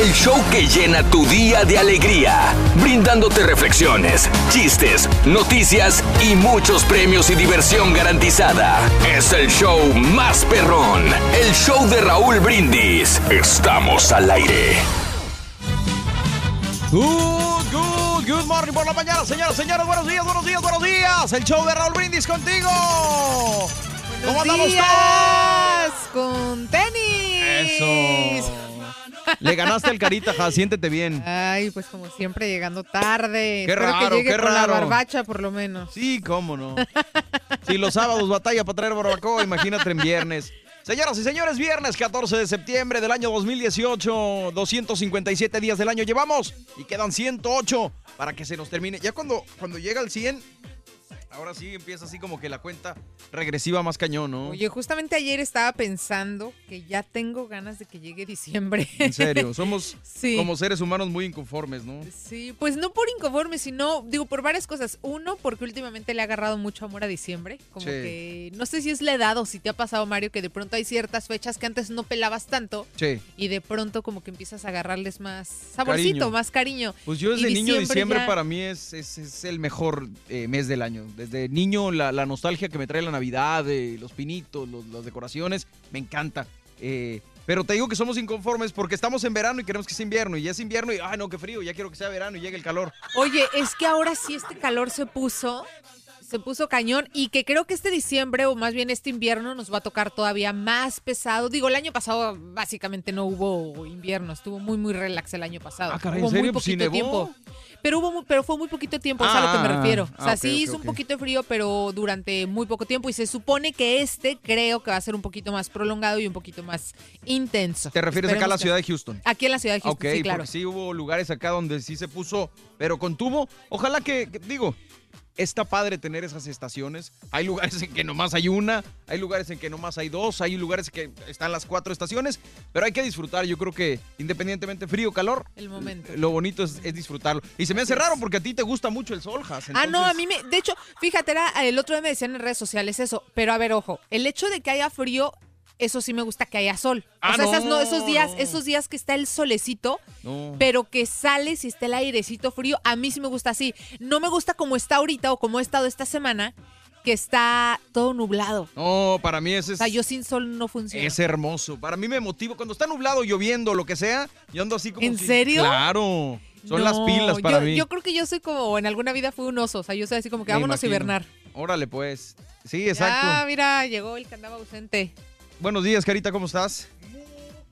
El show que llena tu día de alegría, brindándote reflexiones, chistes, noticias y muchos premios y diversión garantizada. Es el show más perrón, el show de Raúl Brindis. Estamos al aire. Good, good, good morning por la mañana, señoras, señores. Buenos días, buenos días, buenos días. El show de Raúl Brindis contigo. ¿Cómo andamos días con tenis. Eso. Le ganaste al carita, ja, siéntete bien. Ay, pues como siempre llegando tarde. Qué Espero raro, que llegue qué con la raro. barbacha por lo menos. Sí, cómo no. Si los sábados batalla para traer barbacoa, imagínate en viernes. Señoras y señores, viernes 14 de septiembre del año 2018, 257 días del año llevamos y quedan 108 para que se nos termine. Ya cuando, cuando llega el 100, ahora sí empieza así como que la cuenta regresiva más cañón, ¿no? Oye, justamente ayer estaba pensando que ya tengo ganas de que llegue diciembre. En serio, somos Sí. como seres humanos muy inconformes, ¿no? Sí, pues no por inconforme, sino, digo, por varias cosas. Uno, porque últimamente le ha agarrado mucho amor a diciembre. Como Sí. que, no sé si es la edad o si te ha pasado, Mario, que de pronto hay ciertas fechas que antes no pelabas tanto Sí. y de pronto como que empiezas a agarrarles más saborcito, Cariño. más cariño. Pues yo desde Y niño, diciembre ya- para mí es, es, es el mejor eh, mes del año. Desde niño, la, la nostalgia que me trae la Navidad, eh, los pinitos, los- las decoraciones, me encanta. Eh, pero te digo que somos inconformes porque estamos en verano y queremos que sea invierno. Y ya es invierno y, ay, no, qué frío, ya quiero que sea verano y llegue el calor. Oye, es que ahora sí este calor se puso, se puso cañón y que creo que este diciembre o más bien este invierno nos va a tocar todavía más pesado. Digo, el año pasado básicamente no hubo invierno, estuvo muy muy relax el año pasado. Ah, caray, ¿en hubo serio? muy Pues sí poquito nevó. tiempo. Pero hubo muy- pero fue muy poquito tiempo, es a lo que me Ah, refiero. O sea, ah, sí hizo un poquito de frío, pero durante muy poco tiempo y se supone que este creo que va a ser un poquito más prolongado y un poquito más intenso. ¿Te refieres acá a la ciudad de Houston? Aquí en la ciudad de Houston, ok, sí, claro. porque sí hubo lugares acá donde sí se puso, pero contuvo. Ojalá que, que- digo, está padre tener esas estaciones. Hay lugares en que nomás hay una, hay lugares en que nomás hay dos, hay lugares que están las cuatro estaciones, pero hay que disfrutar. Yo creo que independientemente frío o calor, El momento. lo bonito es, es disfrutarlo. Y se me hace raro porque a ti te gusta mucho el sol, Has. Ah, no, a entonces- mí me. De hecho, fíjate, era, el otro día me decían en redes sociales eso. Pero a ver, ojo, el hecho de que haya frío, eso sí me gusta que haya sol. Ah, o sea, esas no, no, esos días, no. esos días que está el solecito, No. pero que sales y está el airecito frío, a mí sí me gusta así. No me gusta como está ahorita o como he estado esta semana, que está todo nublado. No, para mí ese O es, sea, yo sin sol no funciona. es hermoso. Para mí me motiva. Cuando está nublado, lloviendo, lo que sea, yo ando así como. ¿En si- serio? Claro. Son No, las pilas para yo, mí. Yo creo que yo soy como, en alguna vida fui un oso. O sea, yo soy así como que vámonos a hibernar. Órale, pues. Sí, exacto. Ah, mira, llegó el que andaba ausente. Buenos días, Carita, ¿cómo estás?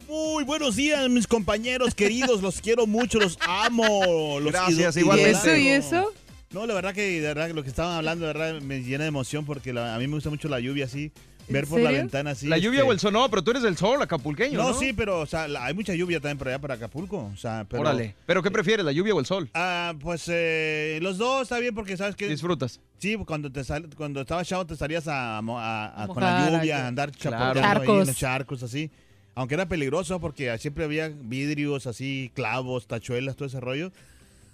Muy buenos días, mis compañeros queridos. Los quiero mucho, los amo. Los Gracias, ido- ¿Y igualmente. eso y eso? No, la verdad que de verdad, lo que estaban hablando, de verdad, me llena de emoción porque la- a mí me gusta mucho la lluvia así. Ver por la ventana así. ¿La lluvia este, o el sol? No, pero tú eres del sol, acapulqueño, ¿no? No, sí, pero o sea, la- hay mucha lluvia también por allá, para Acapulco. O sea, pero, Órale. ¿Pero qué prefieres, la lluvia o el sol? Ah, pues eh, los dos está bien porque sabes que Disfrutas. sí, cuando te sal- cuando estabas chavo te salías a, mo- a- a- A con la lluvia, a- andar Claro. chapoteando ahí en Charcos. los charcos así. aunque era peligroso porque siempre había vidrios así, clavos, tachuelas, todo ese rollo.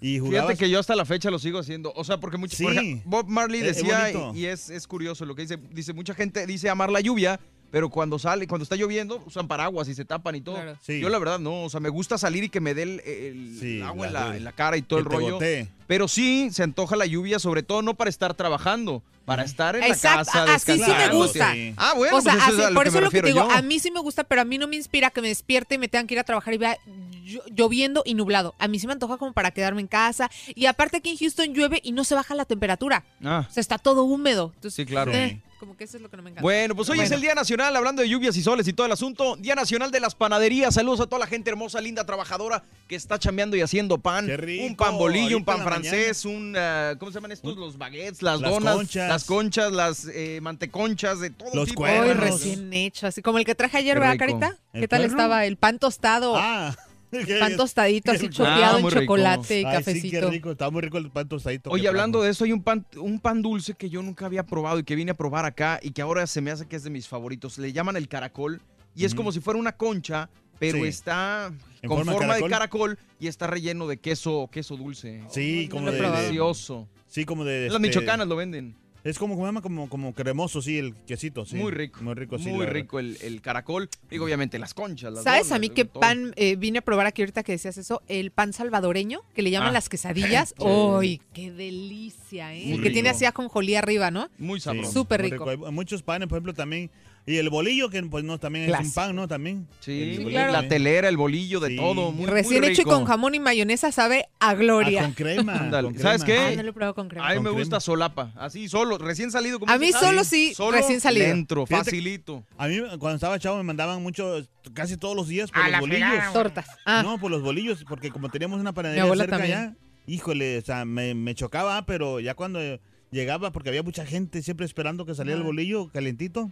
Y jugabas... Fíjate que yo hasta la fecha lo sigo haciendo. O sea, porque por Sí. ejemplo, Bob Marley Es- es decía, y, y es, es curioso lo que dice. Dice, mucha gente dice amar la lluvia, pero cuando sale, cuando está lloviendo, usan paraguas y se tapan y todo. Claro. Sí. Yo la verdad no, o sea, me gusta salir y que me dé el, el Sí, agua en la- la, en la cara y todo el rollo. Pero sí se antoja la lluvia, sobre todo no para estar trabajando, para estar en Exacto, la casa así sí me gusta. Sí. Ah, bueno, o sea, pues eso es así- a lo por que eso lo que te digo, yo. a mí sí me gusta, pero a mí no me inspira que me despierte y me tengan que ir a trabajar y vea lloviendo y nublado. A mí sí me antoja como para quedarme en casa. Y aparte aquí en Houston llueve y no se baja la temperatura. Ah, O sea, está todo húmedo. Entonces, Sí, claro. eh, como que eso es lo que no me encanta. Bueno, pues hoy es el Día Nacional, hablando de lluvias y soles y todo el asunto. Día Nacional de las Panaderías. Saludos a toda la gente hermosa, linda, trabajadora que está chambeando y haciendo pan. Qué rico, Un pan bolillo, un pan francés, un. ah, ¿Cómo se llaman estos? Los baguettes, las, Las donas, conchas. las conchas, las eh, manteconchas, de todo Los tipo. Hoy cuernos. recién hecho, así como el que traje ayer, ¿verdad. Carita? ¿Qué ¿El tal cuerno? estaba? El pan tostado. Ah. Pan tostadito, así Ah, chopeado en muy rico. chocolate y Ay, sí, cafecito. qué rico. Está muy rico el pan tostadito. Oye, hablando de eso, hay un pan, un pan dulce que yo nunca había probado y que vine a probar acá y que ahora se me hace que es de mis favoritos. Le llaman el caracol y es como si fuera una concha, pero Sí. está ¿En con forma forma, de de caracol? y está relleno de queso, queso dulce. Sí, no como de, Delicioso. Sí, como de. Las este, michoacanas lo venden. Es como, ¿cómo se llama? Como, como cremoso, sí, el quesito. Sí. Muy rico. Muy rico, sí. Muy rico el, el caracol. Digo, obviamente, las conchas. Las ¿Sabes donas, a mí qué pan eh, vine a probar aquí ahorita que decías eso? El pan salvadoreño, que le llaman Ah. las quesadillas. ¡Uy, qué delicia, eh! Muy El que tiene rico. así ajonjolí arriba, ¿no? Muy sabroso. Súper muy rico. Hay muchos panes, por ejemplo, también. Y el bolillo, que pues no, también es un Clásico. pan, ¿no? También. Sí, El Sí, bolillo claro. la telera, el bolillo, de Sí. todo. Muy, Recién muy hecho y con jamón y mayonesa sabe a Ah, gloria. con crema. ¿Sabes qué? Ah, no lo he probado con crema. A mí me crema. gusta solapa, así solo, recién salido. A mí solo ah, sí, solo recién salido. Dentro, Fíjate- facilito. A mí, cuando estaba chavo, me mandaban mucho, casi todos los días por A los la bolillos. fregada, Tortas. Ah, No, por los bolillos, porque como teníamos una panadería cerca también. allá, híjole, o sea, me, me chocaba, pero ya cuando llegaba, porque había mucha gente siempre esperando que saliera el Ah. bolillo calentito,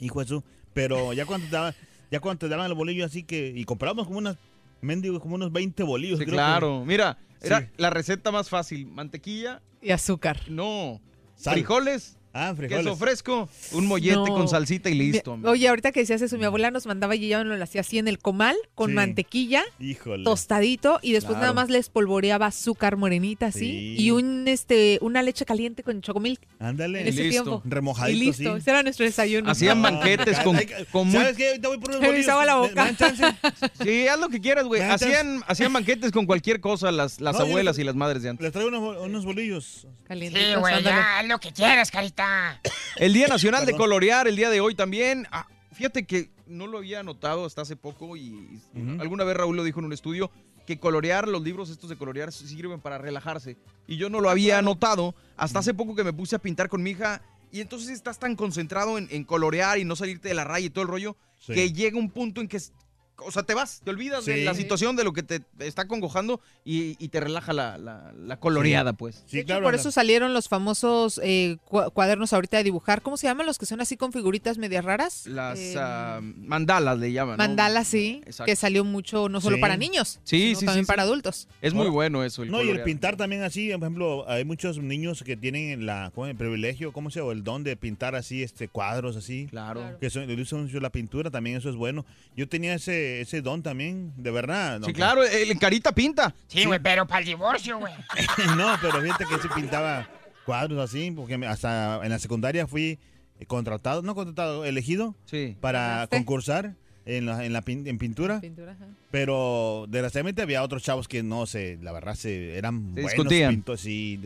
hijo de su, pero ya cuando te daban, ya cuando te daban el bolillo así que, y comprábamos como unas, mendigos, como unos 20 bolillos. Sí, creo que- claro. Mira, era Sí. la receta más fácil. Mantequilla, y azúcar. no. Sal. Frijoles, Ah, frijoles. queso fresco, un mollete No. con salsita y listo. Mi- Oye, ahorita que decías eso, mi abuela nos mandaba y ella nos lo hacía así en el comal, con Sí. mantequilla, Híjole. tostadito, y después Claro. nada más le espolvoreaba azúcar morenita así, Sí. y un este una leche caliente con chocomilk Ándale. en ese listo. tiempo. Remojadito, y listo, sí. ese era nuestro desayuno. Hacían No, banquetes con, con ¿Sabes qué? Ahorita voy por unos la ¿Me- boca. Sí, haz lo que quieras, güey. ¿Me das Hacían, hacían banquetes con cualquier cosa las, las yo abuelas y las madres de antes. Les traigo unos, bo- unos bolillos. Calientitos, Sí, güey, haz lo que quieras, carita. El Día Nacional de. Colorear, el día de hoy también. Ah, fíjate que no lo había notado hasta hace poco y alguna vez Raúl lo dijo en un estudio que colorear, los libros estos de colorear sirven para relajarse. Y yo no lo había notado hasta hace poco que me puse a pintar con mi hija y entonces estás tan concentrado en, en colorear y no salirte de la raya y todo el rollo Sí. que llega un punto en que... O sea, te vas, te olvidas de la situación, de lo que te está congojando y, y te relaja la, la- la coloreada, pues. Sí, hecho, claro. por eso salieron los famosos eh, cua- cuadernos ahorita de dibujar. ¿Cómo se llaman los que son así con figuritas medias raras? Las Eh, ah, mandalas le llaman. ¿no? Mandalas, sí, Exacto. que salió mucho no solo Sí. para niños, Sí, sino sí, también sí, para sí. adultos. Es muy bueno eso. El No, y el pintar también así, por ejemplo, hay muchos niños que tienen la, ¿cómo, el privilegio, ¿cómo se llama? O el don de pintar así, este, cuadros así. Claro. Claro. Que son, le usan mucho la pintura, también eso es bueno. Yo tenía ese, ese don también, de verdad. Sí, ¿no? claro, el carita pinta. Sí, güey, pero para el divorcio, güey. no, pero fíjate que sí pintaba cuadros así, porque me- hasta en la secundaria fui contratado, no contratado, elegido Sí. para ¿Ganaste? concursar en, la, en, la pin- en pintura. Pintura, ajá. Pero desgraciadamente había otros chavos que no sé, la verdad se eran Se buenos discutían. pintos, sí.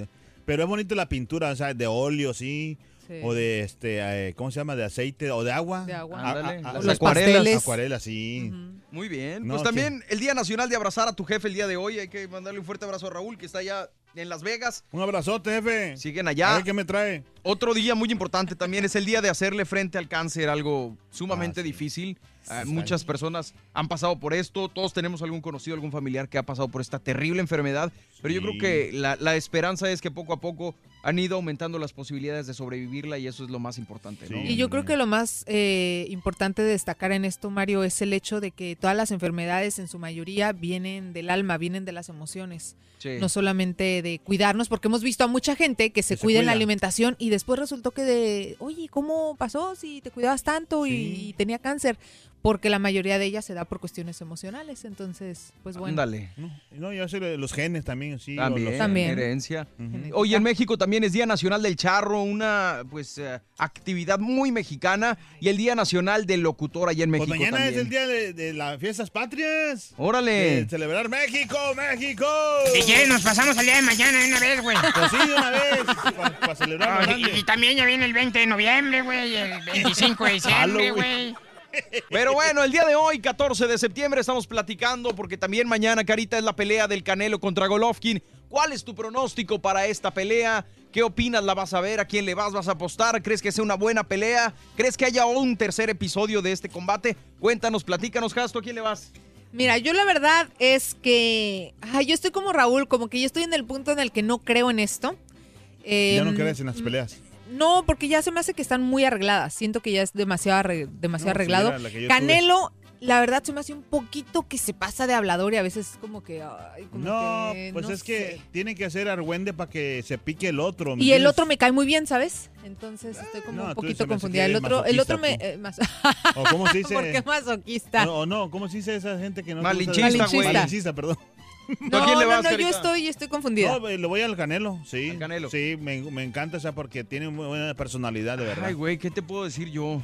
Pero es bonito la pintura, o sea, de óleo, sí, Sí. o de este, eh, ¿cómo se llama? De aceite o de agua. De agua. A- Ándale, a- a- las Los acuarelas. pasteles. Acuarela, sí. Muy bien. No, pues también el Día Nacional de Abrazar a tu jefe el día de hoy. Hay que mandarle un fuerte abrazo a Raúl, que está allá en Las Vegas. Un abrazote, jefe. Siguen A allá. ver qué me trae. Otro día muy importante también es el día de hacerle frente al cáncer, algo sumamente Ah, sí. difícil. Ah, muchas personas han pasado por esto, todos tenemos algún conocido, algún familiar que ha pasado por esta terrible enfermedad, pero yo creo que la, la esperanza es que poco a poco han ido aumentando las posibilidades de sobrevivirla y eso es lo más importante, ¿no? Sí. Y yo creo que lo más eh, importante de destacar en esto, Mario, es el hecho de que todas las enfermedades en su mayoría vienen del alma, vienen de las emociones, Sí. no solamente de cuidarnos, porque hemos visto a mucha gente que se, se cuida en la alimentación y después resultó que de, oye, ¿cómo pasó si te cuidabas tanto y tenía cáncer? Porque la mayoría de ellas se da por cuestiones emocionales. Entonces, pues bueno. Ándale. No, no, yo sé los genes también, sí. También, los- También. herencia. Hoy en México también es Día Nacional del Charro, una pues eh, actividad muy mexicana y el Día Nacional del Locutor allá en México Pues mañana también. es el día de, de las fiestas patrias. Órale. De celebrar México, México. Si quieren, nos pasamos al día de mañana de una vez, güey. Pues sí, de una vez, para celebrar Oh, y, y también ya viene el 20 de noviembre, güey, el 25 de diciembre, güey. Pero bueno, el día de hoy, 14 de septiembre, estamos platicando porque también mañana, Carita, es la pelea del Canelo contra Golovkin. ¿Cuál es tu pronóstico para esta pelea? ¿Qué opinas? ¿La vas a ver? ¿A quién le vas? ¿Vas a apostar? ¿Crees que sea una buena pelea? ¿Crees que haya un tercer episodio de este combate? Cuéntanos, platícanos, Jasto, ¿a quién le vas? Mira, yo la verdad es que. Ay, yo estoy como Raúl, como que yo estoy en el punto en el que no creo en esto. Ya no Em, crees en las peleas. No, porque ya se me hace que están muy arregladas. Siento que ya es demasiado, arre- demasiado No, sí, arreglado. la Canelo, la verdad se me hace un poquito que se pasa de hablador y a veces como que. ay, como No, que pues no es que sé. tienen que hacer argüende para que se pique el otro. ¿me Y el otro me cae muy bien, ¿sabes? Entonces estoy como no, un poquito confundida. El otro, el otro me. eh, mas- ¿O cómo se dice? ¿Por qué masoquista? O, o no, ¿cómo se dice esa gente que no? Malinchista, güey. Malinchista, perdón. No, ¿A quién le no, vas, no, yo estoy, estoy confundida. No, le voy al Canelo, sí. Al Canelo. Sí, me, me encanta, o sea, porque tiene muy buena personalidad, de verdad. Ay, güey, ¿qué te puedo decir yo?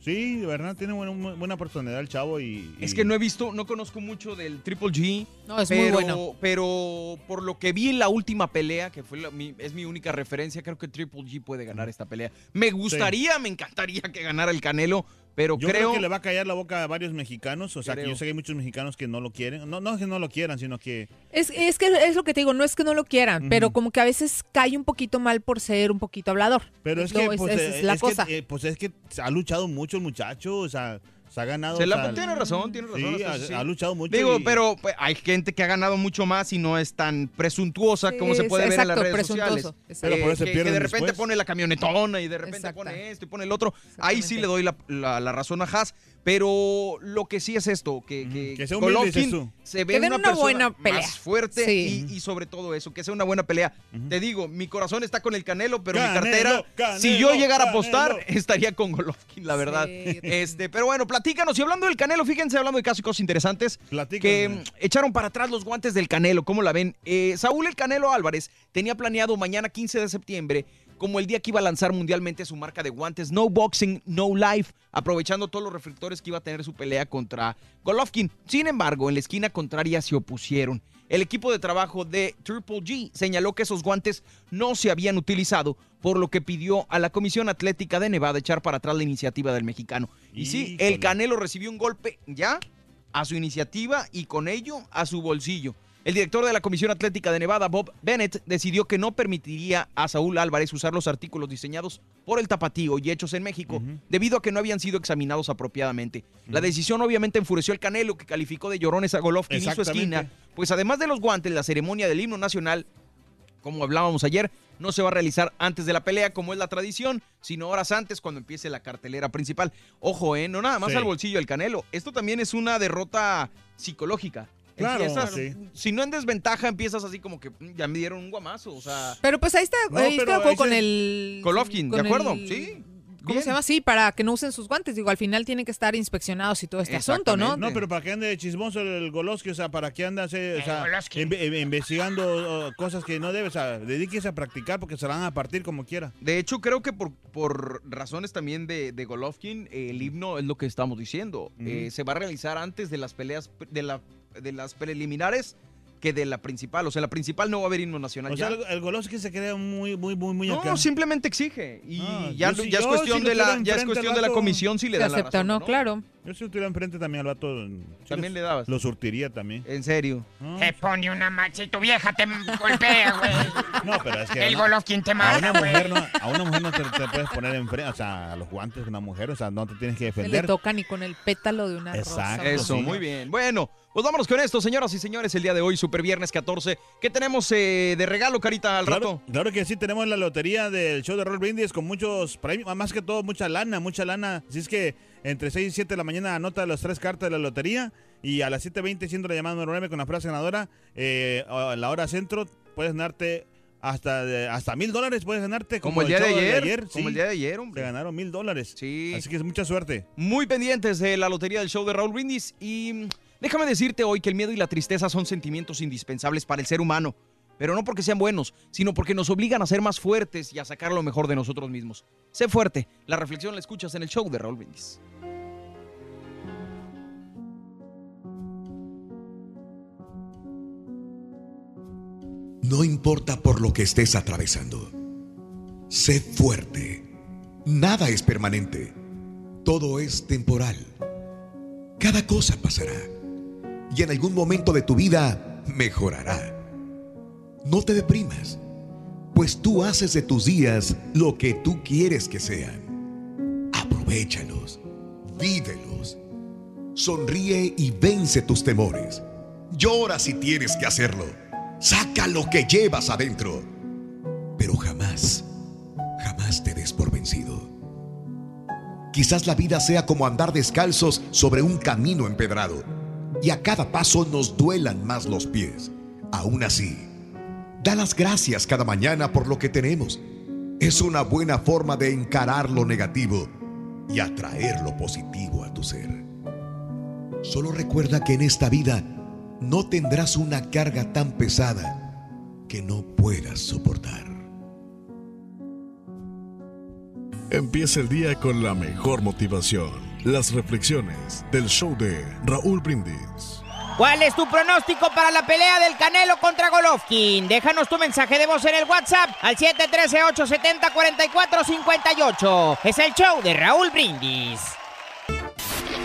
Sí, de verdad, tiene buena, buena personalidad el chavo y... Es que no he visto, no conozco mucho del Triple G. No, es muy bueno. Pero por lo que vi en la última pelea, que fue la- mi- es mi única referencia, creo que Triple G puede ganar esta pelea. Me gustaría, me encantaría que ganara el Canelo, pero Yo creo, creo que le va a callar la boca a varios mexicanos, o sea, que yo sé que hay muchos mexicanos que no lo quieren. No, no es que no lo quieran, sino que... Es, es que es lo que te digo, no es que no lo quieran, pero como que a veces cae un poquito mal por ser un poquito hablador. Pero es que, pues, es la que, eh, pues es que ha luchado mucho el muchacho, o sea, se ha ganado... se o la, sea, tiene razón, tiene razón. Sí, hasta ha, sí. ha luchado mucho. Digo, y- pero pues, hay gente que ha ganado mucho más y no es tan presuntuosa Sí, como se puede ver en las exacto, redes sociales. exacto. Pero por eso que, que pierden de repente después. pone la camionetona y de repente Exacto. pone esto y pone el otro. Ahí sí le doy la, la- la razón a Haas. Pero lo que sí es esto, que, que, Que sea humilde, Golovkin se ve Que una, una persona buena pelea. más fuerte Sí. y, y sobre todo eso, que sea una buena pelea. Te digo, mi corazón está con el Canelo, pero mi cartera, Canelo, si yo llegara a apostar, estaría con Golovkin, la verdad. Sí. Este, pero bueno, platícanos. Y hablando del Canelo, fíjense, hablando de casos y cosas interesantes, Platícanos. que echaron para atrás los guantes del Canelo. ¿Cómo la ven? Eh, Saúl el Canelo Álvarez tenía planeado mañana 15 de septiembre como el día que iba a lanzar mundialmente su marca de guantes No Boxing, No Life, aprovechando todos los reflectores que iba a tener su pelea contra Golovkin. Sin embargo, en la esquina contraria se opusieron. El equipo de trabajo de Triple G señaló que esos guantes no se habían utilizado, por lo que pidió a la Comisión Atlética de Nevada echar para atrás la iniciativa del mexicano. Y sí, el. Canelo recibió un golpe ya a su iniciativa y con ello a su bolsillo. El director de la Comisión Atlética de Nevada, Bob Bennett, decidió que no permitiría a Saúl Álvarez usar los artículos diseñados por el tapatío y hechos en México, debido a que no habían sido examinados apropiadamente. La decisión obviamente enfureció al Canelo, que calificó de llorones a Golovkin y su esquina, pues además de los guantes, la ceremonia del himno nacional como hablábamos ayer, no se va a realizar antes de la pelea, como es la tradición, sino horas antes cuando empiece la cartelera principal. Ojo, ¿eh? No nada más Sí. al bolsillo del Canelo. Esto también es una derrota psicológica. Claro, Empiezas- sí. Si no en desventaja, empiezas así como que "Mm, ya me dieron un guamazo. O sea, Pero pues ahí está, No, ahí está con el... Golovkin, ¿de acuerdo? el- Sí. ¿Cómo bien. se llama? Sí, para que no usen sus guantes. Digo, al final tienen que estar inspeccionados y todo este asunto, ¿no? No, pero para que ande de chismoso el Goloski, o sea, para que ande o sea, inve- investigando cosas que no debe, o sea, dedíquese a practicar porque se la van a partir como quiera. De hecho, creo que por, por razones también de, de Golovkin, eh, el himno es lo que estamos diciendo. Eh, se va a realizar antes de las peleas, de, la, de las preliminares que de la principal. O sea, la principal no va a haber himno nacional O sea, ya. el, el Goloski se crea muy, muy, muy, muy acá. No, simplemente exige. Y Ah, ya, sí- ya es cuestión, lo de, la, tuviera ya es cuestión de la comisión si le da la acepta, razón. ¿no? no. Claro. Yo si estuviera enfrente también al vato. sí También lo- le dabas. Lo surtiría también. En serio. No, Te pone una macha y tu vieja te golpea, güey. no, pero es que El a una- Golovkin te a mata, una güey. mujer no, a una mujer no te, te puedes poner enfrente, o sea, a los guantes de una mujer, o sea, no te tienes que Se le defender. toca ni con el pétalo de una Exacto. rosa. Eso, sí. muy bien. Bueno, pues vámonos con esto, señoras y señores, el día de hoy, Super Viernes 14. ¿Qué tenemos eh, de regalo, Carita, al Claro, rato? claro que sí, tenemos la lotería del show de Roll Brindis con muchos premios, más que todo mucha lana, mucha lana. Así es que entre 6 y 7 de la mañana anota las tres cartas de la lotería y a las 7.20 siendo la llamada número 9 con la frase ganadora, eh, a la hora centro puedes ganarte hasta de- hasta mil dólares puedes ganarte. Como el día de ayer, como sí. el día de ayer, Te ganaron mil dólares. Sí. Así que es mucha suerte. Muy pendientes de la lotería del show de Raúl Brindis. Y déjame decirte hoy que el miedo y la tristeza son sentimientos indispensables para el ser humano. Pero no porque sean buenos, sino porque nos obligan a ser más fuertes y a sacar lo mejor de nosotros mismos. Sé fuerte. La reflexión la escuchas en el show de Raúl Brindis. No importa por lo que estés atravesando. Sé fuerte. Nada es permanente. Todo es temporal. Cada cosa pasará. Y en algún momento de tu vida mejorará. No te deprimas, pues tú haces de tus días lo que tú quieres que sean. Aprovechalos, vívelos. Sonríe y vence tus temores. Llora si tienes que hacerlo. Saca lo que llevas adentro. Pero jamás, jamás te des por vencido. Quizás la vida sea como andar descalzos sobre un camino empedrado y a cada paso nos duelan más los pies. Aún así, da las gracias cada mañana por lo que tenemos. Es una buena forma de encarar lo negativo y atraer lo positivo a tu ser. Solo recuerda que en esta vida no tendrás una carga tan pesada que no puedas soportar. Empieza el día con la mejor motivación. Las reflexiones del show de Raúl Brindis. ¿Cuál es tu pronóstico para la pelea del Canelo contra Golovkin? Déjanos tu mensaje de voz en el WhatsApp al 713-870-4458. Es el show de Raúl Brindis.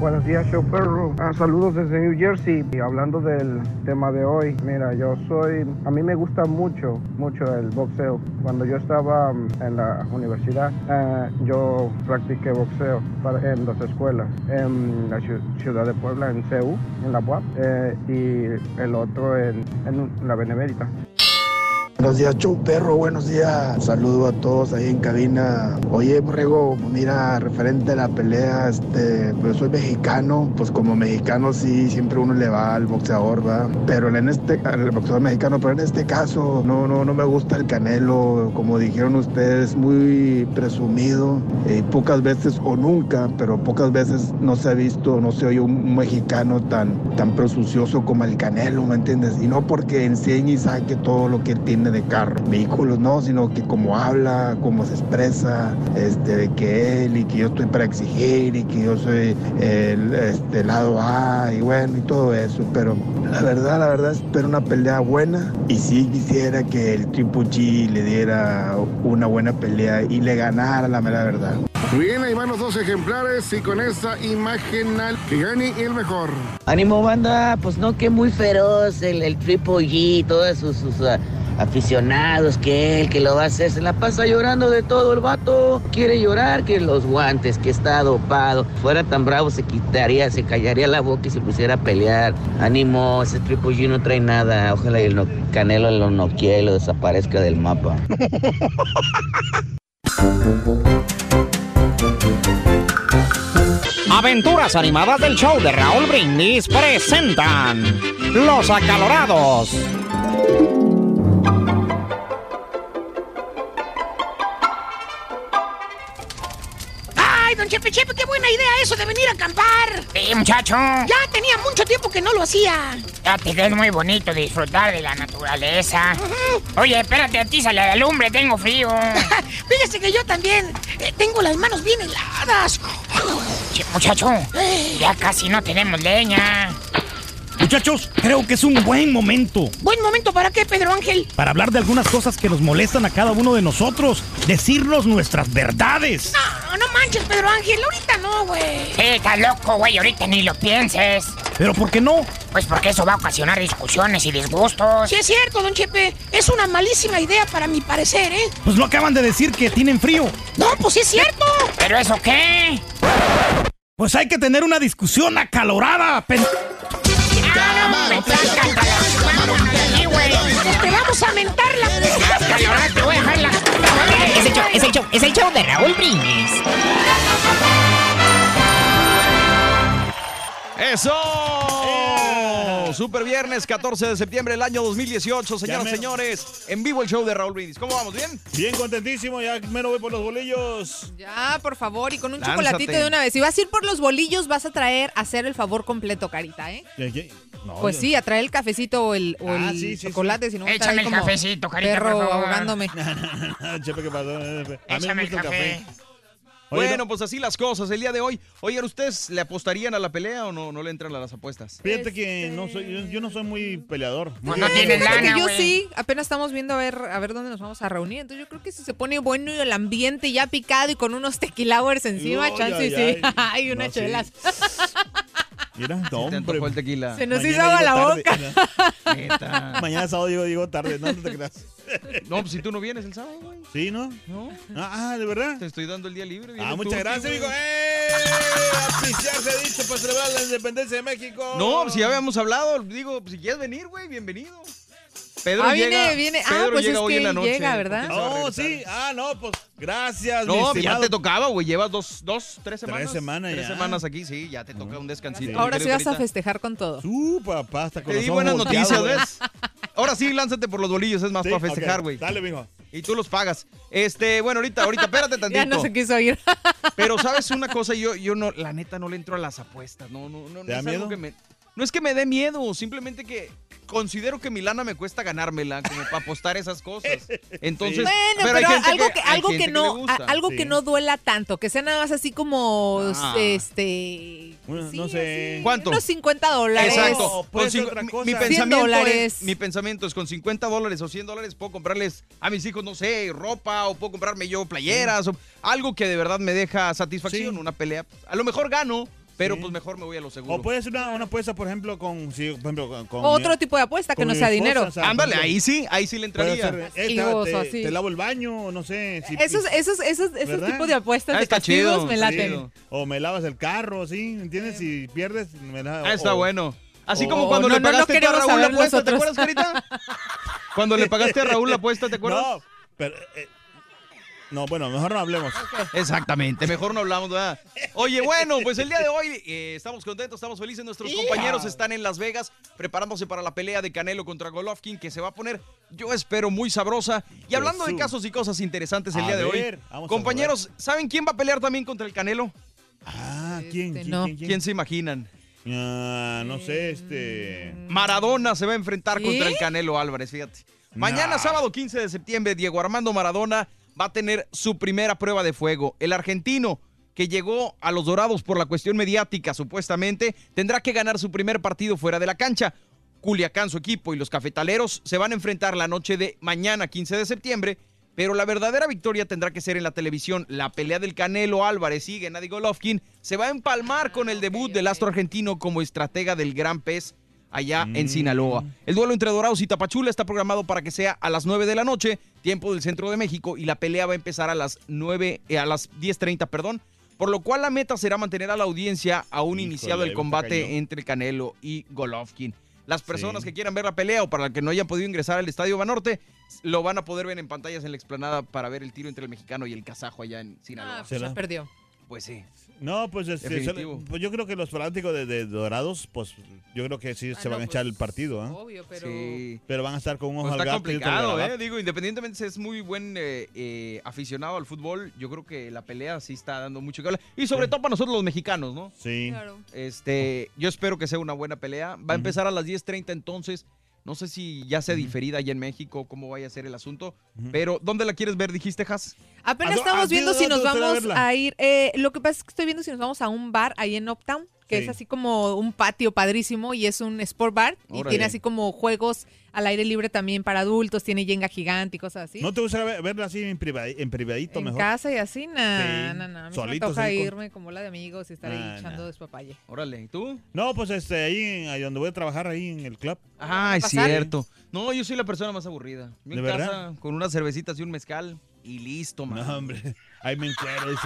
Buenos días, show perro. Ah, saludos desde New Jersey. Y hablando del tema de hoy, mira, yo soy, a mí me gusta mucho, mucho el boxeo. Cuando yo estaba mm, en la universidad, eh, yo practiqué boxeo para- en dos escuelas, en la ciu- ciudad de Puebla, en CEU, en la UAP, eh, y el otro en, en la Benemérita. Buenos días, show perro, buenos días. Saludo a todos ahí en cabina. Oye, Borrego, mira, referente a la pelea, este, pues soy mexicano, pues como mexicano sí, siempre uno le va al boxeador, va. Pero en este, al boxeador mexicano, pero en este caso, no, no, no me gusta el canelo, como dijeron ustedes, muy presumido. eh, pocas veces o nunca, pero pocas veces no se ha visto, no se oye un mexicano tan, tan presuncioso como el canelo, ¿me entiendes? Y no porque enseñe y saque todo lo que él tiene de carro, vehículos, no, sino que como habla, cómo se expresa, este, de que él y que yo estoy para exigir y que yo soy el este, lado A y bueno, y todo eso. Pero la verdad, la verdad, espero una pelea buena y sí quisiera que el Triple G le diera una buena pelea y le ganara la mera verdad. Bien, ahí van los dos ejemplares y con esa imagen al que gane el mejor. Ánimo banda, pues no que muy feroz el, el Triple G, todos sus, sus, ah, aficionados, que él, que lo va a hacer, se la pasa llorando de todo el vato, quiere llorar, que los guantes, que está dopado, fuera tan bravo se quitaría, se callaría la boca y se pusiera a pelear. Ánimo, ese Triple G no trae nada, ojalá el Canelo lo noquee y lo desaparezca del mapa. Aventuras animadas del show de Raúl Brindis presentan Los Acalorados. ¡Ay, don Chepe Chepe, qué buena idea eso de venir a acampar! Sí, muchacho. Ya tenía mucho tiempo que no lo hacía. Que es muy bonito disfrutar de la naturaleza. Oye, espérate, atízale a la lumbre, tengo frío. Fíjese que yo también eh, tengo las manos bien heladas. Che, muchacho, ya casi no tenemos leña. Muchachos, creo que es un buen momento ¿Buen momento para qué, Pedro Ángel? para hablar de algunas cosas que nos molestan a cada uno de nosotros, decirnos nuestras verdades. No, no manches, Pedro Ángel, ahorita no, güey. Sí, estás loco, güey, ahorita ni lo pienses. ¿Pero por qué no? Pues porque eso va a ocasionar discusiones y disgustos. Sí es cierto, don Chepe. Es una malísima idea para mi parecer, ¿eh? Pues lo acaban de decir que tienen frío. No, pues sí es cierto. ¿Pero eso qué? Pues hay que tener una discusión acalorada. pen- te vamos a mentar la te voy a Es el show, es el show, es el show de Raúl Brindis. ¡Eso! Super viernes 14 de septiembre del año 2018, señoras y señores. En vivo el show de Raúl Brindis. ¿Cómo vamos? ¿Bien? Bien contentísimo, ya menos voy por los bolillos. Ya, por favor, y con un Lánzate. chocolatito de una vez. Si vas a ir por los bolillos, vas a traer a hacer el favor completo, Carita, ¿eh? ¿Qué, qué? No, Pues sí, a traer el cafecito o el, o Ah, el sí, sí, chocolate, si no Échame el como cafecito, Carita, perro por favor. ahogándome. Chepe, ¿qué pasó? A mí me Échame el café. Bueno, no- pues así las cosas el día de hoy. Oigan, ¿ustedes le apostarían a la pelea o no, no le entran a las apuestas? Fíjate que no soy, yo, yo no soy muy peleador. No tienes lana, yo sí, apenas estamos viendo a ver, a ver dónde nos vamos a reunir. Entonces yo creo que si se pone bueno y el ambiente ya picado y con unos tequilowers encima, Ay, chance sí. ay. Hay unas No, sí. Mira, no, ¿Te hombre. antojó el tequila? Se nos Mañana hizo agua la tarde. boca. Neta. Mañana sábado llego, llego tarde, no, no te creas. No, pues si tú no vienes el sábado, güey. ¿Sí, no? No, Ah, ¿de verdad? te estoy dando el día libre. Ah, muchas gracias, amigo. ¡Eh! A pistear se ha dicho para celebrar la independencia de México. No, pues si ya habíamos hablado, digo, si quieres venir, güey, bienvenido. Pedro Ah, llega, viene, viene. Ah, Pedro pues llega es hoy que en la noche. llega, ¿verdad? ¿Con quién se va a Oh, sí. Ah, no, pues gracias, mi No, ya estimado. te tocaba, güey. Llevas dos, dos, tres semanas. Tres semanas Tres ya. semanas aquí, sí, ya te toca un descansito. Ahora mi sí vas a festejar con todo. Tú, papá, hasta con Te los di buenas noticias. ¿ves? Ahora sí, lánzate por los bolillos, es más Sí, para festejar, güey. Dale, mijo. Y tú los pagas. Este, bueno, ahorita, ahorita, espérate tantito. Ya no se quiso ir. Pero sabes una cosa, yo, yo no, la neta no le entro a las apuestas. No, no, no. no ¿Te da es algo miedo? que me- no es que me dé miedo, simplemente que considero que mi lana me cuesta ganármela, como para apostar esas cosas. Entonces, Bueno, pero, hay gente algo que, algo que no, algo Sí. que no duela tanto, que sea nada más así como Ah. este Bueno, sí, no sé. ¿Cuánto? Unos 50 dólares. Exacto. Con otra mi- cosa. Mi, 100 pensamiento dólares. Es, mi pensamiento es con 50 dólares o 100 dólares puedo comprarles a mis hijos, no sé, ropa o puedo comprarme yo playeras o algo que de verdad me deja satisfacción, Sí. una pelea. A lo mejor gano, pero Sí. pues mejor me voy a lo seguro. O puede ser una, una apuesta, por ejemplo, con. Sí, por ejemplo, con, con Otro mi- tipo de apuesta que no sea esposa, dinero. o sea, Ándale, ahí sí, ahí sí le entraría. ser, Y esta, gozo, te, así. te lavo el baño, o no sé. si- Esos, esos, esos, esos tipos de apuestas Ah, de castigos chido, me laten. chido. O me lavas el carro, ¿sí? ¿Entiendes? Si pierdes, me la Ah, está o- bueno. Así como cuando no, le no, no pagaste a Raúl la apuesta, ¿te acuerdas, Carita? Cuando le pagaste a Raúl la apuesta, ¿te acuerdas? No, pero. eh, no, bueno, mejor no hablemos. Exactamente, mejor no hablamos, ¿verdad? Oye, bueno, pues el día de hoy eh, estamos contentos, estamos felices. Nuestros compañeros están en Las Vegas preparándose para la pelea de Canelo contra Golovkin, que se va a poner, yo espero, muy sabrosa. Y hablando de casos y cosas interesantes el A día de ver, hoy, vamos a compañeros, ¿saben quién va a pelear también contra el Canelo? Ah, ¿quién? Este, ¿Quién, no. quién, quién? ¿Quién se imaginan? Ah, no sé, este. Maradona se va a enfrentar ¿Sí? contra el Canelo Álvarez, fíjate. Mañana, Nah. sábado 15 de septiembre, Diego Armando Maradona va a tener su primera prueba de fuego. El argentino, que llegó a los Dorados por la cuestión mediática, supuestamente, tendrá que ganar su primer partido fuera de la cancha. Culiacán, su equipo y los cafetaleros se van a enfrentar la noche de mañana, 15 de septiembre, pero la verdadera victoria tendrá que ser en la televisión. La pelea del Canelo Álvarez y Gennady Golovkin se va a empalmar con el debut del astro argentino como estratega del Gran Pez allá en Sinaloa. El duelo entre Dorados y Tapachula está programado para que sea a las 9 de la noche, tiempo del centro de México, y la pelea va a empezar a las 9, eh, a las 10.30, perdón. Por lo cual la meta será mantener a la audiencia aún Híjole, iniciado el combate entre Canelo y Golovkin. Las personas Sí. que quieran ver la pelea o para que no hayan podido ingresar al Estadio Banorte, lo van a poder ver en pantallas en la explanada para ver el tiro entre el mexicano y el kazajo allá en Sinaloa. Ah, pues ya ¿Será? perdió. Pues sí. No, pues, este, pues yo creo que los fanáticos de, de Dorados, pues yo creo que sí Ah, se van a echar pues, el partido, ¿ah? Obvio, pero... Sí. Pero van a estar con un ojo Pues al está gato y otro al complicado. ¿eh? Digo, independientemente si es muy buen eh, eh, aficionado al fútbol, yo creo que la pelea sí está dando mucho que hablar. Y sobre Sí. todo para nosotros los mexicanos, ¿no? Sí. Claro. Este, yo espero que sea una buena pelea. Va a empezar a las 10.30 entonces. No sé si ya sea diferida allá en México, cómo vaya a ser el asunto. Pero, ¿dónde la quieres ver, dijiste, Has? Apenas ¿A dó- estamos viendo si nos vamos a ir. eh, lo que pasa es que estoy viendo si nos vamos a un bar ahí en Uptown, que Sí. es así como un patio padrísimo y es un sport bar. Y tiene así como juegos al aire libre también para adultos, tiene jenga gigante y cosas así. ¿No te gusta ver- verla así en, privadi- en privadito en mejor? casa y así, nah, Sí. nah, nah. A mí se me toca ahí con- irme como la de amigos y estar Ah, ahí echando nah. despapalle. Órale, ¿y tú? No, pues este, ahí, en- ahí donde voy a trabajar, ahí en el club. Ah, es cierto. No, yo soy la persona más aburrida. Yo ¿De en verdad? casa, con unas cervecitas y un mezcal y listo, man. No, hombre. Ahí me encuero. y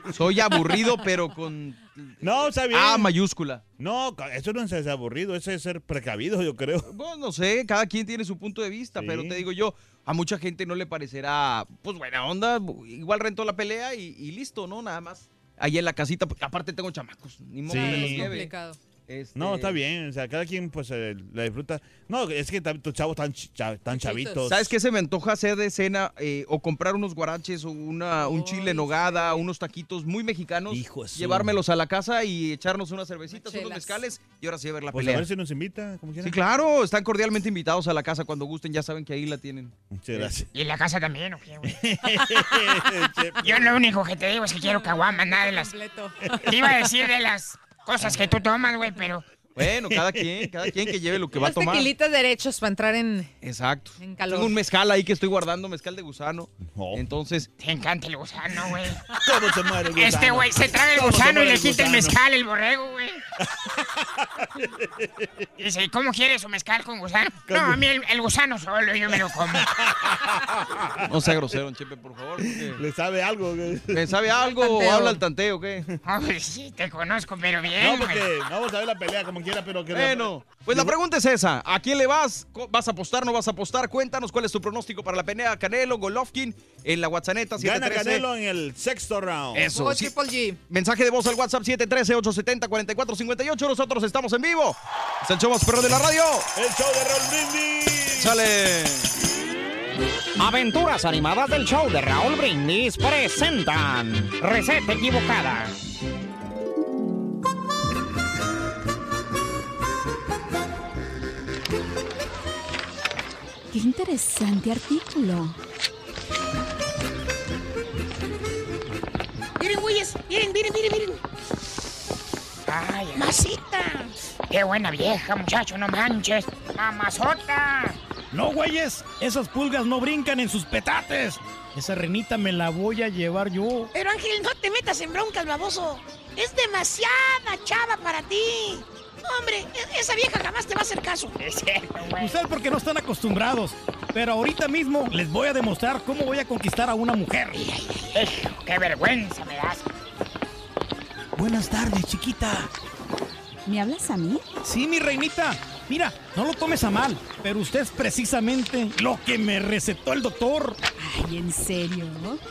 todo. Soy aburrido, pero con No, está bien. A mayúscula. No, eso no es ser aburrido, eso es ser precavido, yo creo. Bueno, no sé, cada quien tiene su punto de vista, pero te digo yo, a mucha gente no le parecerá, pues buena onda, igual rentó la pelea y, y listo, ¿no? Nada más. Ahí en la casita, porque aparte tengo chamacos, ni modo Sí. que los Es lleve. complicado. Este, No, está bien, o sea, cada quien pues eh, la disfruta. No, es que tus chavos ch- cha- tan chavitos. ¿Sabes qué se me antoja hacer de cena? Eh, o comprar unos guaraches o una, un chile en nogada, unos taquitos muy mexicanos, su- llevármelos a la casa y echarnos unas cervecitas, unos chelas. mezcales y ahora sí a ver la Pues a pelea. ver si nos invita, como. Sí, claro, están cordialmente invitados a la casa cuando gusten, ya saben que ahí la tienen. Muchas gracias. ¿Y en la casa también o qué, güey? Yo lo único que te digo es que quiero caguamas, nada de las... Te iba a decir de las cosas que tú tomas, güey, pero... Bueno, cada quien, cada quien que lleve lo que va a tomar. tequilitas derechos para entrar en, Exacto. en calor. Tengo un mezcal ahí que estoy guardando, mezcal de gusano. Entonces. Te encanta el gusano, güey. Todo se muere el Este gusano. güey se traga el Todo se gusano y muere le el quita el gusano. mezcal, el borrego, güey. Dice, ¿y cómo quiere su mezcal con gusano? No, a mí el, el gusano solo, yo me lo como. No sea grosero, don Chepe, por favor. porque- ¿Le sabe algo? güey? ¿Le sabe algo o Tanteo. habla al tanteo o qué? Oh, pues sí, te conozco, pero bien. No, güey. porque no vamos a ver la pelea como quiera, pero que... Bueno, pues la pregunta es esa. ¿A quién le vas? ¿Vas a apostar? ¿No vas a apostar? Cuéntanos cuál es tu pronóstico para la pelea Canelo, Golovkin en la WhatsApp Gana 713. Canelo en el sexto round. Eso, Oh, sí. G. Mensaje de voz al WhatsApp 713-870-4458. Nosotros estamos en vivo. Es el show más perro de la radio. El show de Raúl Brindis. Sale. Aventuras animadas del show de Raúl Brindis presentan Receta equivocada. Qué interesante artículo. Miren, güeyes, miren, miren, miren, miren. Ay, Masita. qué buena vieja, muchacho, no manches. Mamazota. No, güeyes, esas pulgas no brincan en sus petates. Esa renita me la voy a llevar yo. Pero Ángel, no te metas en broncas, baboso. Es demasiada chava para ti. Hombre, e- esa vieja jamás te va a hacer caso. Es cierto, güey. Ustedes porque no están acostumbrados. Pero ahorita mismo les voy a demostrar cómo voy a conquistar a una mujer. Qué vergüenza me das. Buenas tardes, chiquita. ¿Me hablas a mí? Sí, mi reinita. Mira, no lo tomes a mal, pero usted es precisamente lo que me recetó el doctor. Ay, ¿en serio?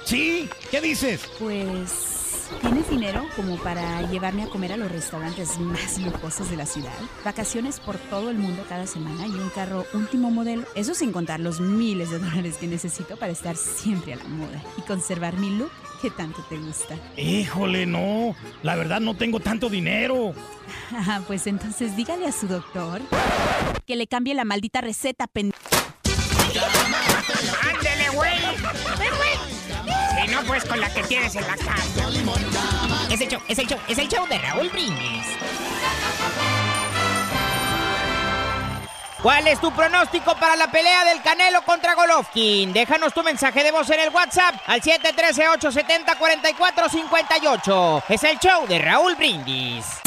Sí, ¿qué dices? Pues, ¿tienes dinero como para llevarme a comer a los restaurantes más lujosos de la ciudad? Vacaciones por todo el mundo cada semana y un carro último modelo. Eso sin contar los miles de dólares que necesito para estar siempre a la moda y conservar mi look que tanto te gusta. Híjole, no. La verdad no tengo tanto dinero. Ah, pues entonces dígale a su doctor que le cambie la maldita receta, pen... pues con la que tienes en la casa. Es el show, es el show, es el show de Raúl Brindis. ¿Cuál es tu pronóstico para la pelea del Canelo contra Golovkin? Déjanos tu mensaje de voz en el WhatsApp al 713-870-4458. Es el show de Raúl Brindis.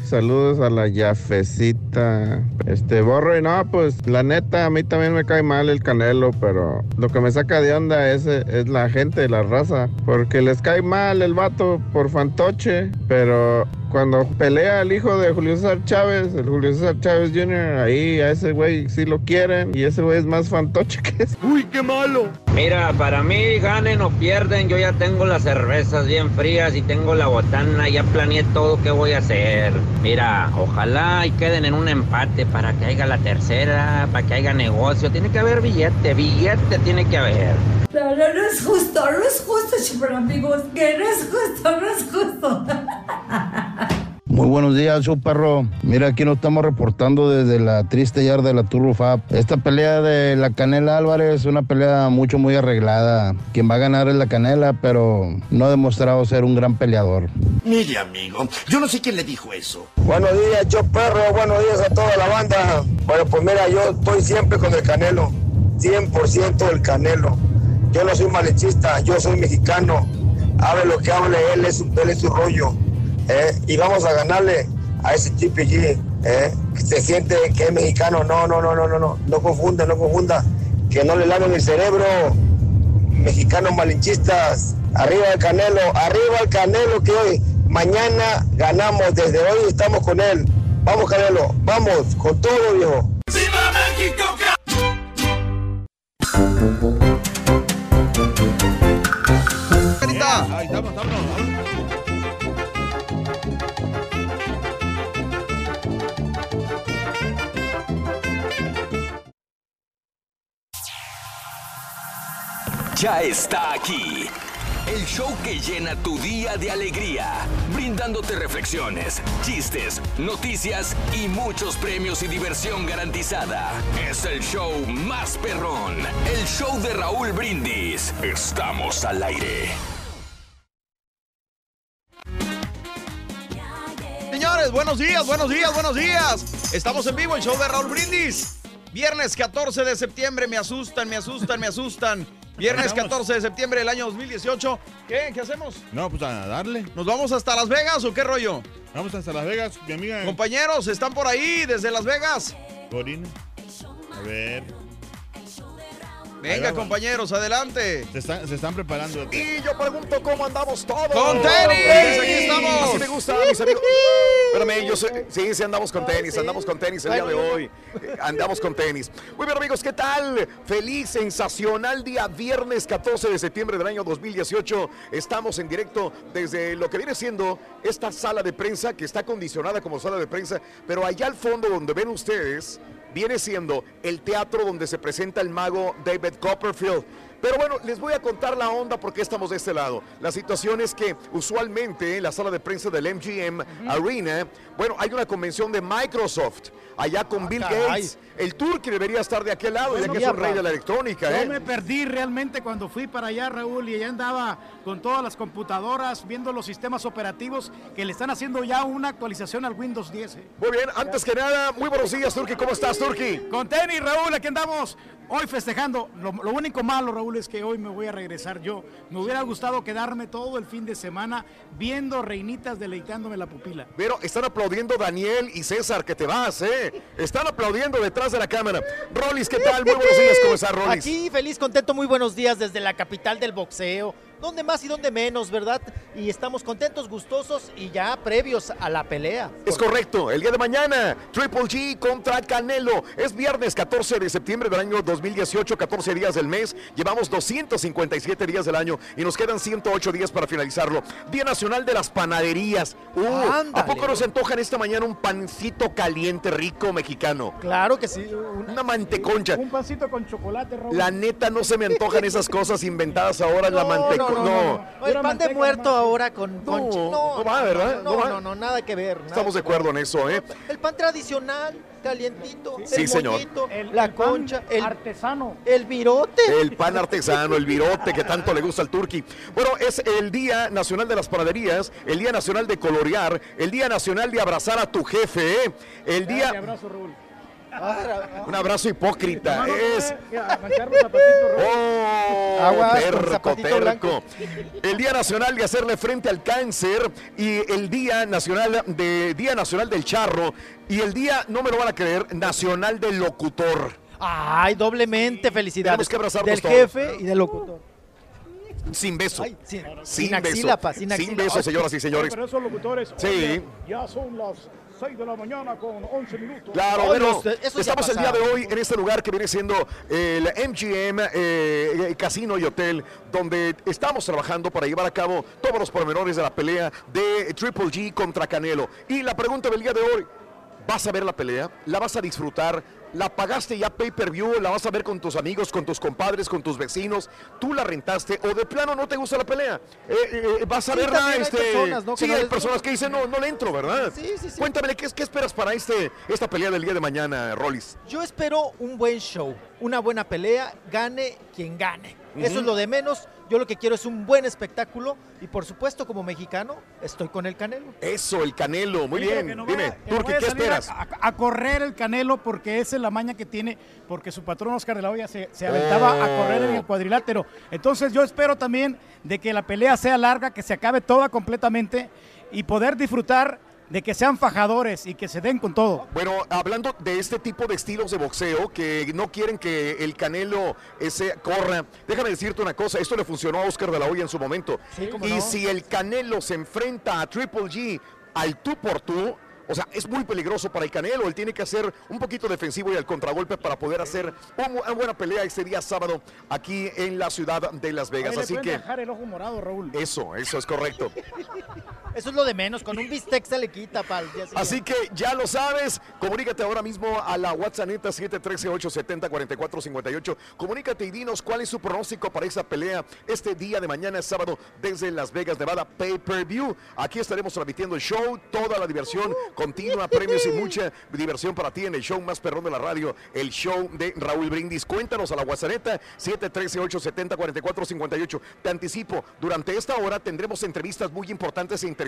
Saludos a la Yafecita. Este, borro y no, pues la neta, a mí también me cae mal el canelo, pero lo que me saca de onda es, es la gente, la raza. Porque les cae mal el vato por fantoche, pero cuando pelea el hijo de Julio César Chávez, el Julio César Chávez Jr., ahí a ese güey sí lo quieren y ese güey es más fantoche que ese. ¡Uy, qué malo! Mira, para mí ganen o pierden, yo ya tengo las cervezas bien frías y tengo la botana, ya planeé todo qué voy a hacer. Mira, ojalá y queden en un empate para que haya la tercera, para que haya negocio. Tiene que haber billete, billete tiene que haber. No, no, no es justo, no es justo, super amigos, que no es justo, no es justo. Muy buenos días, su perro. Mira, aquí nos estamos reportando desde la triste yarda de la Turbo Fab. Esta pelea de la Canela Álvarez es una pelea mucho, muy arreglada. Quien va a ganar es la Canela, pero no ha demostrado ser un gran peleador. Mire, amigo, yo no sé quién le dijo eso. Buenos días, yo perro, buenos días a toda la banda. Bueno, pues mira, yo estoy siempre con el Canelo, 100% el Canelo. Yo no soy malechista, yo soy mexicano. Hable lo que hable, él es, él es su rollo. ¿eh? Y vamos a ganarle a ese TPG, ¿eh? que se siente que es mexicano. No, no, no, no, no, no, no confunda, no confunda. Que no le laven el cerebro. Mexicanos malinchistas, arriba el Canelo, arriba el Canelo que hoy, mañana ganamos, desde hoy estamos con él. Vamos Canelo, vamos, con todo viejo. Ya está aquí. El show que llena tu día de alegría, brindándote reflexiones, chistes, noticias y muchos premios y diversión garantizada. Es el show más perrón, el show de Raúl Brindis. Estamos al aire. Señores, buenos días, buenos días, buenos días. Estamos en vivo, el show de Raúl Brindis. Viernes 14 de septiembre, me asustan, me asustan, me asustan. Viernes Estamos. 14 de septiembre del año 2018. ¿Qué? ¿Qué hacemos? No, pues a darle. ¿Nos vamos hasta Las Vegas o qué rollo? Vamos hasta Las Vegas, mi amiga. Compañeros, ¿están por ahí desde Las Vegas? Corina. A ver. Venga, compañeros, adelante. Se están, se están preparando. Y yo pregunto cómo andamos todos. ¡Con tenis! Aquí estamos. Así me gusta, mis amigos. Espérame, yo sé, sí, sí, andamos con tenis, andamos con tenis el día de hoy. Eh, Andamos con tenis. Muy bien, amigos, ¿qué tal? Feliz, sensacional día viernes 14 de septiembre del año 2018. Estamos en directo desde lo que viene siendo esta sala de prensa que está acondicionada como sala de prensa, pero allá al fondo donde ven ustedes viene siendo el teatro donde se presenta el mago David Copperfield. Pero bueno, les voy a contar la onda porque estamos de este lado. La situación es que usualmente en la sala de prensa del MGM Arena, bueno, hay una convención de Microsoft allá con Bill caray. El tour que debería estar de aquel lado, ya Bueno, que es un rey de la electrónica, Yo ¿eh? me perdí realmente cuando fui para allá, Raúl, y allá andaba con todas las computadoras viendo los sistemas operativos que le están haciendo ya una actualización al Windows 10. ¿eh? Muy bien, antes que nada, muy buenos días, Turki. ¿Cómo estás, Turki? Con tenis, Raúl, aquí andamos. Hoy festejando. Lo, lo único malo, Raúl, es que hoy me voy a regresar yo. Me hubiera gustado quedarme todo el fin de semana viendo reinitas deleitándome la pupila. Pero están aplaudiendo Daniel y César que te vas, ¿eh? Están aplaudiendo detrás de la cámara. Rolis, ¿qué tal? Muy buenos días, ¿cómo estás, Rolis? Aquí feliz, contento, muy buenos días desde la capital del boxeo. Donde más y donde menos, ¿verdad? Y estamos contentos, gustosos y ya previos a la pelea. Es correcto, el día de mañana, Triple G contra Canelo. Es viernes 14 de septiembre del año 2018, 14 días del mes. Llevamos 257 días del año y nos quedan 108 días para finalizarlo. Día Nacional de las Panaderías. Uh, ¿A poco nos antojan esta mañana un pancito caliente, rico, mexicano? Claro que sí. Una manteconcha. Un pancito con chocolate, Raúl. La neta no se me antojan esas cosas inventadas ahora en la manteconcha. no, no, no. El pan de muerto ahora con, con No, no va, ¿verdad? No, No va. no, no, nada que ver. nada Estamos de acuerdo en eso, ¿eh? El pan tradicional, calientito, Sí, el señor. mollito, la concha, el artesano, el virote. El pan artesano, el virote que tanto le gusta al turqui. Bueno, es el Día Nacional de las Panaderías, el Día Nacional de Colorear, el Día Nacional de abrazar a tu jefe, ¿eh? el día... abrazo, Raúl. Un abrazo hipócrita, es... Oh, Aguas terco, zapatito terco. blanco. El Día Nacional de hacerle frente al cáncer y el Día Nacional de Día Nacional del Charro y el Día, no me lo van a creer, Nacional del Locutor. Ay, doblemente felicidades. Tenemos que abrazarnos Del todos. jefe y del locutor. Sin beso. Ay, sin- sin, sin beso. axila, pa, sin axila. beso, Ay, señoras y señores. Pero esos locutores, Sí. oye, ya son las 6 de la mañana con 11 minutos. Claro, bueno, estamos el día de hoy en este lugar que viene siendo el MGM eh, Casino y Hotel, donde estamos trabajando para llevar a cabo todos los pormenores de la pelea de Triple G contra Canelo. Y la pregunta del día de hoy, vas a ver la pelea, la vas a disfrutar, la pagaste ya pay per view, la vas a ver con tus amigos, con tus compadres, con tus vecinos, tú la rentaste o de plano no te gusta la pelea. Eh, eh, vas a Sí, verla, también hay este, personas, ¿no? que sí, no hay les- personas que dicen no, no le entro, ¿verdad? Sí, sí, sí. Cuéntame, ¿qué, qué esperas para este, esta pelea del día de mañana, Rollis? Yo espero un buen show, una buena pelea, gane quien gane. Eso es lo de menos. Yo lo que quiero es un buen espectáculo y por supuesto como mexicano estoy con el Canelo. Eso, el Canelo, muy bien. que no Dime, vaya- que no Turki, vaya ¿qué esperas? A, a- a correr el Canelo porque esa es la maña que tiene, porque su patrón Oscar de la Hoya se, se aventaba a correr en el Oh. cuadrilátero. Entonces yo espero también de que la pelea sea larga, que se acabe toda completamente y poder disfrutar de que sean fajadores y que se den con todo. Bueno, hablando de este tipo de estilos de boxeo que no quieren que el Canelo ese corra, déjame decirte una cosa, esto le funcionó a Oscar de la Hoya en su momento. y no. si el Canelo se enfrenta a Triple G al tú por tú, o sea, es muy peligroso para el Canelo. Él tiene que hacer un poquito defensivo y al contragolpe para poder hacer un- una buena pelea este día sábado aquí en la ciudad de Las Vegas. Le Así pueden que dejar el ojo morado, Raúl. eso, eso es correcto. Eso es lo de menos, con un bistec se le quita siguiente. Así que ya lo sabes, comunícate ahora mismo a la WhatsApp 713-870-4458. Comunícate y dinos cuál es su pronóstico para esa pelea este día de mañana, sábado, desde Las Vegas, Nevada, Pay Per View. Aquí estaremos transmitiendo el show, toda la diversión continua, premios y mucha diversión para ti en el show más perrón de la radio, el show de Raúl Brindis. Cuéntanos a la WhatsApp 713-870-4458. Te anticipo, durante esta hora tendremos entrevistas muy importantes e interesantes.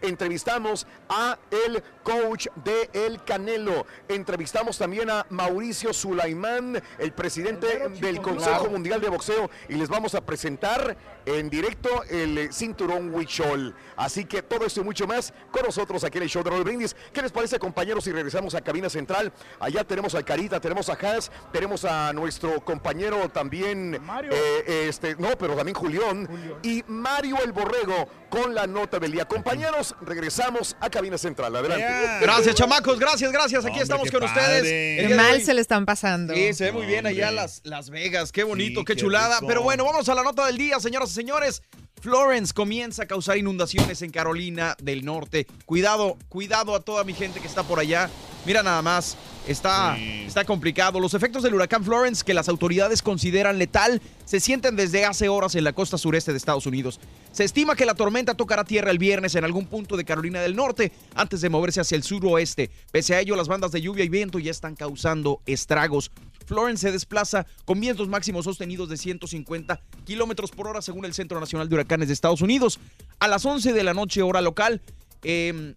Entrevistamos a el coach de El Canelo. Entrevistamos también a Mauricio Sulaimán, el presidente del Consejo Mundial de Boxeo, y les vamos a presentar en directo el eh, cinturón Huichol. Así que todo esto y mucho más con nosotros aquí en el show de Raúl Brindis. ¿Qué les parece, compañeros, si regresamos a cabina central? Allá tenemos al Carita, tenemos a Haas, tenemos a nuestro compañero también, eh, este, no, pero también Julián, y Mario el Borrego con la nota del día. Compañeros, regresamos a cabina central. Adelante. Gracias, chamacos, gracias, gracias. Aquí Hombre, estamos con padre. ustedes. Qué mal se le están pasando. Sí, se ve muy bien allá las, Las Vegas. Qué bonito, qué, qué chulada. rico. Pero bueno, vamos a la nota del día, señoras y señores. Florence comienza a causar inundaciones en Carolina del Norte. Cuidado, cuidado a toda mi gente que está por allá. Mira nada más, está, está complicado. Los efectos del huracán Florence, que las autoridades consideran letal, se sienten desde hace horas en la costa sureste de Estados Unidos. Se estima que la tormenta tocará tierra el viernes en algún punto de Carolina del Norte antes de moverse hacia el suroeste. Pese a ello, las bandas de lluvia y viento ya están causando estragos. Florence se desplaza con vientos máximos sostenidos de 150 kilómetros por hora según el Centro Nacional de Huracanes de Estados Unidos. A las 11 de la noche, hora local, em,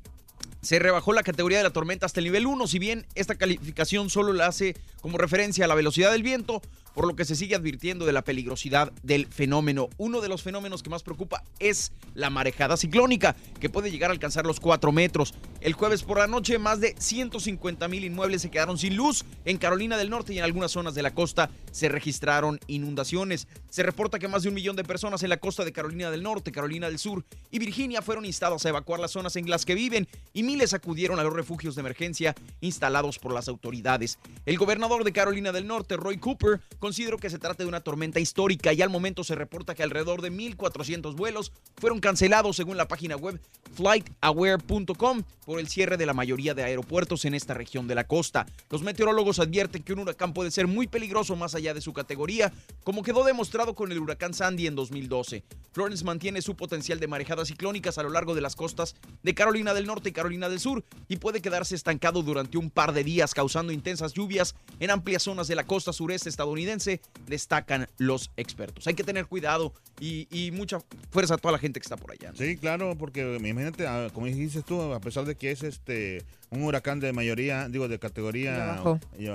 se rebajó la categoría de la tormenta hasta el nivel 1, si bien esta calificación solo la hace como referencia a la velocidad del viento, por lo que se sigue advirtiendo de la peligrosidad del fenómeno. Uno de los fenómenos que más preocupa es la marejada ciclónica, que puede llegar a alcanzar los 4 metros. El jueves por la noche, más de 150 mil inmuebles se quedaron sin luz en Carolina del Norte y en algunas zonas de la costa se registraron inundaciones. Se reporta que más de un millón de personas en la costa de Carolina del Norte, Carolina del Sur y Virginia fueron instadas a evacuar las zonas en las que viven y miles acudieron a los refugios de emergencia instalados por las autoridades. El gobernador de Carolina del Norte, Roy Cooper, consideró que se trata de una tormenta histórica y al momento se reporta que alrededor de 1.400 vuelos fueron cancelados según la página web flightaware.com por el cierre de la mayoría de aeropuertos en esta región de la costa. Los meteorólogos advierten que un huracán puede ser muy peligroso más allá de su categoría, como quedó demostrado con el huracán Sandy en 2012. Florence mantiene su potencial de marejadas ciclónicas a lo largo de las costas de Carolina del Norte y Carolina del Sur y puede quedarse estancado durante un par de días causando intensas lluvias en amplias zonas de la costa sureste estadounidense, destacan los expertos. Hay que tener cuidado y, y mucha fuerza a toda la gente que está por allá. ¿no? Sí, claro, porque imagínate, ah, como dices tú, a pesar de que es este un huracán de mayoría, digo, de categoría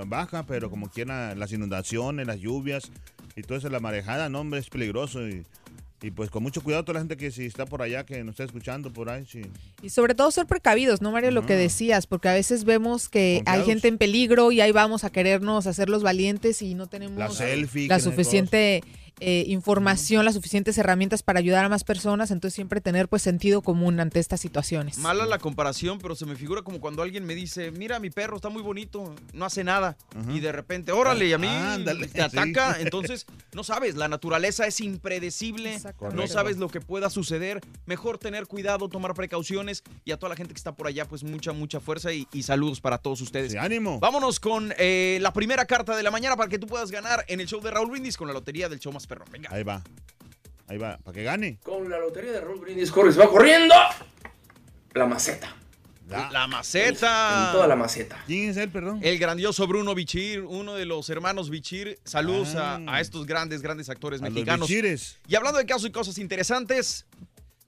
baja, pero como quiera, las inundaciones, las lluvias y todo eso, la marejada, no, hombre, es peligroso. Y, y pues con mucho cuidado toda la gente que si está por allá, que nos está escuchando por ahí, sí. Y sobre todo ser precavidos, ¿no, Mario? Lo que decías, porque a veces vemos que hay gente en peligro y ahí vamos a querernos hacer los valientes y no tenemos La selfie, la que no sé suficiente eh, información, las suficientes herramientas para ayudar a más personas, entonces siempre tener pues sentido común ante estas situaciones. Mala la comparación, pero se me figura como cuando alguien me dice, mira, mi perro está muy bonito, no hace nada. Y de repente, órale, y a mí Ándale, te ataca. sí. Entonces, no sabes, la naturaleza es impredecible. No sabes lo que pueda suceder. Mejor tener cuidado, tomar precauciones. Y a toda la gente que está por allá, pues mucha, mucha fuerza y, y saludos para todos ustedes. ánimo. Vámonos con eh, la primera carta de la mañana para que tú puedas ganar en el show de Raúl Brindis con la lotería del show más Venga. Ahí va. Ahí va, para que gane. Con la lotería de Raúl Brindis corres, va corriendo la maceta. La, maceta. En toda la maceta. ¿Quién es él, perdón? El grandioso Bruno Bichir, uno de los hermanos Bichir. Saludos a- Ah. a, estos grandes, grandes actores A los mexicanos. Bichires. Y hablando de casos y cosas interesantes,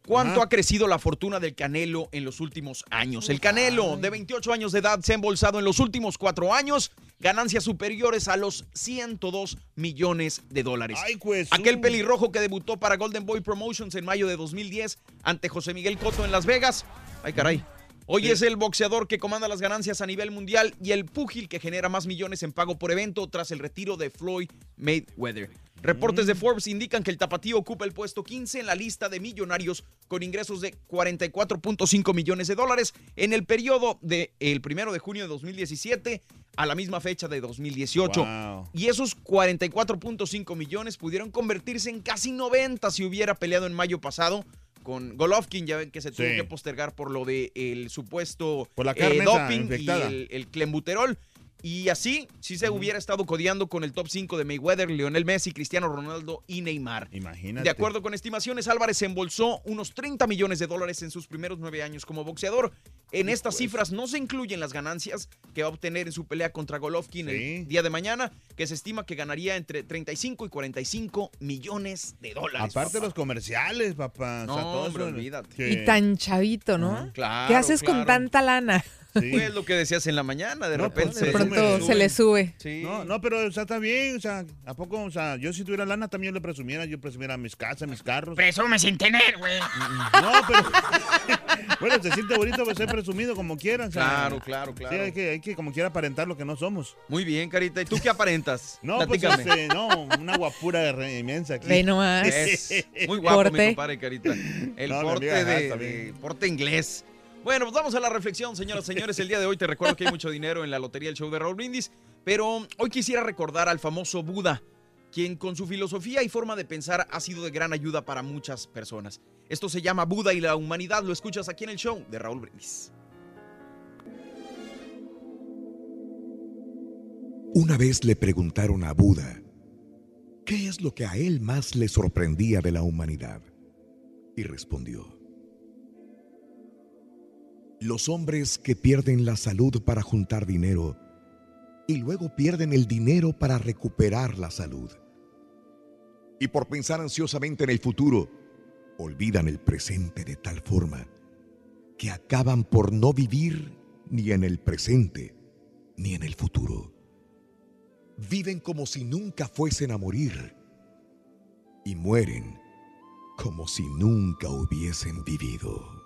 ¿cuánto Ajá. ha crecido la fortuna del Canelo en los últimos años? El Canelo, de 28 años de edad, se ha embolsado en los últimos cuatro años ganancias superiores a los 102 millones de dólares. pues, Aquel uh. pelirrojo que debutó para Golden Boy Promotions en mayo de 2010 ante José Miguel Cotto en Las Vegas. Ay, caray. Hoy es el boxeador que comanda las ganancias a nivel mundial y el púgil que genera más millones en pago por evento tras el retiro de Floyd Mayweather. Reportes de Forbes indican que el tapatío ocupa el puesto 15 en la lista de millonarios con ingresos de 44.5 millones de dólares en el periodo del el primero de junio de 2017 a la misma fecha de 2018. Wow. Y esos 44.5 millones pudieron convertirse en casi 90 si hubiera peleado en mayo pasado con Golovkin, ya ven que se tuvo Sí. que postergar por lo de el supuesto Por la eh, doping y el, el clenbuterol. Y así, si se hubiera estado codeando con el top 5 de Mayweather, Lionel Messi, Cristiano Ronaldo y Neymar. Imagínate. De acuerdo con estimaciones, Álvarez se embolsó unos 30 millones de dólares en sus primeros nueve años como boxeador. En estas cifras no se incluyen las ganancias que va a obtener en su pelea contra Golovkin el día de mañana, que se estima que ganaría entre 35 y 45 millones de dólares. Aparte los comerciales, papá. No, o sea, todo hombre, eso olvídate. que- Y tan chavito, ¿no? Claro, ¿Qué haces con tanta lana? Pues lo que decías en la mañana, de No, repente. pues, De pronto se le sube. No, no, pero o sea, está bien, o sea, ¿a poco? O sea, yo si tuviera lana también le presumiera, yo presumiera mis casas, mis carros. Presume sin tener, güey. No, pero. bueno, se siente bonito pues, ser presumido como quieran. o sea, Claro, claro, claro. Sí, hay que, hay que como quiera aparentar lo que no somos. Muy bien, Carita. ¿Y tú qué aparentas? No, pues este, no, una guapura re- inmensa aquí. Ve nomás. Es muy guapo, Porte. mi compadre Carita. El No, mi porte amiga, de, ajá, de- porte inglés. Bueno, pues vamos a la reflexión, señoras y señores. El día de hoy te recuerdo que hay mucho dinero en la lotería del show de Raúl Brindis, pero hoy quisiera recordar al famoso Buda, quien con su filosofía y forma de pensar ha sido de gran ayuda para muchas personas. Esto se llama Buda y la humanidad. Lo escuchas aquí en el show de Raúl Brindis. Una vez le preguntaron a Buda qué es lo que a él más le sorprendía de la humanidad. Y respondió, los hombres que pierden la salud para juntar dinero y luego pierden el dinero para recuperar la salud. Y por pensar ansiosamente en el futuro, olvidan el presente de tal forma que acaban por no vivir ni en el presente ni en el futuro. Viven como si nunca fuesen a morir y mueren como si nunca hubiesen vivido.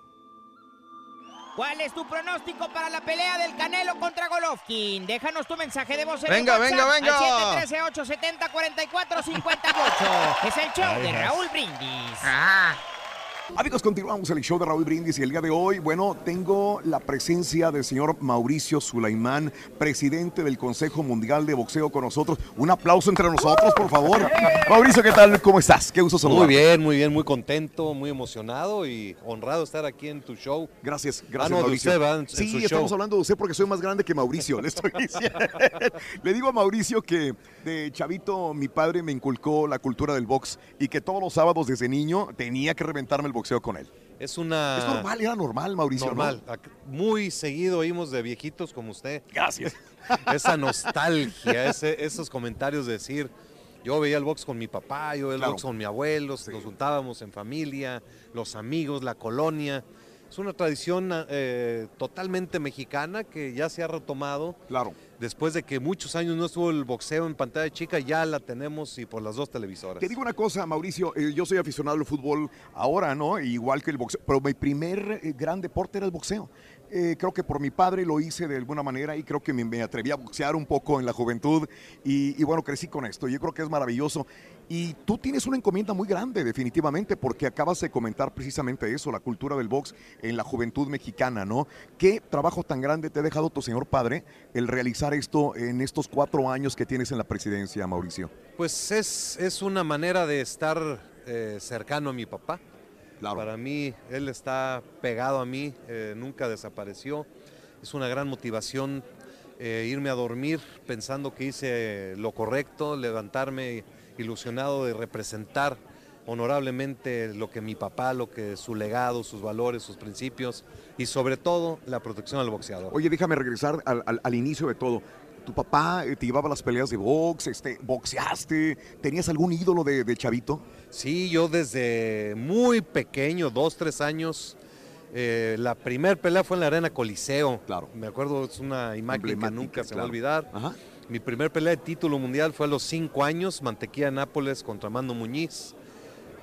¿Cuál es tu pronóstico para la pelea del Canelo contra Golovkin? Déjanos tu mensaje de voz en Venga, el WhatsApp venga, venga. al 713-870-4458. Es el show de Raúl Brindis. Amigos, continuamos el show de Raúl Brindis y el día de hoy, bueno, tengo la presencia del señor Mauricio Sulaimán, presidente del Consejo Mundial de Boxeo con nosotros. Un aplauso entre nosotros, por favor. Mauricio, ¿qué tal? ¿Cómo estás? Qué gusto saludar. Muy bien, muy bien, muy contento, muy emocionado y honrado estar aquí en tu show. Gracias, Ah, gracias, no, de Mauricio. usted, ¿verdad? En- en sí, su estamos show. hablando de usted porque soy más grande que Mauricio, le estoy diciendo. le digo a Mauricio que de chavito mi padre me inculcó la cultura del box y que todos los sábados desde niño tenía que reventarme el boxeo con él. Es una... Es normal, era normal, Mauricio, ¿no? Normal. Muy seguido oímos de viejitos como usted. Gracias. Esa nostalgia, ese- esos comentarios de decir, yo veía el box con mi papá, yo veía el Claro. box con mi abuelo, nos juntábamos en familia, los amigos, la colonia. Es una tradición eh, totalmente mexicana que ya se ha retomado. Claro. después de que muchos años no estuvo el boxeo en pantalla chica, ya la tenemos y por las dos televisoras. Te digo una cosa, Mauricio, eh, yo soy aficionado al fútbol ahora, ¿no? Igual que el boxeo, pero mi primer eh, gran deporte era el boxeo. Eh, creo que por mi padre lo hice de alguna manera y creo que me, me atreví a boxear un poco en la juventud y, y bueno, crecí con esto. Yo creo que es maravilloso. Y tú tienes una encomienda muy grande, definitivamente, porque acabas de comentar precisamente eso, la cultura del box en la juventud mexicana, ¿no? ¿Qué trabajo tan grande te ha dejado tu señor padre el realizar esto en estos cuatro años que tienes en la presidencia, Mauricio? Pues es, es una manera de estar eh, cercano a mi papá. Para mí, él está pegado a mí, eh, nunca desapareció. Es una gran motivación eh, irme a dormir pensando que hice lo correcto, levantarme ilusionado de representar honorablemente lo que mi papá, lo que su legado, sus valores, sus principios y sobre todo la protección al boxeador. Oye, déjame regresar al, al- al inicio de todo. ¿Tu papá eh, te llevaba a las peleas de box? Este, ¿Boxeaste? ¿Tenías algún ídolo de, de chavito? Sí, yo desde muy pequeño, dos, tres años, eh, la primer pelea fue en la Arena Coliseo. Claro. Me acuerdo, es una imagen que nunca se claro. va a olvidar. Mi primer pelea de título mundial fue a los cinco años, Mantequilla Nápoles contra Mando Muñiz.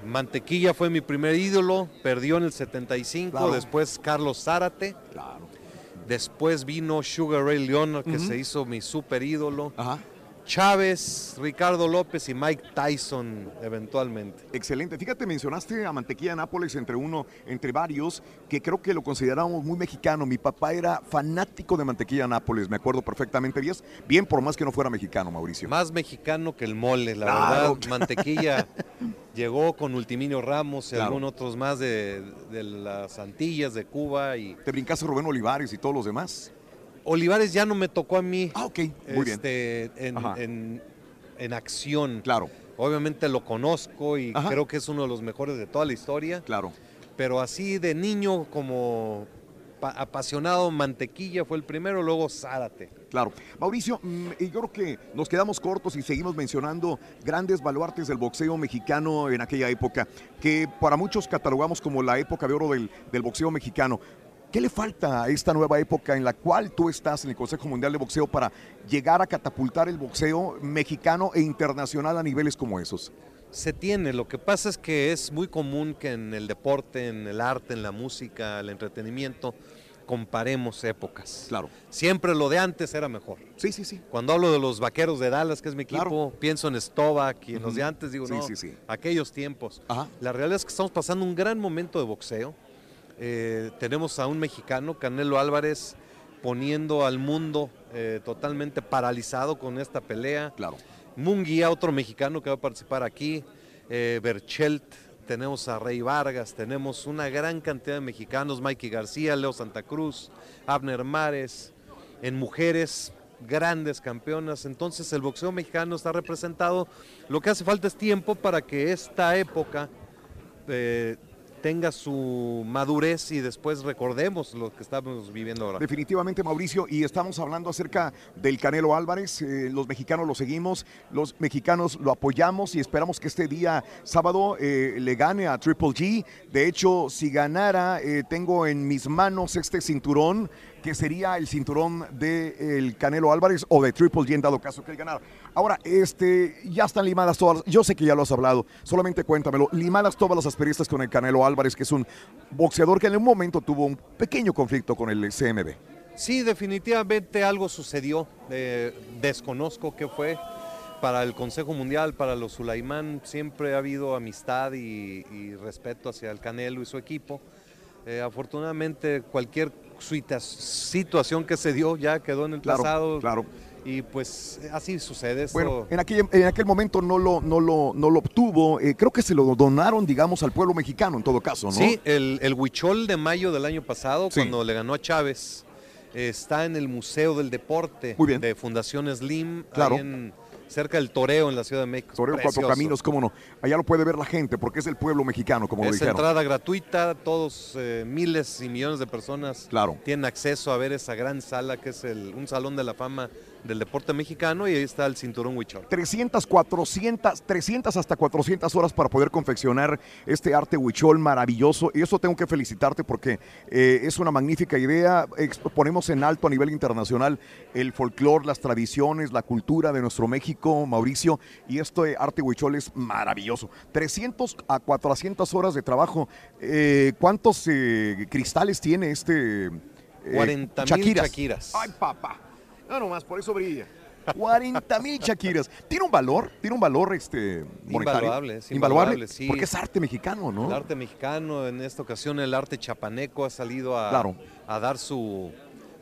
Mantequilla fue mi primer ídolo, perdió en el 75, Claro. después Carlos Zárate. Después vino Sugar Ray Leonard, que se hizo mi super ídolo. Chávez, Ricardo López y Mike Tyson eventualmente. Excelente. Fíjate, mencionaste a Mantequilla Nápoles entre uno, entre varios, que creo que lo consideramos muy mexicano. Mi papá era fanático de Mantequilla Nápoles, me acuerdo perfectamente. Bien, bien por más que no fuera mexicano, Mauricio. Más mexicano que el mole, la Claro. verdad. Mantequilla llegó con Ultiminio Ramos y Claro. algunos otros más de, de las Antillas, de Cuba y... ¿Te brincaste Rubén Olivares y todos los demás? Olivares ya no me tocó a mí. Ah, ok, muy bien. este, En, Ajá. en- en acción. Claro. Obviamente lo conozco y Ajá. creo que es uno de los mejores de toda la historia. Claro. Pero así de niño como pa- apasionado, Mantequilla fue el primero, luego Zárate. Claro. Mauricio, mm, y yo creo que nos quedamos cortos y seguimos mencionando grandes baluartes del boxeo mexicano en aquella época, que para muchos catalogamos como la época de oro del, del boxeo mexicano. ¿Qué le falta a esta nueva época en la cual tú estás en el Consejo Mundial de Boxeo para llegar a catapultar el boxeo mexicano e internacional a niveles como esos? Se tiene, lo que pasa es que es muy común que en el deporte, en el arte, en la música, el entretenimiento, comparemos épocas. Claro. Siempre lo de antes era mejor. Sí, sí, sí. Cuando hablo de los vaqueros de Dallas, que es mi equipo, Claro. pienso en Stovak y en los de antes, digo, Sí, no, sí, sí. aquellos tiempos. La realidad es que estamos pasando un gran momento de boxeo. Eh, tenemos a un mexicano, Canelo Álvarez, poniendo al mundo eh, totalmente paralizado con esta pelea. Claro. Munguía, otro mexicano que va a participar aquí. Eh, Berchelt, tenemos a Rey Vargas, tenemos una gran cantidad de mexicanos, Mikey García, Leo Santa Cruz, Abner Mares. En mujeres, grandes campeonas. Entonces el boxeo mexicano está representado. Lo que hace falta es tiempo para que esta época eh, tenga su madurez y después recordemos lo que estamos viviendo ahora. Definitivamente, Mauricio, y estamos hablando acerca del Canelo Álvarez. eh, los mexicanos lo seguimos, los mexicanos lo apoyamos y esperamos que este día sábado eh, le gane a Triple G. De hecho, si ganara, eh, tengo en mis manos este cinturón que sería el cinturón del Canelo Álvarez o de Triple G en dado caso que él ganara. Ahora, este, ya están limadas todas, yo sé que ya lo has hablado, solamente cuéntamelo, limadas todas las asperezas con el Canelo Álvarez, que es un boxeador que en un momento tuvo un pequeño conflicto con el CMB. Sí, definitivamente algo sucedió. eh, desconozco qué fue. Para el Consejo Mundial, para los Sulaimán, siempre ha habido amistad y, respeto hacia el Canelo y su equipo. Eh, afortunadamente, cualquier situación que se dio ya quedó en el Claro, pasado. claro. Y pues así sucede. esto- Bueno, en aquel, en aquel momento no lo, no lo, no lo obtuvo, eh, creo que se lo donaron, digamos, al pueblo mexicano en todo caso, ¿no? Sí, el, el Huichol de mayo del año pasado, Sí. cuando le ganó a Chávez, eh, está en el Museo del Deporte Muy bien. de Fundación Slim, Claro. ahí en- cerca del Toreo en la Ciudad de México. Sobre Cuatro. Caminos, cómo no. Allá lo puede ver la gente, porque es el pueblo mexicano, como lo Es dijeron. entrada gratuita, todos eh, miles y millones de personas Claro. tienen acceso a ver esa gran sala que es el, un salón de la fama del deporte mexicano y ahí está el cinturón huichol. 300, 400, 300 hasta 400 horas para poder confeccionar este arte huichol maravilloso. Y eso tengo que felicitarte porque eh, es una magnífica idea. Ponemos en alto a nivel internacional el folclore, las tradiciones, la cultura de nuestro México, Mauricio. Y este arte huichol es maravilloso. 300 a 400 horas de trabajo. Eh, ¿Cuántos eh, cristales tiene este? eh, 40,000 Shakiras? Shakiras. Ay, papá. No, nomás, por eso brilla. 40 mil Shakiras. ¿Tiene un valor? ¿Tiene un valor este, monetario? Invaluable, es invaluable, sí. Porque es arte mexicano, ¿no? El arte mexicano, en esta ocasión el arte chapaneco ha salido a, Claro. a dar su,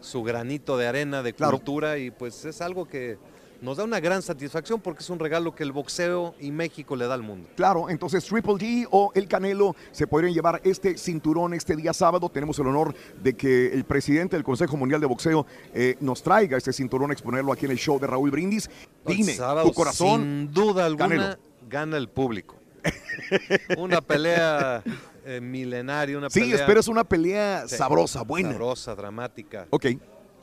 su granito de arena de Claro. cultura y pues es algo que nos da una gran satisfacción porque es un regalo que el boxeo y México le da al mundo. Claro, entonces Triple G o El Canelo se podrían llevar este cinturón este día sábado. Tenemos el honor de que el presidente del Consejo Mundial de Boxeo eh, nos traiga este cinturón, exponerlo aquí en el show de Raúl Brindis. Dime, sábado, tu corazón. Sin duda alguna, Canelo. gana el público. una pelea eh, milenaria, una Sí, pelea... esperas una pelea Sí, sabrosa, buena. Sabrosa, dramática. Ok,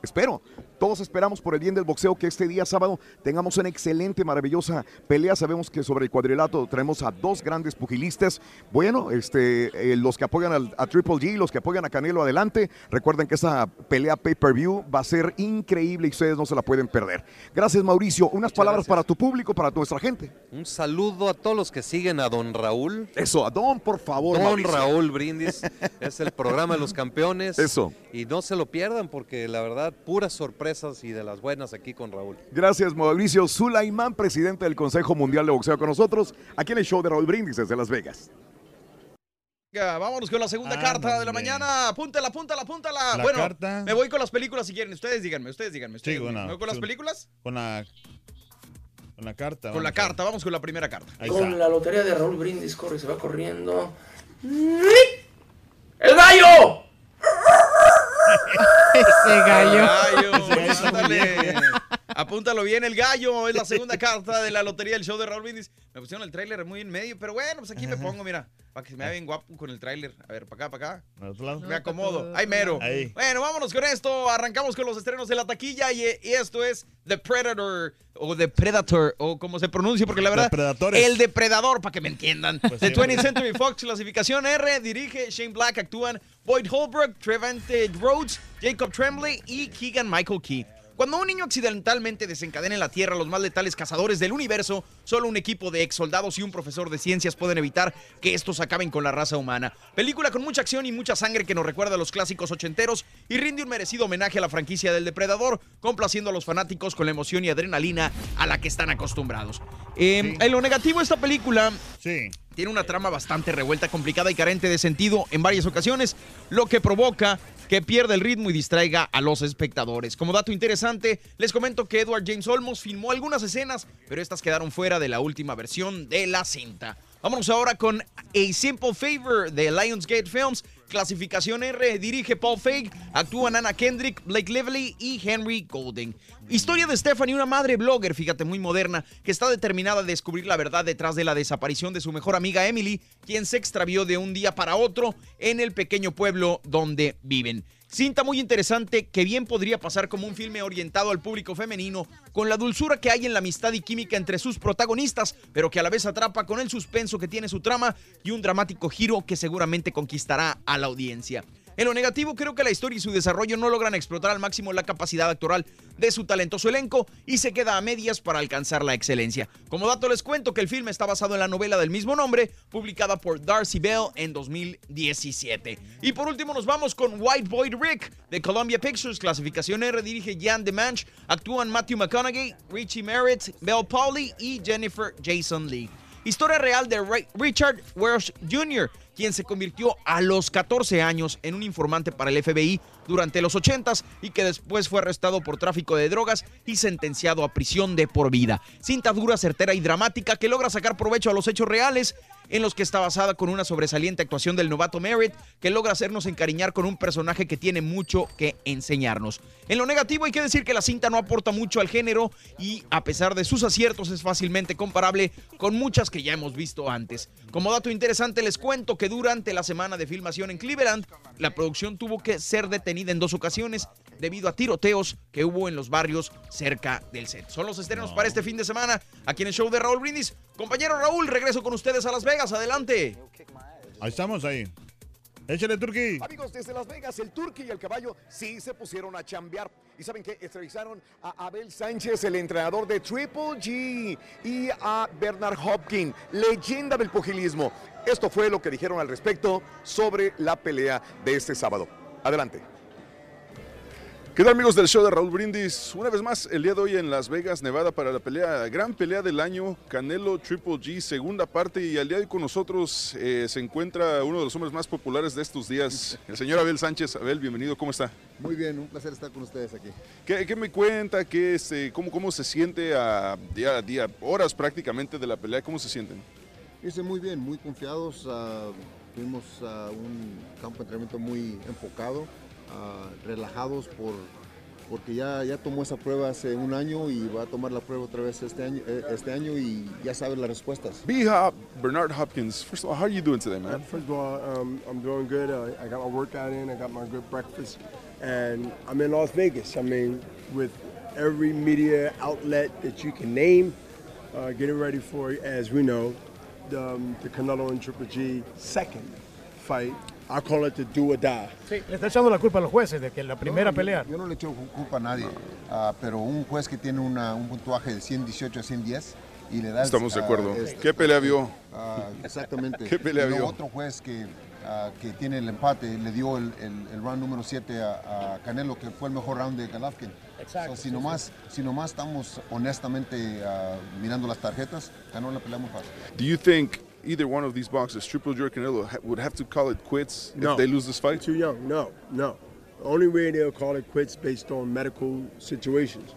espero. Todos esperamos por el bien del boxeo que este día sábado tengamos una excelente, maravillosa pelea. Sabemos que sobre el cuadrilátero tenemos a dos grandes pugilistas. Bueno, este, eh, los que apoyan al- a Triple G, los que apoyan a Canelo adelante. Recuerden que esa pelea pay-per-view va a ser increíble y ustedes no se la pueden perder. Gracias, Mauricio. Unas palabras para tu público, para nuestra gente. Un saludo a todos los que siguen a Don Raúl. Eso, a Don, por favor. Don Mauricio. Raúl Brindis. es el programa de los campeones. Eso. Y no se lo pierdan porque la verdad, puras sorpresas y de las buenas aquí con Raúl. Gracias, Mauricio Sulaimán, presidente del Consejo Mundial de Boxeo, con nosotros aquí en el show de Raúl Brindis desde Las Vegas. Vámonos con la segunda Ah, carta de la mañana. Apúntala, apúntala, apúntala. La bueno, carta. me voy con las películas si quieren. Ustedes díganme, ustedes díganme. ustedes Sí, díganme. bueno, ¿Me voy con las películas? Con la, con la carta. Con la carta, vamos con la primera carta. Ahí Con está. la lotería de Raúl Brindis corre, se va corriendo. ¡El gallo! Ese gallo. gallo, ándale. Apúntalo bien, el gallo es la segunda carta de la lotería del show de Raúl Brindis. Me pusieron el tráiler muy en medio, pero bueno, pues aquí me pongo, mira, para que se me vea bien guapo con el tráiler. A ver, para acá, para acá. Me acomodo. Ahí mero. Ahí. Bueno, vámonos con esto. Arrancamos con los estrenos de la taquilla y, y esto es The Predator o The Predator o como se pronuncia porque la verdad el depredador para que me entiendan. Pues The sí, 20th Century Fox clasificación R dirige Shane Black actúan Boyd Holbrook, Trevante Rhodes, Jacob Tremblay y Keegan Michael Key. Cuando un niño accidentalmente desencadena en la Tierra los más letales cazadores del universo, solo un equipo de ex soldados y un profesor de ciencias pueden evitar que estos acaben con la raza humana. Película con mucha acción y mucha sangre que nos recuerda a los clásicos ochenteros y rinde un merecido homenaje a la franquicia del Depredador, complaciendo a los fanáticos con la emoción y adrenalina a la que están acostumbrados. Eh, En lo negativo, esta película Sí. Tiene una trama bastante revuelta, complicada y carente de sentido en varias ocasiones, lo que provoca que pierda el ritmo y distraiga a los espectadores. Como dato interesante, les comento que Edward James Olmos filmó algunas escenas, pero estas quedaron fuera de la última versión de la cinta. Vámonos ahora con A Simple Favor de Lionsgate Films. Clasificación R, dirige Paul Feig, actúan Anna Kendrick, Blake Lively y Henry Golding. Historia de Stephanie, una madre blogger, fíjate, muy moderna, que está determinada a descubrir la verdad detrás de la desaparición de su mejor amiga Emily, quien se extravió de un día para otro en el pequeño pueblo donde viven. Cinta muy interesante que bien podría pasar como un filme orientado al público femenino, con la dulzura que hay en la amistad y química entre sus protagonistas, pero que a la vez atrapa con el suspenso que tiene su trama y un dramático giro que seguramente conquistará a la audiencia. En lo negativo, creo que la historia y su desarrollo no logran explotar al máximo la capacidad actoral de su talentoso elenco y se queda a medias para alcanzar la excelencia. Como dato les cuento que el filme está basado en la novela del mismo nombre, publicada por Darcy Bell en 2017. Y por último nos vamos con White Boy Rick de Columbia Pictures, clasificación R, dirige Jan DeManch, actúan Matthew McConaughey, Richie Merritt, Belle Pauli y Jennifer Jason Lee. Historia real de Ray- Richard Welsh Jr., quien se convirtió a los 14 años en un informante para el FBI durante los 80s y que después fue arrestado por tráfico de drogas y sentenciado a prisión de por vida. Cinta dura, certera y dramática que logra sacar provecho a los hechos reales en los que está basada con una sobresaliente actuación del novato Merritt que logra hacernos encariñar con un personaje que tiene mucho que enseñarnos. En lo negativo hay que decir que la cinta no aporta mucho al género y a pesar de sus aciertos es fácilmente comparable con muchas que ya hemos visto antes. Como dato interesante les cuento que durante la semana de filmación en Cleveland, la producción tuvo que ser detenida en dos ocasiones debido a tiroteos que hubo en los barrios cerca del set. Son los estrenos para este fin de semana aquí en el show de Raúl Brindis. Compañero Raúl, regreso con ustedes a Las Vegas. Adelante. Ahí estamos ahí. Échale, Turki. Amigos, desde Las Vegas, el Turqui y el caballo sí se pusieron a chambear. ¿Y saben qué? Entrevistaron a Abel Sánchez, el entrenador de Triple G, y a Bernard Hopkins, leyenda del pugilismo. Esto fue lo que dijeron al respecto sobre la pelea de este sábado. Adelante. ¿Qué tal amigos del show de Raúl Brindis? Una vez más, el día de hoy en Las Vegas, Nevada, para la pelea, gran pelea del año, Canelo Triple G, segunda parte, y al día de hoy con nosotros eh, se encuentra uno de los hombres más populares de estos días, el señor Abel Sánchez. Abel, bienvenido, ¿cómo está? Muy bien, un placer estar con ustedes aquí. ¿Qué, qué me cuenta? ¿Qué, este, cómo, ¿Cómo se siente a día a día, horas prácticamente de la pelea? ¿Cómo se sienten? Hice muy bien, muy confiados. ah, tuvimos ah, un campo de entrenamiento muy enfocado, ah, relajados por, porque ya, ya tomó esa prueba hace un año y va a tomar la prueba otra vez este año, eh, este año y ya sabe las respuestas. B-Hop, Bernard Hopkins, first of all, how are you doing today, man? First of all, um, I'm doing good. Uh, I got my workout in. I got my good breakfast, and I'm in Las Vegas. I mean, with every media outlet that you can name, uh, getting ready for, as we know, the, um, the Canelo and Triple G second fight. I call it the do or die. Sí, le está echando la culpa a los jueces de que la primera No, pelea. Yo, no le echo culpa a nadie, ah, pero un juez que tiene una- un puntuaje de 118 a 110 y le da... Estamos de ah, acuerdo. este- ¿Qué pelea vio? Ah, exactamente. ¿Qué pelea vio? otro juez que, que tiene el empate le dio el, el- el round número 7 a, a Canelo, que fue el mejor round de Golovkin. Exacto, So, si, sí, nomás, si nomás estamos honestamente mirando las tarjetas, ganó la pelea muy fácil. Do you think either one of these boxers, Triple G or Canelo, ha- would have to call it quits No. if they lose this fight? Too young. No, no. The only way they'll call it quits based on medical situations.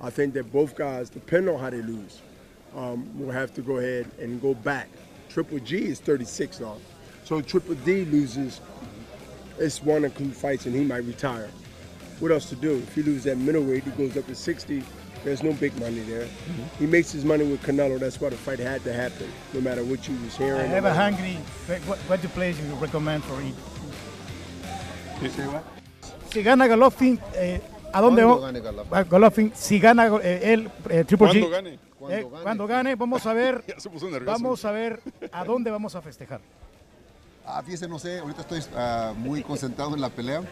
I think that both guys, depending on how they lose, um, will have to go ahead and go back. Triple G is 36 now. So Triple D loses, it's one or two fights and he might retire. What else to do? If he loses that middleweight, he goes up to 60. There's no big money there. He makes his money with Canelo. That's why the fight had to happen, no matter what you was I hearing. have a hungry. What, what the place you recommend for it? Si gana Golovkin, eh, ¿a dónde ¿Cuándo va- gane Golovkin? Si gana eh, él, eh, Triple ¿Cuándo G. gane? eh, Cuando gane. cuando gane, vamos a ver. Ya se puso nervioso. Vamos a ver a dónde vamos a festejar. Ah, fíjese, no sé, ahorita estoy ah, muy concentrado en la pelea,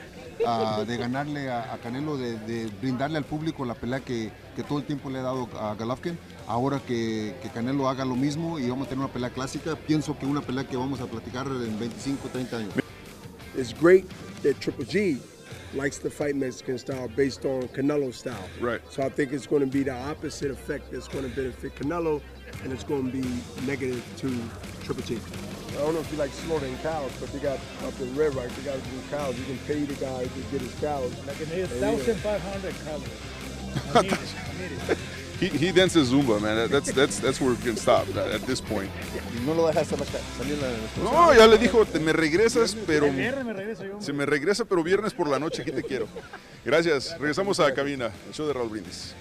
ah, de ganarle a, a Canelo, de, de brindarle al público la pelea que, que todo el tiempo le he dado a Golovkin. Ahora que, que Canelo haga lo mismo y vamos a tener una pelea clásica, pienso que una pelea que vamos a platicar en 25, 30 años. It's great that Triple G likes to fight Mexican style based on Canelo style. Right. So I think it's going to be the opposite effect that's going to benefit Canelo, and it's going to be negative to Triple G. I don't know if you like slaughtering cows, but they got up in Red Rock, they got some cows. You can pay the guy to get his cows. La que me dio And, you know, 1,500 calories. I need it, I need it. He, he dances Zumba, man. That- That's, that's, that's where we can stop at, at this point. No lo dejas salir salir la No, ya le dijo, te me regresas, pero... El viernes me regreso. Se me regresa, pero viernes por la noche, aquí te quiero. Gracias. Regresamos a la cabina, el show de Raúl Brindis.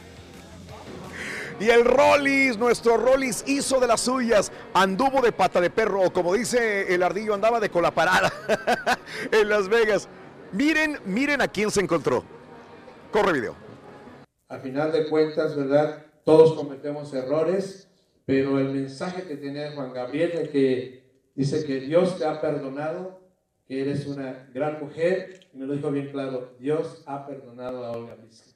Y el Rollis, nuestro Rollis hizo de las suyas, anduvo de pata de perro, o como dice el ardillo, andaba de cola parada en Las Vegas. Miren, miren a quién se encontró. Corre video. A final de cuentas, ¿verdad? Todos cometemos errores, pero el mensaje que tenía Juan Gabriel de que dice que Dios te ha perdonado, que eres una gran mujer, y me lo dijo bien claro, Dios ha perdonado a Olga Vizca.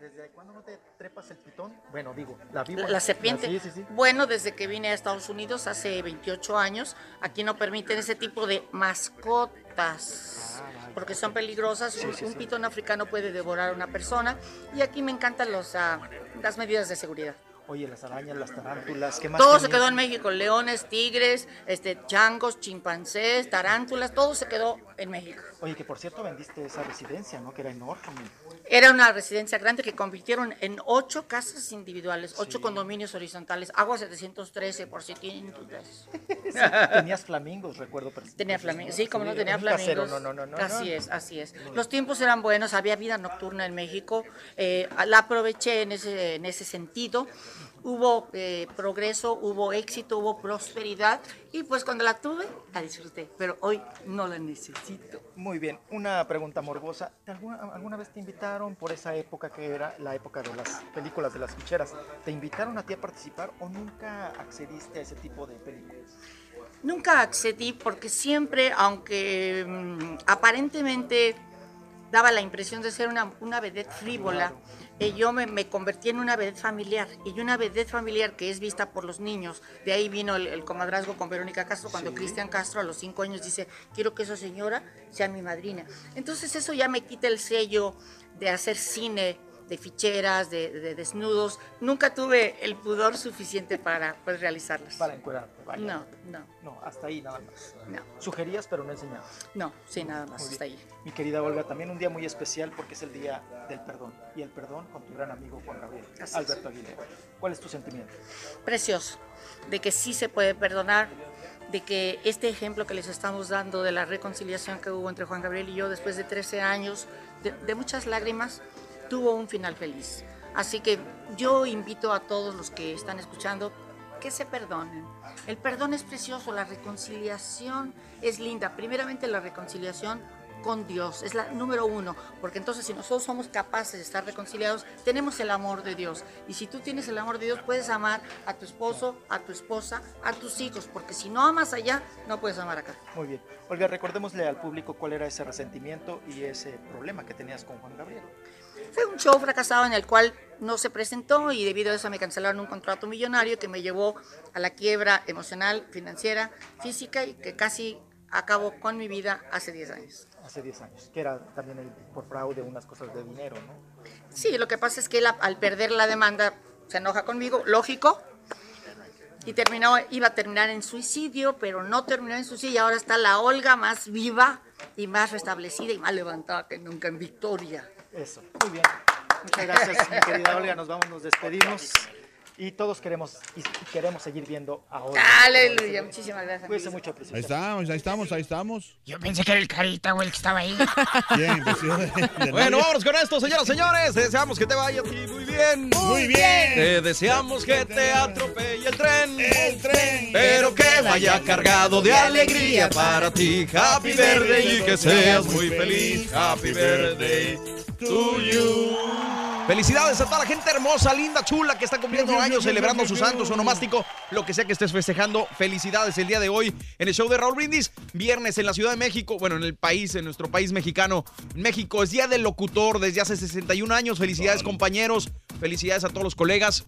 ¿Desde cuándo no te trepas el pitón? Bueno, digo, la víbora. La serpiente. Sí, sí, sí. Bueno, desde que vine a Estados Unidos hace 28 años, aquí no permiten ese tipo de mascotas. Porque son peligrosas. Un- pitón africano puede devorar a una persona. Y aquí me encantan los, ah, las medidas de seguridad. Oye, las arañas, las tarántulas, ¿qué más? Todo se tenías? quedó en México. Leones, tigres, este, changos, chimpancés, tarántulas, todo se quedó en México. Oye, que por cierto vendiste esa residencia, ¿no? Que era enorme. Era una residencia grande que convirtieron en ocho casas individuales, ocho condominios horizontales, agua 713 por si tienen dudas. Sí, tenías flamingos, recuerdo. perfecto. Tenía flamingos, sí, como no tenía casero, flamingos. No, no, no, no. así es, así es. Los tiempos eran buenos, había vida nocturna en México, eh, la aproveché en ese, en ese sentido hubo eh, progreso, hubo éxito, hubo prosperidad y pues cuando la tuve la disfruté, pero hoy no la necesito. Muy bien, una pregunta morbosa. ¿Te ¿Alguna, ¿Alguna vez te invitaron por esa época que era la época de las películas de las ficheras? ¿Te invitaron a ti a participar o nunca accediste a ese tipo de películas? Nunca accedí porque siempre, aunque mm, aparentemente daba la impresión de ser una, una vedette frívola, eh, yo me, me convertí en una vedette familiar. Y una vedette familiar que es vista por los niños. De ahí vino el, el comadrazgo con Verónica Castro, cuando Cristian Castro a los cinco años dice, quiero que esa señora sea mi madrina. Entonces eso ya me quita el sello de hacer cine de ficheras, de, de desnudos. Nunca tuve el pudor suficiente para pues, realizarlas. Para encuerarte, vaya. No, no. No, hasta ahí nada más. No. Sugerías, pero no enseñabas. No, sí, nada más, hasta ahí. Mi querida Olga, también un día muy especial porque es el día del perdón. Y el perdón con tu gran amigo Juan Gabriel, Así. Alberto Aguilera. ¿Cuál es tu sentimiento? precioso, de que sí se puede perdonar, de que este ejemplo que les estamos dando de la reconciliación que hubo entre Juan Gabriel y yo después de 13 años, de, de muchas lágrimas, tuvo un final feliz. Así que yo invito a todos los que están escuchando que se perdonen. El perdón es precioso, la reconciliación es linda. Primeramente la reconciliación con Dios, es la número uno, porque entonces si nosotros somos capaces de estar reconciliados, tenemos el amor de Dios. Y si tú tienes el amor de Dios, puedes amar a tu esposo, a tu esposa, a tus hijos, porque si no amas allá, no puedes amar acá. Muy bien. Olga, recordémosle al público cuál era ese resentimiento y ese problema que tenías con Juan Gabriel. Fue un show fracasado en el cual no se presentó y debido a eso me cancelaron un contrato millonario que me llevó a la quiebra emocional, financiera, física y que casi acabó con mi vida hace 10 años. Hace 10 años, que era también el, por fraude unas cosas de dinero, ¿no? Sí, lo que pasa es que él al perder la demanda se enoja conmigo, lógico, y terminó, iba a terminar en suicidio, pero no terminó en suicidio y ahora está la Olga más viva y más restablecida y más levantada que nunca en victoria. Eso, muy bien. Muchas gracias, mi querida Olga. Nos vamos, nos despedimos. Y todos queremos y queremos seguir viendo a Olga. Aleluya, muchísimas gracias. Cuídense mucho, Priscila. Ahí estamos, ahí estamos, ahí estamos. Yo pensé que era el carita, güey, el que estaba ahí. Bien, de- de Bueno, vámonos con esto, señoras y señores. Deseamos que te vaya a ti muy bien. Muy bien. Te deseamos que te atropelle el tren. El tren. Pero que vaya cargado de alegría para ti. Happy birthday y que seas muy feliz. Happy birthday to you. Felicidades a toda la gente hermosa, linda, chula que está cumpliendo años, celebrando su santo, su onomástico, lo que sea que estés festejando. Felicidades el día de hoy en el show de Raúl Brindis. Viernes en la Ciudad de México, bueno, en el país, en nuestro país mexicano. México es Día del Locutor desde hace 61 años. Felicidades, compañeros. Felicidades a todos los colegas.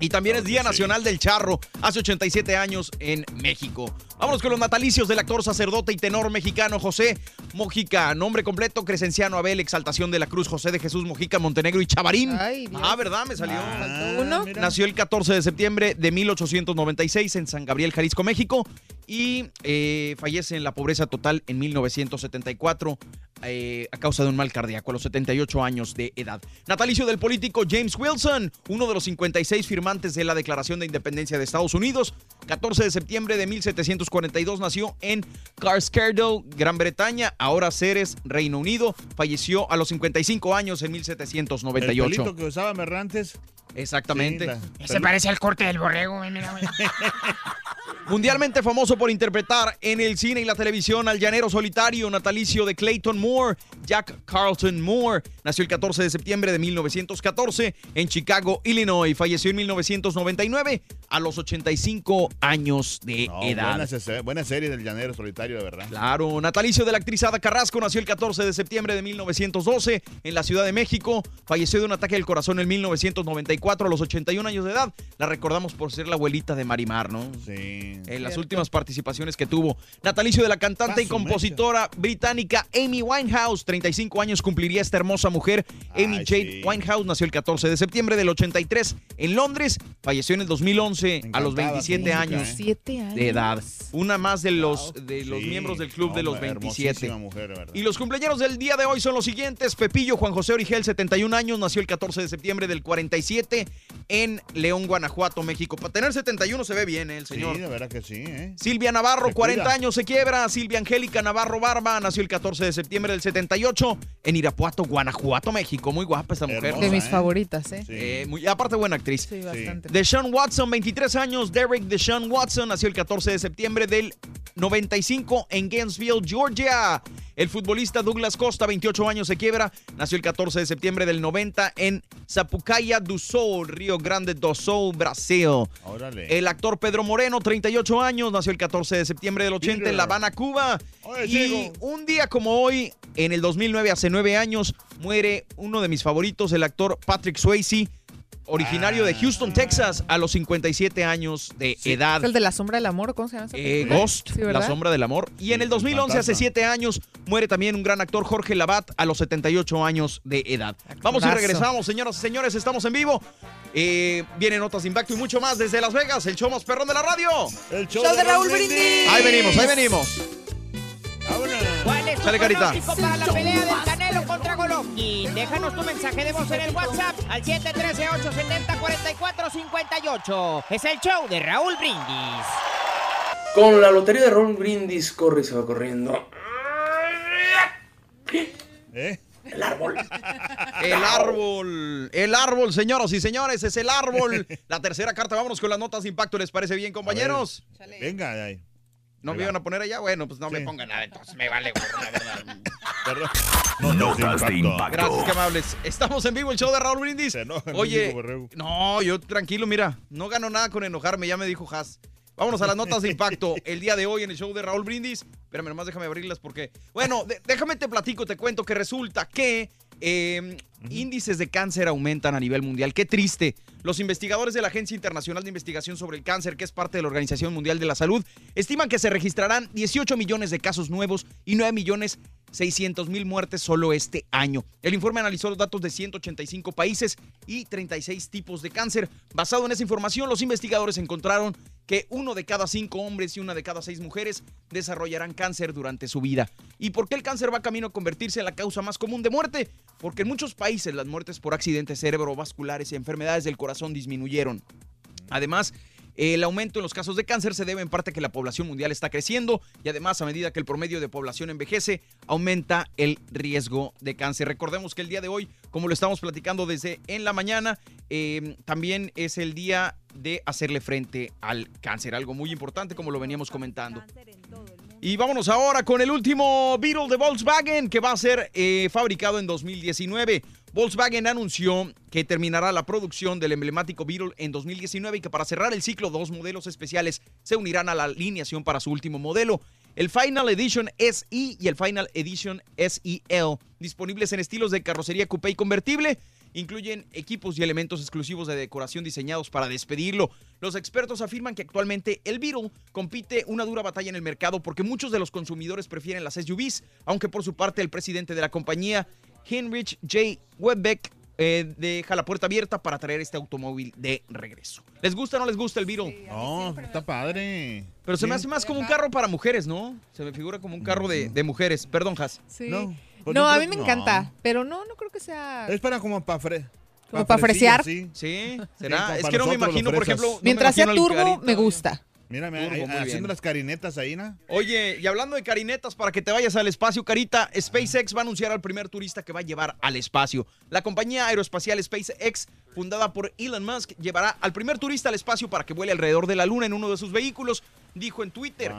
Y también es Día Nacional del Charro, hace 87 años en México. Vámonos con los natalicios del actor, sacerdote y tenor mexicano José Mojica. Nombre completo, Crescenciano Abel, Exaltación de la Cruz, José de Jesús Mojica, Montenegro y Chavarín. Ay, ah, ¿verdad? Me salió. Faltó uno. Nació el 14 de septiembre de 1896 en San Gabriel, Jalisco, México. Y eh, fallece en la pobreza total en 1974 eh, a causa de un mal cardíaco a los 78 años de edad. Natalicio del político James Wilson, uno de los 56 firmantes de la Declaración de Independencia de Estados Unidos. 14 de septiembre de 1742 nació en Carskerdle, Gran Bretaña, ahora Ceres, Reino Unido. Falleció a los 55 años en El 1798. pelito que usaba Merrantes. Exactamente. Sí, la- Se parece al corte del borrego, güey, mira, güey. Mundialmente famoso por interpretar en el cine y la televisión al llanero solitario natalicio de Clayton Moore, Jack Carlton Moore. Nació el 14 de septiembre de 1914 en Chicago, Illinois. Falleció en 1999 a los 85 años de No, edad. buena, buena serie del llanero solitario, de verdad. Claro, natalicio de la actriz Ada Carrasco nació el 14 de septiembre de 1912 en la Ciudad de México. Falleció de un ataque al corazón en 1994 a los 81 años de edad. La recordamos por ser la abuelita de Marimar, ¿no? Sí. En las Cierto. últimas participaciones que tuvo. Natalicio de la cantante y compositora británica Amy Winehouse. 35 años cumpliría esta hermosa mujer. Amy Ay, Jade sí. Winehouse nació el 14 de septiembre del 83 en Londres. Falleció en el 2011 a los encantaba su 27 música, años ¿eh? Años. de edad. Una más de los, de los Sí, miembros del club de los hombre, 27. hermosísima mujer, de verdad. Y los cumpleaños del día de hoy son los siguientes. Pepillo Juan José Origel, 71 años, nació el 14 de septiembre del 47 en León, Guanajuato, México. Para tener 71 se ve bien, ¿eh, el Sí, señor. de verdad. que sí, ¿eh? Silvia Navarro, Se 40 cuida. años, se quiebra. Silvia Angélica Navarro Barba nació el 14 de septiembre del 78 en Irapuato, Guanajuato, México. Muy guapa esta mujer. De mis favoritas, ¿eh? Eh, muy- aparte, buena actriz. Sí, bastante. Deshaun Watson, 23 años. Derek Deshaun Watson nació el 14 de septiembre del 95 en Gainesville, Georgia. El futbolista Douglas Costa, 28 años, se quiebra. Nació el 14 de septiembre del 90 en Sapucaia do Sul, Río Grande do Sul, Brasil. Órale. El actor Pedro Moreno, 38 años, nació el 14 de septiembre del 80 en La Habana, Cuba. Y un día como hoy, en el 2009, hace nueve años, muere uno de mis favoritos, el actor Patrick Swayze, originario de Houston, Texas, a los 57 años de edad. ¿Es el de la sombra del amor? ¿Cómo se llama? Eh? Ghost, Sí, La. Sombra del Amor. Y en el 2011, hace fantasma. siete años, muere también un gran actor, Jorge Labat, a los 78 años de edad. Vamos y regresamos, señoras y señores, estamos en vivo. Eh, vienen notas de impacto y mucho más desde Las Vegas, el show más perrón de la radio. El show de Raúl Brindis. Ahí venimos, ahí venimos. ¿Cuál Sale, carita. para la pelea del Canelo contra Golovkin? Déjanos tu mensaje de voz en el WhatsApp al 713-870-4458. Es el show de Raúl Brindis. Con la lotería de Raúl Brindis corre y se va corriendo. El árbol. El árbol. El árbol, señoras y señores, es el árbol. La tercera carta, vámonos con las notas de impacto. ¿Les parece bien, compañeros? Venga, ahí. ¿No me iban a poner allá? Bueno, pues no me pongan nada, entonces me vale gorro, la verdad. Notas de impacto. Gracias, qué amables. Estamos en vivo, el show de Raúl Brindis. Oye, no, yo tranquilo, mira, no gano nada con enojarme, ya me dijo Haas. Vámonos a las notas de impacto el día de hoy en el show de Raúl Brindis. Espérame, nomás déjame abrirlas porque. Bueno, de- déjame te platico, te cuento que resulta que eh, índices de cáncer aumentan a nivel mundial. Qué triste. Los investigadores de la Agencia Internacional de Investigación sobre el Cáncer, que es parte de la Organización Mundial de la Salud, estiman que se registrarán 18 millones de casos nuevos y 9 millones 600 mil muertes solo este año. El informe analizó los datos de 185 países y 36 tipos de cáncer. Basado en esa información, los investigadores encontraron que uno de cada cinco hombres y una de cada seis mujeres desarrollarán cáncer durante su vida. ¿Y por qué el cáncer va camino a convertirse en la causa más común de muerte? Porque en muchos países las muertes por accidentes cerebrovasculares y enfermedades del corazón disminuyeron. Además, el aumento en los casos de cáncer se debe en parte a que la población mundial está creciendo y además a medida que el promedio de población envejece, aumenta el riesgo de cáncer. Recordemos que el día de hoy, como lo estamos platicando desde en la mañana, eh, también es el día de hacerle frente al cáncer, algo muy importante como lo veníamos comentando. Y vámonos ahora con el último Beetle de Volkswagen que va a ser eh, fabricado en 2019. Volkswagen anunció que terminará la producción del emblemático Beetle en 2019 y que para cerrar el ciclo dos modelos especiales se unirán a la alineación para su último modelo. El Final Edition SE y el Final Edition SEL, disponibles en estilos de carrocería coupé y convertible, incluyen equipos y elementos exclusivos de decoración diseñados para despedirlo. Los expertos afirman que actualmente el Beetle compite una dura batalla en el mercado porque muchos de los consumidores prefieren las SUVs, aunque por su parte el presidente de la compañía, Heinrich J. Webbeck, eh, deja la puerta abierta para traer este automóvil de regreso. ¿Les gusta o no les gusta el Beetle? No, está padre. Pero se me hace más como un carro para mujeres, ¿no? Se me figura como un carro de, de mujeres. Perdón, Has. Sí. No, pues no a mí me no. encanta, pero no, no creo que sea... Es para como para fre. Como para fresear. Sí. Sí, será. es que no me imagino, por ejemplo. Mientras sea turbo, carito. me gusta. Mírame, Turbo, ahí- haciendo bien. las carinetas ahí, ¿no? Oye, y hablando de carinetas, para que te vayas al espacio, Carita, SpaceX va a anunciar al primer turista que va a llevar al espacio. La compañía aeroespacial SpaceX, fundada por Elon Musk, llevará al primer turista al espacio para que vuele alrededor de la Luna en uno de sus vehículos, dijo en Twitter.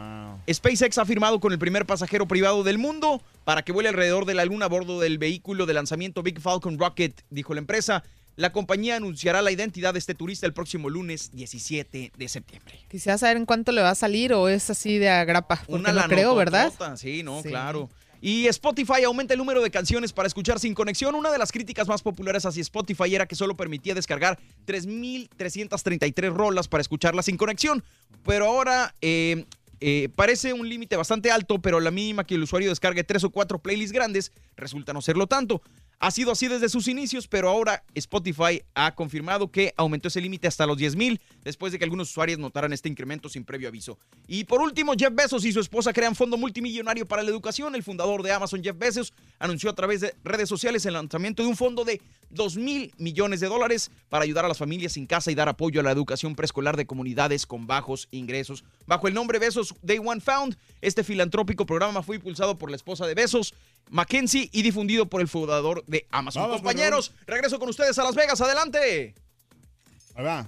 SpaceX ha firmado con el primer pasajero privado del mundo para que vuele alrededor de la Luna a bordo del vehículo de lanzamiento Big Falcon Rocket, dijo la empresa. La compañía anunciará la identidad de este turista el próximo lunes 17 de septiembre. Quisiera saber en cuánto le va a salir o es así de agrapa. Porque Una no creo, ¿verdad? Sí, no, Sí. claro. Y Spotify aumenta el número de canciones para escuchar sin conexión. Una de las críticas más populares hacia Spotify era que solo permitía descargar 3.333 rolas para escucharlas sin conexión. Pero ahora eh, eh, parece un límite bastante alto, pero la mínima que el usuario descargue tres o cuatro playlists grandes resulta no serlo tanto. Ha sido así desde sus inicios, pero ahora Spotify ha confirmado que aumentó ese límite hasta los 10.000 después de que algunos usuarios notaran este incremento sin previo aviso. Y por último, Jeff Bezos y su esposa crean fondo multimillonario para la educación. El fundador de Amazon, Jeff Bezos, anunció a través de redes sociales el lanzamiento de un fondo de 2 mil millones de dólares para ayudar a las familias sin casa y dar apoyo a la educación preescolar de comunidades con bajos ingresos. Bajo el nombre Besos Day One Found, este filantrópico programa fue impulsado por la esposa de Besos, Mackenzie, y difundido por el fundador de Amazon. Vamos, Compañeros, regreso con ustedes a Las Vegas. Adelante. Ahí va.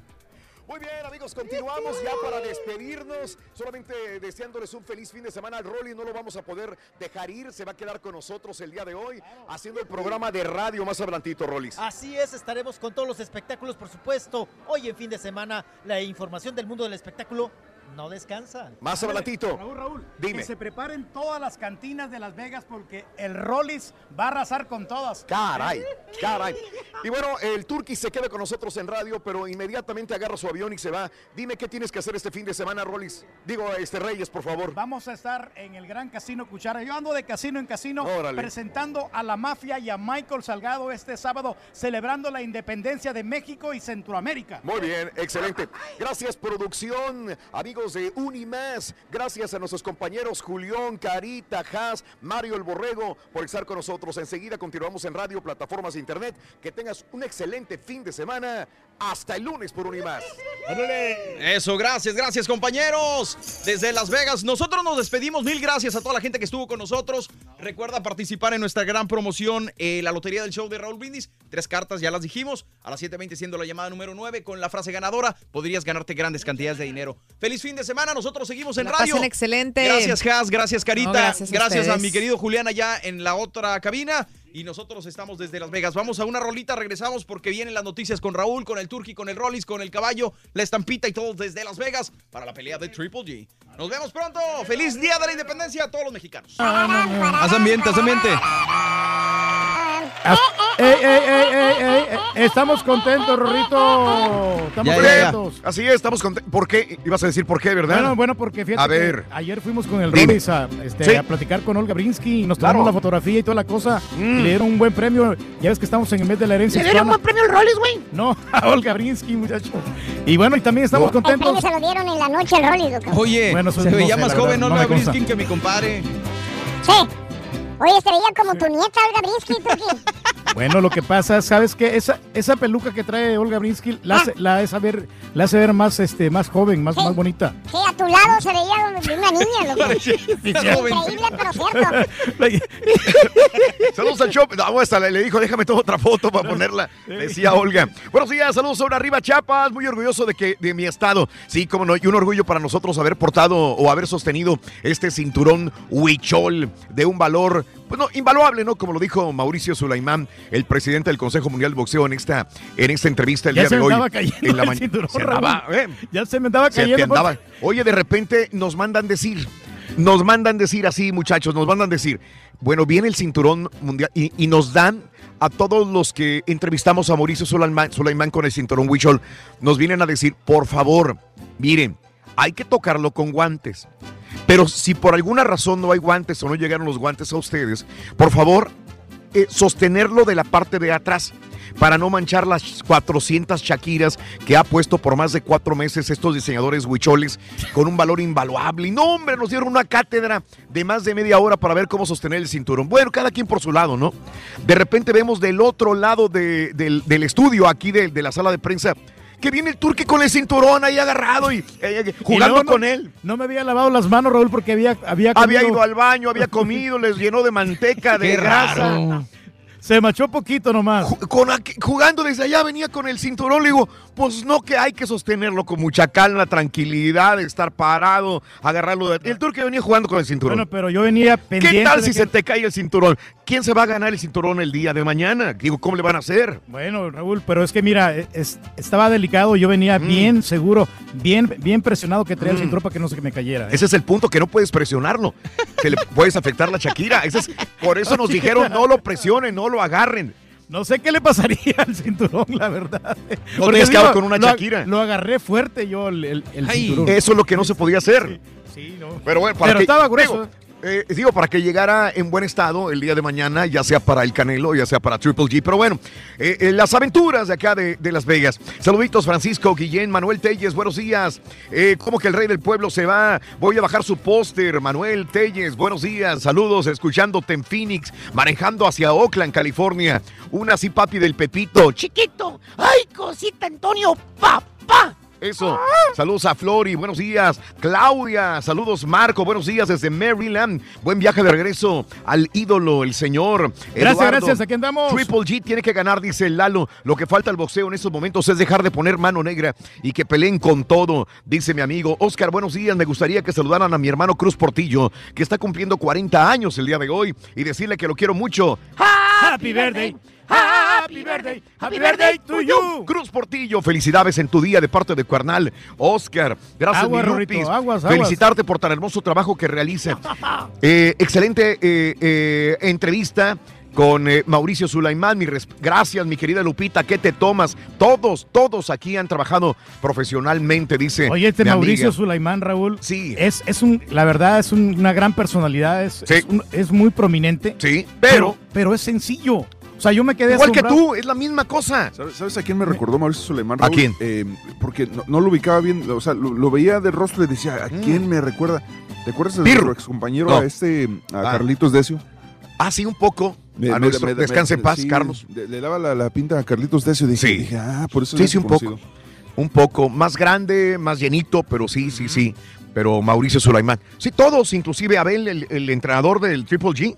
Muy bien, amigos, continuamos ya para despedirnos. Solamente deseándoles un feliz fin de semana al Rolly. No lo vamos a poder dejar ir. Se va a quedar con nosotros el día de hoy haciendo el programa de radio más adelantito, Rollis. Así es, estaremos con todos los espectáculos, por supuesto. Hoy en fin de semana, la información del mundo del espectáculo no descansa. Más adelantito. Raúl, Raúl, Dime. que se preparen todas las cantinas de Las Vegas porque el Rollis va a arrasar con todas. Caray, caray. Y bueno, el Turqui se queda con nosotros en radio, pero inmediatamente agarra su avión y se va. Dime qué tienes que hacer este fin de semana, Rollis. Digo, este Reyes, por favor. Vamos a estar en el Gran Casino Cuchara. Yo ando de casino en casino Órale. presentando a la mafia y a Michael Salgado este sábado celebrando la independencia de México y Centroamérica. Muy bien, excelente. Gracias, producción, amigos de Unimás. Gracias a nuestros compañeros Julián, Carita, Haas, Mario el Borrego por estar con nosotros. Enseguida continuamos en radio, plataformas de internet. Que tengas un excelente fin de semana. Hasta el lunes por Unimás. Eso, gracias, gracias compañeros. Desde Las Vegas, nosotros nos despedimos. Mil gracias a toda la gente que estuvo con nosotros. Recuerda participar en nuestra gran promoción, eh, la Lotería del Show de Raúl Brindis. Tres cartas, ya las dijimos. A las 7.20 siendo la llamada número 9 con la frase ganadora, podrías ganarte grandes cantidades de dinero. Feliz fin de semana, nosotros seguimos en La radio. pasen excelente. Gracias, Has, gracias, Carita. No, gracias a gracias a ustedes. mi querido Julián allá en la otra cabina. Y nosotros estamos desde Las Vegas. Vamos a una rolita, regresamos porque vienen las noticias con Raúl, con el Turqui, con el Rollis, con el caballo, la estampita y todos desde Las Vegas para la pelea de Triple G. Nos vemos pronto. Feliz Día de la Independencia a todos los mexicanos. Haz ambiente, haz ambiente. As- ey, ey, ey, ey, ey, ey, Estamos contentos, Rorrito. Estamos contentos. Así es, estamos contentos. ¿Por qué? Ibas a decir por qué, ¿verdad? Bueno, bueno, porque fíjate A que ayer fuimos con el a, este, Sí. a platicar con Olga Brinsky y nos Claro. tomamos la fotografía y toda la cosa. Mm. Y le dieron un buen premio. Ya ves que estamos en el mes de la herencia ¿Le dieron hispana. buen premio al Rollis, güey? No, a Olga Brinsky, muchacho. Y bueno, y también estamos El premio contentos. se lo dieron en la noche al. Oye, Bueno, se no veía más joven Olga no. Briskin que mi compadre. Sí. Oye, se veía como tu nieta, Olga Brinsky. Bueno, lo que pasa, ¿sabes qué? Esa, esa peluca que trae Olga Brinsky la Ah. hace, la hace ver, la hace ver más, este, más joven, más, más bonita. Sí, a tu lado se veía una niña, loco. Parecía- Increíble, pero cierto. Saludos al show. No, hasta le, le dijo, déjame toda otra foto para ponerla. Decía Olga. Buenos días, saludos sobre arriba, Chiapas. Muy orgulloso de que de mi estado. Sí, como no, y un orgullo para nosotros haber portado o haber sostenido este cinturón huichol de un valor, pues no, invaluable, ¿no? Como lo dijo Mauricio Sulaimán, el presidente del Consejo Mundial de Boxeo en esta, en esta entrevista el Ya día se de me hoy. andaba cayendo en la el cinturón, Se andaba, ¿eh? Ya se me andaba cayendo. andaba. Oye, de repente nos mandan decir, nos mandan decir así, muchachos, nos mandan decir, bueno, viene el cinturón mundial y, y nos dan a todos los que entrevistamos a Mauricio Sulaimán, Sulaimán con el cinturón Huichol, nos vienen a decir, por favor, miren, hay que tocarlo con guantes. Pero si por alguna razón no hay guantes o no llegaron los guantes a ustedes, por favor, eh, sostenerlo de la parte de atrás para no manchar las 400 Shakiras que ha puesto por más de cuatro meses estos diseñadores huicholes con un valor invaluable. Y no, hombre, nos dieron una cátedra de más de media hora para ver cómo sostener el cinturón. Bueno, cada quien por su lado, ¿no? De repente vemos del otro lado de- del, del estudio, aquí de la sala de prensa, que viene el turque con el cinturón ahí agarrado y eh, jugando luego no- con él. No me había lavado las manos, Raúl, porque había había, ido al baño, había comido, les llenó de manteca, de Qué grasa. raro. Se machó poquito nomás. Con jugando desde allá venía con el cinturón, le digo, pues no que hay que sostenerlo con mucha calma, tranquilidad, estar parado, agarrarlo. De... El turque venía jugando con el cinturón. Bueno, pero yo venía pendiente. ¿Qué tal si que- se te cae el cinturón? ¿Quién se va a ganar el cinturón el día de mañana? Digo, ¿cómo le van a hacer? Bueno, Raúl, pero es que mira, es- estaba delicado, yo venía Mm. bien seguro, bien, bien presionado que traía el cinturón para que no se me cayera. ¿eh? Ese es el punto, que no puedes presionarlo. Se le puedes afectar la Shakira. Ese es- por eso nos dijeron, no lo presionen, no lo agarren. No sé qué le pasaría al cinturón, la verdad. No Porque te con una lo- Shakira. Lo agarré fuerte yo el, el- el cinturón. Eso es lo que no se podía hacer. Sí, no. Pero bueno, para Pero que- estaba grueso. digo, Eh, digo, para que llegara en buen estado el día de mañana, ya sea para el Canelo, ya sea para Triple G. Pero bueno, eh, eh, las aventuras de acá de, de Las Vegas. Saluditos, Francisco, Guillén, Manuel Telles, buenos días. ¿Cómo que el rey del pueblo se va? Voy a bajar su póster. Manuel Telles, buenos días. Saludos, escuchándote en Phoenix, manejando hacia Oakland, California. Una así, papi del Pepito. Chiquito. Ay, cosita, Antonio, papá. Eso. Saludos a Flori, buenos días. Claudia, saludos Marco, buenos días desde Maryland. Buen viaje de regreso al ídolo, el señor. Gracias, Eduardo. gracias, aquí andamos. Triple G tiene que ganar, dice Lalo. Lo que falta al boxeo en estos momentos es dejar de poner mano negra y que peleen con todo, dice mi amigo. Oscar, buenos días. Me gustaría que saludaran a mi hermano Cruz Portillo, que está cumpliendo 40 años el día de hoy, y decirle que lo quiero mucho. Happy birthday. Happy birthday. Happy birthday to you. Cruz Portillo, felicidades en tu día de parte de Cuernal. Oscar, gracias, Aguas, mi aguas, aguas. Felicitarte por tan hermoso trabajo que realiza. Eh, excelente eh, eh, entrevista con eh, Mauricio Sulaimán. Mi gracias, mi querida Lupita. ¿Qué te tomas? Todos, todos aquí han trabajado profesionalmente, dice. Oye, este mi Mauricio amiga. Sulaimán, Raúl. Sí. Es, es un, la verdad, es un- una gran personalidad, es, es, un- es muy prominente. Sí, pero. Pero es sencillo. O sea, yo me quedé Igual que tú, es la misma cosa. ¿Sabes, sabes a quién me recordó Mauricio Suleiman? ¿A quién? Eh, porque no, no lo ubicaba bien, o sea, lo, lo veía de rostro y decía, ¿a Mm. quién me recuerda? ¿Te acuerdas de nuestro ex compañero, No. a este, a Ah. Carlitos Decio? Ah, sí, un poco. a nuestro, descanse en paz, sí, Carlos. Le, le daba la, la pinta a Carlitos Decio. Dije, Sí. dije, ah, por eso Sí, sí, un poco. Un poco. Más grande, más llenito, pero sí, sí, sí. Pero Mauricio Sulaimán. Sí, todos, inclusive Abel, el, el entrenador del Triple G.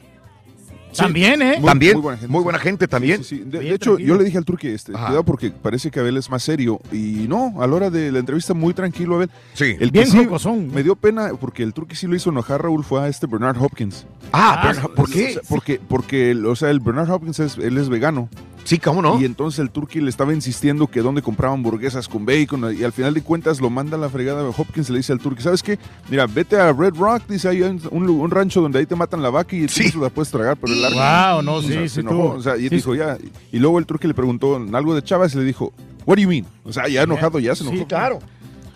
También, ¿eh? Muy- también. muy buena gente, Muy buena gente también. Sí, sí. De, de hecho, yo le dije al turque, este, Ajá. cuidado porque parece que Abel es más serio. Y no, a la hora de la entrevista, muy tranquilo, Abel. Sí. El Bien jocosón. me dio pena porque el turque sí lo hizo enojar, Raúl, fue a este Bernard Hopkins. Ah, Bernard- ¿por qué? O sea, porque, porque, o sea, el Bernard Hopkins, es, él es vegano. Sí, ¿cómo no? Y entonces el turqui le estaba insistiendo que dónde compraba hamburguesas con bacon y al final de cuentas lo manda a la fregada Hopkins le dice al turqui, ¿sabes qué? Mira, vete a Red Rock, dice ahí hay un, un rancho donde ahí te matan la vaca y tú no se la puedes tragar, pero el largo. Wow, no, O sí, sea, sí se enojó, tuvo- o sea, y sí, dijo sí. ya, y luego el turqui le preguntó algo de Chávez y le dijo, What do you mean? O sea, ya enojado, ya se enojó. Sí, claro.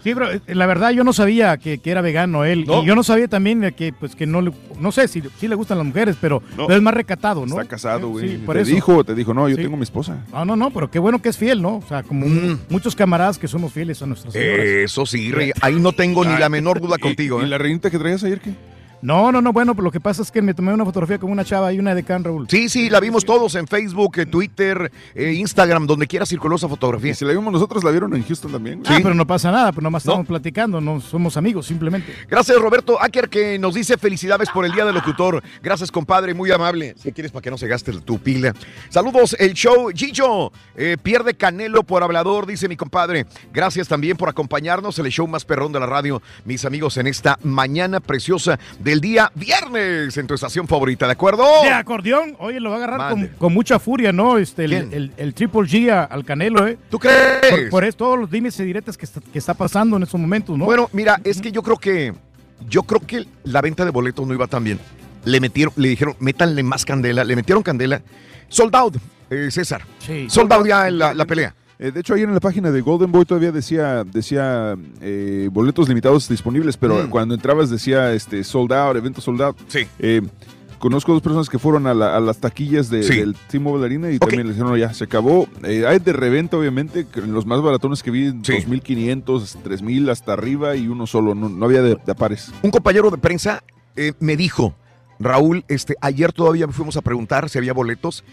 Sí, pero eh, la verdad yo no sabía que, que era vegano él. Y yo no sabía también que, pues, que no le, no sé si sí le gustan las mujeres, pero, No. pero es más recatado, ¿no? Está casado, güey. Sí, por te eso. dijo, te dijo, no, yo Sí. tengo mi esposa. No, no, no, pero qué bueno que es fiel, ¿no? O sea, como Mm. muchos camaradas que somos fieles a nuestras señoras. Eso sí, Rey, ahí no tengo ni la menor duda contigo. ¿Y ¿eh? la reinita que traías ayer qué? No, no, no, bueno, lo que pasa es que me tomé una fotografía con una chava y una de Can Raúl. Sí, sí, la vimos todos en Facebook, eh, Twitter, eh, Instagram, donde quiera circuló esa fotografía. Y si la vimos nosotros, la vieron en Houston también. Ah, pero no pasa nada, pues nomás estamos platicando, no somos amigos, simplemente. Gracias, Roberto Acker, que nos dice felicidades por el Día del Locutor. Gracias, compadre, muy amable. Si quieres, para que no se gaste tu pila. Saludos, el show Gillo. eh, pierde Canelo por hablador, dice mi compadre. Gracias también por acompañarnos, el show más perrón de la radio, mis amigos, en esta mañana preciosa del día viernes en tu estación favorita, ¿de acuerdo? De acordeón, oye, lo va a agarrar con, mucha furia, ¿no? Este, el, ¿Quién? el- el Triple G a- al Canelo, ¿eh? ¿Tú crees? Por, por eso, todos los dimes y diretes que está, que está pasando en estos momentos, ¿no? Bueno, mira, es que yo creo que yo creo que la venta de boletos no iba tan bien. Le metieron, le dijeron, métanle más candela, le metieron candela. Sold out, eh, César. Sold out ya en la, la pelea. Eh, de hecho, ayer en la página de Golden Boy todavía decía, decía eh, boletos limitados disponibles, pero Mm. cuando entrabas decía este sold out, evento sold out. Sí. Eh, conozco dos personas que fueron a, la- a las taquillas de- Sí. del T-Mobile Arena y también les dijeron, "No, ya, se acabó. Eh, hay de reventa, obviamente, los más baratones que vi, 2.500, 3.000 hasta arriba y uno solo, no, no había de, de pares. Un compañero de prensa eh, me dijo, Raúl, este, ayer todavía fuimos a preguntar si había boletos,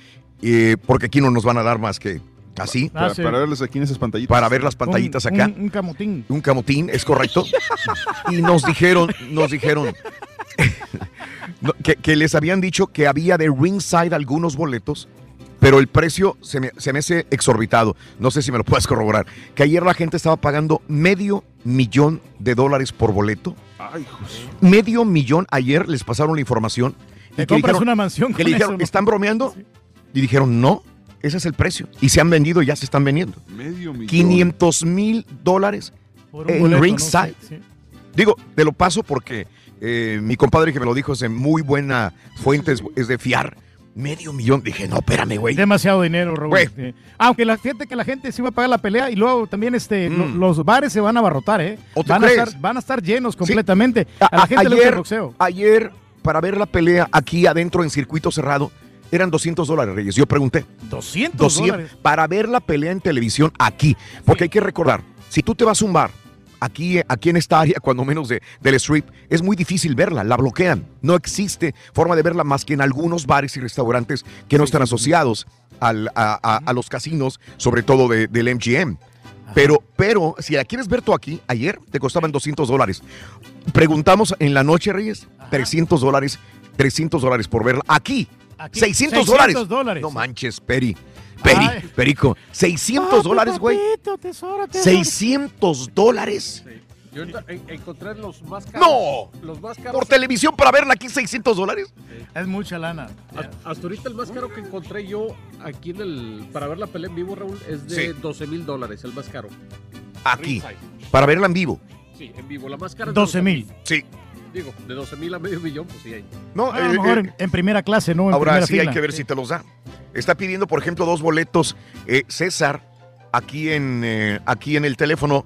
eh, porque aquí no nos van a dar más que así. Ah, Para, sí. para verles aquí en esas pantallitas. Para ver las pantallitas Un- acá. Un, un camotín. un camotín, es correcto. y nos dijeron, nos dijeron que, que les habían dicho que había de ringside algunos boletos, pero el precio se me, se me hace exorbitado. No sé si me lo puedes corroborar. Que ayer la gente estaba pagando medio millón de dólares por boleto. Ay, hijos. Medio millón. Ayer les pasaron la información. Te que compras dijeron- una mansión Que con le dijeron, eso, ¿no? ¿están bromeando? Y dijeron, no, ese es el precio. Y se han vendido, ya se están vendiendo. Medio millón. 500 mil dólares Por un en boleto, ¿no? ringside. Sí, sí. Digo, te lo paso porque eh, mi compadre que me lo dijo es de muy buena fuente, es, es de fiar. Medio millón. Dije, no, espérame, güey. Demasiado dinero, Raúl. Güey. Sí. Aunque la gente que la gente sí va a pagar la pelea y luego también este lo- los bares se van a abarrotar, ¿eh? Mm. ¿O Van a, estar, van a estar llenos completamente. A, A- la gente le gusta el ayer, boxeo. ayer para ver la pelea aquí adentro en circuito cerrado eran 200 dólares, Reyes. Yo pregunté. 200 dólares. Para ver la pelea en televisión aquí. Porque hay que recordar, si tú te vas a un bar, aquí, aquí en esta área, cuando menos de, del strip, es muy difícil verla, la bloquean. No existe forma de verla más que en algunos bares y restaurantes que no están asociados al- a, a- a los casinos, sobre todo de- del MGM. Pero, pero, si la quieres ver tú aquí, ayer te costaban 200 dólares. Preguntamos en la noche, Reyes, 300 dólares, 300 dólares por verla aquí. Aquí, 600 600 dólares. dólares. No manches, Peri. Peri, Ay. Perico. 600 dólares, güey. Papito, tesoro, tesoro. 600 dólares. Yo en- encontré los más caros. ¡No! Los más caros. Por televisión para verla aquí 600 dólares. Es mucha lana. Hasta- Hasta ahorita el más caro que encontré yo aquí en el. Para ver la pelea en vivo, Raúl, es de Sí. 12 mil dólares, el más caro. Aquí. Ringside. Para verla en vivo. Sí, en vivo. La más cara es de 12 mil. Sí. Digo, de 12 mil a medio millón, pues sí hay. No, A lo eh, mejor eh, en, en primera clase, ¿no? En Ahora primera sí fila. hay que ver si te los da. Está pidiendo, por ejemplo, dos boletos. eh, César, aquí en, eh, aquí en el teléfono,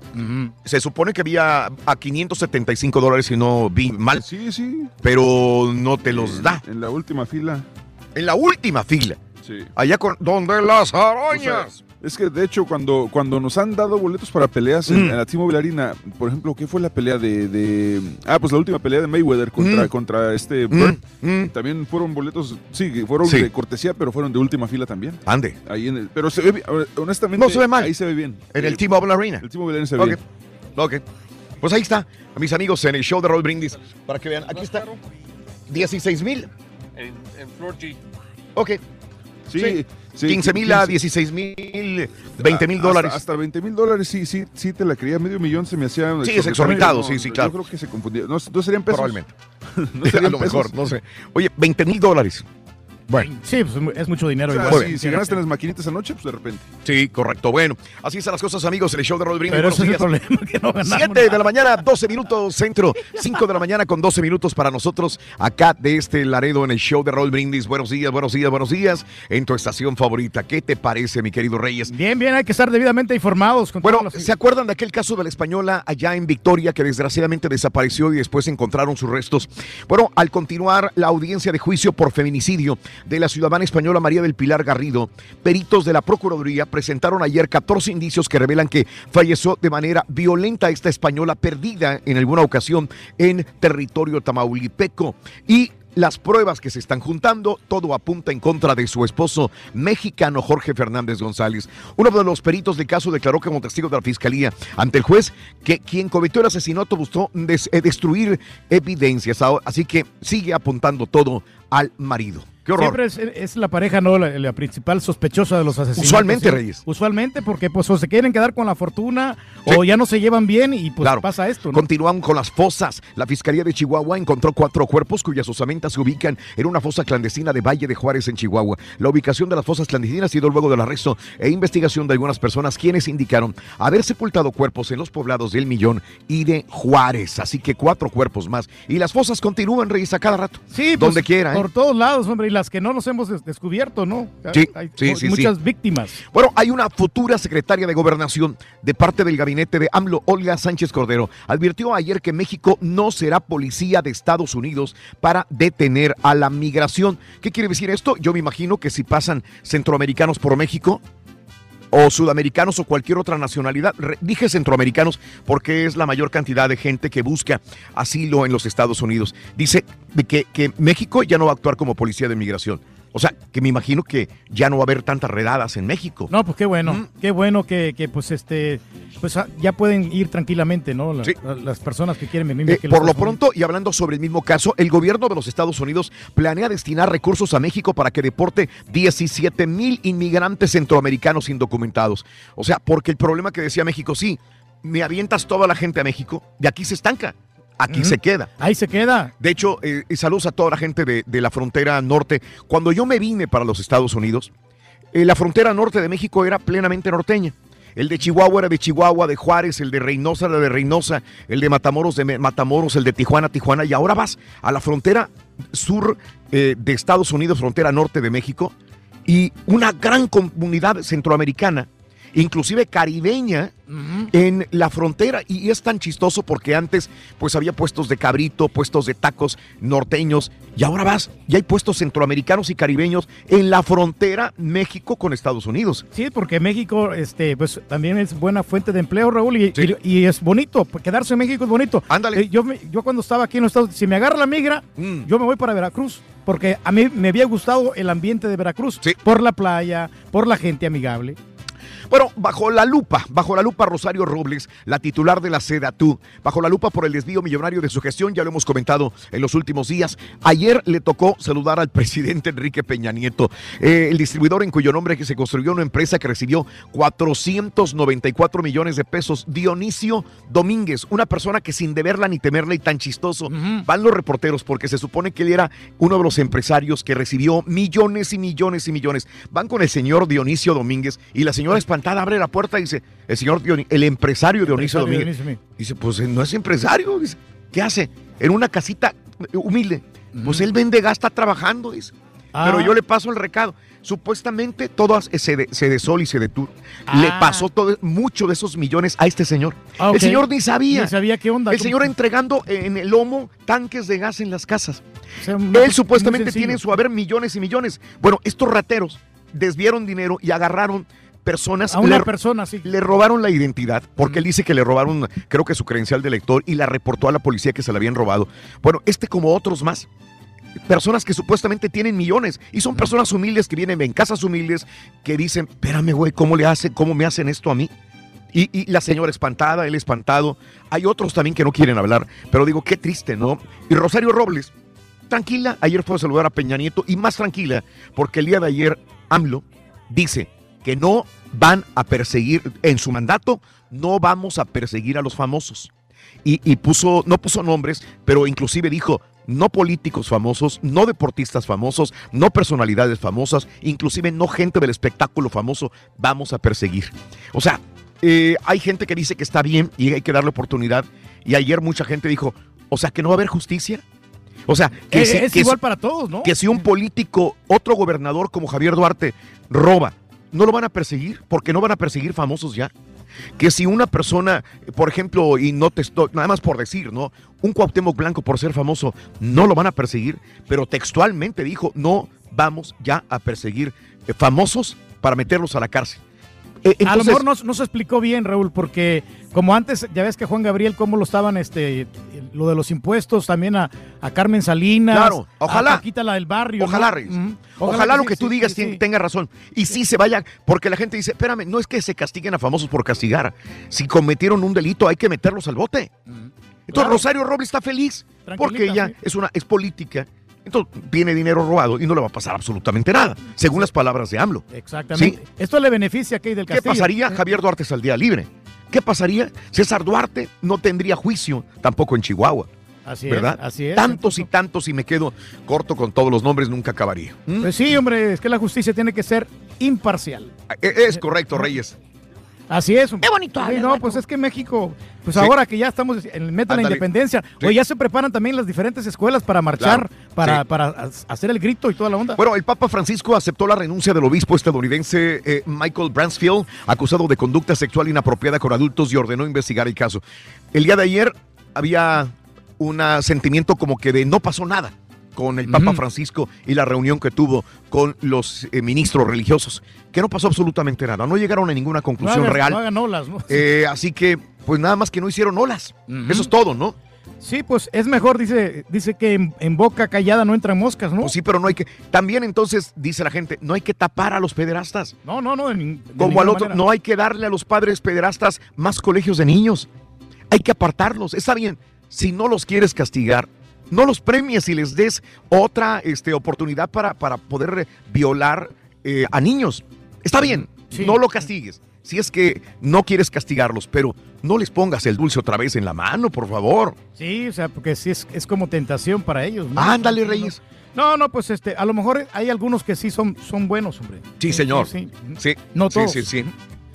se supone que había a 575 dólares si no vi mal. Sí, sí. Pero no te los da. En la última fila. En la última fila. Sí. Allá con donde las arañas. Es que de hecho cuando, cuando nos han dado boletos para peleas en, Mm. en la T-Mobile Arena, por ejemplo, ¿qué fue la pelea de, de- ah pues la última pelea de Mayweather contra, Mm. contra este Mm, Burn? También fueron boletos, sí, que fueron Sí. de cortesía, pero fueron de última fila también. Ande. Ahí en el- pero se ve bien, honestamente No se ve mal. ahí se ve bien. En el Eh, T-Mobile Arena. El T-Mobile Arena se ve Ok. bien. Ok. Pues ahí está, a mis amigos en el show de Roll Brindis. Para que vean, aquí está. 16 mil. En, en Floor G. Ok. Sí, sí, 15 mil a 15. 16 mil, 20 mil Hasta- dólares. Hasta, 20 mil dólares, sí, sí, sí te la creía. Medio millón se me hacía. Sí, es exorbitado, No, sí, sí, yo claro. creo que se confundía. No, no serían pesos. Probablemente. no a serían lo pesos. mejor, no sé. Oye, 20 mil dólares. Bueno. Sí, pues es mucho dinero. O sea, igual. si, si ganaste en las maquinitas anoche, pues de repente. Sí, correcto. Bueno, así están las cosas, amigos. El show de Roll Brindis. Pero Buenos ese es el días. problema, que no ganamos 7 de la mañana, 12 minutos centro. 5 de la mañana con 12 minutos para nosotros acá de este Laredo en el show de Roll Brindis. Buenos días, buenos días, buenos días. En tu estación favorita. ¿Qué te parece, mi querido Reyes? Bien, bien, hay que estar debidamente informados. Con Bueno, los- ¿se acuerdan de aquel caso de la española allá en Victoria que desgraciadamente desapareció y después encontraron sus restos? Bueno, al continuar la audiencia de juicio por feminicidio de la ciudadana española María del Pilar Garrido, peritos de la Procuraduría presentaron ayer 14 indicios que revelan que falleció de manera violenta esta española perdida en alguna ocasión en territorio tamaulipeco. Y las pruebas que se están juntando, todo apunta en contra de su esposo mexicano Jorge Fernández González. Uno de los peritos del caso declaró como testigo de la fiscalía ante el juez que quien cometió el asesinato buscó eh, destruir evidencias. Así que sigue apuntando todo al marido. Qué horror. Siempre es, es la pareja, ¿no? La, la principal sospechosa de los asesinatos. Usualmente, ¿sí? Reyes. Usualmente, porque pues o se quieren quedar con la fortuna o ya no se llevan bien y pues Claro. pasa esto, ¿no? Continúan con las fosas. La Fiscalía de Chihuahua encontró cuatro cuerpos cuyas osamentas se ubican en una fosa clandestina de Valle de Juárez en Chihuahua. La ubicación de las fosas clandestinas ha sido luego del arresto e investigación de algunas personas quienes indicaron haber sepultado cuerpos en los poblados del Millón y de Juárez. Así que cuatro cuerpos más. Y las fosas continúan, Reyes, a cada rato. Sí, pues, donde quiera. ¿eh? Por todos lados, hombre, y las que no nos hemos des- descubierto, ¿no? Sí, Hay sí, sí, muchas víctimas. Bueno, hay una futura secretaria de Gobernación de parte del gabinete de AMLO, Olga Sánchez Cordero. Advirtió ayer que México no será policía de Estados Unidos para detener a la migración. ¿Qué quiere decir esto? Yo me imagino que si pasan centroamericanos por México, o sudamericanos o cualquier otra nacionalidad. Dije centroamericanos porque es la mayor cantidad de gente que busca asilo en los Estados Unidos. Dice que, que México ya no va a actuar como policía de migración. O sea, que me imagino que ya no va a haber tantas redadas en México. No, pues qué bueno, qué bueno que, que, pues este, pues ah, ya pueden ir tranquilamente, ¿no? La- la- las personas que quieren venir. Eh, por lo pronto, y hablando sobre el mismo caso, el gobierno de los Estados Unidos planea destinar recursos a México para que deporte 17 mil inmigrantes centroamericanos indocumentados. O sea, porque el problema que decía México, sí, me avientas toda la gente a México y aquí se estanca. Aquí se queda. Ahí se queda. De hecho, eh, saludos a toda la gente de, de la frontera norte. Cuando yo me vine para los Estados Unidos, eh, la frontera norte de México era plenamente norteña. El de Chihuahua era de Chihuahua, de Juárez, el de Reynosa era de Reynosa, el de Matamoros de Matamoros, el de Tijuana, Tijuana. Y ahora vas a la frontera sur eh, de Estados Unidos, frontera norte de México, y una gran comunidad centroamericana inclusive caribeña, en la frontera. Y es tan chistoso porque antes pues había puestos de cabrito, puestos de tacos norteños, y ahora vas, ya hay puestos centroamericanos y caribeños en la frontera México con Estados Unidos. Sí, porque México este, pues, también es buena fuente de empleo, Raúl, y, y- y es bonito. Quedarse en México es bonito. Ándale. Eh, yo, yo cuando estaba aquí en los Estados si me agarra la migra, Mm. yo me voy para Veracruz. Porque a mí me había gustado el ambiente de Veracruz. Por la playa, por la gente amigable. Bueno, bajo la lupa, bajo la lupa Rosario Robles, la titular de la SEDATU, bajo la lupa por el desvío millonario de su gestión, ya lo hemos comentado en los últimos días. Ayer le tocó saludar al presidente Enrique Peña Nieto, eh, el distribuidor en cuyo nombre que se construyó una empresa que recibió 494 millones de pesos, Dionisio Domínguez, una persona que sin deberla ni temerla y tan chistoso, van los reporteros porque se supone que él era uno de los empresarios que recibió millones y millones y millones. Van con el señor Dionisio Domínguez y la señora espantada abre la puerta y dice, el señor Dioni- el empresario Dionisio Domínguez. Dionisio, Dice, pues eh, no es empresario. Dice, ¿qué hace? En una casita eh, humilde. Pues él vende gas, está trabajando, dice. Ah. Pero yo le paso el recado. Supuestamente todas de Sol y Sedetur le Ah. pasó todo, mucho de esos millones a este señor. Ah. El señor ni sabía. Ni sabía qué onda. El ¿Cómo- señor entregando en el lomo tanques de gas en las casas. O sea, muy- Él supuestamente tiene en su haber millones y millones. Bueno, estos rateros desviaron dinero y agarraron personas. A una le- persona, sí. Le robaron la identidad, porque él dice que le robaron, creo que su credencial de lector, y la reportó a la policía que se la habían robado. Bueno, este como otros más. Personas que supuestamente tienen millones y son personas humildes que vienen en casas humildes que dicen, espérame, güey, ¿cómo le hacen, cómo me hacen esto a mí? Y, y la señora espantada, él espantado. Hay otros también que no quieren hablar, pero digo, qué triste, ¿no? Y Rosario Robles, tranquila, ayer fue a saludar a Peña Nieto y más tranquila, porque el día de ayer AMLO dice que no van a perseguir, en su mandato, no vamos a perseguir a los famosos. Y, y puso, no puso nombres, pero inclusive dijo, no políticos famosos, no deportistas famosos, no personalidades famosas, inclusive no gente del espectáculo famoso, vamos a perseguir. O sea, eh, hay gente que dice que está bien y hay que darle oportunidad. Y ayer mucha gente dijo, o sea, que no va a haber justicia. O sea, que Eh, si- es que igual si- para todos, ¿no? que si un político, otro gobernador como Javier Duarte, roba, no lo van a perseguir porque no van a perseguir famosos ya. Que si una persona, por ejemplo, y no te estoy, nada más por decir, ¿no? Un Cuauhtémoc Blanco por ser famoso, no lo van a perseguir, pero textualmente dijo, no vamos ya a perseguir eh, famosos para meterlos a la cárcel. Eh, a lo entonces- mejor no, no se explicó bien, Raúl, porque como antes, ya ves que Juan Gabriel, cómo lo estaban, este, lo de los impuestos, también a, a Carmen Salinas. Claro, ojalá. A Paquita, la del barrio. Ojalá, ¿no? Reyes. Ujú. Ojalá, lo sí, que tú sí, digas sí, tenga razón. Y sí se vaya, porque la gente dice, espérame, no es que se castiguen a famosos por castigar. Si cometieron un delito, hay que meterlos al bote. Entonces Claro. Rosario Robles está feliz porque ella es una es política. Entonces viene dinero robado y no le va a pasar absolutamente nada, según las palabras de AMLO. Exactamente. Esto le beneficia a Key del ¿Qué Castillo. pasaría? Javier Duarte saldría libre. ¿Qué pasaría? César Duarte no tendría juicio tampoco en Chihuahua. Así es, ¿Verdad? así es. Tantos y tantos y me quedo corto con todos los nombres, nunca acabaría. ¿Mm? Pues sí, hombre, es que la justicia tiene que ser imparcial. E- Es correcto, Reyes. Así es. Qué bonito Sí, no, pues es que México, pues Sí. ahora que ya estamos en el meta de la independencia, Sí. oye, ya se preparan también las diferentes escuelas para marchar, Claro, para, sí. para ha- hacer el grito y toda la onda. Bueno, el Papa Francisco aceptó la renuncia del obispo estadounidense eh, Michael Bransfield, acusado de conducta sexual inapropiada con adultos y ordenó investigar el caso. El día de ayer había un sentimiento como que de no pasó nada con el Papa. Francisco y la reunión que tuvo con los eh, ministros religiosos, que no pasó absolutamente nada, no llegaron a ninguna no conclusión hagan, real. no hagan olas, ¿no? Eh, así que, pues nada más que no hicieron olas. Eso es todo, ¿no? Sí, pues es mejor, dice, dice que en, en boca callada no entran moscas, ¿no? Pues sí, pero no hay que. También entonces, dice la gente, no hay que tapar a los pederastas. No, no, no. de nin- de Como al otro, manera. no hay que darle a los padres pederastas más colegios de niños. Hay que apartarlos. Está bien, si no los quieres castigar, no los premies y les des otra este, oportunidad para, para poder violar eh, a niños. Está bien, no lo castigues. Si es que no quieres castigarlos, pero no les pongas el dulce otra vez en la mano, por favor. Sí, o sea, porque sí es, es como tentación para ellos. ¿no? Ándale, Reyes. No, no, pues este, a lo mejor hay algunos que sí son, son buenos, hombre. Sí, señor. Sí, Sí, No sí, todos. sí, sí.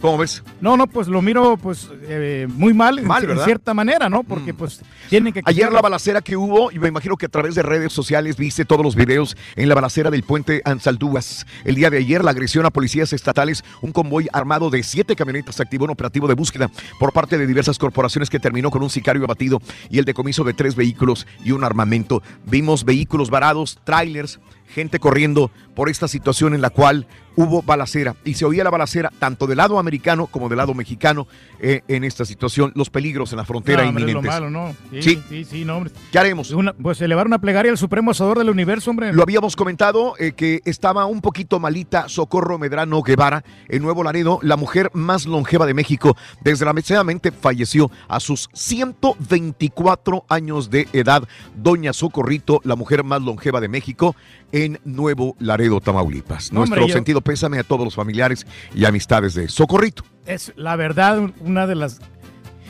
¿Cómo ves? No, no, pues lo miro pues eh, muy mal, en- Mal, en. Mm. cierta manera, ¿no? Porque pues tienen que... Ayer la balacera que hubo, y me imagino que a través de redes sociales viste todos los videos en la balacera del puente Ansaldúas. El día de ayer, la agresión a policías estatales, un convoy armado de siete camionetas activó un operativo de búsqueda por parte de diversas corporaciones que terminó con un sicario abatido y el decomiso de tres vehículos y un armamento. Vimos vehículos varados, trailers, gente corriendo por esta situación en la cual hubo balacera y se oía la balacera tanto del lado americano como del lado mexicano eh, en esta situación, los peligros en la frontera No, hombre, es lo inminentes. malo, ¿no? Sí, Sí. sí, sí, no, hombre. ¿Qué haremos? Una- pues elevar una plegaria al Supremo Asador del Universo, hombre. Lo habíamos comentado eh, que estaba un poquito malita Socorro Medrano Guevara en Nuevo Laredo, la mujer más longeva de México. Desgraciadamente falleció a sus 124 años de edad. Doña Socorrito, la mujer más longeva de México en Nuevo Laredo, Tamaulipas. Hombre, Nuestro yo- sentido pésame a todos los familiares y amistades de Socorrito. Es la verdad una de las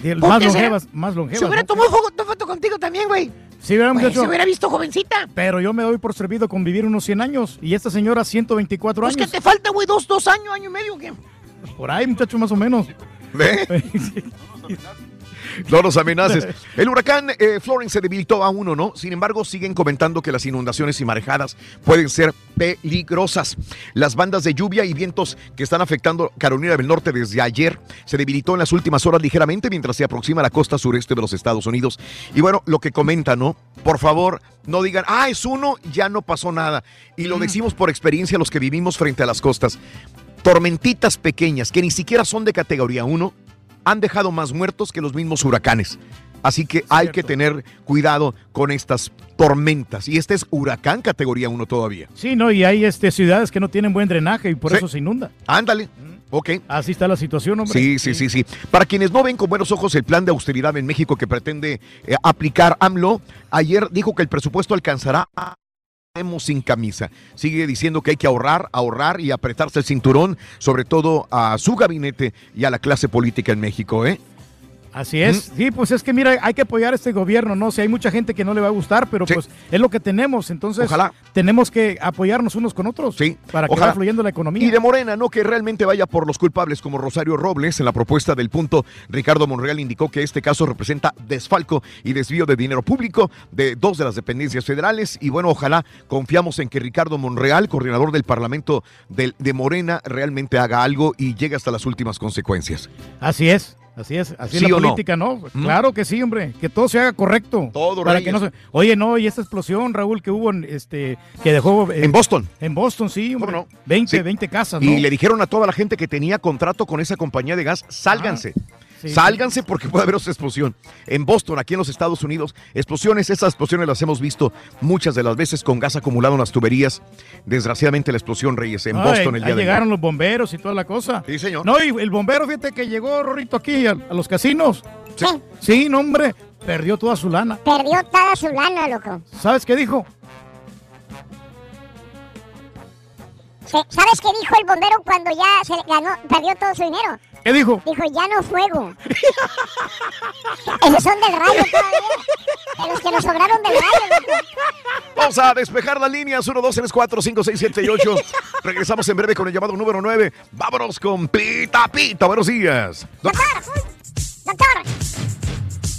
de ¿Por más longevas, más longevas. Se hubiera ¿no? tomado foto, foto contigo también, güey. Sí, ¿verdad, Güey, muchacho? se hubiera visto jovencita. Pero yo me doy por servido con vivir unos 100 años y esta señora 124 Pues que años. te falta, güey, dos, dos años, año y medio, ¿qué? Por ahí, muchacho, más o menos. No nos amenaces. El huracán eh, Florence se debilitó a uno, ¿no? Sin embargo, siguen comentando que las inundaciones y marejadas pueden ser peligrosas. Las bandas de lluvia y vientos que están afectando Carolina del Norte desde ayer se debilitó en las últimas horas ligeramente mientras se aproxima a la costa sureste de los Estados Unidos. Y bueno, lo que comentan, ¿no? Por favor, no digan, ah, es uno, ya no pasó nada. Y lo decimos por experiencia los que vivimos frente a las costas. Tormentitas pequeñas que ni siquiera son de categoría 1 han dejado más muertos que los mismos huracanes. Así que hay que tener cuidado con estas tormentas. Y este es huracán categoría 1 todavía. Sí, no, y hay este, ciudades que no tienen buen drenaje y por Sí. eso se inunda. Ándale. Ok. Así está la situación, hombre. Sí, sí, sí, sí. Para quienes no ven con buenos ojos el plan de austeridad en México que pretende eh, aplicar AMLO, ayer dijo que el presupuesto alcanzará a sin camisa. Sigue diciendo que hay que ahorrar, ahorrar y apretarse el cinturón, sobre todo a su gabinete y a la clase política en México, ¿eh? Así es. Sí, pues es que mira, hay que apoyar a este gobierno, ¿no? Si hay mucha gente que no le va a gustar, pero pues es lo que tenemos. Entonces, Ojalá. tenemos que apoyarnos unos con otros. Sí. Para que vaya fluyendo la economía. Y de Morena, ¿no? Que realmente vaya por los culpables como Rosario Robles. En la propuesta del punto, Ricardo Monreal indicó que este caso representa desfalco y desvío de dinero público de dos de las dependencias federales. Y bueno, ojalá confiamos en que Ricardo Monreal, coordinador del Parlamento de Morena, realmente haga algo y llegue hasta las últimas consecuencias. Así es. Así es, así ¿Sí es la no? política, ¿no? Claro que sí, hombre, que todo se haga correcto. Todo, para Reyes. que no se... Oye, no, y esta explosión, Raúl, que hubo en este que dejó eh, En Boston. En Boston, sí, hombre. 20, Sí. 20 casas, ¿no? Y le dijeron a toda la gente que tenía contrato con esa compañía de gas, sálganse. sí. Sálganse porque puede haber otra explosión. En Boston, aquí en los Estados Unidos, explosiones, esas explosiones las hemos visto muchas de las veces con gas acumulado en las tuberías. Desgraciadamente la explosión, Reyes, en Ay, Boston el día de ayer. llegaron los bomberos y toda la cosa. Sí, señor. No, y el bombero, fíjate que llegó, Rorrito, aquí a, a los casinos. Sí. Sí, no, hombre, perdió toda su lana. Perdió toda su lana, loco. ¿Sabes qué dijo? ¿Sabes qué dijo el bombero cuando ya se ganó, perdió todo su dinero? ¿Qué dijo? Dijo, ya no fuego. Esos son del rayo todavía. De los que nos sobraron del rayo. Vamos a despejar las líneas 1, 2, 3, 4, 5, 6, 7 y 8. Regresamos en breve con el llamado número 9. Vámonos con Pita Pita. Buenos días. Doctor.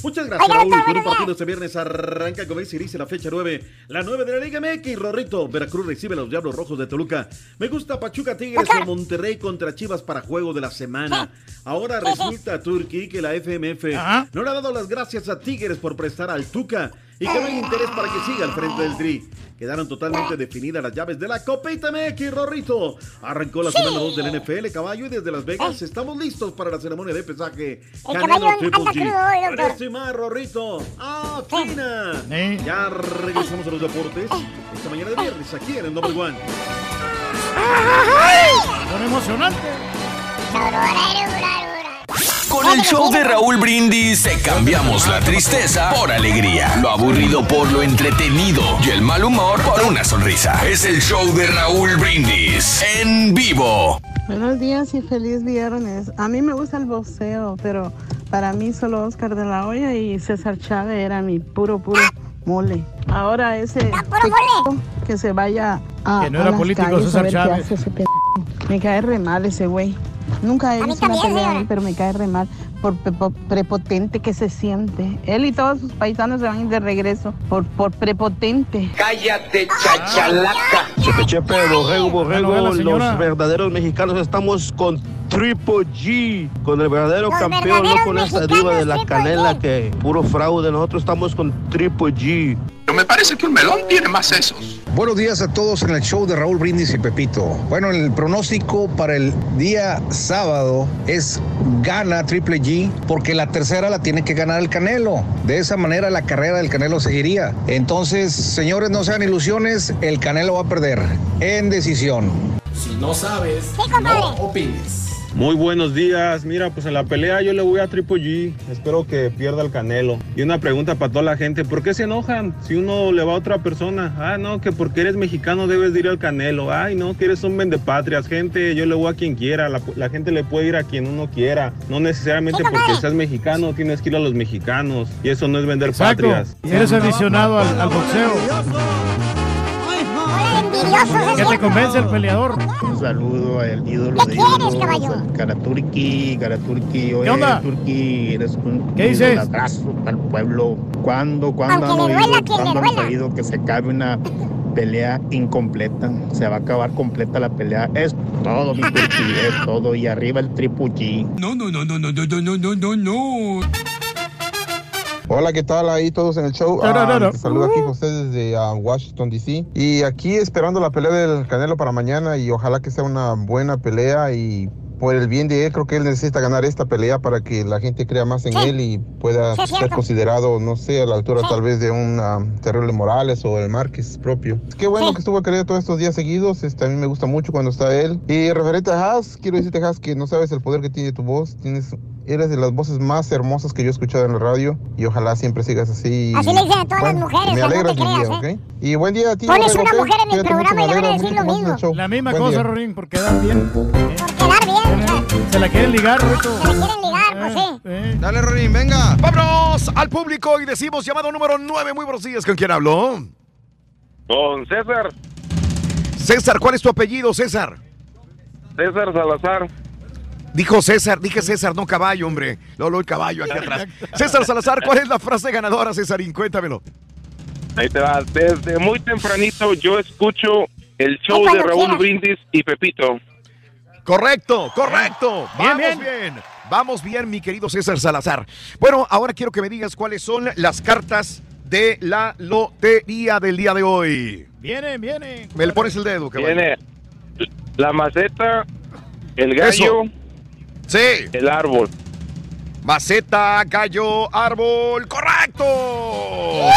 Muchas gracias, Raúl. Con un partido este viernes arranca, como dice, dice la fecha 9. La 9 de la Liga MX, Rorrito. Veracruz recibe a los Diablos Rojos de Toluca. Me gusta Pachuca Tigres o Monterrey contra Chivas para juego de la semana. Ahora resulta, Turquí, que la FMF no le ha dado las gracias a Tigres por prestar al Tuca y que no hay interés para que siga al frente del Tri. Quedaron totalmente definidas las llaves de la Copita MX, Rorrito. Arrancó la semana 2 del NFL, caballo, y desde Las Vegas estamos listos para la ceremonia de pesaje. El caballo anda crudo más, Rorrito. ¡Ah, fina! Ya regresamos a los deportes. Esta mañana de viernes, aquí en el Number One. Son emocionante. Con el show de Raúl Brindis te cambiamos la tristeza por alegría, lo aburrido por lo entretenido y el mal humor por una sonrisa. Es el show de Raúl Brindis en vivo. Buenos días y feliz viernes. A mí me gusta el boxeo, pero para mí solo Oscar de la Hoya y César Chávez era mi puro, puro mole. Ahora ese que se vaya a, Que no a era las político, calles César a ver qué Chávez. hace ese p- Me cae re mal ese güey. Nunca he visto una pelea, señora. pero me cae re mal por prepo- prepotente que se siente. Él y todos sus paisanos se van a ir de regreso por, por prepotente. Cállate, chachalaca. Chepe, chepe, borrego, borrego. Los verdaderos mexicanos estamos con Triple G, con el verdadero Los campeón, no con esa diva de la canela que puro fraude. Nosotros estamos con Triple G. Pero me parece que un melón tiene más sesos. Buenos días a todos en el show de Raúl Brindis y Pepito. Bueno, el pronóstico para el día sábado es gana Triple G porque la tercera la tiene que ganar el Canelo. De esa manera la carrera del Canelo seguiría. Entonces, señores, no sean ilusiones, el Canelo va a perder en decisión. Si no sabes, no opines. Muy buenos días. Mira, pues en la pelea yo le voy a Triple G. Espero que pierda el Canelo. Y una pregunta para toda la gente: ¿por qué se enojan si uno le va a otra persona? Ah, no, que porque eres mexicano debes de ir al Canelo. Ay, no, que eres un vendepatrias. Gente, yo le voy a quien quiera. La, la gente le puede ir a quien uno quiera. No necesariamente porque seas mexicano tienes que ir a los mexicanos. Y eso no es vender Exacto. patrias. Eres aficionado al, al boxeo. ¿Qué te convence el peleador? Un saludo al ídolo de ídolos, al Karaturki, Karaturki, oye, ¿Qué onda? Turki, eres un ¿Qué dices? para el pueblo. ¿Cuándo, cuándo han oído, cuándo han sabido que se cabe una pelea incompleta? Se va a acabar completa la pelea. Es todo, mi Turki, es todo. Y arriba el Triple G. No, no, no, no, no, no, no, no, no, no. Hola, ¿qué tal ahí todos en el show? No, no, no, Ah, no. te saludo aquí José desde ah, Washington DC y aquí esperando la pelea del Canelo para mañana y ojalá que sea una buena pelea y por el bien de él creo que él necesita ganar esta pelea para que la gente crea más en él y pueda Sí, ser cierto. considerado, no sé, a la altura tal vez de un ah, Terrible Morales o el Márquez propio. Qué bueno que estuvo querido todos estos días seguidos, este, a mí me gusta mucho cuando está él. Y referente a Haas, quiero decirte Haas que no sabes el poder que tiene tu voz, tienes Eres de las voces más hermosas que yo he escuchado en la radio y ojalá siempre sigas así. Así le dicen a todas las mujeres, Me no te alegras creas, día, ¿eh? ¿ok? Y buen día a ti. Pones una mujer en el programa y le van a decir lo mismo. La misma Buen cosa. Rorín, por quedar bien. Quedar bien. Se la quieren ligar, Rito. Se la quieren ligar, pues sí. Dale, Rorín, venga. Vámonos al público y decimos llamado número 9. Muy buenos días. ¿Con quién habló? Con César. César, ¿cuál es tu apellido, César? César Salazar. Dijo César, dije César, no caballo, hombre. Lolo, el caballo aquí atrás. César Salazar, ¿cuál es la frase ganadora, Césarín? Cuéntamelo. Ahí te va. Desde muy tempranito yo escucho el show de Raúl. Brindis y Pepito. Correcto, correcto. Vamos bien. Vamos bien, mi querido César Salazar. Bueno, ahora quiero que me digas cuáles son las cartas de la lotería del día de hoy. Viene, viene. Me le pones el dedo, caballo. Tiene la maceta, el gallo, Sí. el árbol. Maceta, gallo, árbol, correcto.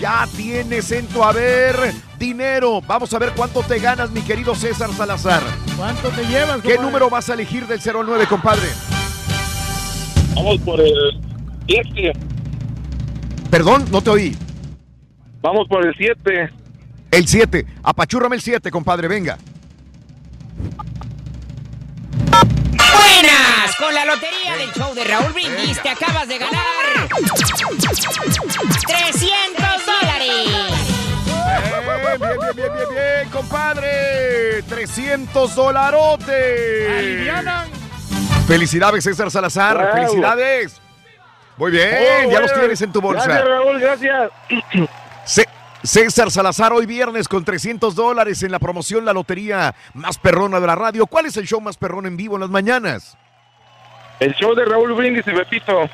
Ya tienes en tu haber dinero. Vamos a ver cuánto te ganas, mi querido César Salazar. ¿Cuánto te llevas, ¿Qué compadre? número vas a elegir del 0 al 9, compadre? Vamos por el 7. Perdón, no te oí. Vamos por el 7. El 7. Apachúrrame el 7, compadre, venga. Con la lotería del show de Raúl Brindis te acabas de ganar 300 dólares. Bien, bien, bien, bien, bien, bien, compadre. 300 dolarotes. Alivianan. Felicidades, César Salazar. Bravo. Felicidades. Muy bien, Oh, ya los tienes en tu bolsa. Gracias, Raúl, gracias. C- César Salazar, hoy viernes con 300 dólares en la promoción La Lotería más perrona de la radio. ¿Cuál es el show más perrón en vivo en las mañanas? El show de Raúl Brindis y Pepito.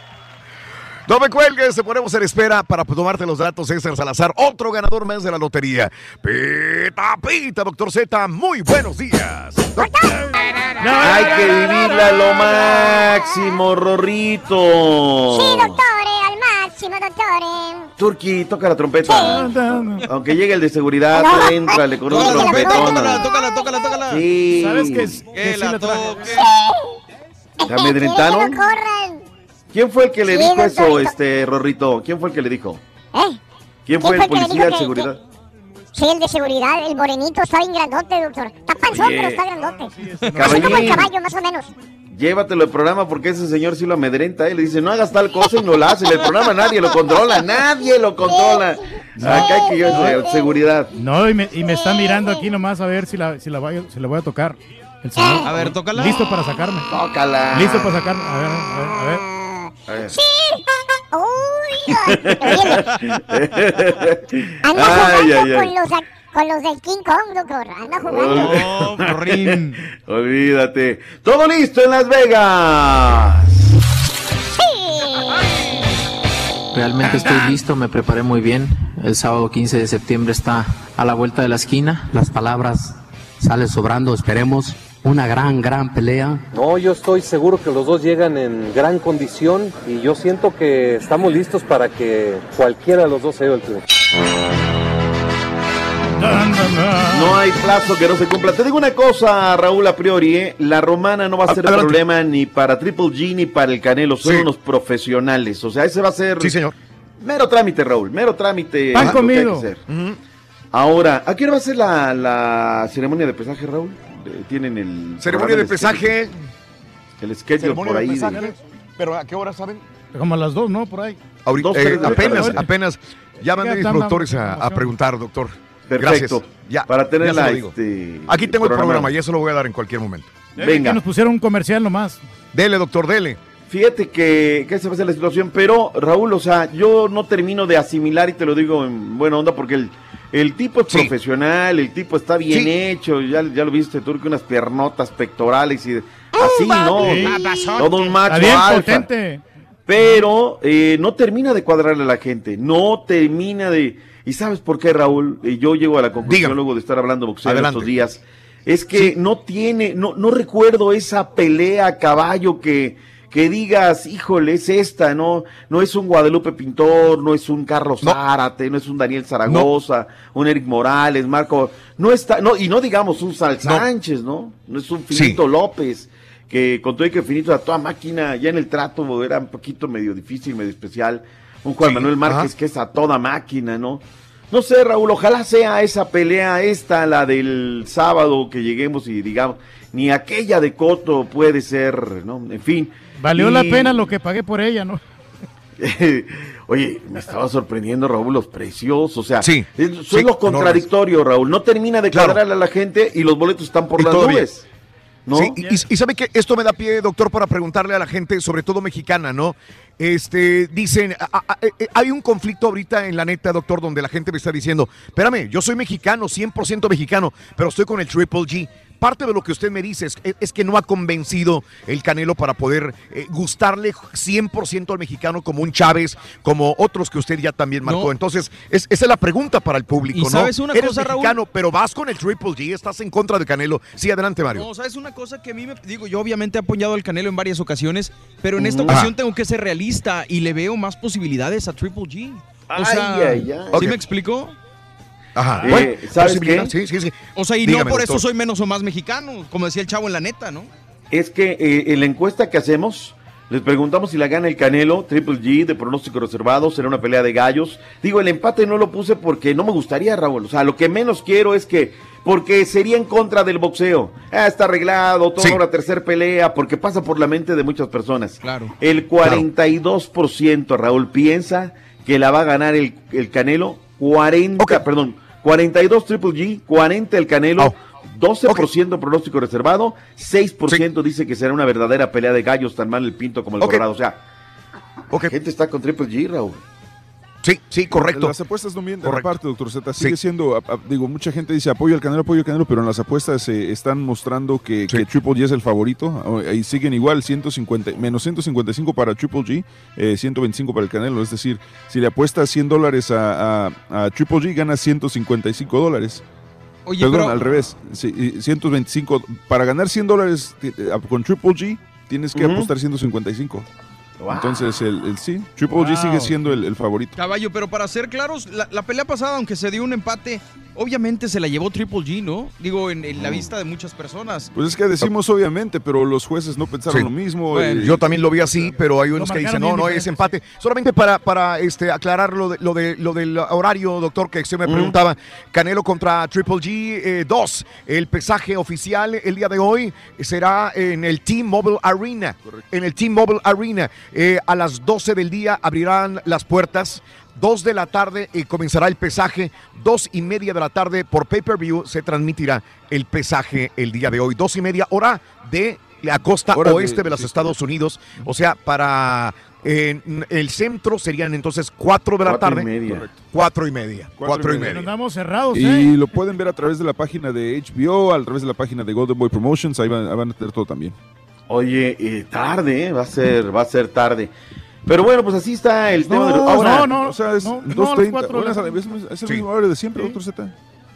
No me cuelgues, te ponemos en espera para tomarte los datos, César Salazar, otro ganador más de la lotería. Pita, pita, doctor Z, muy buenos días. Hay que vivirla a lo máximo, Rorrito. Sí, doctore, al máximo, doctore. Turki, toca la trompeta. Aunque llegue el de seguridad, tú éntrale con un Tócala, trompetón. Tócala, tócala, tócala. Sí. ¿Sabes que, es- que Que sí la traje? ¿Te amedrentaron? Que no corran. ¿Quién fue el que le Sí, dijo eso, este, Rorrito? ¿Quién fue el que le dijo? ¿Eh? ¿Quién ¿Quién fue fue el que policía de que- seguridad? Sí, el de seguridad, el morenito, está bien grandote, doctor. Está panzón, Oye. pero está grandote. Así Caballín. como el caballo, más o menos. Llévatelo al programa porque ese señor sí lo amedrenta. ¿eh? Le dice, no hagas tal cosa y no la hace. El programa nadie lo controla, nadie lo controla. Acá hay que yo seguridad. No, y me, y me está mirando aquí nomás a ver si la, si la, voy, si la voy a tocar. El señor. A ver, tócala. Listo para sacarme. Tócala. Listo para sacarme. A ver, a ver, a ver. A ver. Sí. Uy, anda Ay, jugando ay, ay. Con, los, con los del King Kong, doctor. Anda jugando. Oh. Olvídate. Todo listo en Las Vegas. Realmente estoy listo, me preparé muy bien. El sábado 15 de septiembre está a la vuelta de la esquina. Las palabras salen sobrando, esperemos una gran, gran pelea. No, yo estoy seguro que los dos llegan en gran condición y yo siento que estamos listos para que cualquiera de los dos se lleve el triunfo. No hay plazo que no se cumpla. Te digo una cosa, Raúl, a priori, ¿eh? la romana no va a ser Adelante. problema ni para Triple G ni para el Canelo. Son Sí. unos profesionales. O sea, ese va a ser Sí, señor. mero trámite, Raúl. Mero trámite. Pan que que. Ahora, ¿a qué hora va a ser la, la ceremonia de pesaje, Raúl? Eh, Tienen el. Ceremonia de el pesaje. El schedule por ahí. de-. Pero ¿a qué hora saben? Como a las dos, ¿no? Por ahí. Ahorita, Dos, eh, apenas, apenas. Ya mandé a mis productores a, preguntar, doctor. Perfecto. Gracias. Ya, Para tener ya este, Aquí tengo el programa. programa y eso lo voy a dar en cualquier momento. Venga. Que nos pusieron un comercial nomás. Dele, doctor, dele. Fíjate que, que esa va a ser la situación, pero Raúl, o sea, yo no termino de asimilar y te lo digo en buena onda porque el, el tipo es Sí. profesional, el tipo está bien Sí. hecho, ya, ya lo viste tú, que unas piernotas pectorales y de- así, ¿no? Sí. Todo un macho alfa. potente. Pero eh, no termina de cuadrarle a la gente, no termina de... ¿Y sabes por qué, Raúl? Eh, yo llego a la conclusión Dígame. luego de estar hablando boxeo Adelante. estos días. Es que no tiene, no, no recuerdo esa pelea a caballo que, que digas, híjole, es esta, ¿no? No es un Guadalupe Pintor, no es un Carlos No. Zárate, no es un Daniel Zaragoza, un Eric Morales, Marco, no está, no, y no digamos un Sal. Sánchez, ¿no? No es un Finito López, que con todo y que Finito a toda máquina, ya en el trato era un poquito medio difícil, medio especial. Un Juan Sí, Manuel Márquez ajá. que es a toda máquina, ¿no? No sé, Raúl, ojalá sea esa pelea esta, la del sábado, que lleguemos y digamos, ni aquella de Coto puede ser, ¿no? En fin. Valió Y- la pena lo que pagué por ella, ¿no? Oye, me estaba sorprendiendo, Raúl, los precios. O sea, Sí, es- eso sí, es lo contradictorio, Raúl. No termina de Claro. cuadrarle a la gente y los boletos están por Y las nubes. ¿no? Sí, y, y- y sabe que esto me da pie, doctor, para preguntarle a la gente, sobre todo mexicana, ¿no? Este, dicen, a- a- eh, hay un conflicto ahorita en la neta, doctor, donde la gente me está diciendo, espérame, yo soy mexicano, 100% mexicano, pero estoy con el Triple G. Parte de lo que usted me dice es, es que no ha convencido el Canelo para poder eh, gustarle 100% al mexicano como un Chávez, como otros que usted ya también marcó. No. Entonces, es- esa es la pregunta para el público, ¿Y ¿no? sabes una Eres cosa, Raúl? mexicano, pero vas con el Triple G, estás en contra de Canelo. Sí, adelante, Mario. No, ¿sabes una cosa que a mí me digo? Yo obviamente he apoyado al Canelo en varias ocasiones, pero en esta Ujú. ocasión tengo que ser realista y le veo más posibilidades a Triple G. O Ay, sea, ay, ay. ¿sí me explico? Ajá. Eh, bueno, ¿sabes qué? Sí, sí, sí. O sea, y Dígame, no por eso soy menos o más mexicano, como decía el chavo en la neta, ¿no? es que eh, en la encuesta que hacemos, les preguntamos si la gana el Canelo, Triple G, de pronóstico reservado, será una pelea de gallos. Digo, el empate no lo puse porque no me gustaría, Raúl. O sea, lo que menos quiero es que, porque sería en contra del boxeo. Ah, está arreglado, toda Sí. una tercera pelea, porque pasa por la mente de muchas personas. Claro. El 42%, Raúl, piensa que la va a ganar el, el Canelo, 40, Ok. perdón, 42 Triple G, 40 el Canelo. Oh. 12% pronóstico reservado, 6% dice que será una verdadera pelea de gallos tan mal el pinto como el Ok. Colorado. O sea, Ok. la gente está con Triple G, Raúl. Sí, sí, correcto. Las apuestas no mienten Correcto. aparte, doctor Z. Sí. Sigue siendo, a- a- digo, mucha gente dice apoyo al Canelo, apoyo al Canelo, pero en las apuestas se están mostrando que, Sí. que Triple G es el favorito. Y siguen igual, 150, menos 155 para Triple G, eh, 125 para el Canelo. Es decir, si le apuestas 100 dólares a, a- a Triple G, ganas 155 dólares. Oye, Perdón, pero al revés. Sí, y 125. Para ganar 100 dólares eh, con Triple G, tienes que Ujú. apostar 155. Wow. Entonces, el, el sí, Triple G sigue siendo el, el favorito. Caballo, pero para ser claros, la, la pelea pasada, aunque se dio un empate, obviamente se la llevó Triple G, ¿no? Digo, en, en la vista de muchas personas. Pues es que decimos obviamente, pero los jueces no pensaron Sí. lo mismo. Bueno, eh, Yo también lo vi así, pero hay unos que dicen, no, no, es empate. Solamente para, para este, aclarar lo, de, lo, de, lo del horario, doctor, que usted me preguntaba. Canelo contra Triple G 2. el pesaje oficial el día de hoy será en el T-Mobile Arena. En el T-Mobile Arena. Eh, a las 12 del día abrirán las puertas 2 de la tarde y comenzará el pesaje. 2 y media de la tarde por pay-per-view se transmitirá el pesaje el día de hoy. 2 y media hora de la costa Hora oeste de, los sí, Estados Unidos. O sea, para eh, el centro serían entonces 4 de la Cuatro y tarde. media. Correcto. 4 y media. Cuatro y 4 y media. media. Andamos cerrados, ¿eh? Y lo pueden ver a través de la página de HBO, a través de la página de Golden Boy Promotions, ahí van, ahí van a tener todo también. Oye, eh, tarde, ¿eh? va a ser, va a ser tarde. Pero bueno, pues así está el tema de No, ahora. no, no, o sea, es no, 2.30, cuatro de bueno, la es, el mismo horario de siempre, doctor Z.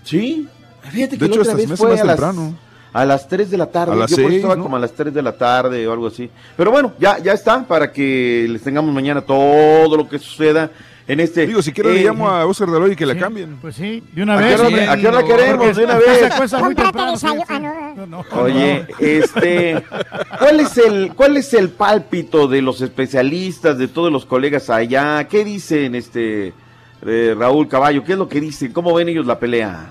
Sí, fíjate que De la hecho, otra hasta vez fue más a las, temprano. a las 3 de la tarde. A las Yo por eso seis, estaba ¿no? como a las 3 de la tarde o algo así. Pero bueno, ya, ya está para que les tengamos mañana todo lo que suceda en este. Digo, si quieren le eh, llamo a Oscar de Aloy que la cambien. Pues sí, de una ¿A qué vez. hora- a qué hora queremos? De una vez. Oye, este, ¿cuál es el cuál es el pálpito de los especialistas, de todos los colegas allá? ¿Qué dicen, este eh, Raúl Caballo? ¿Qué es lo que dicen? ¿Cómo ven ellos la pelea?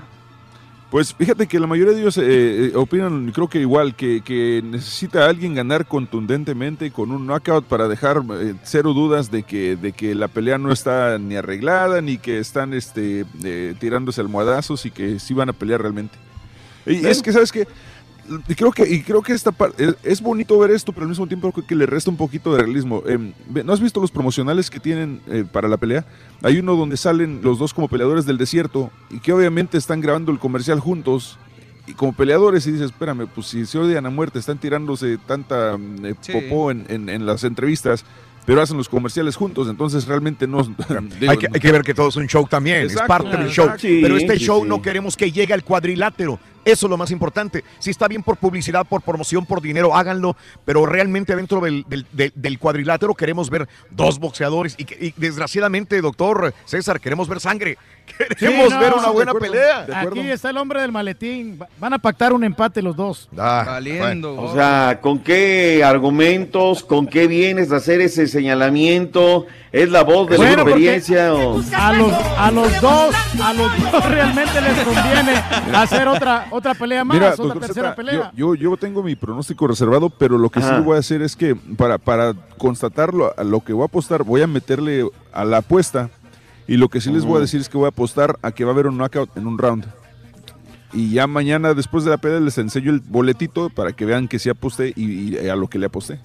Pues fíjate que la mayoría de ellos eh, eh, opinan, creo que igual, que, que necesita alguien ganar contundentemente con un knockout para dejar eh, cero dudas de que, de que la pelea no está ni arreglada, ni que están este, eh, tirándose almohadazos y que sí van a pelear realmente. Y es que, ¿sabes qué? Y creo que, y creo que esta parte es, es bonito ver esto, pero al mismo tiempo creo que le resta un poquito de realismo. Ve- ¿No has visto los promocionales que tienen eh, para la pelea? Hay uno donde salen los dos como peleadores del desierto y que obviamente están grabando el comercial juntos y como peleadores y dices, espérame, pues si se odian a muerte, están tirándose tanta mm, eh, Sí. popó en, en- en las entrevistas, pero hacen los comerciales juntos, entonces realmente no... digo, hay, que, hay que ver que todo es un show también, es Exacto, parte del exacto. show. Sí, Pero este sí, show sí. no queremos que llegue al cuadrilátero. Eso es lo más importante. Si está bien por publicidad, por promoción, por dinero, háganlo. Pero realmente dentro del, del- del- del cuadrilátero queremos ver dos boxeadores. Y, desgraciadamente, doctor César, queremos ver sangre. Queremos Sí, no, ver una de buena acuerdo. pelea. Aquí está el hombre del maletín. Va- Van a pactar un empate los dos. Ah, Valiendo. O sea, ¿con qué argumentos, con qué vienes a hacer ese señalamiento? ¿Es la voz de la Bueno, experiencia o...? A los, a los dos, a los dos realmente les conviene hacer otra, otra pelea más, Mira, otra doctor tercera Zeta, pelea. yo, yo, yo tengo mi pronóstico reservado, pero lo que Ajá. sí voy a hacer es que para, para constatarlo, a lo que voy a apostar, voy a meterle a la apuesta. Y lo que sí les voy a decir es que voy a apostar a que va a haber un knockout en un round. Y ya mañana, después de la pelea, les enseño el boletito para que vean que sí aposté y, y a lo que le aposté.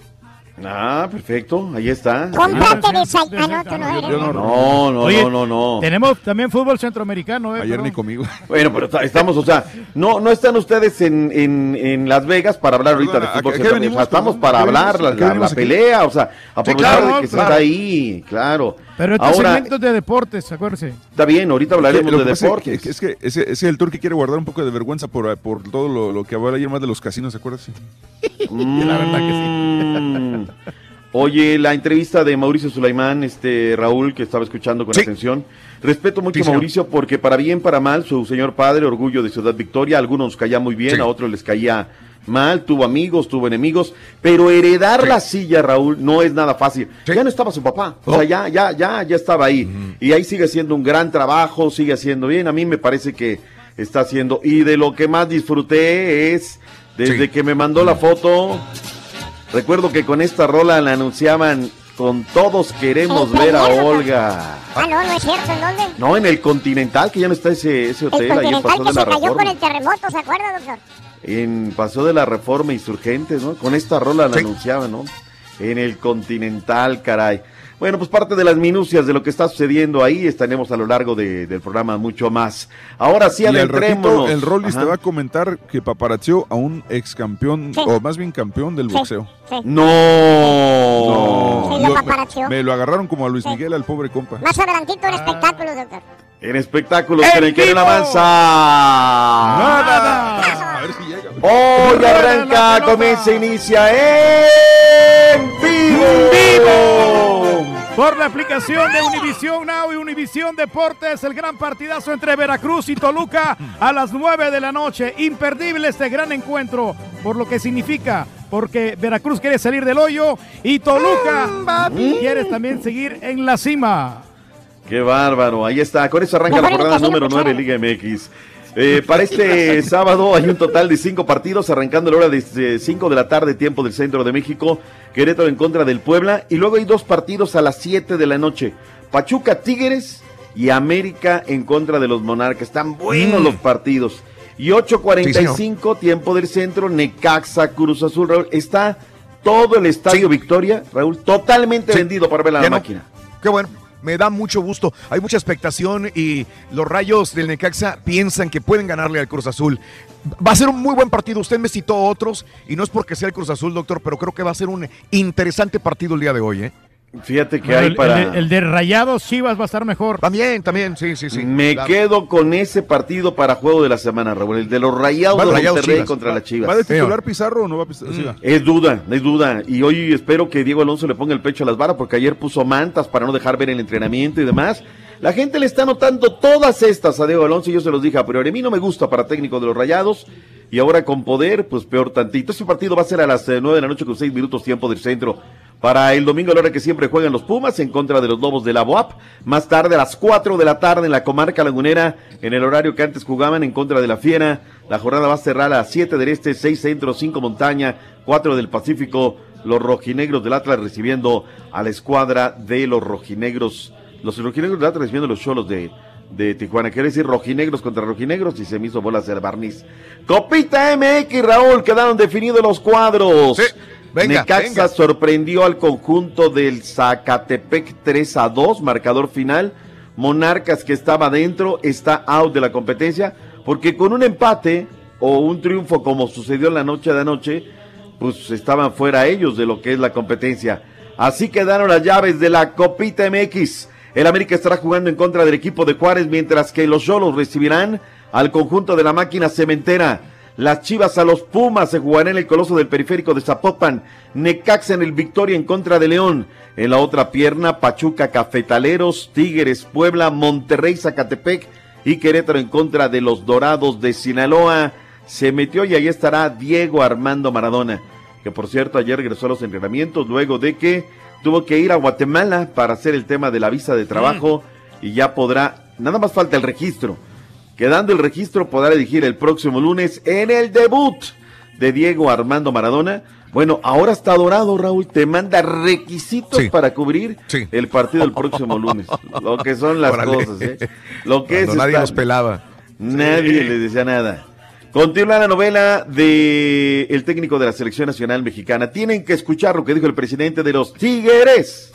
Ah, perfecto, ahí está. Cómprate desayuno. Ah, no, tú no no- No, no, Oye, no, no, no. Tenemos también fútbol centroamericano, ¿eh? Ayer ni conmigo. Bueno, pero ta- estamos, o sea, no, no están ustedes en, en, en Las Vegas para hablar ahorita Perdona, de fútbol ¿a qué centroamericano. estamos para ¿A qué hablar la, ¿A qué la- pelea, o sea, aprovechar claro, de que se claro. está ahí, claro. Pero este Ahora, segmento es de deportes, acuérdense. está bien, ahorita hablaremos Lo de es que- deportes. que- Es que ese, ese es el tour que quiere guardar un poco de vergüenza por, por todo lo, lo que habló ayer más de los casinos, ¿se acuerdas? Sí. La verdad que sí. Oye, la entrevista de Mauricio Sulaimán, este Raúl, que estaba escuchando con Sí. atención. Respeto mucho Sí, a señor. Mauricio porque para bien, para mal, su señor padre, orgullo de Ciudad Victoria, a algunos nos caía muy bien, Sí. a otros les caía mal, tuvo amigos, tuvo enemigos, pero heredar Sí. la silla, Raúl, no es nada fácil. Sí. Ya no estaba su papá, o sea, ya, ya, ya, ya estaba ahí. Y ahí sigue haciendo un gran trabajo, sigue haciendo bien. A mí me parece que está haciendo. Y de lo que más disfruté es, desde Sí. que me mandó la foto, recuerdo que con esta rola la anunciaban con todos queremos El ver a. Olga. Ah, no, no es cierto. ¿En dónde? No, en el Continental, que ya no está ese, ese El hotel, ahí en continental Paso que de se la cayó con el terremoto, ¿se acuerda, doctor? En Paso de la Reforma Insurgentes, ¿no? Con esta rola la Sí. anunciaban, ¿no? En el Continental, caray. Bueno, pues parte de las minucias de lo que está sucediendo ahí estaremos a lo largo de- del programa mucho más. Ahora sí, adentrémonos. el Rollis te va a comentar que paparazzió a un ex campeón, Sí. o más bien campeón del Sí, boxeo. sí. No. Sí, lo Lo- me, me lo agarraron como a Luis Sí. Miguel, al pobre compa. Más adelantito en espectáculos, doctor. En espectáculos ¡En el que vivo! avanza. ¡Nada! A ver si llega. Hoy arranca, comienza, inicia en vivo. ¡Vivo! Por la aplicación de Univisión Now y Univisión Deportes, el gran partidazo entre Veracruz y Toluca a las 9 de la noche. Imperdible este gran encuentro, por lo que significa, porque Veracruz quiere salir del hoyo y Toluca quiere también seguir en la cima. Qué bárbaro, ahí está. Con eso arranca la jornada número cuchara. 9 Liga MX. Eh, para este sábado hay un total de cinco partidos, arrancando a la hora de 5 de la tarde, tiempo del centro de México, Querétaro en contra del Puebla, y luego hay dos partidos a las 7 de la noche. Pachuca Tigres y América en contra de los Monarcas. Están buenos Mm. los partidos. Y 8.45, tiempo del centro, Necaxa, Cruz Azul, Raúl. Está todo el estadio Victoria, Raúl, totalmente vendido para ver la Ya no. máquina. Qué bueno. Me da mucho gusto. Hay mucha expectación y los rayos del Necaxa piensan que pueden ganarle al Cruz Azul. Va a ser un muy buen partido. Usted me citó otros y no es porque sea el Cruz Azul, doctor, pero creo que va a ser un interesante partido el día de hoy. ¿eh? Fíjate que Bueno, hay el, para... el de, el de Rayados Chivas va a estar mejor. También, también, sí, sí, sí. Me Claro. quedo con ese partido para juego de la semana, Raúl. El de los Rayados de Rayados Monterrey Chivas. contra las Chivas. ¿Va de titular Pizarro o no va a Pizarro? Sí, Mm, va. Es duda, es duda. Y hoy espero que Diego Alonso le ponga el pecho a las varas porque ayer puso mantas para no dejar ver el entrenamiento y demás. La gente le está notando todas estas a Diego Alonso y yo se los dije a priori. A mí no me gusta para técnico de los Rayados y ahora con poder, pues peor tantito. Este partido va a ser a las eh, nueve de la noche con seis minutos tiempo del centro. Para el domingo a la hora que siempre juegan los Pumas en contra de los Lobos de la Boap. Más tarde a las 4 de la tarde en la comarca lagunera en el horario que antes jugaban en contra de la Fiera. La jornada va a cerrar a las 7 del Este, 6 Centro, 5 Montaña, 4 del Pacífico. Los rojinegros del Atlas recibiendo a la escuadra de los rojinegros. Los rojinegros del Atlas recibiendo a los cholos de, de Tijuana. Quiere decir rojinegros contra rojinegros y se me hizo bolas el barniz. Copita MX, Raúl, quedaron definidos los cuadros. Venga, Necaxa venga. sorprendió al conjunto del Zacatepec 3 a 2, marcador final. Monarcas que estaba dentro está out de la competencia porque con un empate o un triunfo como sucedió en la noche de anoche, pues estaban fuera ellos de lo que es la competencia. Así quedaron las llaves de la Copita MX. El América estará jugando en contra del equipo de Juárez, mientras que los Cholos recibirán al conjunto de la máquina cementera. Las Chivas a los Pumas se jugarán en el Coloso del Periférico de Zapopan. Necaxa en el Victoria en contra de León. En la otra pierna, Pachuca Cafetaleros, Tigres, Puebla, Monterrey, Zacatepec y Querétaro en contra de los Dorados de Sinaloa. Se metió y ahí estará Diego Armando Maradona, que por cierto ayer regresó a los entrenamientos luego de que tuvo que ir a Guatemala para hacer el tema de la visa de trabajo y ya podrá, nada más falta el registro. Quedando el registro podrá elegir el próximo lunes en el debut de Diego Armando Maradona. Bueno, ahora está dorado, Raúl. Te manda requisitos para cubrir el partido el próximo lunes. Lo que son las Órale. cosas, ¿eh? Lo que Cuando es nadie estar- los pelaba. Nadie les decía nada. Continúa la novela de el técnico de la selección nacional mexicana. Tienen que escuchar lo que dijo el presidente de los Tigres.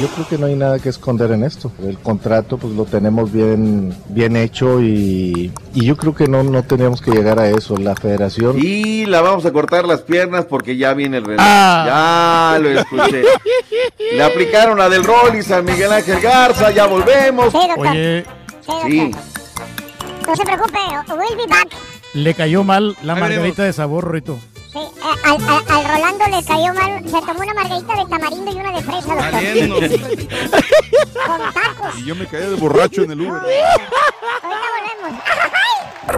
Yo creo que no hay nada que esconder en esto. El contrato pues lo tenemos bien, bien hecho y, y yo creo que no, no teníamos que llegar a eso. La federación... Y la vamos a cortar las piernas porque ya viene el reloj. Ah. Ya lo escuché. Le aplicaron la del Rollis a Miguel Ángel Garza. Ya volvemos. Sí, doctor. Oye, Sí. No se preocupe, we'll be back. le cayó mal la margarita de sabor, Rito. Sí, a- al, al- al Rolando le cayó mal. Se tomó una margarita de tamarindo y una de fresa, doctor. Con tacos. Y yo me caí de borracho en el Uber.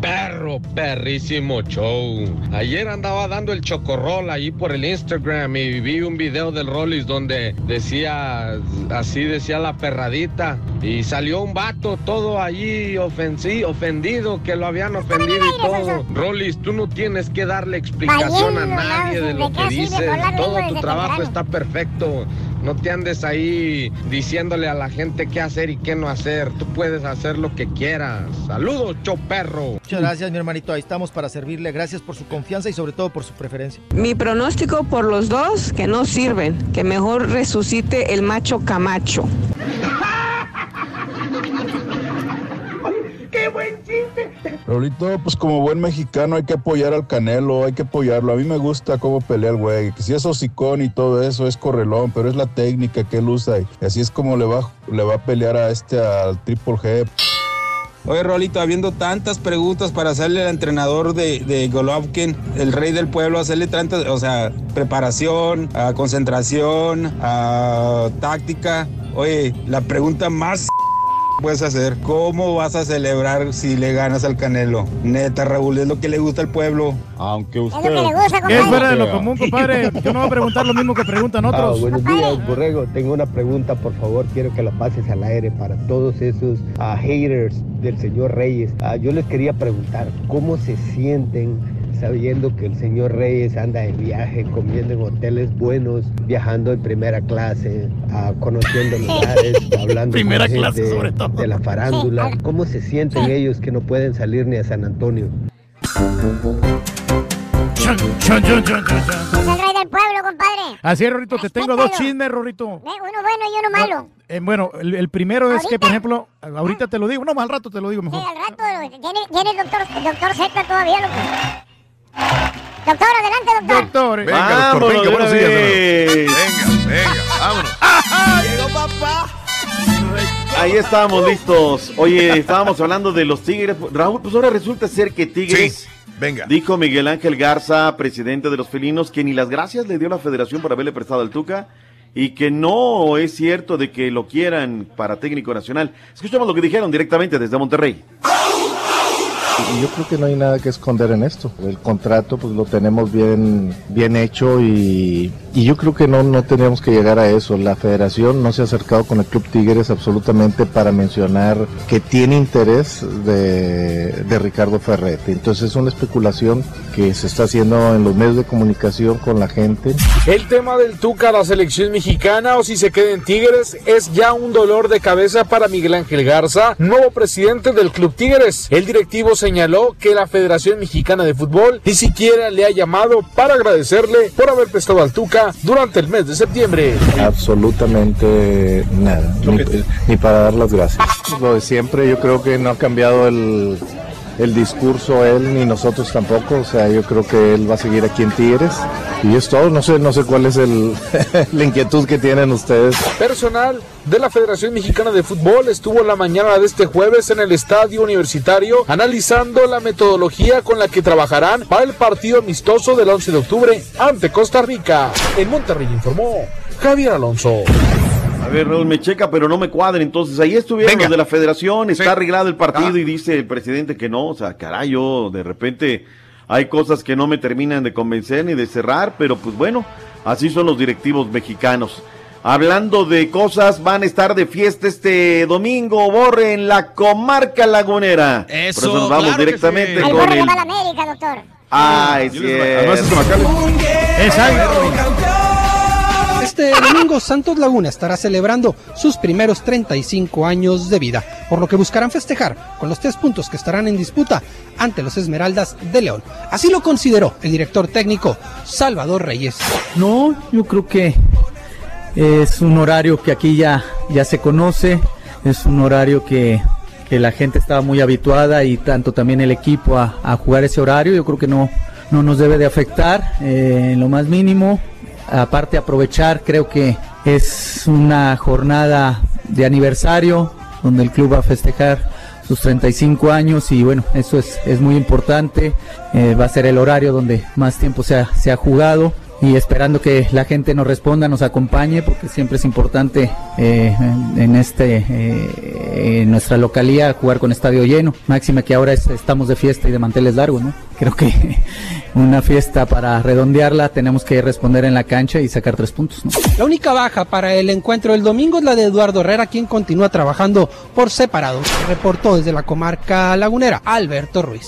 perro, perrísimo show. Ayer andaba dando el chocorrol ahí por el Instagram y vi un video del Rollis donde decía, así decía la perradita, y salió un vato todo allí ofensi- ofendido, que lo habían ofendido y todo. Rollis, tú no tienes que darle explicación a nadie de ¿de lo que dices. Todo tu trabajo está perfecto. No te andes ahí diciéndole a la gente qué hacer y qué no hacer. Tú puedes hacer lo que quieras. Saludos, show perro. Muchas gracias, mi hermanito. Ahí estamos para servirle. Gracias por su confianza y sobre todo por su preferencia. Mi pronóstico por los dos, que no sirven, que mejor resucite el macho Camacho. ¡Qué buen chiste! Raulito, pues como buen mexicano hay que apoyar al Canelo, hay que apoyarlo. A mí me gusta cómo pelea el güey. Que si es hocicón y todo eso es correlón, pero es la técnica que él usa. Y así es como le va, le va a pelear a este, al Triple G. Oye, Rolito, habiendo tantas preguntas para hacerle al entrenador de, de Golovkin, el rey del pueblo, hacerle tantas, o sea, preparación, a concentración, a táctica. Oye, la pregunta más puedes hacer? ¿Cómo vas a celebrar si le ganas al Canelo? Neta, Raúl, es lo que le gusta al pueblo. Aunque usted... Es lo que le gusta, Es fuera de lo común, compadre. Yo no voy a preguntar lo mismo que preguntan Ah, otros. buenos días, Borrego. Tengo una pregunta, por favor. Quiero que la pases al aire para todos esos ah, haters del señor Reyes. Ah, yo les quería preguntar, ¿cómo se sienten sabiendo que el señor Reyes anda de viaje, comiendo en hoteles buenos, viajando en primera clase, ah, conociendo lugares, hablando Primera con clase, gente sobre todo. de la farándula? ¿Cómo se sienten ellos que no pueden salir ni a San Antonio? Chon, chon, chon, chon, chon. Es el rey del pueblo, compadre. Así es, Rorrito, te tengo dos chismes, Rorrito. Eh, Uno bueno y uno malo. Eh, bueno, el, el primero es que, por ejemplo, ahorita te lo digo, no, más al rato te lo digo Sí, mejor. al rato. ¿Tiene, tiene el doctor, doctor Z todavía, loco? Doctor, adelante, doctor. Doctor, Venga, doctor, venga, buenos días. Venga, venga, vámonos. Llegó papá. Ahí estábamos listos. Oye, estábamos hablando de los Tigres. Raúl, pues ahora resulta ser que Tigres. venga. Dijo Miguel Ángel Garza, presidente de los felinos, que ni las gracias le dio la federación por haberle prestado al Tuca y que no es cierto de que lo quieran para técnico nacional. Escuchamos lo que dijeron directamente desde Monterrey. Yo creo que no hay nada que esconder en esto. El contrato pues lo tenemos bien, bien hecho y, y yo creo que no, no tendríamos que llegar a eso. La federación no se ha acercado con el Club Tigres absolutamente para mencionar que tiene interés de, de Ricardo Ferretti. Entonces es una especulación que se está haciendo en los medios de comunicación con la gente. El tema del Tuca la selección mexicana o si se queda en Tigres es ya un dolor de cabeza para Miguel Ángel Garza, nuevo presidente del Club Tigres. El directivo señaló que la Federación Mexicana de Fútbol ni siquiera le ha llamado para agradecerle por haber prestado al Tuca durante el mes de septiembre. Absolutamente nada, ni, ni para dar las gracias. Lo de siempre, yo creo que no ha cambiado el, el discurso él ni nosotros tampoco, o sea, yo creo que él va a seguir aquí en Tigres y es todo, no sé, no sé cuál es el, la inquietud que tienen ustedes. Personal de la Federación Mexicana de Fútbol estuvo la mañana de este jueves en el Estadio Universitario analizando la metodología con la que trabajarán para el partido amistoso del 11 de octubre ante Costa Rica. En Monterrey informó Javier Alonso. A ver, Raúl, me checa, pero no me cuadra. Entonces, ahí estuvieron los de la federación, está arreglado el partido y dice el presidente que no. O sea, caray, yo de repente hay cosas que no me terminan de convencer ni de cerrar, pero pues bueno, así son los directivos mexicanos. Hablando de cosas, van a estar de fiesta este domingo, Borre, en la comarca lagunera. Eso, Por eso nos vamos claro directamente sí. Con le el... va a la América, doctor. Ay, sí. Además es Este domingo Santos Laguna estará celebrando sus primeros 35 años de vida, por lo que buscarán festejar con los tres puntos que estarán en disputa ante los Esmeraldas de León. Así lo consideró el director técnico Salvador Reyes. No, yo creo que es un horario que aquí ya, ya se conoce, es un horario que, que la gente estaba muy habituada y tanto también el equipo a, jugar ese horario, yo creo que no, no nos debe de afectar eh, en lo más mínimo. Aparte aprovechar, creo que es una jornada de aniversario donde el club va a festejar sus 35 años y bueno, eso es, es muy importante. Eh, va a ser el horario donde más tiempo se ha, se ha jugado y esperando que la gente nos responda, nos acompañe, porque siempre es importante eh, en, este eh, nuestra localía jugar con estadio lleno. Máxima que ahora es- estamos de fiesta y de manteles largos, ¿no? Creo que una fiesta para redondearla tenemos que responder en la cancha y sacar tres puntos, ¿no? La única baja para el encuentro del domingo es la de Eduardo Herrera, quien continúa trabajando por separado. Reportó desde la comarca lagunera Alberto Ruiz.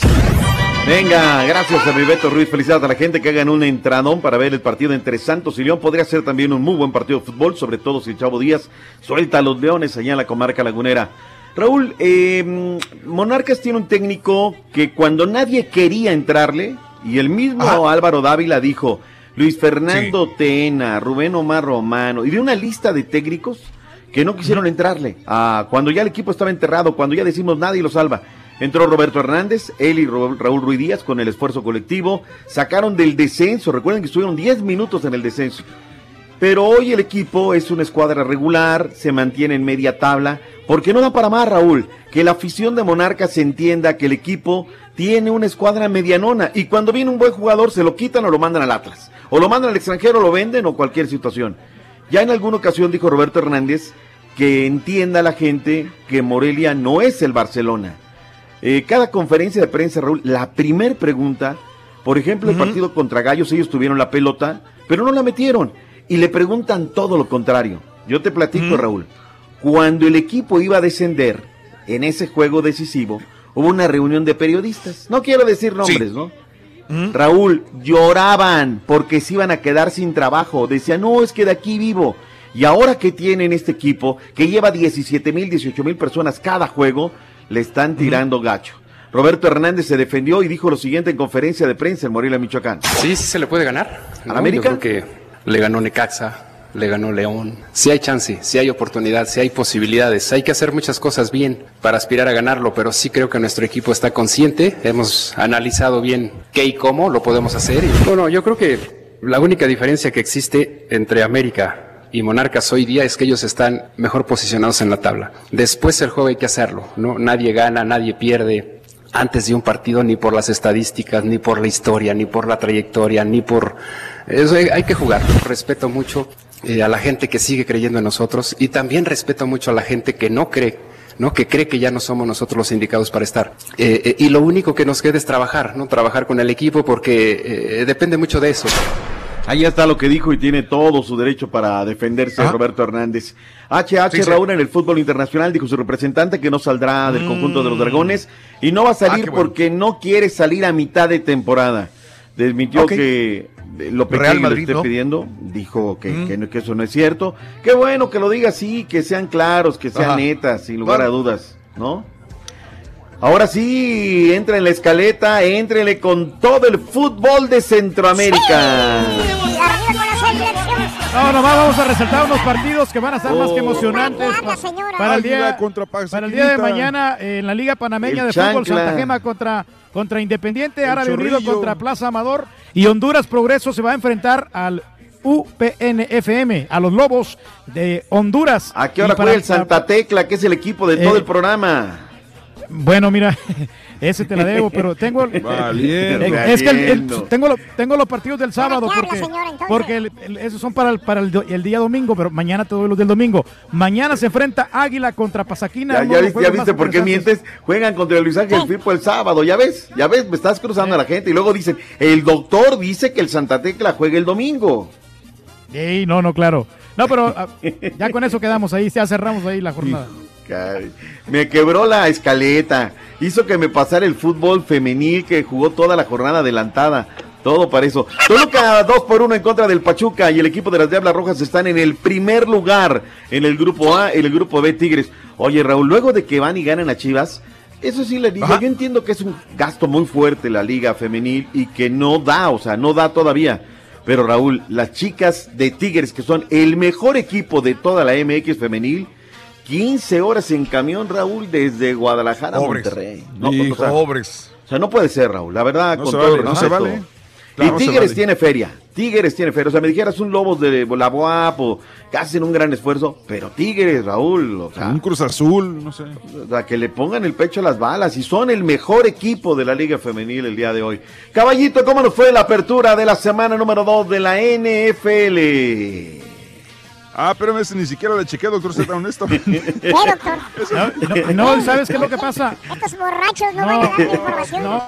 Venga, gracias a Beto Ruiz. Felicidades a la gente que hagan un entradón para ver el partido entre Santos y León. Podría ser también un muy buen partido de fútbol, sobre todo si Chavo Díaz suelta a los Leones allá en la comarca lagunera. Raúl, eh, Monarcas tiene un técnico que cuando nadie quería entrarle, y el mismo Álvaro Dávila dijo, Luis Fernando Tena, Rubén Omar Romano, y de una lista de técnicos que no quisieron entrarle. Ah, cuando ya el equipo estaba enterrado, cuando ya decimos nadie lo salva. Entró Roberto Hernández, él y Raúl Ruiz Díaz con el esfuerzo colectivo. Sacaron del descenso, recuerden que estuvieron 10 minutos en el descenso. Pero hoy el equipo es una escuadra regular, se mantiene en media tabla, porque no da para más, Raúl, que la afición de Monarcas entienda que el equipo tiene una escuadra medianona y cuando viene un buen jugador se lo quitan o lo mandan al Atlas, o lo mandan al extranjero, lo venden o cualquier situación. Ya en alguna ocasión dijo Roberto Hernández que entienda la gente que Morelia no es el Barcelona. Eh, cada conferencia de prensa, Raúl, la primer pregunta, por ejemplo, el partido contra Gallos, ellos tuvieron la pelota, pero no la metieron. Y le preguntan todo lo contrario. Yo te platico, Raúl. Cuando el equipo iba a descender en ese juego decisivo, hubo una reunión de periodistas. No quiero decir nombres, ¿no? Raúl, lloraban porque se iban a quedar sin trabajo. Decían, no, es que de aquí vivo. Y ahora que tienen este equipo, que lleva 17 mil, 18 mil personas cada juego, le están tirando gacho. Roberto Hernández se defendió y dijo lo siguiente en conferencia de prensa en Morelia, Michoacán. Sí, sí se le puede ganar. ¿Al América? Yo creo que le ganó Necaxa, le ganó León. Sí hay chance, sí hay oportunidad, sí hay posibilidades. Hay que hacer muchas cosas bien para aspirar a ganarlo, pero sí creo que nuestro equipo está consciente. Hemos analizado bien qué y cómo lo podemos hacer. Y, bueno, yo creo que la única diferencia que existe entre América y Monarcas hoy día es que ellos están mejor posicionados en la tabla. Después el juego hay que hacerlo, ¿no? Nadie gana, nadie pierde antes de un partido ni por las estadísticas, ni por la historia, ni por la trayectoria, ni por... Eso hay, que jugar. Respeto mucho eh, a la gente que sigue creyendo en nosotros y también respeto mucho a la gente que no cree, ¿no? Que cree que ya no somos nosotros los indicados para estar. Eh, eh, y lo único que nos queda es trabajar, ¿no? Trabajar con el equipo porque depende mucho de eso. Ahí está lo que dijo y tiene todo su derecho para defenderse Roberto Hernández. HH Sí, sí. Raúl en el fútbol internacional dijo su representante que no saldrá del conjunto de los Mm. Dragones y no va a salir Ah, bueno. porque no quiere salir a mitad de temporada. Desmintió Ok. que eh, lo Real Madrid, le esté ¿no? pidiendo, dijo que, que eso no es cierto. Qué bueno que lo diga así, que sean claros, que sean Ajá. netas, sin lugar a dudas, ¿no? Ahora sí, entra en la escaleta, éntrenle con todo el fútbol de Centroamérica. No, nomás vamos a resaltar unos partidos que van a estar más que Oh. emocionantes pa- para el día, para el día de mañana eh, en la Liga Panameña El de Fútbol Chancla. Santa Gema contra, contra Independiente, El Árabe Unido Chorrillo. contra Plaza Amador y Honduras Progreso se va a enfrentar al UPNFM, a los Lobos de Honduras. ¿A qué hora para- juega el Santa Tecla, que es el equipo de todo Eh, el programa? Bueno, mira, ese te la debo, pero tengo Valiendo. Es que el- tengo, lo- tengo los partidos del sábado porque, señora, porque el- el- esos son para, el, para el, do- el día domingo, pero mañana te doy los del domingo. Mañana se enfrenta Águila contra Pasaquina. Ya, ya viste, ya viste por qué mientes. Juegan contra el Luis Ángel Firpo el sábado. Ya ves, ya ves, me estás cruzando a la gente. Y luego dicen, el doctor dice que el Santa Tecla juega el domingo. Ey, no, no, claro. No, pero ah, ya con eso quedamos ahí, ya cerramos ahí la jornada. Me quebró la escaleta. Hizo que me pasara el fútbol femenil que jugó toda la jornada adelantada. Todo para eso. Toluca 2 por 1 en contra del Pachuca y el equipo de las Diablas Rojas están en el primer lugar en el grupo A, en el grupo B Tigres. Oye, Raúl, luego de que van y ganan a Chivas, eso sí le digo, yo entiendo que es un gasto muy fuerte la liga femenil y que no da, o sea, no da todavía. Pero Raúl, las chicas de Tigres, que son el mejor equipo de toda la MX femenil, 15 horas en camión, Raúl, desde Guadalajara Pobres. a Monterrey. No, Hijo, o sea, pobres. O sea, no puede ser, Raúl. La verdad, No con se todo vale, no se vale. Claro, y Tigres vale. tiene feria. Tigres tiene feria. O sea, me dijeras un Lobos de la Boap o que hacen un gran esfuerzo. Pero Tigres, Raúl, o sea, Un Cruz Azul, no sé. o sea, que le pongan el pecho a las balas y son el mejor equipo de la Liga Femenil el día de hoy. Caballito, ¿cómo nos fue la apertura de la semana número 2 de la NFL? Ah, pero ese ni siquiera le chequeé, doctor, sea tan honesto. ¿Qué, doctor? No, no, ¿sabes qué es lo que pasa? Estos borrachos no, van a dar información.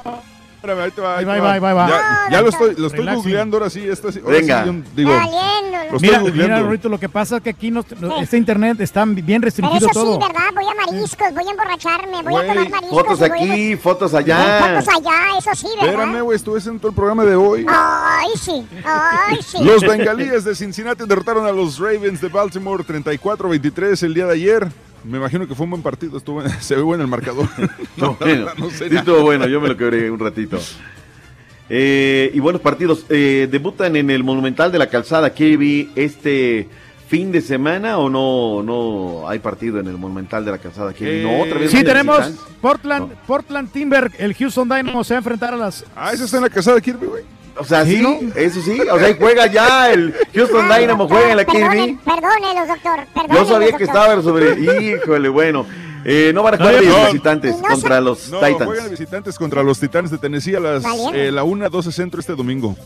Espérame, ahí te va, ahí va, ahí va, va. Ya, ya lo estoy, lo estoy googleando ahora sí. Esta sí ahora Venga. sí, yo digo, lo estoy Mira, googleando. mira, Rorrito, lo que pasa es que aquí nos- este internet está bien Pero restringido eso todo. sí, ¿verdad? Voy a mariscos, voy a emborracharme, voy Güey, a tomar mariscos. Fotos voy a- aquí, fotos allá. Fotos allá, eso sí, ¿verdad? Espérame, güey, estuve haciendo todo el programa de hoy. Ay, sí, ay, sí. Los bengalíes de Cincinnati derrotaron a los Ravens de Baltimore 34-23 el día de ayer. Me imagino que fue un buen partido, estuvo, se ve bueno el marcador. No, bueno, no sé. sí estuvo bueno, yo me lo quebré un ratito. Eh, y buenos partidos. Eh, ¿Debutan en el Monumental de la Calzada Kirby este fin de semana o no no hay partido en el Monumental de la Calzada Kirby? no, otra vez. Sí, tenemos. Portland, Portland Timber, el Houston Dynamo se va a enfrentar a las... Ah, ese está en la casada de Kirby, güey. O sea, sí, ¿Sí, eso sí. O sea, ahí juega ya el Houston Ay, Dynamo, doctor, juega en la perdone- Kirby. Perdónelos, doctor, Yo perdónelos, sabía que doctor. estaba sobre. Híjole, bueno. Eh, no van a jugar No, no. visitantes no contra los No, Titans. juegan visitantes contra los Titanes de Tennessee a las eh, la 1, 12 centro este domingo.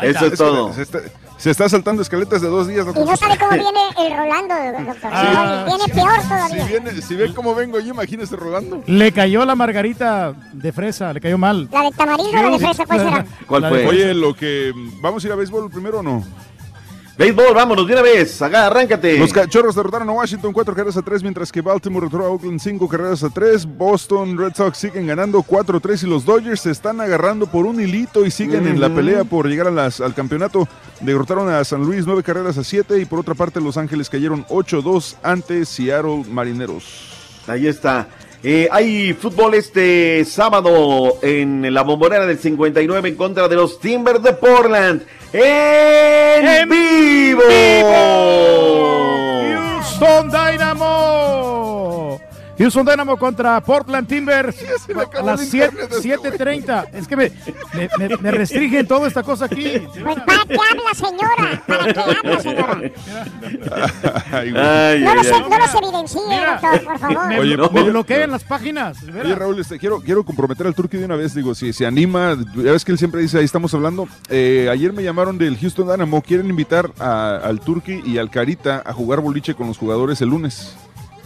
Eso es todo. se está- Se está saltando escaletas de dos días, Y doctor. no sabe cómo viene el Rolando, doctor. Ah, viene sí. peor Si, todavía. viene, si ven cómo vengo yo, imagínese Rolando. Le cayó la margarita de fresa, le cayó mal. La de tamarindo o la de fresa, ¿cuál será? ¿Cuál fue? Oye, lo que. ¿Vamos a ir a béisbol primero o no? Béisbol, vámonos de una vez. Acá, arráncate. Los cachorros derrotaron a Washington cuatro carreras a tres, mientras que Baltimore derrotó a Oakland cinco carreras a tres. Boston Red Sox siguen ganando 4-3 y los Dodgers se están agarrando por un hilito y siguen en la pelea por llegar a las- al campeonato. Derrotaron a San Luis nueve carreras a siete y por otra parte Los Ángeles cayeron 8-2 ante Seattle Marineros. Ahí está. Eh, hay fútbol este sábado en la bombonera del 59 en contra de los Timbers de Portland. ¡En, vivo! Houston Dynamo. Houston Dynamo contra Portland Timbers a las 7 7:30. Es que me, me, me- me restringen toda esta cosa aquí. Pues ¿para qué habla, señora? ¿Para qué habla, señora? Ay, güey. No los, no los evidencie, doctor, por favor. Me, Oye, me oye, bloquean las páginas. Oye, Raúl, este, quiero, quiero comprometer al Turqui de una vez. Digo, si se anima, ya ves que él siempre dice, ahí estamos hablando. Eh, ayer me llamaron del Houston Dynamo. Quieren invitar a- al Turqui y al Carita a jugar boliche con los jugadores el lunes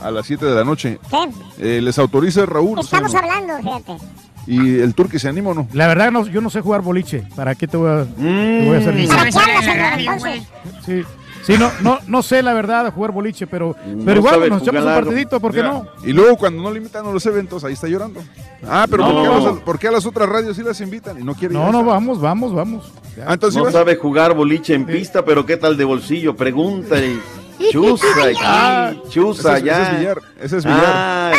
a las 7 de la noche. ¿Qué? Eh, les autoriza Raúl. Estamos o sea, no. hablando, fíjate. Y el Turqui se anima o no. La verdad, no, yo no sé jugar boliche. ¿Para qué te voy a, te voy a hacer ¿Para qué entonces? Sí, sí no, no, no sé la verdad jugar boliche, pero, No pero igual nos echamos un partidito, ¿por qué Mira, no? Y luego cuando no le invitan a los eventos, ahí está llorando. Ah, pero No. ¿por, qué a las, por qué a las otras radios sí las invitan y no quiere ir No, a no, vamos, vamos, vamos. Ah, entonces no sabe jugar boliche en pista, pero ¿qué tal de bolsillo? Pregunta y chusa Ah, chusa ese es- allá. ese es billar, ese es billar. Ah,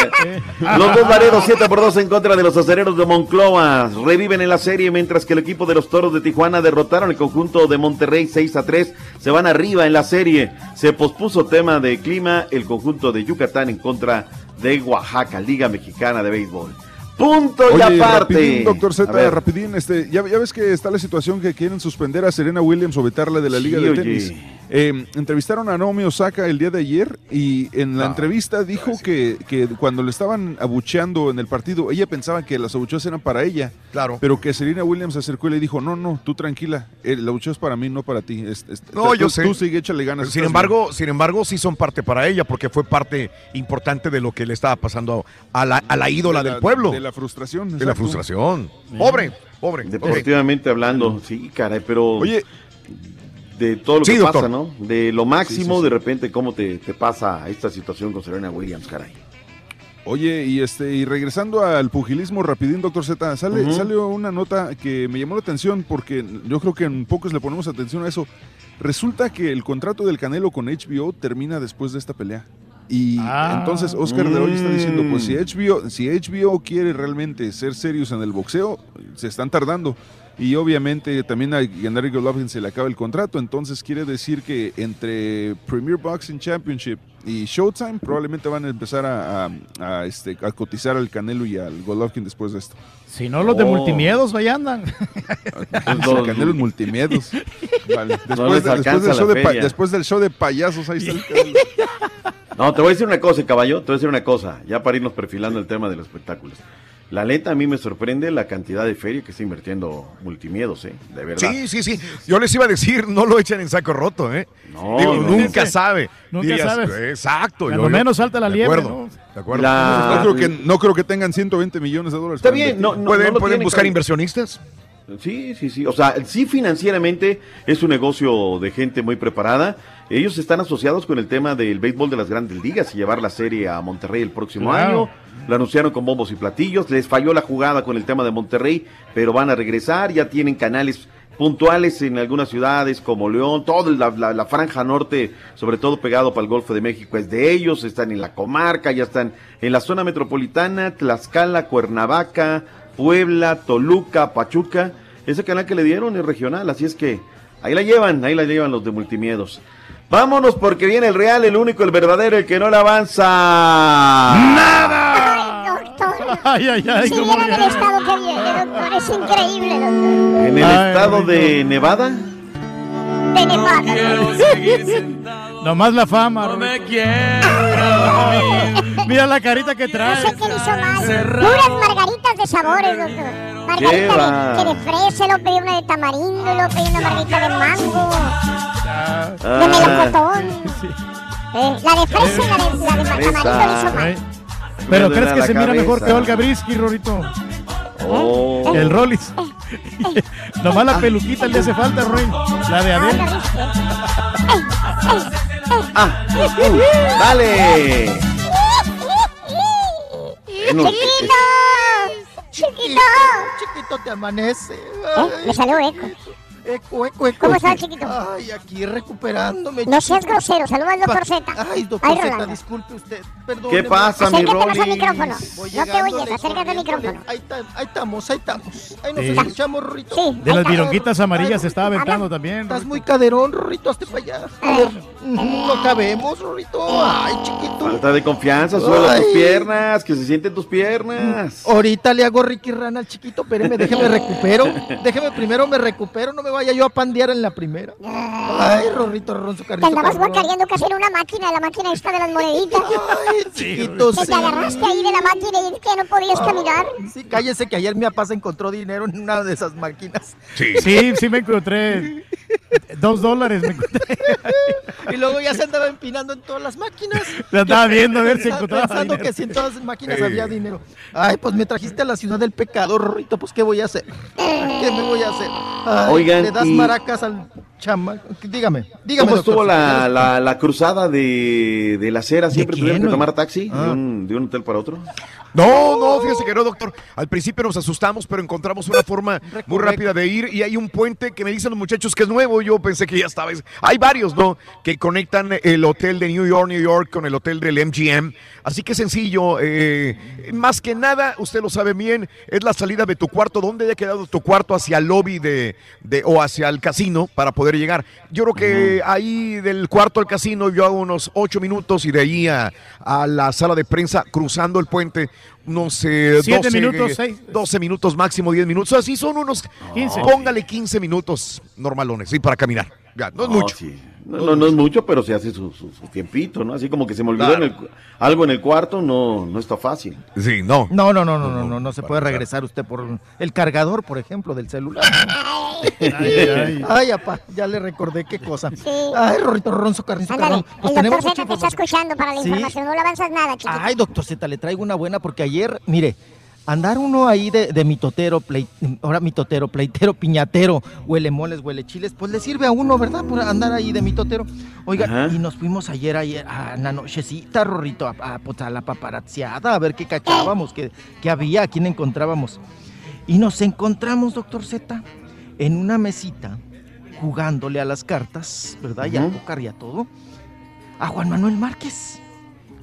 los dos Laredos 7 por 2 en contra de los acereros de Monclova. Reviven en la serie mientras que el equipo de los toros de Tijuana derrotaron el conjunto de Monterrey 6 a 3. Se van arriba en la serie. Se pospuso tema de clima el conjunto de Yucatán en contra de Oaxaca, Liga Mexicana de Béisbol. Punto y aparte. rapidín, doctor Z, rapidín, este, ya, ya ves que está la situación que quieren suspender a Serena Williams o vetarla de la Sí, Liga de oye. Eh, entrevistaron a Naomi Osaka el día de ayer y en la Ah, entrevista dijo que, que cuando le estaban abucheando en el partido, ella pensaba que las abucheos eran para ella. Claro. Pero que Serena Williams se acercó y le dijo, no, no, tú tranquila, el abucheo es para mí, no para ti. Es- es- No, tú- yo tú- sé. Tú sigue, échale ganas. Sin embargo, sin embargo, sí son parte para ella, porque fue parte importante de lo que le estaba pasando a la, a la ídola De la- del pueblo. de la frustración, De la frustración. Pobre, pobre. Deportivamente hablando, sí, caray, pero. Oye. De todo lo Sí, que doctor. pasa, ¿no? De lo máximo, Sí, sí, sí. de repente, cómo te, te pasa esta situación con Serena Williams, caray. Oye, y este, y regresando al pugilismo rapidín, doctor Z, sale, salió una nota que me llamó la atención porque yo creo que en pocos le ponemos atención a eso. Resulta que el contrato del Canelo con HBO termina después de esta pelea. Y Ah. entonces Oscar de hoy está diciendo, pues si Mm. HBO, si HBO quiere realmente ser serios en el boxeo, se están tardando. Y obviamente también a Gennady Golovkin se le acaba el contrato, entonces quiere decir que entre Premier Boxing Championship y Showtime probablemente van a empezar a, a- a, este, a cotizar al Canelo y al Golovkin después de esto. Si no, los de Oh. multimiedos ahí andan. El Canelo en multimiedos. Vale. Después, de- después del show de pa- después del show de payasos, ahí está el Canelo. No, te voy a decir una cosa, caballo, te voy a decir una cosa, ya para irnos perfilando el tema de los espectáculos. La neta, a mí me sorprende la cantidad de feria que está invirtiendo Multimiedos, ¿eh? De verdad. Sí, sí, sí. Yo les iba a decir, no lo echen en saco roto, ¿eh? No, Digo, no. nunca sabe. Nunca Dirías. Exacto. Yo- yo- menos salta la de liebre, acuerdo, ¿no? De acuerdo. La- No creo, que, no creo que tengan 120 millones de dólares. Está bien, no, no, ¿Pueden, no lo pueden buscar inversionistas? Sí, sí, sí. O sea, sí financieramente es un negocio de gente muy preparada. Ellos están asociados con el tema del béisbol de las grandes ligas y llevar la serie a Monterrey el próximo Claro. año. Lo anunciaron con bombos y platillos. Les falló la jugada con el tema de Monterrey, pero van a regresar. Ya tienen canales puntuales en algunas ciudades como León, toda la, la- la franja norte, sobre todo pegado para el Golfo de México, es de ellos, están en la comarca, ya están en la zona metropolitana, Tlaxcala, Cuernavaca, Puebla, Toluca, Pachuca. Ese canal que le dieron es regional, así es que ahí la llevan, ahí la llevan los de multimiedos. Vámonos porque viene el real, el único, el verdadero, el que no le avanza. Ay, doctor. Ay, ay, ay. Si cómo el estado que viene, doctor, es increíble, doctor. En el Ay, estado de Nevada. De Nevada. Nomás la fama. Rorrito. Mira la carita que No trae. sé qué le hizo mal. Puras margaritas de sabores, doctor. Margarita de, que de fresa, luego pedí una de tamarindo, luego pedí una margarita de mango. Ah. De melocotón. Eh, la de fresa y la de, la de Fresa. tamarito hizo mal. Eh, Pero Me crees que se mira mejor que Olga Brisky, Rorito. Oh. El Rollis. Nomás la peluquita le hace falta, Roy. La de Adel. Ah, uh, ¡Dale! Bueno, ¡Chiquito! ¡Chiquito! Chiquito, te amanece. ¿Eh? Me salió eco. Eco, eco, eco. ¿Cómo está, chiquito? Ay, aquí recuperándome. No seas chiquito. grosero, saluda al doctor Z. Ay, doctor Ay, Z, disculpe usted. Perdón. ¿Qué pasa, mi Acércate más al micrófono. Voy No te oyes, acércate al micrófono. Ahí, ta- ahí estamos, ahí estamos. Ahí nos Sí. escuchamos, Rorrito. Sí. De las está. vironguitas amarillas se estaba aventando también. Estás muy caderón, Rorrito, hazte para allá. Ujú, no cabemos, Rorrito. Ay, chiquito. Falta de confianza, sube Ay. tus piernas, que se sienten tus piernas. Ahorita le hago Ricky Rana al chiquito, espéreme, déjeme recupero. Déjeme primero me recupero, no me vaya yo a pandear en la primera. Ay, Rorrito, Ronzo Te Carrito. andabas cabrón. guacareando casi en una máquina, la máquina esta de las moneditas. Ay, chiquito, sí. te agarraste ahí de la máquina y que ya no podías caminar. Sí, cállese que ayer mi papá se encontró dinero en una de esas máquinas. Sí, sí me encontré. Dos dólares me encontré. Y luego ya se andaba empinando en todas las máquinas. La estaba viendo a ver si encontraba Pensando dinero. que si en todas las máquinas Sí. había dinero. Ay, pues me trajiste a la ciudad del pecado, Rorrito, pues ¿qué voy a hacer? ¿Qué me voy a hacer? Ay, Oigan, Le das y- maracas al chama. Dígame, dígame. ¿Cómo estuvo la, la, la cruzada de, de la acera? ¿Siempre tuvieron que tomar taxi Ah. de, un, de un hotel para otro? No, no, fíjese que no, doctor. Al principio nos asustamos, pero encontramos una forma muy rápida de ir y hay un puente que me dicen los muchachos que es nuevo. Yo pensé que ya estaba. Hay varios, ¿no? Que conectan el hotel de New York, New York con el hotel del MGM. Así que sencillo. eh, más que nada, usted lo sabe bien, es la salida de tu cuarto. ¿Dónde haya quedado tu cuarto hacia el lobby de, de- o hacia el casino para poder llegar? Yo creo que ahí del cuarto al casino yo hago unos ocho minutos y de ahí a, a la sala de prensa cruzando el puente eh, Siete 12, minutos, eh, seis. 12 minutos máximo, 10 minutos. Así son unos 15. Póngale 15 minutos normalones, sí, para caminar. Ya, no es mucho. sí. No, no, no es mucho, pero se hace su, su- su tiempito, ¿no? Así como que se me olvidó Claro. en el cu- algo en el cuarto, no, no está fácil. Sí, no. No, no, no, no, no, no, no se puede regresar usted por el cargador, por ejemplo, del celular. Ay, ay. Ay, apá, ya le recordé qué cosa. Ay, Rorrito Ronzo Carrizo Ándale. Pues el tenemos doctor Z te está escuchando para la Sí. información. No le avanzas nada, chiquito. Ay, doctor Z, le traigo una buena porque ayer, mire, andar uno ahí de, de mitotero, plei- ahora mitotero, pleitero, piñatero, huele moles, huele chiles, pues le sirve a uno, ¿verdad? Por andar ahí de mitotero. Oiga, Ajá. y nos fuimos ayer, ayer a la nochecita, Rorrito, a, a, pues, a la paparazziada, a ver qué cachábamos, qué, qué había, a quién encontrábamos. Y nos encontramos, doctor Z, en una mesita, jugándole a las cartas, ¿verdad? Y Ujú. pócar y a todo, a Juan Manuel Márquez.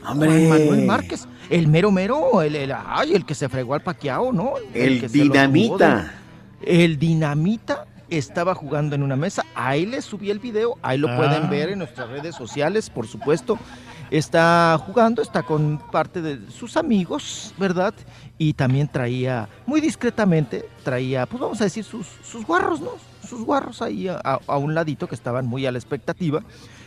¡Hombre! Juan Manuel Márquez, el mero mero, el, el, ay, el que se fregó al paqueado, ¿no? El que dinamita. de- El dinamita estaba jugando en una mesa. Ahí le subí el video, ahí lo Ah. pueden ver en nuestras redes sociales, por supuesto. Está jugando, está con parte de sus amigos, ¿verdad? Y también traía, muy discretamente, traía, pues vamos a decir, sus, sus guarros, ¿no? Sus guarros ahí a, a- a un ladito que estaban muy a la expectativa.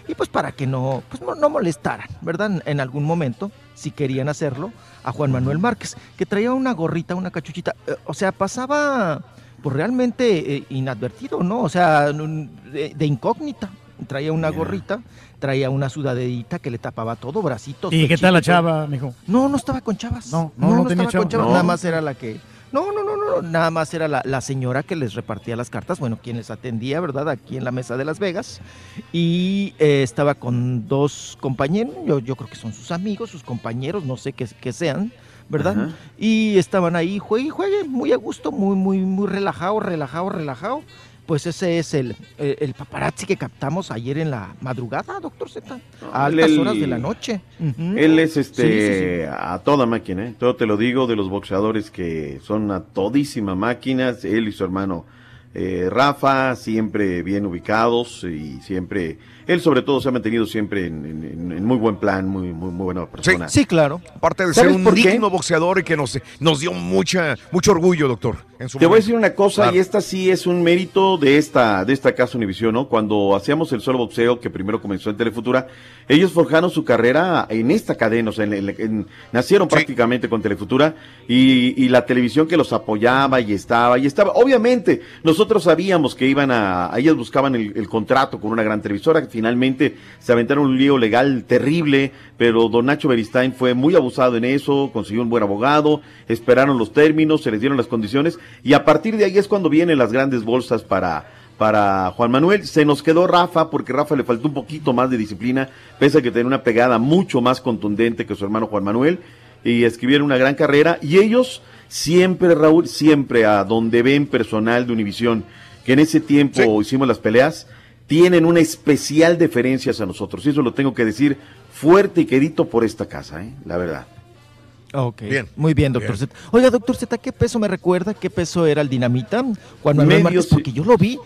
Y pues para que no, pues no, no molestaran, ¿verdad? En, algún momento, si querían hacerlo, a Juan Manuel Márquez, que traía una gorrita, una cachuchita. eh, o sea, pasaba pues realmente eh, inadvertido, ¿no? O sea, de, de incógnita. Traía una gorrita, traía una sudaderita que le tapaba todo, bracitos. ¿Y qué tal la chava, mijo? No, no estaba con chavas. No, no, no tenía estaba chava. con chavas, No. nada más era la que... No, no, no, no, nada más era la, la señora que les repartía las cartas, bueno, quien les atendía, ¿verdad? Aquí en la mesa de Las Vegas. Y eh, estaba con dos compañeros, yo, yo creo que son sus amigos, sus compañeros, no sé qué, qué sean, ¿verdad? Ajá. Y estaban ahí, juegue juegue, muy a gusto, muy, muy, muy relajado, relajado, relajado. Pues ese es el, el, el paparazzi que captamos ayer en la madrugada, doctor Z, a Él- altas él- horas de la noche. Él es este sí, sí. a toda máquina, ¿eh? todo te lo digo de los boxeadores que son a todísima máquinas, él y su hermano eh, Rafa, siempre bien ubicados y siempre, él sobre todo se ha mantenido siempre en, en- en muy buen plan, muy, muy, muy buena persona. Sí, claro. Aparte de ser ¿Sabes un digno boxeador y que nos, nos dio mucha, mucho orgullo, doctor. En su Te voy a decir una cosa, Claro. y esta sí es un mérito de esta, de esta casa Univisión, ¿no? Cuando hacíamos el solo boxeo, que primero comenzó en Telefutura, ellos forjaron su carrera en esta cadena, o sea, en- en- en- nacieron prácticamente con Telefutura, y, y la televisión que los apoyaba y estaba, y estaba. Obviamente, nosotros sabíamos que iban a, ellas buscaban el, el contrato con una gran televisora, que finalmente se aventaron un lío legal terrible, pero don Nacho Beristain fue muy abusado en eso, consiguió un buen abogado, esperaron los términos, se les dieron las condiciones, y a partir de ahí es cuando vienen las grandes bolsas para, para Juan Manuel. Se nos quedó Rafa, porque Rafa le faltó un poquito más de disciplina, pese a que tenía una pegada mucho más contundente que su hermano Juan Manuel, y escribieron una gran carrera, y ellos siempre, Raúl, siempre a donde ven personal de Univisión, que en ese tiempo hicimos las peleas, tienen una especial deferencia hacia nosotros, y eso lo tengo que decir fuerte y quedito por esta casa, ¿eh? la verdad. Ok. Muy bien, doctor Z. Oiga, doctor Z, ¿qué peso me recuerda? ¿Qué peso era el dinamita? Juan Manuel Medio Márquez, porque yo lo vi,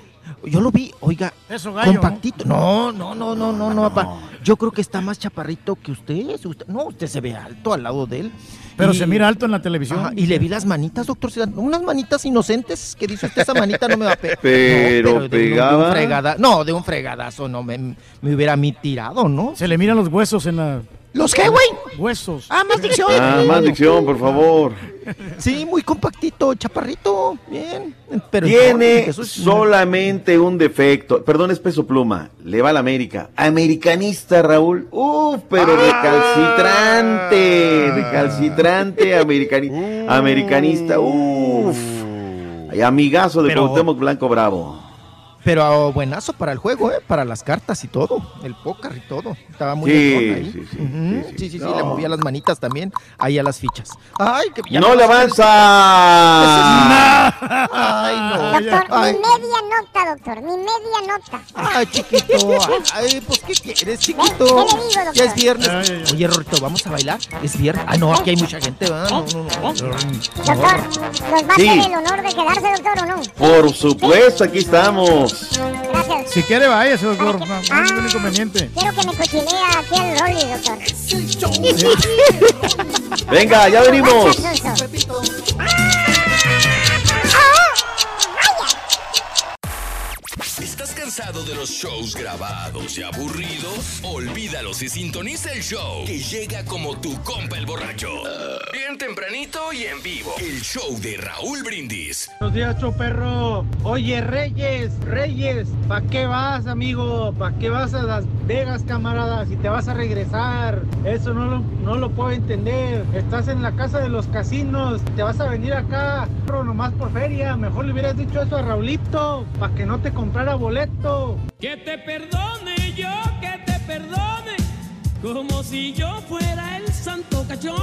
yo lo vi, oiga, gallo, compactito. No, no, no, no, no, no, papá. Yo creo que está más chaparrito que usted. usted- no, usted se ve alto al lado de él. Pero Y- se mira alto en la televisión. Ajá, y le vi las manitas, doctor unas manitas inocentes que dice usted, esa manita no me va a pegar. Pero no, de un- de un pegaba. fregada- no, de un fregadazo, no, me, me hubiera a mí tirado, ¿no? Se le miran los huesos en la... ¿Los qué, güey? Huesos. Ah, más dicción. Ah, más dicción, por favor. Sí, muy compactito, chaparrito, bien. Pero Tiene solamente un defecto. Perdón, es peso pluma. Le va a la América. Americanista, Raúl. Uf, pero recalcitrante. Recalcitrante, americani- americanista. Uf. Amigazo de Pero- Cuauhtémoc Blanco Bravo. Pero ah, buenazo para el juego, ¿eh? Para las cartas y todo. El póker y todo. Estaba muy Sí, ahí. sí, sí, sí, sí, sí, No. le movía las manitas también ahí a las fichas. ¡Ay, que ya ¡No le avanza! ¡Ay, no! Doctor, Ay, mi media nota, doctor, mi media nota. ay, chiquito. Ay, pues, ¿qué quieres, chiquito? ¿Qué le digo, doctor? Ya es viernes. Ay, ay, ay. Oye, Rorito, ¿vamos a bailar? ¿Es viernes? Ah, no, aquí hay mucha gente, ¿verdad? No, no, no. Doctor, ¿nos va a hacer el honor de quedarse, doctor, o no? Por supuesto, aquí estamos. Gracias. Si quiere, váyase, doctor. No, no hay ningún inconveniente. Quiero que me cochilea aquí el Rolly, doctor. Venga, ya venimos. ¿Estás cansado de los shows grabados y aburridos? Olvídalos y sintoniza el show que llega como tu compa el borracho. Bien tempranito y en vivo. El show de Raúl Brindis. Buenos días, perro. Oye, Reyes, Reyes, ¿pa' qué vas, amigo? ¿Pa' qué vas a Las Vegas, camarada? Si te vas a regresar. Eso no lo, no lo puedo entender. Estás en la casa de los casinos. Te vas a venir acá, perro, nomás por feria. Mejor le hubieras dicho eso a Raulito, para que no te comprara boleto. Que te perdone yo, que te perdone, como si yo fuera el santo cachón.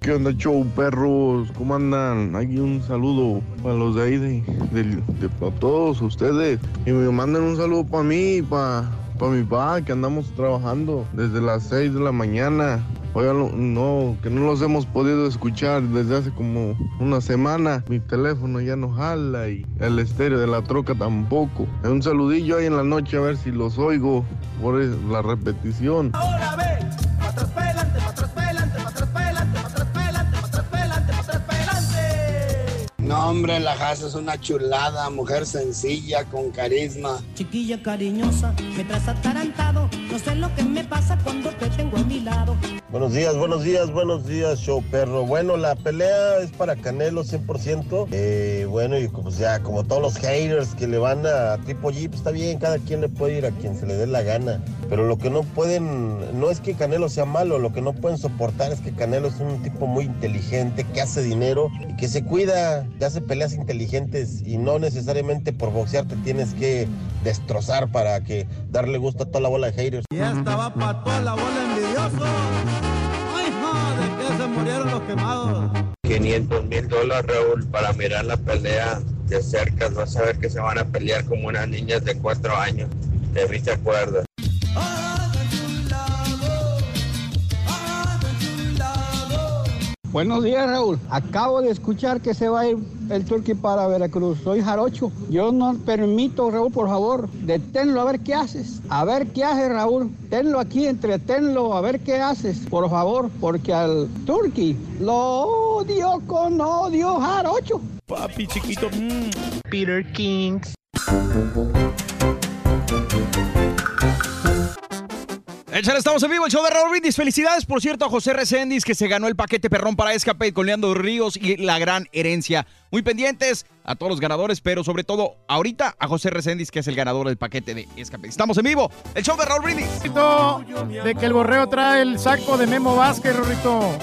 ¿Qué onda, show perros? ¿Cómo andan? Hay un saludo para los de ahí, de, de- de- para todos ustedes. Y me mandan un saludo para mí, para mi papá, que andamos trabajando desde las 6 de la mañana. Oigan, no- no, que no los hemos podido escuchar desde hace como una semana. Mi teléfono ya no jala y el estéreo de la troca tampoco. Un saludillo ahí en la noche a ver si los oigo por la repetición. Ahora ve, atrás. No, hombre, la Haas es una chulada, mujer sencilla, con carisma. Chiquilla cariñosa, me traes atarantado, no sé lo que me pasa cuando te tengo a mi lado. Buenos días, buenos días, buenos días, show perro. Bueno, la pelea es para Canelo 100%. Eh, bueno, y como, sea, como todos los haters que le van a Triple G, pues está bien, cada quien le puede ir a quien se le dé la gana. Pero lo que no pueden, no es que Canelo sea malo, lo que no pueden soportar es que Canelo es un tipo muy inteligente, que hace dinero y que se cuida, que hace peleas inteligentes y no necesariamente por boxear te tienes que destrozar para que darle gusto a toda la bola de haters. Ya estaba pa' toda la bola envidioso. Murieron los quemados. 500 mil dólares, Raúl, para mirar la pelea de cerca. Vas a ver que se van a pelear como unas niñas de 4 años. De mí te acuerdas. Buenos días, Raúl. Acabo de escuchar que se va a ir el Turqui para Veracruz. Soy Jarocho. Yo no permito, Raúl, por favor, deténlo a ver qué haces. A ver qué haces, Raúl. Tenlo aquí, entretenlo, a ver qué haces, por favor, porque al Turqui lo odio con odio, Jarocho. Papi chiquito. mm. Peter Kings. Échale, estamos en vivo, el show de Raúl Brindis. Felicidades, por cierto, a José Recendis, que se ganó el paquete perrón para Escape con Leandro Ríos y la gran herencia. Muy pendientes a todos los ganadores, pero sobre todo ahorita a José Recendis, que es el ganador del paquete de Escape. Estamos en vivo, el show de Raúl Brindis. De que el borreo trae el saco de Memo Vázquez, Rorrito.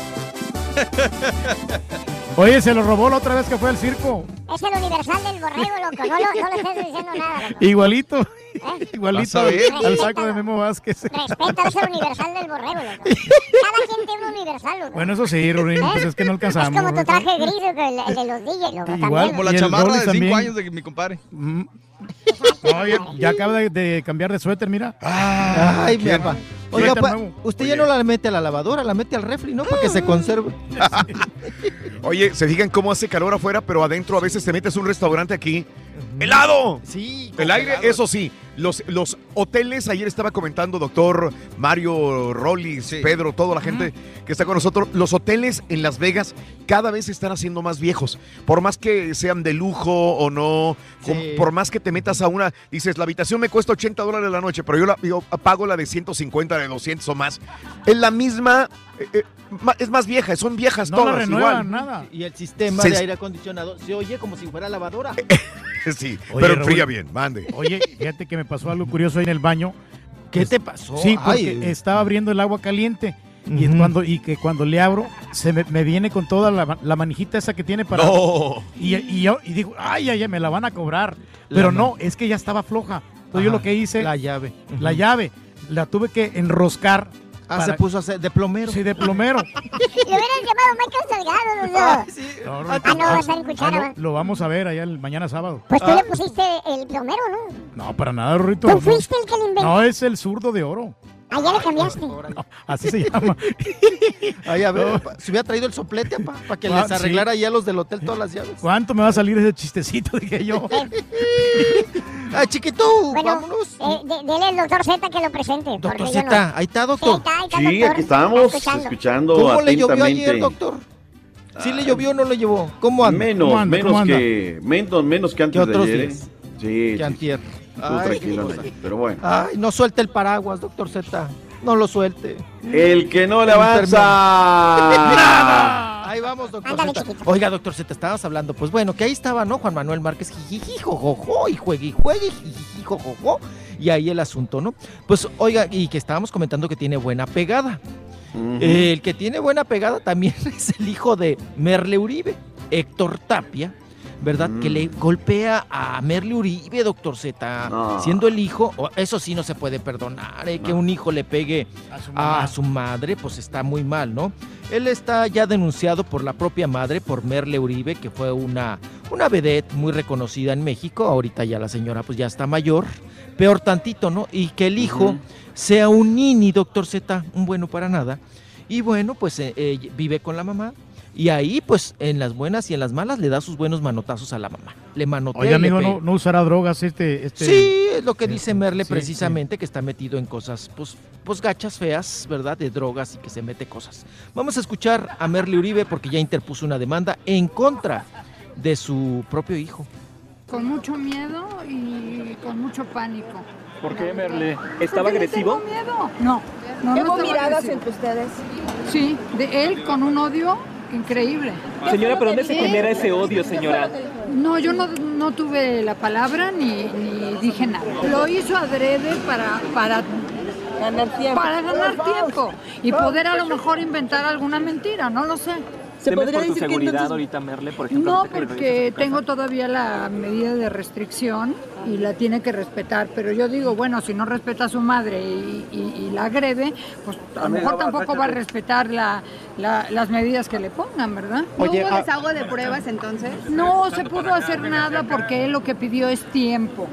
Oye, se lo robó la otra vez que fue al circo. Es el universal del borrego, loco. No, lo- no le estés diciendo nada. loco. Igualito. Vas Igualito al saco de Memo Vázquez. Respeta, es el universal del borrego, loco. Cada quien tiene un universal, loco. Bueno, eso sí, Rurín, pues es que no Es alcanzamos. como tu traje gris, loco, el, el de los DJs, loco. Igual, también. Como la chamarra de 5 también. años de mi compadre. Mm. No, ya, ya acaba de, de cambiar de suéter, mira. Ay, mi papá. Oiga, pa- usted ya no la mete a la lavadora, la mete al refri, ¿no? Para que se conserve. Oye, se digan cómo hace calor afuera, pero adentro a veces te metes a un restaurante aquí. ¡Helado! Sí. El aire, eso sí. Los, los hoteles, ayer estaba comentando doctor Mario Rollis, Pedro, toda la gente que está con nosotros. Los hoteles en Las Vegas cada vez se están haciendo más viejos. Por más que sean de lujo o no, por más que te metas a una, dices, la habitación me cuesta 80 dólares la noche, pero yo, la, yo pago la de 150, de 200 o más. Es la misma, ma- es más vieja, son viejas No todas. renuevan, igual. nada. Y el sistema Se- de aire acondicionado se oye como si fuera lavadora. Sí, Oye, pero enfría bien, mande. Oye, fíjate que me pasó algo curioso ahí en el baño. ¿Qué te pasó? Sí, porque Ay. estaba abriendo el agua caliente. Y, cuando, y que cuando le abro, se me, me viene con toda la, la manijita esa que tiene para. No. Y, y yo y digo, ay, ay, ay, me la van a cobrar. Pero no, es que ya estaba floja. Entonces yo lo que hice. La llave. La llave. La tuve que enroscar. Ah, se puso a hacer de plomero. Sí, de plomero. Le hubieran llamado Michael Salgado, los dos. No, Ah, no, va a estar en cuchara, ah, no, lo vamos a ver allá el mañana sábado. Pues tú le pusiste el plomero, ¿no? No, para nada, Rorrito. Tú fuiste el que lo inventó. No, es el zurdo de oro. Ah, ya le cambiaste. Así se llama. Ay, a ver, pa- se hubiera traído el soplete para que Ah, les sí. arreglara ya los del hotel todas las llaves. ¿Cuánto me va a salir ese chistecito? Dije yo. Ay, chiquito, Bueno, vámonos. eh, de- dele al doctor Z que lo presente. Doctor Z, no- ahí está, Sí, doctor. ahí está, ahí está, Sí, doctor. aquí estamos escuchando. escuchando ¿Cómo le llovió ayer, doctor? ¿Sí le llovió o no le llevó? ¿Cómo anda? Menos, ¿Cómo anda? menos ¿Cómo anda? que menos, menos que antes de ayer. ¿eh? días. Sí, Que sí, antier. Tú Ay, tranquilo, pero bueno. Ay, no suelte el paraguas, doctor Z. No lo suelte. El que no le avanza. Ahí vamos, doctor Z. Oiga, doctor Z, estabas hablando. Pues bueno, que ahí estaba, ¿no? Juan Manuel Márquez, jijiji, jojojo, y juegue y juegue, jijiji, jojojo. Y ahí el asunto, ¿no? Pues oiga, y que estábamos comentando que tiene buena pegada. El que tiene buena pegada también es el hijo de Merle Uribe, Héctor Tapia, ¿verdad? Que le golpea a Merle Uribe, doctor Z, No. siendo el hijo, o- eso sí no se puede perdonar, ¿eh? que un hijo le pegue a su, madre, pues está muy mal, ¿no? Él está ya denunciado por la propia madre, por Merle Uribe, que fue una, una vedette muy reconocida en México, ahorita ya la señora pues ya está mayor, peor tantito, ¿no? Y que el hijo sea un nini, doctor Z, un bueno para nada, y bueno, pues eh, eh, vive con la mamá. Y ahí, pues, en las buenas y en las malas, le da sus buenos manotazos a la mamá. Le manotea Oye, amigo, no, no usará drogas este. este Sí, es lo que dice Merle sí, precisamente, que está metido en cosas, pues, pues gachas feas, ¿verdad? De drogas y que se mete cosas. Vamos a escuchar a Merle Uribe porque ya interpuso una demanda en contra de su propio hijo. Con mucho miedo y con mucho pánico. ¿Por qué, Merle? ¿Estaba agresivo? tengo miedo. No, no, ¿Hubo no miradas agresivo. entre ustedes? Sí, de él con un odio increíble. Señora, ¿pero dónde se genera ese odio, señora? No, yo no, no tuve la palabra ni, ni dije nada. Lo hizo adrede para, para Ganar tiempo. Para ganar tiempo y poder a lo mejor inventar alguna mentira, no lo sé. ¿Temes por tu seguridad ahorita, Merle, por ejemplo? No, que porque tengo todavía la medida de restricción y la tiene que respetar, pero yo digo, bueno, si no respeta a su madre y, y- y la agrede, pues a lo mejor tampoco va a respetar la- la- las medidas que le pongan, ¿verdad? ¿No hubo desahogo de pruebas entonces? No se pudo hacer nada porque él lo que pidió es tiempo.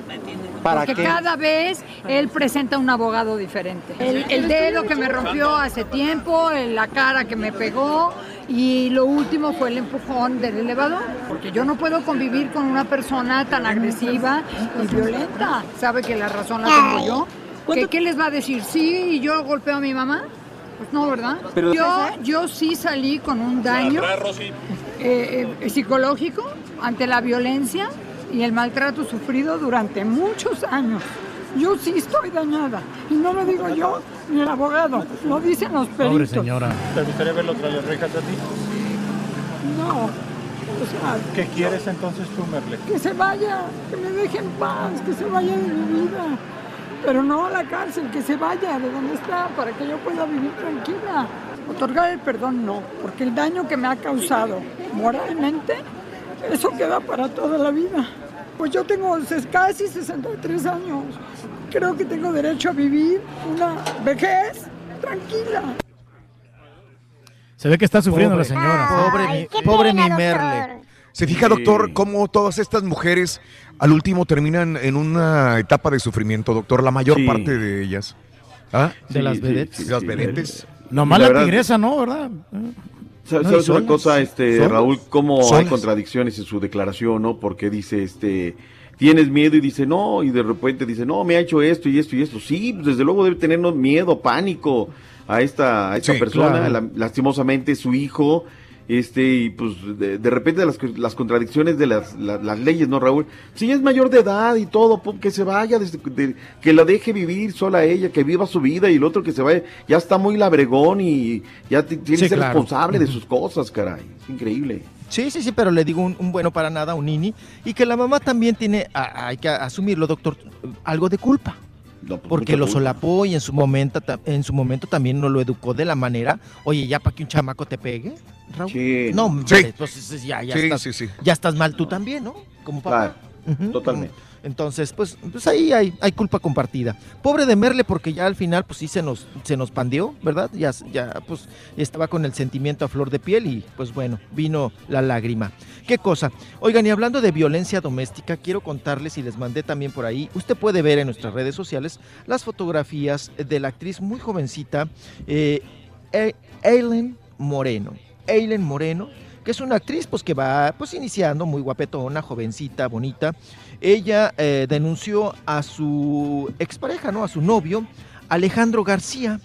¿Para porque qué? cada vez él presenta un abogado diferente. El, el dedo que me rompió hace tiempo, la cara que me pegó y lo último fue el empujón del elevador. Porque yo no puedo convivir con una persona tan agresiva y violenta. ¿Sabe que la razón la tengo yo? ¿Qué, qué les va a decir? ¿Sí y yo golpeo a mi mamá? Pues no, ¿verdad? Pero- yo, yo sí salí con un daño eh, eh, psicológico ante la violencia y el maltrato sufrido durante muchos años. Yo sí estoy dañada y no lo digo yo, ni el abogado, lo dicen los peritos. Pobre señora. ¿Te gustaría verlo tras las rejas a ti? No, o sea, ¿Qué quieres entonces tú, Merle? que se vaya, que me deje en paz, que se vaya de mi vida. Pero no a la cárcel, que se vaya de donde está para que yo pueda vivir tranquila. Otorgar el perdón no, porque el daño que me ha causado moralmente, eso queda para toda la vida. Pues yo tengo casi 63 años. Creo que tengo derecho a vivir una vejez tranquila. Se ve que está sufriendo Pobre. la señora. Pobre mi- pobre mi Merle. ¿Se fija, doctor, cómo todas estas mujeres al último terminan en una etapa de sufrimiento, doctor? La mayor Sí. parte de ellas. ¿Ah? De las vedettes. De las vedettes. Nomás la la, tigresa, ¿no? ¿Verdad? ¿Sabes No, sabes una cosa, este. Raúl? Cómo hay contradicciones en su declaración, ¿no? Porque dice, este, tienes miedo y dice, no, y de repente dice, no, me ha hecho esto y esto y esto. Sí, pues, desde luego debe tener miedo, pánico a esta, a esta Sí, persona, claro. la- lastimosamente su hijo, este, y pues de, de repente las, las contradicciones de las, la- las leyes, ¿no, Raúl? Si es mayor de edad y todo, que se vaya, desde- de- que la deje vivir sola ella, que viva su vida y el otro que se vaya, ya está muy labregón y ya ti- tiene Sí, que ser claro. responsable de sus cosas, caray. Es increíble. Sí, sí, sí, pero le digo un, un bueno para nada, un nini, y que la mamá también tiene, a- hay que asumirlo, doctor, algo de culpa. Porque mucha lo solapó y en su momento en su momento también no lo educó de la manera, oye, ya para que un chamaco te pegue, Raúl. Sí. No, Sí. pues ya, ya Sí, estás, sí, sí. ya estás mal tú también, ¿no? Como papá. Ujú. totalmente. Entonces, pues, pues ahí hay, hay culpa compartida. Pobre de Merle, porque ya al final, pues sí se nos, se nos pandeó, ¿verdad? Ya, ya, pues, estaba con el sentimiento a flor de piel y, pues bueno, vino la lágrima. ¿Qué cosa? Oigan, y hablando de violencia doméstica, quiero contarles y les mandé también por ahí, usted puede ver en nuestras redes sociales las fotografías de la actriz muy jovencita, eh, E- Eileen Moreno. Eileen Moreno, que es una actriz pues que va pues iniciando, muy guapetona, jovencita, bonita. Ella eh, denunció a su expareja, ¿no? A su novio, Alejandro García,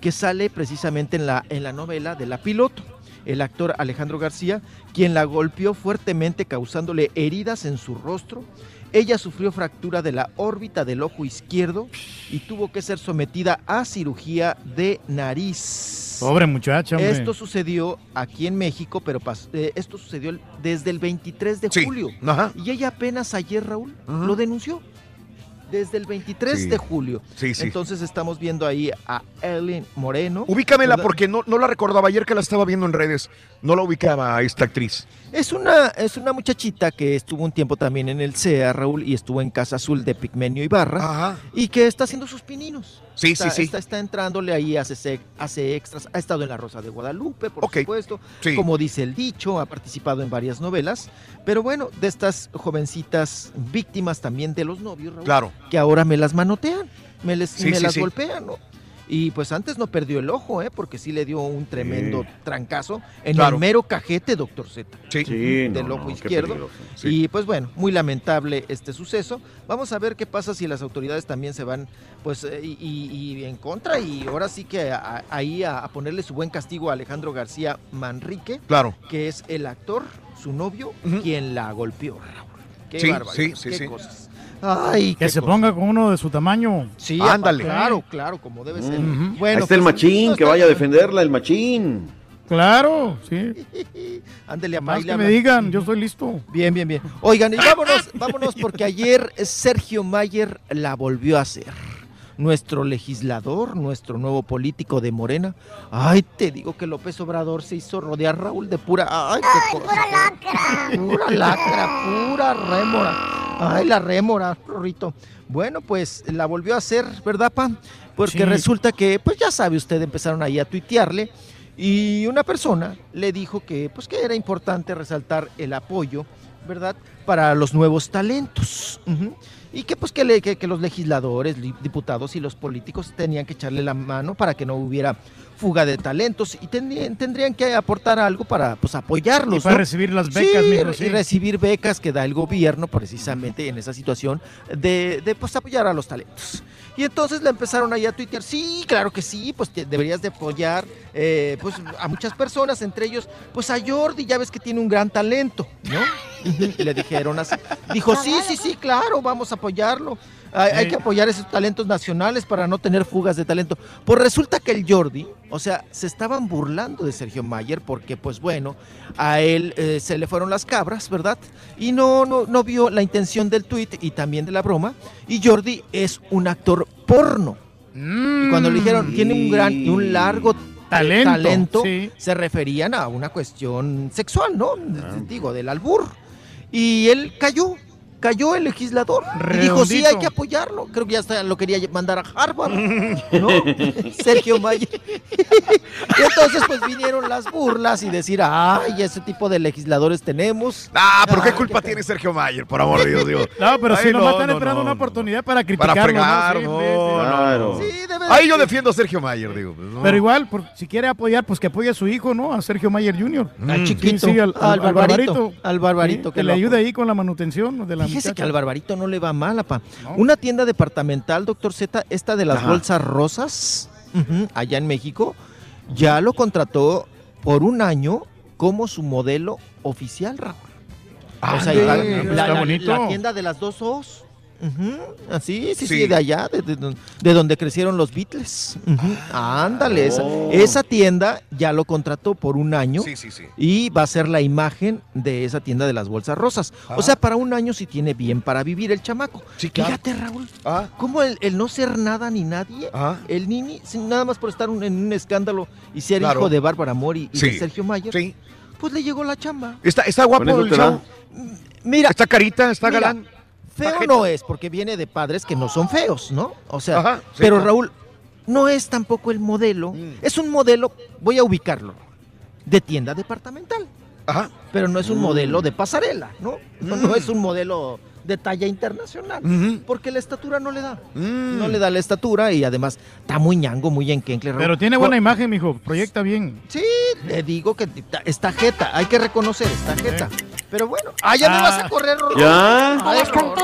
que sale precisamente en la, en la novela de La Piloto. El actor Alejandro García, quien la golpeó fuertemente causándole heridas en su rostro. Ella sufrió fractura de la órbita del ojo izquierdo y tuvo que ser sometida a cirugía de nariz. Pobre muchacha, hombre. Esto sucedió aquí en México, pero pas- eh, esto sucedió el- desde el 23 de Sí, julio. ajá. Y ella apenas ayer, Raúl, lo denunció. Desde el 23 Sí. de julio. Sí, sí. Entonces estamos viendo ahí a Ellen Moreno. Ubícamela porque no, no la recordaba ayer que la estaba viendo en redes. No la ubicaba a esta actriz. Es una, es una muchachita que estuvo un tiempo también en el CEA, Raúl, y estuvo en Casa Azul de Pigmenio Ibarra. Y que está haciendo sus pininos. Sí, está, sí, sí. Está, está entrándole ahí, hace, hace extras. Ha estado en La Rosa de Guadalupe, por supuesto. Sí. Como dice el dicho, ha participado en varias novelas. Pero bueno, de estas jovencitas víctimas también de los novios, Raúl, Claro. Que ahora me las manotean, me, les, Sí, me sí, las sí. golpean, ¿no? Y pues antes no perdió el ojo, ¿eh? Porque sí le dio un tremendo trancazo en Claro. el mero cajete, doctor Z. Sí. Del no, ojo no, izquierdo. Y pues bueno, muy lamentable este suceso. Vamos a ver qué pasa si las autoridades también se van pues eh, y, y- y en contra y ahora sí que a- ahí a, a ponerle su buen castigo a Alejandro García Manrique, Claro. que es el actor, su novio, quien la golpeó. Raúl. Qué Sí, barbaridad, sí, sí, qué sí. cosas. Ay, Que se ponga con uno de su tamaño. Sí, Ándale. Claro, claro, como debe ser. Bueno, Ahí está el pues, machín, que vaya a defenderla, el machín. Claro, sí. Ándele a Más que me digan, yo estoy listo. Bien, bien, bien. Oigan, y vámonos, vámonos porque ayer Sergio Mayer la volvió a hacer. Nuestro legislador, nuestro nuevo político de Morena. Ay, te digo que López Obrador se hizo rodear Raúl de pura. Ay, qué cosa. Pura lacra. Pura lacra, pura rémora. Ay, la rémora, Rorrito. Bueno, pues la volvió a hacer, ¿verdad, Pam? Porque Sí. resulta que, pues ya sabe usted, empezaron ahí a tuitearle y una persona le dijo que, pues que era importante resaltar el apoyo, ¿verdad? Para los nuevos talentos. Y que pues que, le- que- que los legisladores, diputados y los políticos tenían que echarle la mano para que no hubiera fuga de talentos y tendrían, tendrían que aportar algo para pues apoyarlos. Y para ¿no? recibir las becas, Sí, y recibir becas que da el gobierno precisamente en esa situación de, de, pues apoyar a los talentos. Y entonces le empezaron ahí a tuitear, sí, claro que sí, pues te- deberías de apoyar eh, pues, a muchas personas, entre ellos, pues a Jordi, ya ves que tiene un gran talento, ¿no? Y le dijeron así. Dijo, sí, sí, sí, claro, vamos a apoyarlo. Hay, hay Sí. que apoyar esos talentos nacionales para no tener fugas de talento. Pues resulta que el Jordi, o sea, se estaban burlando de Sergio Mayer porque, pues bueno, a él eh, se le fueron las cabras, ¿verdad? Y no, no, no vio la intención del tuit y también de la broma. Y Jordi es un actor porno. Y cuando le dijeron, tiene un gran y un largo Talento, talento, sí. se referían a una cuestión sexual, ¿no? Digo, del albur. Y él cayó, cayó el legislador. Y dijo, sí, hay que apoyarlo. Creo que ya hasta lo quería mandar a Harvard, ¿no? Sergio Mayer. y entonces pues vinieron las burlas y decir, ay, ese tipo de legisladores tenemos. Ah, pero qué Ay, culpa tiene Sergio Mayer, por amor de Dios, digo. No, pero Ay, si nomás no, están no, esperando no, una oportunidad para criticarlo. Para fregar, ¿no? Sí, no, sí, sí. no. Sí, de verdad Ahí yo defiendo a Sergio Mayer, digo. pues, no. Pero igual, por- si quiere apoyar, pues que apoye a su hijo, ¿no? A Sergio Mayer Jr. Al Sí, chiquito, sí, al, al al- al barbarito, al barbarito Sí, que le ayude ahí con la manutención de la Fíjese que al barbarito no le va mal, apa. Una tienda departamental, doctor Z, esta de las Ajá. bolsas rosas, allá en México, ya lo contrató por un año como su modelo oficial, Raúl. o sea, la, la- la tienda de las dos O's. Así, sí, sí, Sí. de allá, de, de- de donde crecieron los Beatles. ujú, Ándale, esa, Oh. esa tienda ya lo contrató por un año Sí, sí, sí. y va a ser la imagen de esa tienda de las bolsas rosas. Ah. O sea, para un año sí tiene bien para vivir el chamaco. claro. Fíjate, Raúl, Ah. cómo el, el no ser nada ni nadie, Ah. el Nini, sin- nada más por estar un- en un escándalo y ser Claro. hijo de Bárbara Mori y de Sí. Sergio Mayer, Sí. pues le llegó la chamba. Está, está guapo el chavo. Mira, Está carita, está Mira, galán. Feo Pajeta. no es, porque viene de padres que no son feos, ¿no? O sea, Ajá, sí, pero claro. Raúl, no es tampoco el modelo, Mm. es un modelo, voy a ubicarlo, de tienda departamental. Ajá. pero no es un Mm. modelo de pasarela, ¿no? No, no es un modelo de talla internacional, porque la estatura no le da. Mm. No le da la estatura y además está muy ñango, muy enquencle. Raúl. Pero tiene buena imagen, mijo. Proyecta bien. Sí, le digo que está- está jeta, hay que reconocer, está jeta. Pero bueno, ah, ya me Ah. vas a correr, Rolando. ¿Ya? Te Ay, las conté.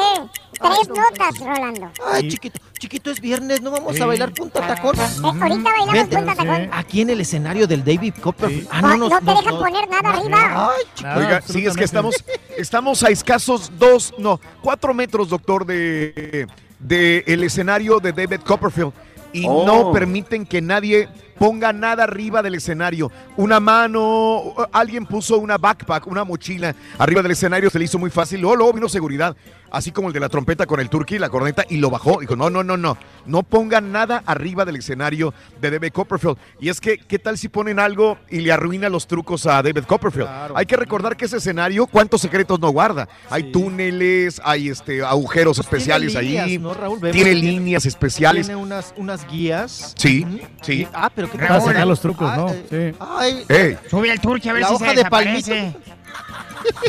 Tres notas, Rolando. Ay, chiquito, chiquito, es viernes, no vamos a bailar punta tacón. Eh, ahorita bailamos Vente. punta tacón. Aquí en el escenario del David Copperfield. Ah, No, no, no, te dejan poner nada arriba. Ay, chiquito. Nada, Oiga, sí, es que estamos, estamos a escasos dos, no, cuatro metros, doctor, de, de el escenario de David Copperfield. Y Oh. no permiten que nadie ponga nada arriba del escenario. Una mano, alguien puso una backpack, una mochila arriba del escenario, se le hizo muy fácil. Luego, luego vino seguridad, así como el de la trompeta con el turkey, la corneta, y lo bajó. Dijo, no, no, no, no, no pongan nada arriba del escenario de David Copperfield. Y es que, ¿qué tal si ponen algo y le arruina los trucos a David Copperfield? Hay que recordar que ese escenario, ¿cuántos secretos no guarda? Hay túneles, hay este, agujeros especiales Tiene líneas, ahí, ¿no, Raúl? Vemos tiene líneas especiales. Tiene unas, unas guías. Sí, sí. Ah, pero qué Para tal? sacar los trucos, Ah, ¿no? eh, Sí. Ay, Ey, Sube al turque a ver la si hoja se de desaparece. palmito.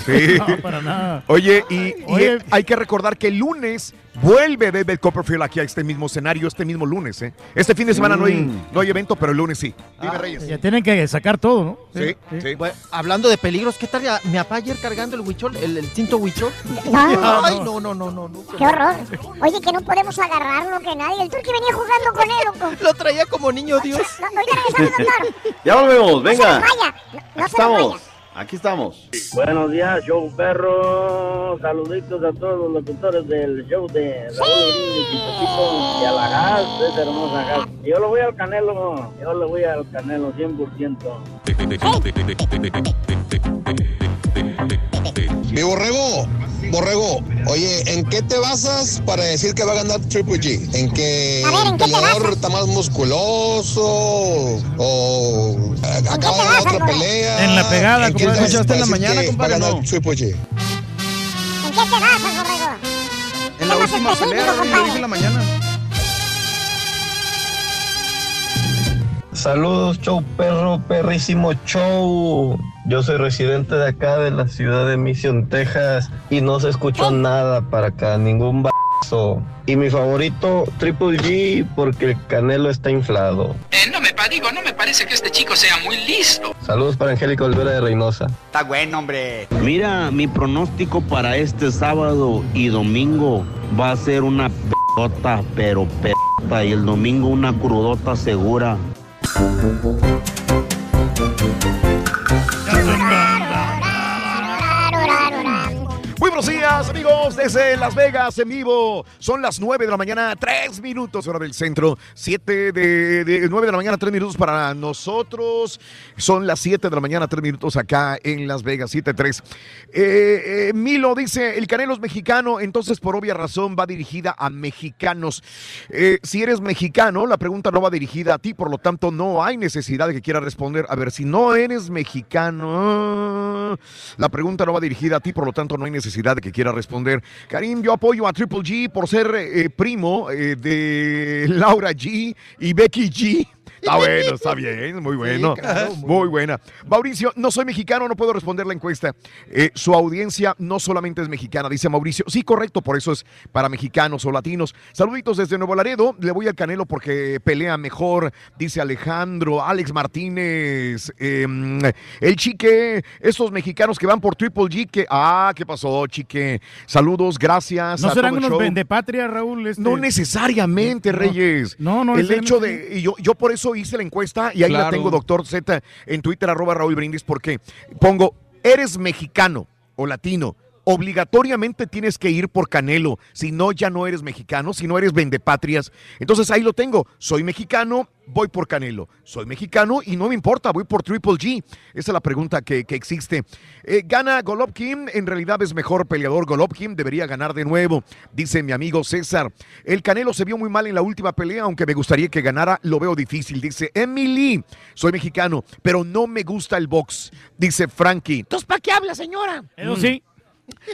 Sí. No, para nada. Oye, y, y, Oye. eh, hay que recordar que el lunes vuelve David Copperfield aquí a este mismo escenario, este mismo lunes. ¿eh? Este fin de semana no, hay, Mm. no hay evento, pero el lunes sí. Dime, Ah, Reyes. Ya tienen que sacar todo, ¿no? Sí, sí. Bueno, hablando de peligros, ¿qué tal ya- mi papá ayer cargando el huichol, el, el cinto huichol? No. Ay, no, no, no, no. no. Qué horror. Oye, que no podemos agarrarlo, que nadie. El turqui venía jugando con él, loco. Lo traía como niño Dios. No, no, ahorita regresamos, doctor. Ya volvemos, No se venga. nos vaya. No, no Aquí se nos estamos. vaya. Aquí estamos. Buenos días, show perro. Saluditos a todos los locutores del show de Raúl. Y a la gas, esa hermosa gas. Yo lo voy al Canelo, yo le voy al Canelo 100%. Mi borrego, borrego, oye, ¿en qué te basas para decir que va a ganar Triple G? ¿En que A ver, ¿en el peleador está más musculoso o eh, acaba de otra pelea? En la pegada, ¿En como escuchaste en la mañana, compadre, Va a ganar no. Triple G. ¿En qué te basas, borrego? En la última pelea, compadre. dije en la mañana. Saludos, show perro, perrísimo show. Yo soy residente de acá, de la ciudad de Mission, Texas, y no se escuchó nada para acá, ningún bazo. Y mi favorito, Triple G, porque el canelo está inflado. Eh, no me digo, no me parece que este chico sea muy listo. Saludos para Angélica Olvera de Reynosa. Está bueno, hombre. Mira, mi pronóstico para este sábado y domingo va a ser una pelota, pero pelota, y el domingo una crudota segura. Muy buenos amigos, desde Las Vegas en vivo. Son las 9 de la mañana, 3 minutos, hora del centro. 7 de, de 9 de la mañana, 3 minutos para nosotros. Son las 7 de la mañana, 3 minutos acá en Las Vegas, 7-3. Eh, eh, Milo dice: el Canelo es mexicano, entonces por obvia razón va dirigida a mexicanos. Eh, si eres mexicano, la pregunta no va dirigida a ti, por lo tanto, no hay necesidad de que quiera responder. A ver, si no eres mexicano, la pregunta no va dirigida a ti, por lo tanto, no hay necesidad de que quiera responder. Karim, yo apoyo a Triple G por ser eh, primo eh, de Laura G y Becky G. Está bueno, está bien, muy bueno. claro, muy, buena. Mauricio, no soy mexicano, no puedo responder la encuesta. Eh, su audiencia no solamente es mexicana, dice Mauricio. Sí, correcto, por eso es para mexicanos o latinos. Saluditos desde Nuevo Laredo. Le voy al Canelo porque pelea mejor, dice Alejandro, Alex Martínez, eh, el chique, estos mexicanos que van por Triple G, que, ah, ¿qué pasó, chique? Saludos, gracias. ¿No a serán todo unos show. vendepatria, Raúl? Este- No necesariamente, No. Reyes. No, no El hecho de. Y yo, yo por eso hice la encuesta y ahí la tengo, doctor Z, en Twitter, arroba Raúl Brindis, porque pongo, eres mexicano o latino. Obligatoriamente tienes que ir por Canelo, si no ya no eres mexicano, si no eres vendepatrias. Entonces ahí lo tengo, soy mexicano, voy por Canelo. Soy mexicano y no me importa, voy por Triple G. Esa es la pregunta que, que existe. Eh, ¿Gana Golovkin? En realidad es mejor peleador. Golovkin debería ganar de nuevo, dice mi amigo César. El Canelo se vio muy mal en la última pelea, aunque me gustaría que ganara, lo veo difícil. Dice Emily, soy mexicano, pero no me gusta el box, dice Frankie. Entonces, ¿para qué habla, señora? Eso sí.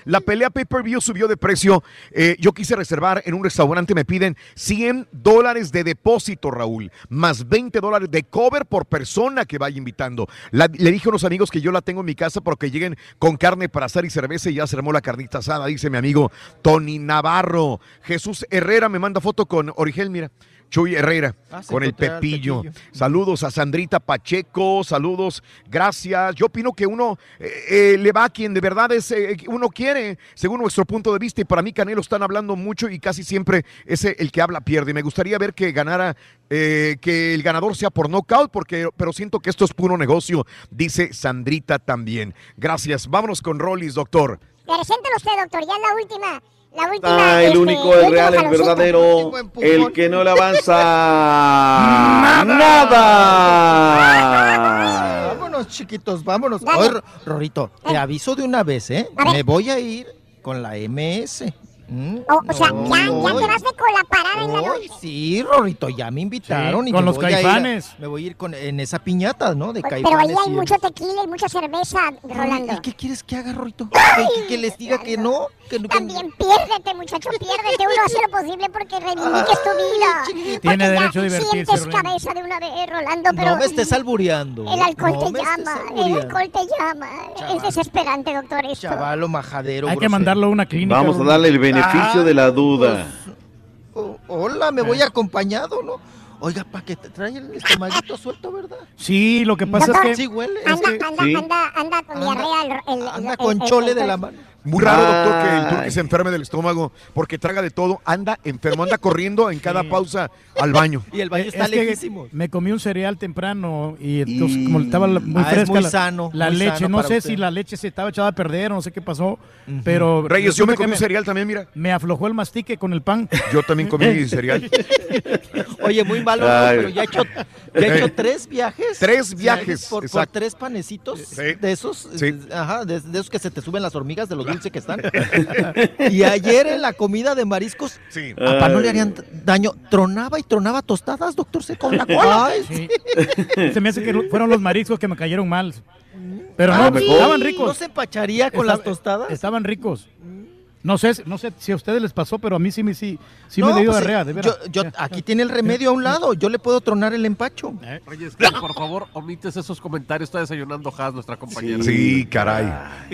La pelea pay-per-view subió de precio. Eh, yo quise reservar en un restaurante, me piden 100 dólares de depósito, Raúl, más 20 dólares de cover por persona que vaya invitando. Le dije a unos amigos que yo la tengo en mi casa porque lleguen con carne para asar y cerveza y ya se armó la carnita asada, dice mi amigo Tony Navarro. Jesús Herrera me manda foto con Origel, mira. Chuy Herrera, Ah, con el Pepillo. Pepillo. Saludos a Sandrita Pacheco, saludos, gracias. Yo opino que uno eh, eh, le va a quien de verdad es, eh, uno quiere, según nuestro punto de vista. Y para mí, Canelo están hablando mucho y casi siempre ese el que habla pierde. Y me gustaría ver que ganara, eh, que el ganador sea por knockout, porque, pero siento que esto es puro negocio, dice Sandrita también. Gracias. Vámonos con Rollis, doctor. Preséntalo usted, doctor, ya es la última. La última. Ah, el este, único, el último real, el verdadero, el que no le avanza nada. Vámonos, chiquitos, vámonos. Oye, Ro- Rorito, te aviso de una vez, ¿eh? Me voy a ir con la MS. ¿Mm? O, o sea, ya, ya te vas de con la parada en la Ay, noche. sí, Rorrito, ya me invitaron. Sí, y con me los voy a ir a- caifanes. me voy a ir con, en esa piñata, ¿no? De Pero caifanes. ahí hay y- mucho tequila y mucha cerveza, Rolando. ¿Y qué quieres que haga, Rorrito? ¿Que, que les diga que no? Que, que- También piérdete, muchacho, piérdete. Uno hace lo posible porque reivindiques tu vida. Tiene derecho a divertirse, Sientes Rolando. cabeza de una vez, Rolando, pero No me estés albureando. el alcohol no te llama. El alcohol te llama. Es desesperante, doctor, esto. Chavalo majadero. Hay que mandarlo a una clínica. Vamos a darle el beneficio Ah, de la duda. Oh, hola, me voy acompañado, ¿no? Oiga, para que te trae el estomaguito suelto, ¿verdad? Sí, lo que pasa Doctor, es que. Sí huele. Anda, es que- anda, Sí. anda, anda con diarrea. El, el- Anda el- con el- chole el- de la mano. Muy raro, doctor, que el turqui se enferme del estómago porque traga de todo, anda enfermo, anda corriendo en cada pausa al baño. Y el baño está Es que lejísimo. me comí un cereal temprano y entonces como estaba muy Ah, es fresca muy la, sano, la muy leche, sano no sé usted. si la leche se estaba echada a perder o no sé qué pasó, pero Reyes, yo me comí un cereal también, mira. Me aflojó el mastique con el pan. Yo también comí cereal. Oye, muy malo, pero ya he hecho, ya he hecho tres viajes. Tres viajes, Por, tres panecitos Sí. de esos. Sí. eh, Ajá, de, de esos que se te suben las hormigas de lo dulce que están. y ayer en la comida de mariscos, Sí. a papá no le harían daño. Tronaba y tronaba tostadas, doctor, se con la cola. Ay, Sí. Se me hace que fueron los mariscos que me cayeron mal. Pero Ah, no, sí. estaban ricos. ¿No se empacharía con Estaba- las tostadas? Estaban ricos. No sé, no sé si a ustedes les pasó, pero a mí sí me, sí, sí No, me dio pues, diarrea, de veras. yo, yo- aquí tiene el remedio a un lado. Yo le puedo tronar el empacho. Reyes, que por favor, omites esos comentarios. Está desayunando Haas, nuestra compañera. Sí, caray.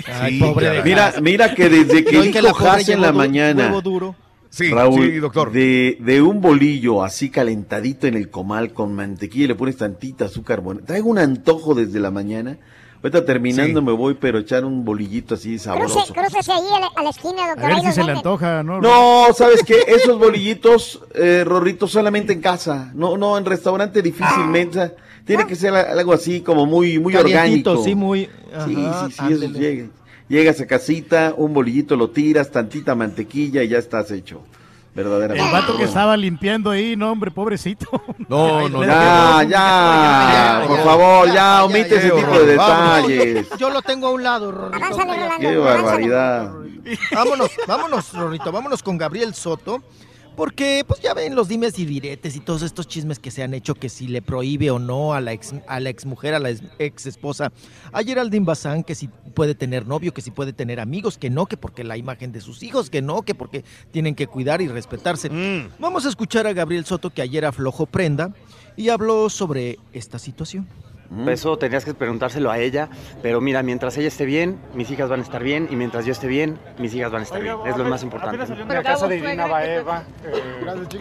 Ay, Sí, pobre caray. Mira, mira que desde que la dijo Haas en la mañana, duro. Sí, Raúl, sí, doctor. De, de un bolillo así calentadito en el comal con mantequilla y le pones tantita azúcar. Bueno, traigo un antojo desde la mañana. Ahorita terminando Sí. me voy, pero echar un bolillito así Cruce, sabroso. crúcese ahí a la, a la esquina, A doctor. ver ahí si se le antoja, ¿no? No, ¿sabes qué? Esos bolillitos, eh, Rorrito, solamente en casa. No, no, en restaurante difícilmente. Tiene que ser algo así como muy, muy Calientito, orgánico. sí, muy. Sí, ajá, sí, sí, eso ándele. llega. Llegas a casita, un bolillito lo tiras, tantita mantequilla y ya estás hecho. Verdaderamente. El vato que estaba limpiando ahí, no, hombre, pobrecito. No, no, Ya, ya, por favor, ya, omite ese tipo de detalles. Yo lo tengo a un lado, Rorrito. Qué barbaridad. Vámonos, vámonos, Rorrito, vámonos con Gabriel Soto. Porque, pues ya ven los dimes y diretes y todos estos chismes que se han hecho, que si le prohíbe o no a la ex, a la ex mujer, a la ex, ex esposa, a Geraldine Bazán, que si puede tener novio, que si puede tener amigos, que no, que porque la imagen de sus hijos, que no, que porque tienen que cuidar y respetarse. Vamos a escuchar a Gabriel Soto, que ayer aflojó prenda y habló sobre esta situación. Eso tendrías que preguntárselo a ella, pero mira, mientras ella esté bien, mis hijas van a estar bien, y mientras yo esté bien, mis hijas van a estar bien. Es lo más importante. el caso de Irina Baeva.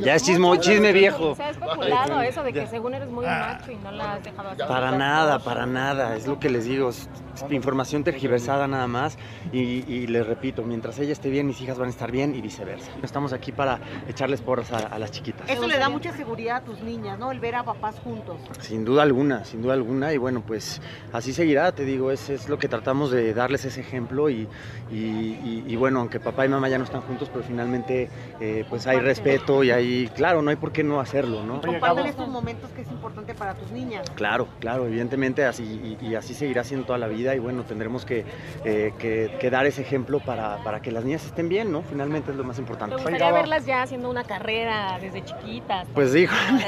Ya es chismo, chisme viejo. Se ha especulado eso de que según eres muy macho y no la has dejado hacer. Para nada, para nada, es lo que les digo, es información tergiversada nada más, y, y les repito, mientras ella esté bien, mis hijas van a estar bien y viceversa. Estamos aquí para echarles porras a, a las chiquitas. Eso le da mucha seguridad a tus niñas, ¿no? El ver a papás juntos. Sin duda alguna, sin duda alguna, y bueno, pues así seguirá, te digo, es, es lo que tratamos de darles ese ejemplo y, y- y- y bueno, aunque papá y mamá ya no están juntos, pero finalmente eh, pues hay respeto y hay, claro, no hay por qué no hacerlo, ¿no? Comparten estos momentos que es importante para tus niñas. Claro, claro, evidentemente así y, y así seguirá siendo toda la vida y bueno, tendremos que, eh, que- que dar ese ejemplo para, para que las niñas estén bien, ¿no? Finalmente es lo más importante. ¿Te gustaría verlas ya haciendo una carrera desde chiquitas? Pues dijo,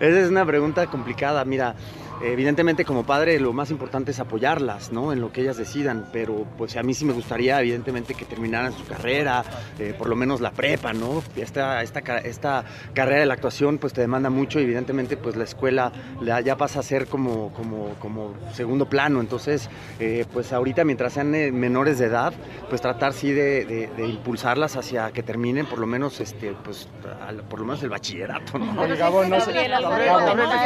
esa es una pregunta complicada. Mira, evidentemente como padre lo más importante es apoyarlas, ¿no? En lo que ellas decidan, pero pues a mí sí me gustaría evidentemente que terminaran su carrera, eh, por lo menos la prepa, ¿no? Esta, esta, esta carrera de la actuación pues te demanda mucho y evidentemente pues la escuela la- ya pasa a ser como, como, como segundo plano, entonces eh, pues ahorita mientras sean eh, menores de edad, pues tratar sí de, de- de impulsarlas hacia que terminen por lo menos este pues al- por lo menos el bachillerato, ¿no?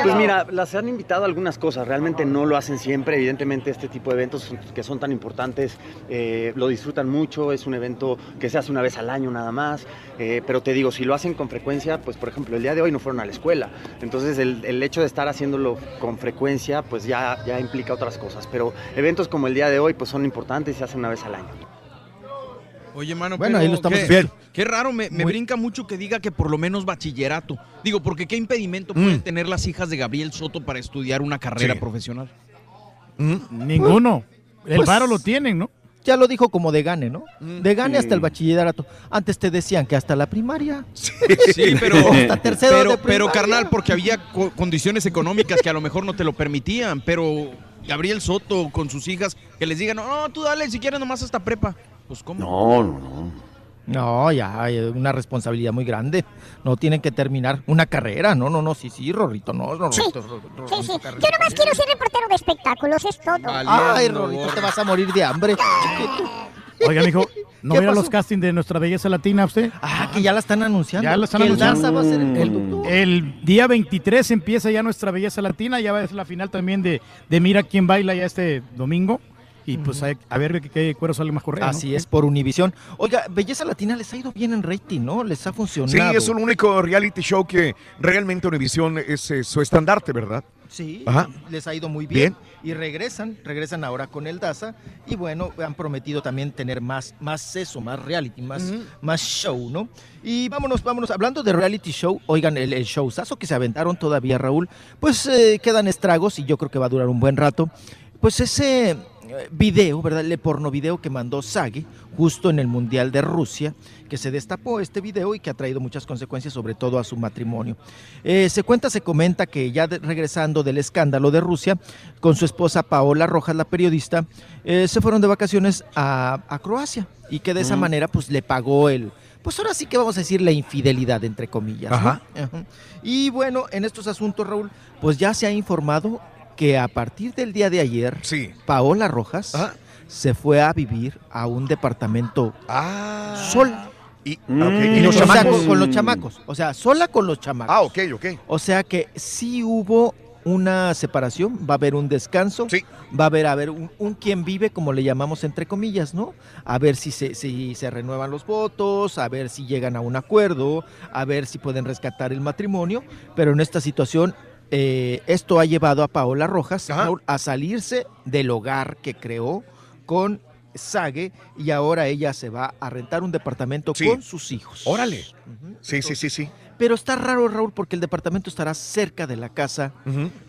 Pues mira, las han invitado a algunas cosas, realmente no lo hacen siempre, evidentemente este tipo de eventos que son tan importantes eh, lo disfrutan mucho, es un evento que se hace una vez al año nada más, eh, pero te digo, si lo hacen con frecuencia, pues por ejemplo el día de hoy no fueron a la escuela, entonces el, hecho de estar haciéndolo con frecuencia pues ya, ya implica otras cosas, pero eventos como el día de hoy pues son importantes y se hacen una vez al año. Oye, mano, Bueno, pero ahí lo estamos qué, qué raro, me, me Muy- brinca mucho que diga que por lo menos bachillerato. Digo, porque qué impedimento pueden Mm. tener las hijas de Gabriel Soto para estudiar una carrera Sí. profesional. Ninguno. El Pues- varo lo tienen, ¿no? Ya lo dijo como de gane, ¿no? De gane Sí. hasta el bachillerato. Antes te decían que hasta la primaria. Sí, pero, hasta tercero pero, de pero primaria. carnal, porque había co- condiciones económicas que a lo mejor no te lo permitían, pero Gabriel Soto con sus hijas, que les digan, no, no, tú dale, si quieres nomás hasta prepa. Pues cómo. No, no, no. No, ya hay una responsabilidad muy grande. No tienen que terminar una carrera. No, no, no, sí, sí, Rorrito, no, Rorrito. Sí, Rorrito, sí, sí. Yo nomás quiero ser reportero de espectáculos, es todo. Ay, Rorrito, te vas a morir de hambre. Oiga, mijo, ¿no ¿Qué vieron los castings de nuestra belleza latina usted? Ah, que ya la están anunciando. Ya la están el va a ser el el, día 23 empieza ya nuestra belleza latina, ya va a ser la final también de, de Mira quién baila ya este domingo. Y pues a, a ver qué, cuero sale más correcto. Así es, por Univisión. Oiga, Belleza Latina les ha ido bien en rating, ¿no? Les ha funcionado. Sí, es el único reality show que realmente Univision es eh, su estandarte, ¿verdad? Sí, Ajá. les ha ido muy bien. Bien. Y regresan, regresan ahora con el Daza. Y bueno, han prometido también tener más, más eso, más reality, más, más show, ¿no? Y vámonos, vámonos. Hablando de reality show, oigan, el, el showzazo que se aventaron todavía, Raúl, pues eh, quedan estragos y yo creo que va a durar un buen rato. Pues ese video, ¿verdad? El porno video que mandó Sagi justo en el Mundial de Rusia, que se destapó este video y que ha traído muchas consecuencias, sobre todo a su matrimonio. Eh, se cuenta, se comenta que ya de- regresando del escándalo de Rusia, con su esposa Paola Rojas, la periodista, eh, se fueron de vacaciones a, a Croacia y que de esa Mm. manera pues le pagó el, pues ahora sí que vamos a decir la infidelidad, entre comillas. ¿no? Ajá. Ajá. Y bueno, en estos asuntos, Raúl, pues ya se ha informado que a partir del día de ayer, Paola Rojas se fue a vivir a un departamento sola. Y, Mm. ¿y los O sea, chamacos? con, con los chamacos. O sea, sola con los chamacos. Ah, ok, ok. O sea que sí hubo una separación, va a haber un descanso, va a haber, a ver un, un quien vive, como le llamamos entre comillas, ¿no? A ver si se, si se renuevan los votos, a ver si llegan a un acuerdo, a ver si pueden rescatar el matrimonio, pero en esta situación eh, esto ha llevado a Paola Rojas a salirse del hogar que creó con Sague y ahora ella se va a rentar un departamento Sí. con sus hijos. Órale. Sí, sí, sí, sí. Pero está raro, Raúl, porque el departamento estará cerca de la casa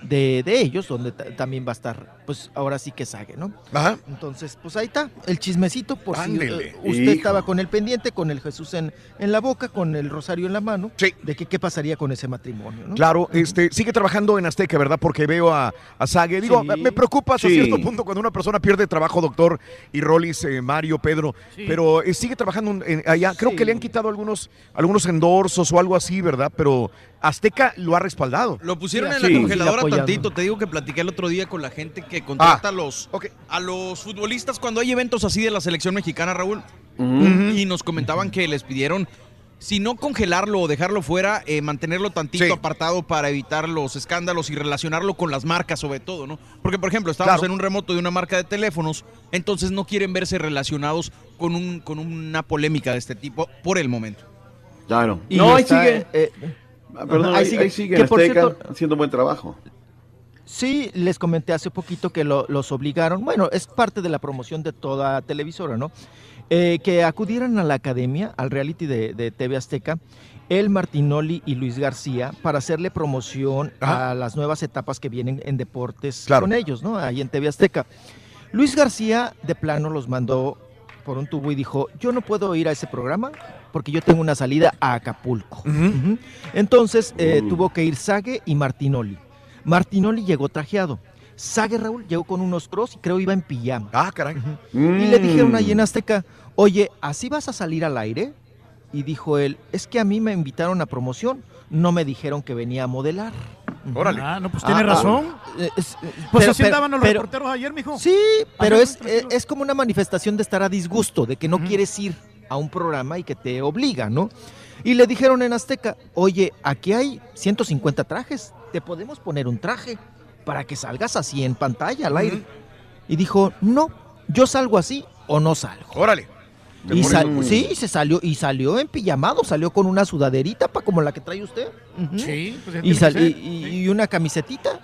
de, de ellos, donde ta- también va a estar, pues ahora sí que Sague, ¿no? Ajá. Entonces, pues ahí está, el chismecito, por si Ándele. eh, usted Hijo. estaba con el pendiente, con el Jesús en, en la boca, con el rosario en la mano, de que qué pasaría con ese matrimonio, ¿no? Claro, este, sigue trabajando en Azteca, ¿verdad? Porque veo a, a Sague. Digo, Sí. me preocupa hasta Sí. cierto punto cuando una persona pierde trabajo, doctor, y Rolis, eh, Mario, Pedro, Sí. pero eh, sigue trabajando en- allá. Creo que le han quitado algunos, algunos endorsos o algo así, ¿verdad? Pero Azteca lo ha respaldado. Lo pusieron en Sí. la congeladora Sigue apoyando. tantito. Te digo que platiqué el otro día con la gente que contrata Ah, a, los, a los futbolistas cuando hay eventos así de la selección mexicana, Raúl. Y nos comentaban que les pidieron, si no congelarlo o dejarlo fuera, eh, mantenerlo tantito apartado para evitar los escándalos y relacionarlo con las marcas sobre todo, ¿no? Porque, por ejemplo, estamos Claro. en un remoto de una marca de teléfonos, entonces no quieren verse relacionados con, un, con una polémica de este tipo por el momento. Claro. Y no, ahí está, sigue. eh, Ah, Perdón, ahí, sigue. ahí sigue Que, por Azteca cierto- haciendo buen trabajo. Sí, les comenté hace poquito que lo- los obligaron, bueno, es parte de la promoción de toda televisora, ¿no? Eh, que acudieran a la academia, al reality de, de TV Azteca, el Martinoli y Luis García, para hacerle promoción a las nuevas etapas que vienen en deportes Claro. con ellos, ¿no? Ahí en TV Azteca. Luis García de plano los mandó por un tubo y dijo, yo no puedo ir a ese programa porque yo tengo una salida a Acapulco. Entonces eh, tuvo que ir Sague y Martinoli. Martinoli llegó trajeado. Sague Raúl llegó con unos cross y creo iba en pijama. Ah, caray. Y le dijeron ahí en Azteca, oye, ¿así vas a salir al aire? Y dijo él, es que a mí me invitaron a promoción, no me dijeron que venía a modelar. Órale. Ah, no, pues tiene razón. eh, es- eh, Pues pero- así pero- andaban los pero- reporteros ayer, mijo. Sí, pero es, es como una manifestación de estar a disgusto, de que no quieres ir a un programa y que te obliga, ¿no? Y le dijeron en Azteca, oye, aquí hay 150 trajes, te podemos poner un traje para que salgas así en pantalla al aire. Y dijo, no, yo salgo así o no salgo. Órale. Y sal- Mm. sí, se salió, y salió en pijamado, salió con una sudaderita pa, como la que trae usted. Sí, pues ya y, sal- y, una camisetita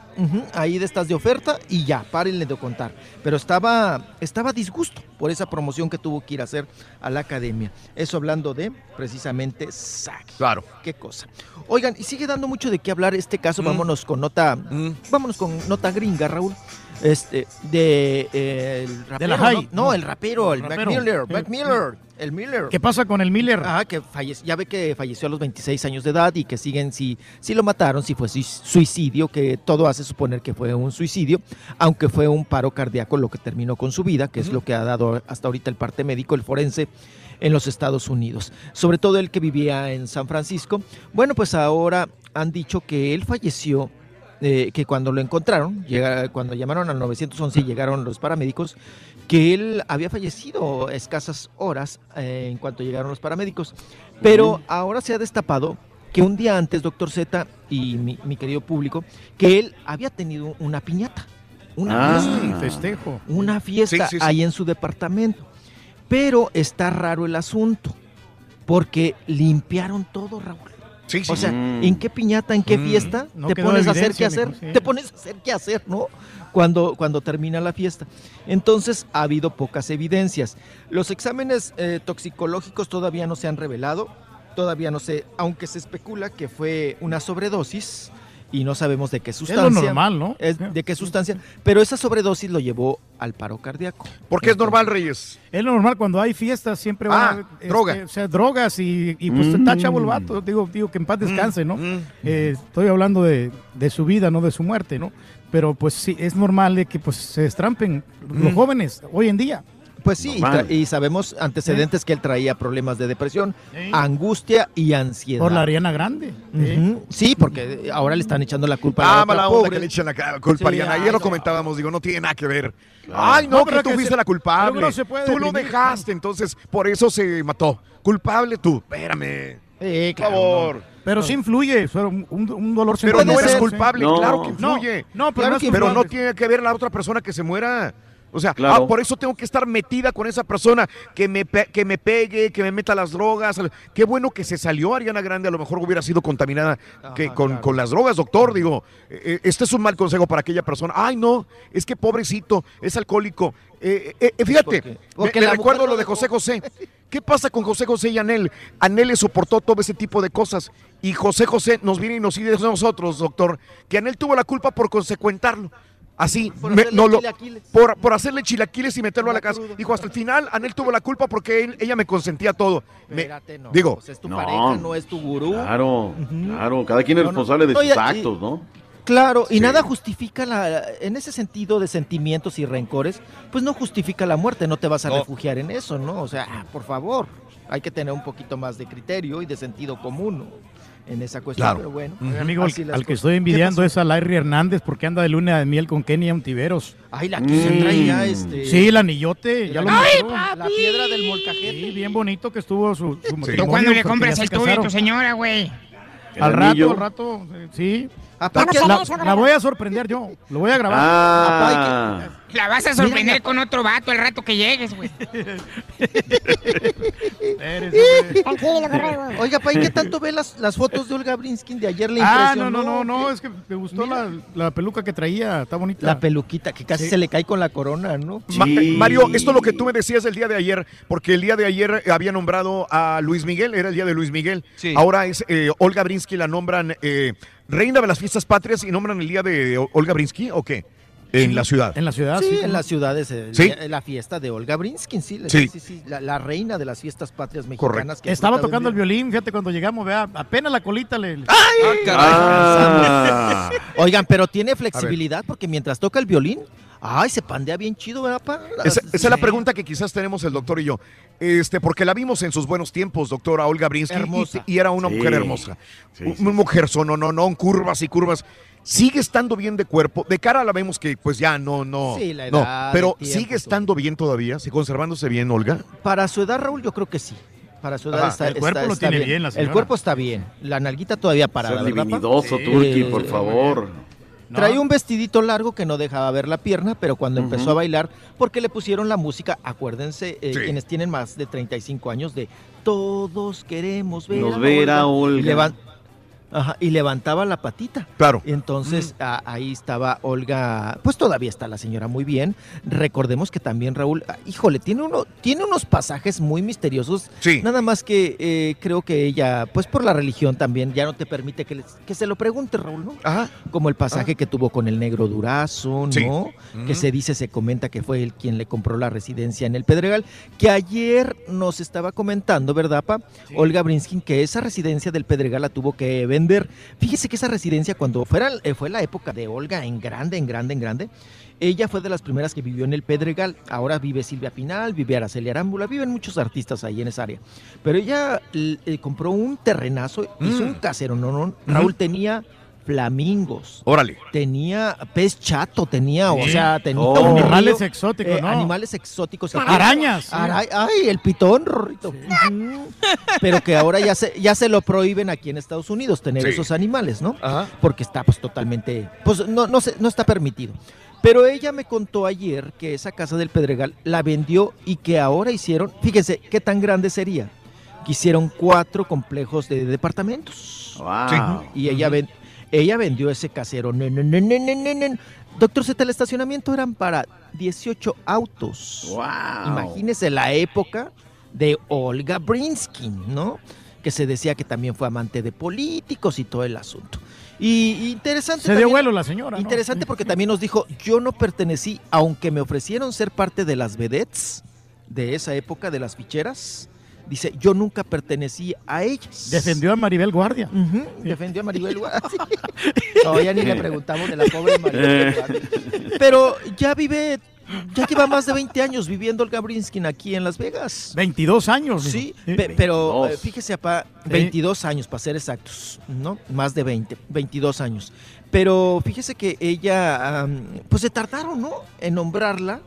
ahí de estas de oferta y ya, párenle de contar. Pero estaba, estaba disgusto por esa promoción que tuvo que ir a hacer a la academia. Eso hablando de precisamente Saki. Claro. Qué cosa. Oigan, y sigue dando mucho de qué hablar este caso. Vámonos con nota, vámonos con nota gringa, Raúl. Este, de eh, el rapero, la High. ¿no? No, el rapero, el, rapero. Mac Miller, Sí. Mac Miller, el Miller. ¿Qué pasa con el Miller? Ah, que falleció, ya ve que falleció a los 26 años de edad y que siguen si, si lo mataron, si fue sui- suicidio, que todo hace suponer que fue un suicidio, aunque fue un paro cardíaco lo que terminó con su vida, que es lo que ha dado hasta ahorita el parte médico, el forense en los Estados Unidos. Sobre todo el que vivía en San Francisco. Bueno, pues ahora han dicho que él falleció eh, que cuando lo encontraron, llega- cuando llamaron al 911 y llegaron los paramédicos, que él había fallecido escasas horas eh, en cuanto llegaron los paramédicos. Pero ahora se ha destapado que un día antes, doctor Z y mi, mi querido público, que él había tenido una piñata. Una Ah, fiesta. festejo. Una fiesta Sí, sí, sí. ahí en su departamento. Pero está raro el asunto, porque limpiaron todo, Raúl. Sí, O sea, Mm. ¿en qué piñata, en qué Mm, fiesta no te pones a hacer qué hacer? sí. Te pones a hacer qué hacer, ¿no? Cuando, cuando termina la fiesta. Entonces ha habido pocas evidencias. Los exámenes eh, toxicológicos todavía no se han revelado, todavía no sé, aunque se especula que fue una sobredosis y no sabemos de qué sustancia. normal, ¿no? Es de qué sustancia, pero esa sobredosis lo llevó al paro cardíaco. ¿Por qué es normal, Reyes? Es lo normal cuando hay fiestas, siempre va Ah, a este, droga. o sea, drogas y, y, pues Mm. está chavo el vato. Digo, digo que en paz descanse, ¿no? Eh, estoy hablando de, de su vida, no de su muerte, ¿no? Pero pues sí, es normal de que pues se destrampen los Mm. jóvenes hoy en día. Pues sí, y, sabemos antecedentes que él traía problemas de depresión, Sí. angustia y ansiedad. Por la Ariana Grande. Sí, porque ahora le están echando la culpa a Ah, la otra mala onda pobre. que le echan la culpa Sí, a Ariana. ay, Ayer lo no. comentábamos, digo, no tiene nada que ver. Ay, no, No, que tú que fuiste se- la culpable. no se puede tú lo dejaste, entonces por eso se mató. Culpable tú. Espérame. Por favor. Pero sí influye, un, un dolor Pero no eres culpable, No. claro que influye. No, no, pero no pero tiene que ver la otra persona que se muera. O sea, Claro. ah, por eso tengo que estar metida con esa persona que me, que me pegue, que me meta las drogas. Qué bueno que se salió Ariana Grande, a lo mejor hubiera sido contaminada que, con, con las drogas, doctor. Digo, eh, este es un mal consejo para aquella persona. Ay, no, es que pobrecito, es alcohólico. Eh, eh, eh, fíjate, Porque- me- porque me recuerdo lo de José José. ¿Qué pasa con José José y Anel? Anel le soportó todo ese tipo de cosas. Y José José nos viene y nos dice a nosotros, doctor, que Anel tuvo la culpa por consecuentarlo. Así, Por me- hacerle no lo- chilaquiles. por, por hacerle chilaquiles y meterlo a la casa. Dijo, hasta el final, Anel tuvo la culpa porque él- ella me consentía todo. Me- Espérate, no, digo, pues es tu No. pareja, no es tu gurú. Claro, claro, cada quien es No, no. responsable de No, sus y- actos, ¿no? Claro, y Sí. nada justifica la, en ese sentido de sentimientos y rencores, pues no justifica la muerte, no te vas a No. refugiar en eso, ¿no? O sea, por favor, hay que tener un poquito más de criterio y de sentido común, ¿no? En esa cuestión, Claro. pero bueno. Oiga, amigo, al, al que estoy ¿Qué envidiando es a Larry Hernández porque anda de luna de miel con Kenia Ontiveros. Ay, la que se traía, este... Sí, el anillote, ya lo ¡Ay, mostró. La piedra del molcajete. Sí, bien bonito que estuvo su, su ¿Tú matrimonio, cuándo le compras ya el tuyo a tu señora, güey? Al ¿El rato, al rato, eh, ¿qué- La, voy a sorprender yo, lo voy a grabar. Ah, La vas a sorprender con otro vato el rato que llegues, güey. Oiga, pa, ¿y qué tanto ve las, las fotos de Olga Brinskin de ayer? ¿Le Ah, no, no, no, no, es que me gustó la, la peluca que traía, está bonita. La peluquita que casi Sí. se le cae con la corona, ¿no? Ma- Mario, esto es lo que tú me decías el día de ayer, porque el día de ayer había nombrado a Luis Miguel, era el día de Luis Miguel. Sí. Ahora es eh, Olga Brinsky, la nombran eh, reina de las fiestas patrias y nombran el día de Olga Brinsky, ¿o qué? En la ciudad. En la ciudad, Sí, sí. en ¿cómo? la ciudad es el- ¿Sí? la fiesta de Olga Brinskin, sí, Sí. sí, sí, la, la reina de las fiestas patrias mexicanas. que Estaba tocando el violín, fíjate, cuando llegamos, vea, apenas la colita le... le- ah. Oigan, pero tiene flexibilidad porque mientras toca el violín, ay, se pandea bien chido, ¿verdad, pa? Esa, esa es la pregunta que quizás tenemos el doctor y yo. Este, porque la vimos en sus buenos tiempos, doctora Olga Brinsky, Hermosa. y, y era una Sí. mujer hermosa. Sí, Un- sí, Una mujer sonononón, curvas y curvas. Sigue estando bien de cuerpo. De cara la vemos que pues ya no, no. Sí, la no, edad, pero el tiempo, sigue estando bien todavía, sigue conservándose bien, Olga. Para su edad, Raúl, yo creo que sí. Para su edad Ajá, está, el cuerpo está- lo está tiene bien la El cuerpo está bien. La nalguita todavía parada, divinidoso, Sí. Turki, Eh, por favor. No. Traía un vestidito largo que no dejaba ver la pierna, pero cuando empezó a bailar, porque le pusieron la música, acuérdense, eh, Sí. quienes tienen más de 35 años, de todos queremos ver Nos verá Y, Olga. levan- Ajá, y levantaba la patita. Claro. Entonces a- ahí estaba Olga, pues todavía está la señora muy bien. Recordemos que también Raúl, ah, híjole, tiene, uno, tiene unos pasajes muy misteriosos. Sí. Nada más que eh, creo que ella, pues por la religión también, ya no te permite que, les- que se lo pregunte, Raúl, ¿no? Ajá. Como el pasaje que tuvo con el negro Durazo, ¿no? Sí. Que Mm. se dice, se comenta que fue él quien le compró la residencia en el Pedregal. Que ayer nos estaba comentando, ¿verdad, Pa? Olga Brinskin, que esa residencia del Pedregal la tuvo que vender. Fíjese que esa residencia, cuando fuera, eh, fue la época de Olga en grande, en grande, en grande, ella fue de las primeras que vivió en el Pedregal. Ahora vive Silvia Pinal, vive Araceli Arámbula, viven muchos artistas ahí en esa área. Pero ella eh, compró un terrenazo, hizo Mm. un casero, no, no. Raúl tenía flamingos. Órale. Tenía pez chato, tenía, o sea, tenía Oh. un río, Animales exóticos, eh, ¿no? Animales exóticos. Arañas. sí. Ara- ay, el pitón, Rorrito. Pero que ahora ya se, ya se lo prohíben aquí en Estados Unidos tener Sí. esos animales, ¿no? Ajá. Porque está pues totalmente, pues no, no, se- no está permitido. Pero ella me contó ayer que esa casa del Pedregal la vendió y que ahora hicieron, fíjense qué tan grande sería, que hicieron cuatro complejos de departamentos. Wow. Y ella, ven- ella vendió ese casero. Nen, nen, nen. Doctor Z, el estacionamiento eran para 18 autos. Wow. Imagínese la época de Olga Brinskin, ¿no? Que se decía que también fue amante de políticos y todo el asunto. Y interesante. Se dio vuelo la señora. Interesante porque también nos dijo, yo no pertenecí, aunque me ofrecieron ser parte de las vedettes de esa época, de las ficheras, dice, yo nunca pertenecí a ellas. Defendió a Maribel Guardia. Defendió a Maribel Guardia. No, ya ni le preguntamos de la pobre Maribel Guardia. Pero ya vive, ya lleva más de 20 años viviendo el Gabrinskin aquí en Las Vegas. 22 años. Sí, dijo. pe- pero 22. eh, fíjese, apá, 22 años para ser exactos, ¿no? Más de 20, 22 años. Pero fíjese que ella, pues se tardaron, ¿no? En nombrarla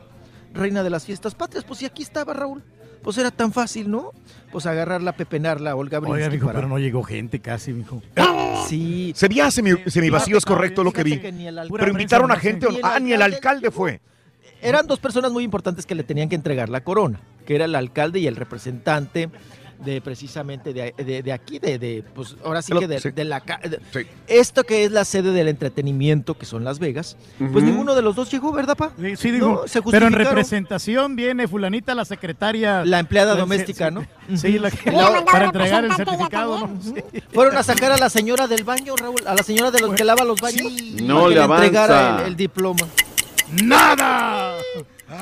reina de las fiestas patrias. Pues y aquí estaba Raúl. Pues era tan fácil, ¿no? Pues agarrarla, pepenarla, Olga Oiga, Brinsky mijo, para- pero no llegó gente casi, mijo. Sí. Se veía semi, semivacío, es correcto lo que vi. Que Pero invitaron a gente. Ah, ni el alcalde alcalde fue. eran dos personas muy importantes que le tenían que entregar la corona, que era el alcalde y el representante de precisamente de, de- de aquí, de, de, pues ahora sí que de, sí. de la... de- Esto que es la sede del entretenimiento, que son Las Vegas, pues ninguno de los dos llegó, ¿verdad, pa? Sí, digo, No, se pero en representación viene fulanita, la secretaria. La empleada la- doméstica, sí, ¿no? Sí, la que- la- para entregar el certificado. ¿no? Sí. Fueron a sacar a la señora del baño, Raúl, a la señora de los que lava los baños. No le avanza. entregara el, el diploma. ¡Nada!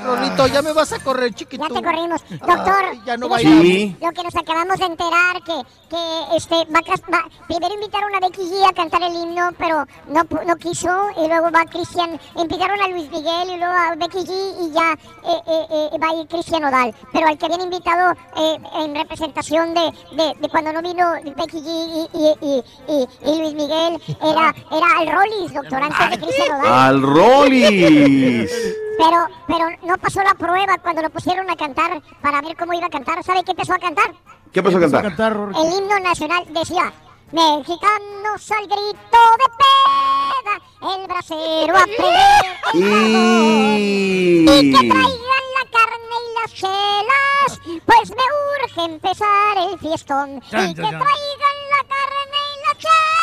Rolito, ya me vas a correr, chiquito. Ya te corrimos. Doctor, Ay, ya no va a fíjese ir. lo que nos acabamos de enterar, que, que este, va, va- primero invitaron a Becky G a cantar el himno, pero no, no quiso, y luego va Cristian, invitaron a Luis Miguel, y luego a Becky G, y ya eh, eh, eh, va a ir Cristian Odal. Pero al que habían invitado eh, en representación de, de, de cuando no vino Becky G y, y, y, y- y Luis Miguel, era, era al Rollis, doctor, antes de Cristian Odal. Al Rollis. Pero, pero no pasó la prueba cuando lo pusieron a cantar para ver cómo iba a cantar. ¿Sabe qué empezó a cantar? ¿Qué pasó a cantar? El himno nacional decía, mexicanos al grito de peda, el bracero a prender Y... y que traigan la carne y las chelas, pues me urge empezar el fiestón. Chan, Y que chan. traigan la carne y las chelas,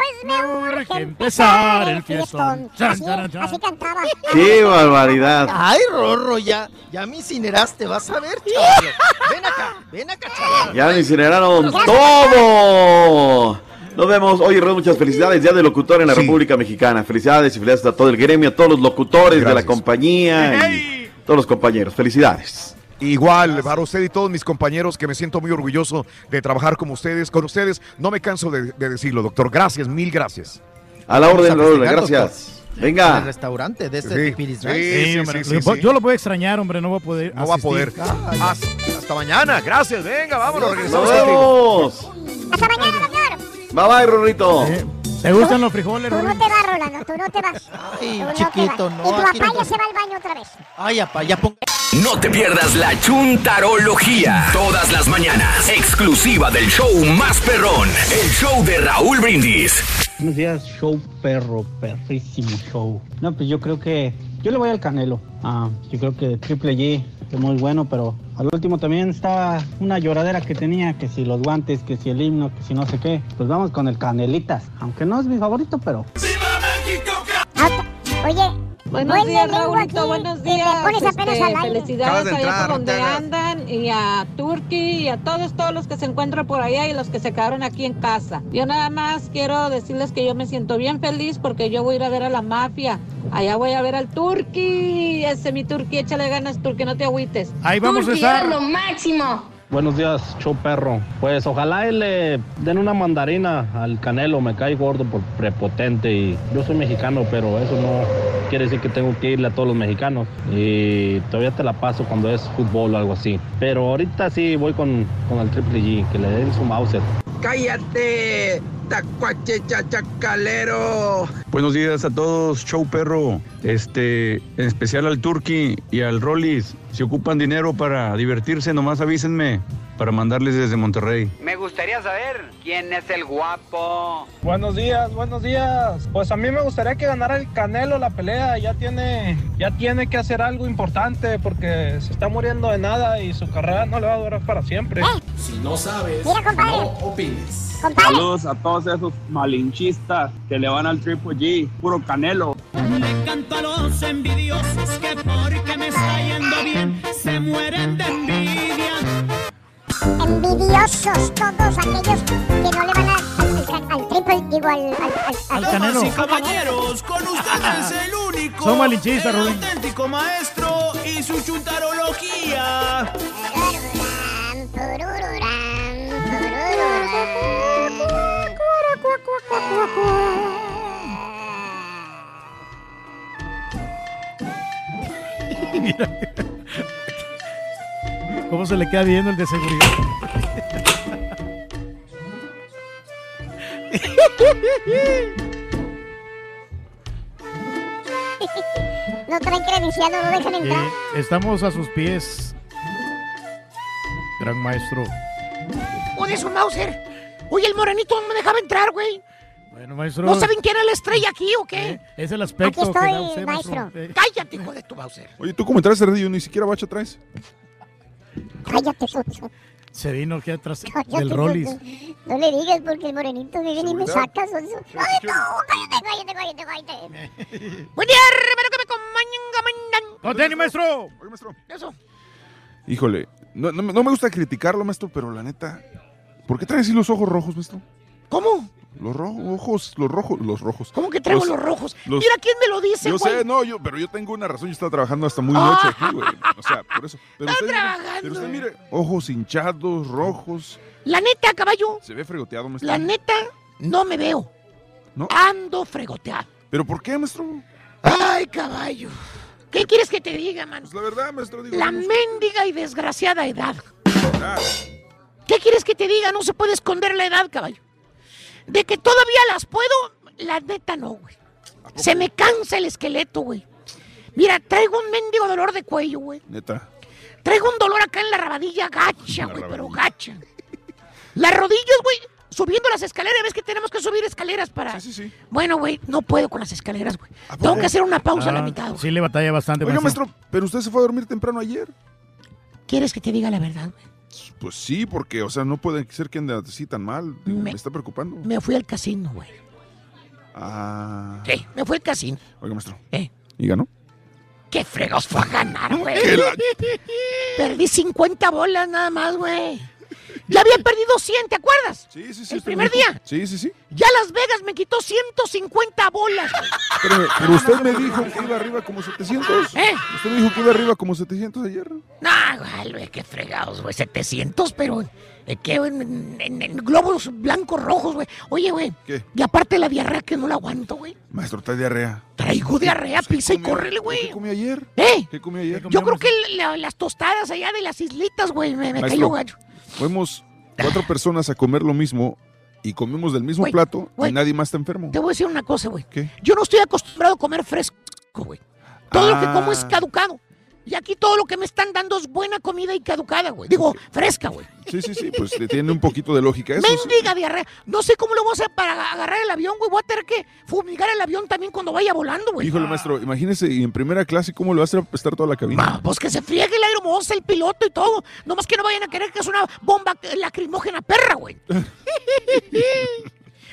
pues me urge empezar el fiestón. Chan, Así, chan, chan. así cantaba. ¡Qué barbaridad! Ay, Rorro, ya, ya me incineraste, vas a ver, chaval. Ven acá, ven acá, chaval. Ya le incineraron todo. Nos vemos. Oye, Red, muchas felicidades. Día del locutor en la República Mexicana. Felicidades y felicidades a todo el gremio, a todos los locutores de la compañía y todos los compañeros. Felicidades. Igual, para usted y todos mis compañeros, que me siento muy orgulloso de trabajar con ustedes, con ustedes. No me canso de, de decirlo, doctor. Gracias, mil gracias. A la orden, Raúl. Gracias. En el Venga. restaurante de este Sí, Piris sí. Sí, hombre, yo, yo lo voy a extrañar, hombre, no voy a poder. No va a asistir. poder. Hasta, hasta mañana. Gracias. Venga, vámonos. Nos Regresamos. Hasta mañana, doctor. Bye bye, Rorrito. ¿Te gustan los frijoles, Tú no te vas, Rolando, tú no te vas. Ay, Tú no te chiquito, vas. no, Y tu papá no ya te- se va al baño otra vez. Ay, apá, ya. No te pierdas la chuntarología. Todas las mañanas. Exclusiva del show más perrón. El show de Raúl Brindis. Buenos días, show perro, perrísimo show. No, pues yo creo que yo le voy al Canelo. Ah, yo creo que Triple G es muy bueno, pero al último también estaba una lloradera que tenía, que si los guantes, que si el himno, que si no sé qué. Pues vamos con el Canelitas, aunque no es mi favorito, pero Oye, Buenos huele días, Raulito, buenos me días. pones apenas Este, al aire. felicidades allá por donde andan y a Turkey y a todos, todos los que se encuentran por allá y los que se quedaron aquí en casa. Yo nada más quiero decirles que yo me siento bien feliz porque yo voy a ir a ver a la mafia. Allá voy a ver al Turkey. Ese mi Turkey, échale ganas, Turkey, no te agüites. Ahí vamos a estar. máximo. Buenos días, show perro. Pues ojalá y le den una mandarina al Canelo, me cae gordo por prepotente y yo soy mexicano, pero eso no quiere decir que tengo que irle a todos los mexicanos y todavía te la paso cuando es fútbol o algo así. Pero ahorita sí voy con, con el Triple G, que le den su Mauser. ¡Cállate! ¡Tacuache chachacalero! Buenos días a todos, show perro. Este, en especial al Turqui y al Rollis. Si ocupan dinero para divertirse, nomás avísenme para mandarles desde Monterrey. Me gustaría saber quién es el guapo. Buenos días, buenos días. Pues a mí me gustaría que ganara el Canelo la pelea. Ya tiene, ya tiene que hacer algo importante porque se está muriendo de nada y su carrera no le va a durar para siempre. Si no sabes, Mira, compadre. no opines. Compadre. Saludos a todos esos malinchistas que le van al Triple G, puro Canelo. Le canto a los envidiosos Envidiosos todos aquellos que no le van a- al, al- al triple, digo, al, al, al, Al Canelo. Y caballeros, con ustedes el único, Son el Rubén. auténtico maestro y su chuntarología. Mira. ¿Cómo se le queda viendo el de seguridad? No traen credencial, no lo dejan entrar. Eh, estamos a sus pies. Gran maestro. Oye, su Mauser. Oye, el morenito no me dejaba entrar, güey. Bueno, maestro. ¿No saben quién es la estrella aquí o qué? Es el aspecto Aquí que estoy, usted, maestro. Eh, Cállate, hijo de tu Bowser. Oye, tú traes radio, ni siquiera bacha traes. Cállate, Sonso. Se vino aquí atrás Cállate, del Rollis. No le digas porque el morenito me viene y me saca, Sonso. Ay, no, cállate, cállate, cállate, cállate. Buen día, hermano, que me acompañan. ¡No tenis, maestro! Oye, maestro. Eso. Híjole, no, no me- no me gusta criticarlo, maestro, pero la neta, ¿por qué traes así los ojos rojos, maestro? ¿Cómo? Los rojos, ojos, los rojos, los rojos. ¿Cómo que traigo los, rojos? los- Mira quién me lo dice, Yo güey. sé, no, yo, pero yo tengo una razón, yo estaba trabajando hasta muy noche aquí, güey. O sea, por eso. Pero usted, trabajando. pero usted mire, ojos hinchados, rojos. La neta, caballo, Se ve fregoteado, maestro. la neta, no me veo. ¿No? Ando fregoteado. ¿Pero por qué, maestro? Ay, caballo. ¿Qué quieres que te diga, man? Pues la verdad, maestro, digo. La mendiga y desgraciada edad. Ah, ¿Qué quieres que te diga? No se puede esconder la edad, caballo. De que todavía las puedo, la neta no, güey. Se me cansa el esqueleto, güey. Mira, traigo un mendigo dolor de cuello, güey. Neta. Traigo un dolor acá en la rabadilla gacha, güey, pero gacha. Las rodillas, güey, subiendo las escaleras, ves que tenemos que subir escaleras para... Sí, sí, sí. Bueno, güey, no puedo con las escaleras, güey. Tengo que hacer una pausa a la Ah, mitad, güey. Sí, le batalla bastante, Oiga, maestro. maestro, pero usted se fue a dormir temprano ayer. ¿Quieres que te diga la verdad, güey? Pues sí, porque, o sea, no puede ser que ande así tan mal. Digo, me... Me- está preocupando. Me fui al casino, güey. Ah. Sí, me fui al casino. Oiga, maestro. ¿Eh? ¿Y ganó? ¿Qué fregos fue a ganar, güey? La- Perdí 50 bolas nada más, güey. Ya había perdido 100, ¿te acuerdas? Sí, sí, sí. El primer día. Sí, sí, sí. Ya Las Vegas me quitó 150 bolas. güey. Pero, pero usted me dijo que iba arriba como 700. ¿Eh? Usted me dijo que iba arriba como 700 ayer. Nah, güey, güey, qué fregados, güey. 700, pero eh, que en, en- en globos blancos rojos, güey. Oye, güey. ¿Qué? Y aparte la diarrea que no la aguanto, güey. Maestro, está diarrea. Traigo diarrea, pisa y córrele, ¿Qué güey. comió ayer? ¿Eh? ¿Qué comió ayer? Yo creo que la- las tostadas allá de las islitas, güey, me, me Maestro, cayó gallo. Fuimos cuatro personas a comer lo mismo y comimos del mismo plato y nadie más está enfermo. Te voy a decir una cosa, güey. ¿Qué? Yo no estoy acostumbrado a comer fresco, güey. Todo lo que como es Ah. caducado. Y aquí todo lo que me están dando es buena comida y caducada, güey. Digo, fresca, güey. Sí, sí, sí, pues tiene un poquito de lógica eso. sí. Mendiga diarrea. No sé cómo lo voy a hacer para agarrar el avión, güey. Voy a tener que fumigar el avión también cuando vaya volando, güey. Híjole, maestro, imagínese, y en primera clase, ¿cómo le va a hacer estar toda la cabina? Pues que se friegue el aeromoza, el piloto y todo. Nomás que no vayan a querer que es una bomba lacrimógena perra, güey.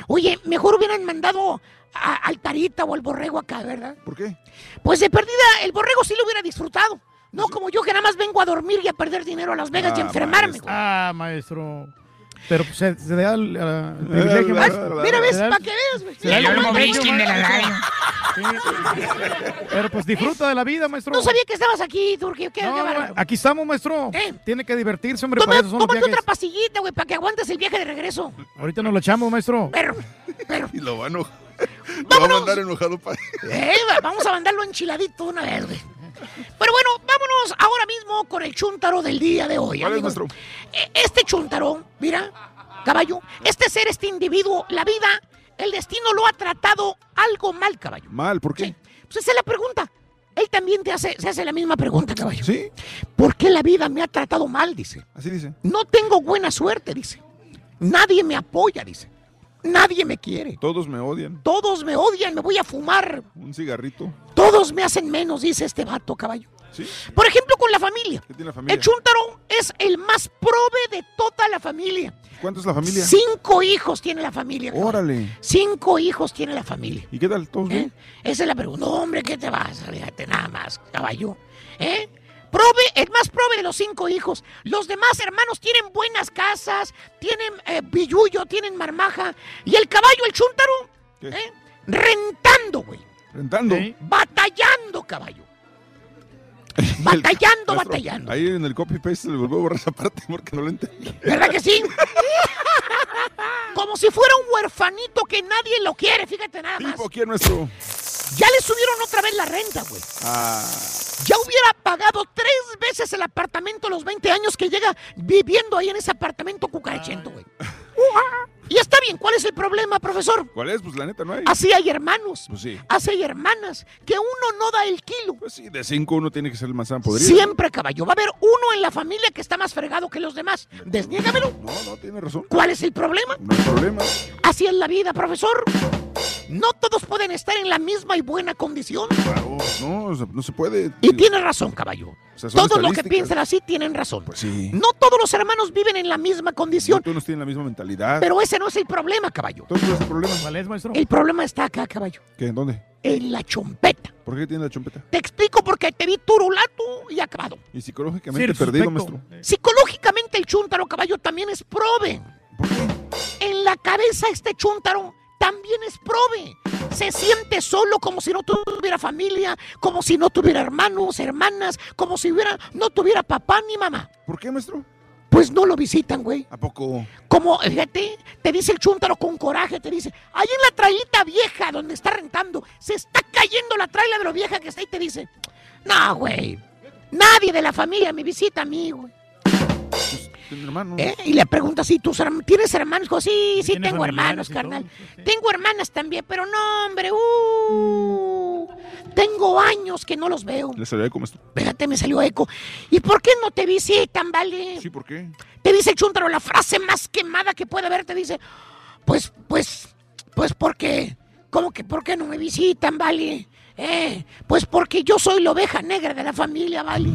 Oye, mejor hubieran mandado a- al Tarita o al Borrego acá, ¿verdad? ¿Por qué? Pues de perdida, el Borrego sí lo hubiera disfrutado. No como yo que nada más vengo a dormir y a perder dinero a Las Vegas y a Ah, enfermarme. Ah, maestro. Pero pues, se, se da el, ah, el privilegio. Maestro. mira, ves, para que veas, güey. se da el de la radio. Sí. Pero pues disfruta de la vida, maestro. No sabía que estabas aquí, Turquía. Qué, No, qué bárbaro. aquí estamos, maestro. Tiene que divertirse, hombre. Toma- para eso son los tómate otra pastillita, güey, para que aguantes el viaje de regreso. Ahorita nos lo echamos, maestro. Pero, pero. Y lo va a enojar. Lo va a mandar enojado para... Eh, va- vamos a mandarlo enchiladito una vez, güey. Pero bueno, vámonos ahora mismo con el chúntaro del día de hoy. ¿Cuál es amigos. nuestro? Eh, Este chúntaro, mira, caballo, este ser, este individuo, la vida, el destino lo ha tratado algo mal, caballo. Mal, ¿por qué? Pues esa es la pregunta. Él también te hace, se hace la misma pregunta, caballo. ¿Sí? ¿Por qué la vida me ha tratado mal? Dice. Así dice. No tengo buena suerte, dice. Nadie me apoya, dice. Nadie me quiere. Todos me odian. Todos me odian, me voy a fumar. Un cigarrito. Todos me hacen menos, dice este vato, caballo. ¿Sí? Por ejemplo, con la familia. ¿Qué tiene la familia? El chúntaro es el más prove de toda la familia. ¿Cuánto es la familia? Cinco hijos tiene la familia. caballo. Órale. Cinco hijos tiene la familia. ¿Y qué tal? ¿Todos bien? Esa es la pregunta. No, hombre, ¿qué te vas? Fíjate nada más, caballo. ¿Eh? Prove, el más prove de los cinco hijos. Los demás hermanos tienen buenas casas, tienen eh, billullo, tienen marmaja. Y el caballo, el chúntaro, ¿eh? rentando, güey. Rentando. Batallando, caballo. Batallando, batallando. Ahí en el copy-paste le volvió a borrar esa parte porque no lo entendí. ¿Verdad que sí? Como si fuera un huerfanito que nadie lo quiere, fíjate nada más. Tipo, ¿quién nuestro? Ya le subieron otra vez la renta, güey. Ah, Ya hubiera pagado tres veces el apartamento a los 20 años que llega viviendo ahí en ese apartamento cucarachento, güey. Y está bien, ¿cuál es el problema, profesor? ¿Cuál es? Pues la neta no hay. Así hay hermanos, Pues sí. así hay hermanas, que uno no da el kilo. Pues sí, de cinco uno tiene que ser el más sano podrido. Siempre, caballo. Va a haber uno en la familia que está más fregado que los demás. Desniégamelo. No, no, tiene razón. ¿Cuál es el problema? No hay problema. Así es la vida, profesor. No todos pueden estar en la misma y buena condición. Claro, no, no se puede. Y tiene razón, caballo. O sea, son Todos los que piensan así tienen razón. Pues sí. No todos los hermanos viven en la misma condición, No todos tienen la misma mentalidad. pero ese no es el problema, caballo. ¿cuál es el problema? ¿Cuál es, maestro? El problema está acá, caballo. ¿Qué? ¿En dónde? En la chompeta. ¿Por qué tiene la chompeta? Te explico porque te vi turulato y acabado. Y psicológicamente perdido, maestro. Psicológicamente el chúntaro caballo también es prove. En la cabeza este chúntaro también es prove. Se siente solo como si no tuviera familia, como si no tuviera hermanos, hermanas, como si hubiera, no tuviera papá ni mamá. ¿Por qué, maestro? Pues no lo visitan, güey. ¿A poco? Como, fíjate, te dice el chúntaro con coraje, te dice, ahí en la trailita vieja donde está rentando, se está cayendo la traila de lo vieja que está ahí, te dice, no, güey, nadie de la familia me visita a mí, güey. ¿Eh? Y le pregunta si tú tienes hermanos. Dijo, sí, sí, ¿Tiene tengo hermanos, carnal. Tengo hermanas también, pero no, hombre. Uh, tengo años que no los veo. Le salió eco, maestro. Fíjate, me salió eco. ¿Y por qué no te visitan, vale? Sí, ¿por qué? Te dice el chúntaro la frase más quemada que puede haber. Te dice, pues, pues, pues, ¿por qué? ¿Cómo que por qué no me visitan, vale? Eh, pues porque yo soy la oveja negra de la familia, ¿vale?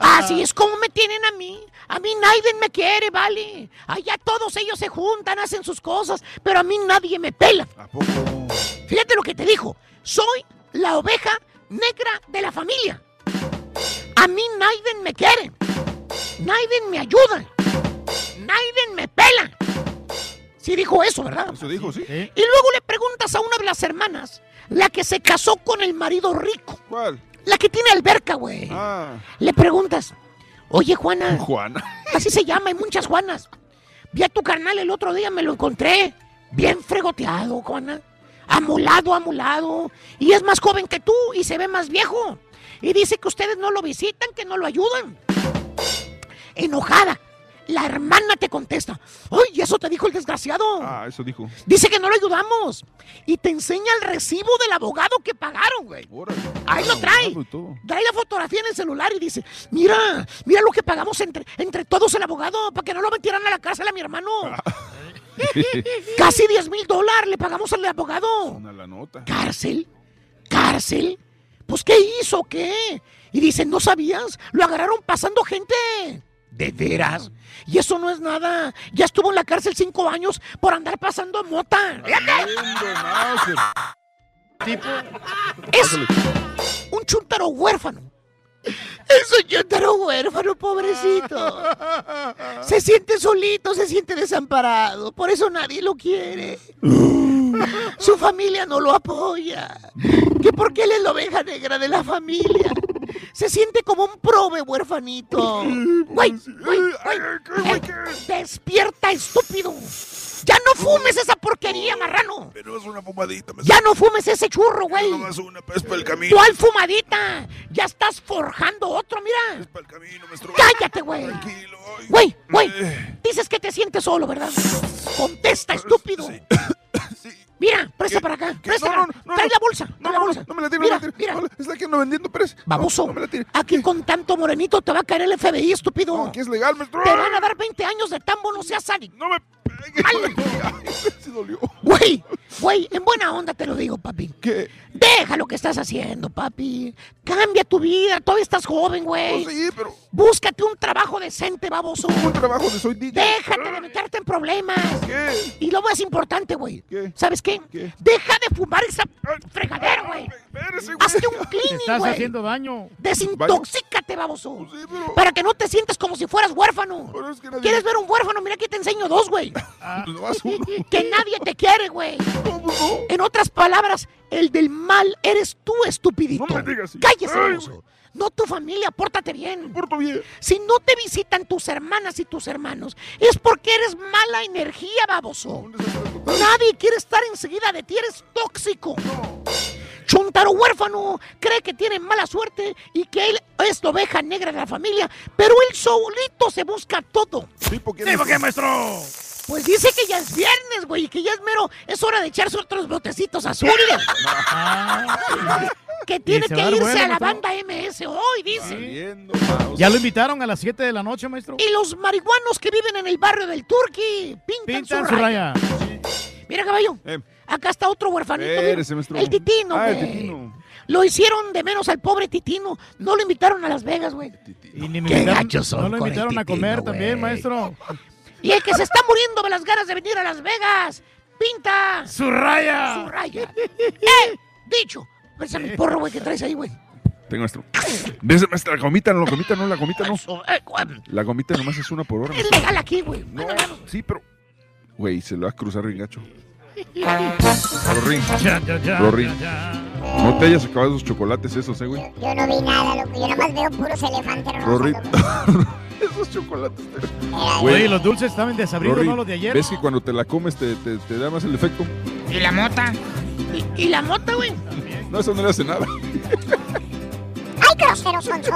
Así es como me tienen a mí. A mí nadie me quiere, ¿vale? Allá todos ellos se juntan, hacen sus cosas, pero a mí nadie me pela. Fíjate lo que te dijo. Soy la oveja negra de la familia. A mí nadie me quiere. Nadie me ayuda. Nadie me pela. Sí dijo eso, ¿verdad? Eso dijo, sí. Y luego le preguntas a una de las hermanas, la que se casó con el marido rico. ¿Cuál? La que tiene alberca, güey. Ah. Le preguntas, oye, Juana. Juana. Así se llama, hay muchas Juanas. Vi a tu carnal el otro día, me lo encontré. Bien fregoteado, Juana. Amolado, amolado. Y es más joven que tú y se ve más viejo. Y dice que ustedes no lo visitan, que no lo ayudan. Enojada. La hermana te contesta. ¡Ay, eso te dijo el desgraciado! Ah, eso dijo. Dice que no lo ayudamos. Y te enseña el recibo del abogado que pagaron, güey. Ahí lo trae. Trae la fotografía en el celular y dice, mira, mira lo que pagamos entre, entre todos el abogado para que no lo metieran a la cárcel a mi hermano. Casi 10 mil dólares le pagamos al abogado. Una la nota. ¿Cárcel? ¿Cárcel? Pues, ¿qué hizo? ¿Qué? Y dice, ¿no sabías? Lo agarraron pasando gente. ¿De veras? Y eso no es nada. Ya estuvo en la cárcel cinco años por andar pasando mota. Es un chuntaro huérfano. Es un chuntaro huérfano, pobrecito. Se siente solito, se siente desamparado. Por eso nadie lo quiere. Su familia no lo apoya. Que porque él es la oveja negra de la familia. Se siente como un prove huerfanito. Güey, güey, güey. Eh, Despierta, estúpido. Ya no fumes esa porquería, marrano. Pero es una fumadita, maestro. Ya no fumes ese churro, güey. Nomás una, pues, para el camino. ¿Cuál fumadita? Ya estás forjando otro, mira. Cállate, güey. Güey, güey. Dices que te sientes solo, ¿verdad? Contesta, estúpido. Mira, presta para acá. Presta. No, no, no, Trae no. la bolsa. trae la bolsa. No me la tires, mira, no me la. No, está aquí ando vendiendo Pérez. Baboso. Aquí con tanto morenito te va a caer el FBI, estúpido. No, aquí es legal, maestro. Te van a dar 20 años de tambo, no seas sádico. No me Sí Güey, güey, en buena onda te lo digo, papi. ¿Qué? Deja lo que estás haciendo, papi. Cambia tu vida, todavía estás joven, güey. No, sí, pero- Búscate un trabajo decente, baboso. Un trabajo de soy DJ. Déjate de meterte en problemas. ¿Qué? Y lo más importante, güey. ¿Sabes qué? Deja de fumar esa fregadera, güey. Hazte un cleaning, estás güey. haciendo daño. Desintoxícate, baboso. Para que no te sientas como si fueras huérfano. ¿Quieres ver un huérfano? Mira, aquí te enseño dos, güey. que nadie te quiere, güey. En otras palabras, el del mal eres tú, estupidito. No me digas así. Cállese, Ay, baboso. No tu familia, pórtate bien. Porto bien. Si no te visitan tus hermanas y tus hermanos, es porque eres mala energía, baboso. Nadie quiere estar enseguida de ti, eres tóxico. Chuntaro huérfano cree que tiene mala suerte y que él es la oveja negra de la familia, pero él solito se busca todo. ¿Tipo quién Sí, es? ¿por qué, maestro? Pues dice que ya es viernes, güey, y que ya es mero, es hora de echarse otros botecitos azules. Que tiene que irse bueno, a la banda MS hoy, dice. Ya lo invitaron a las 7 de la noche, maestro. Y los marihuanos que viven en el barrio del Turqui pintan, Pintan su su raya. raya. Mira, caballo, acá está otro huerfanito. El Titino, Ah, el. Titino. Lo hicieron de menos al pobre Titino. No lo invitaron a Las Vegas, güey. Y ni me invitaron- son No lo invitaron a comer también, maestro. Y el que se está muriendo de las ganas de venir a Las Vegas, pinta Su raya. su raya. ¡Eh! Dicho. Pésame el porro, güey, que traes ahí, güey. Tengo. ¿Ves, maestro? La gomita no, la gomita no, la gomita no. Eh, La gomita nomás es una por hora. Es legal aquí, güey. No, sí, pero. Güey, se lo va a cruzar bien gacho. Rorín. Ya, ya, ya, Rorín. ya, No te hayas acabado esos chocolates esos, eh, güey. Yo no vi nada, loco. Yo nomás veo puros elefantes. Rorín. esos chocolates. Oye, los dulces estaban desabridos, ¿no? Los de ayer. ¿Ves que cuando te la comes te, te, te da más el efecto? ¿Y la mota? ¿Y, y la mota, güey? No, eso no le hace nada. ¡Ay, grosero, Sonso!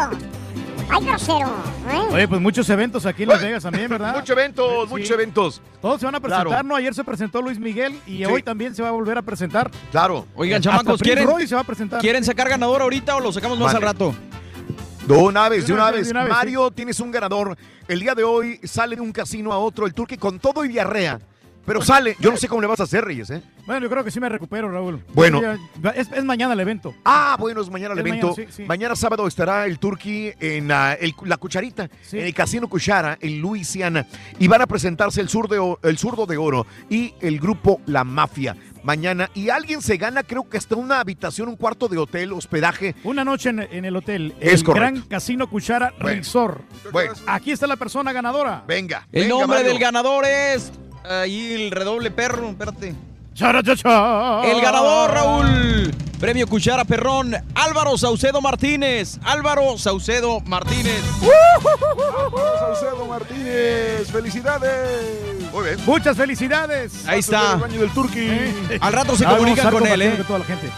¡Ay, grosero! ¿eh? Oye, pues muchos eventos aquí en Las Vegas también, ¿verdad? Muchos eventos, muchos eventos. Todos se van a presentar, Claro. ¿no? Ayer se presentó Luis Miguel y Sí. hoy también se va a volver a presentar. Claro. Oigan, chamacos, ¿quieren, Roy se va a presentar. ¿quieren sacar ganador ahorita o lo sacamos más al rato? De una vez, de una vez. de una vez, Mario, tienes un ganador. El día de hoy sale de un casino a otro, el turque con todo y diarrea. Pero sale, yo no sé cómo le vas a hacer, Reyes, ¿eh? Bueno, yo creo que sí me recupero, Raúl. Bueno. Es, es mañana el evento. Ah, bueno, es mañana el Es evento. mañana, sí, sí. Mañana sábado estará el Turqui en el- la Cucharita, en el Casino Cuchara, en Luisiana. Y van a presentarse el, sur de, el Zurdo de Oro y el grupo La Mafia. Mañana. Y alguien se gana, creo que hasta una habitación, un cuarto de hotel, hospedaje. Una noche en, en el hotel. Es el correcto. Gran Casino Cuchara Bueno. Resort. Bueno. Aquí está la persona ganadora. Venga. El venga, nombre Mario. del ganador es. Ahí el redoble perro, espérate. Chara, cha, cha. El ganador, Raúl. Premio Cuchara Perrón, Álvaro Saucedo Martínez. Álvaro Saucedo Martínez. Saucedo Martínez, felicidades. Muy bien. Muchas felicidades. Ahí está. El del Turqui. Al rato se comunican con él, ¿eh? con toda la gente.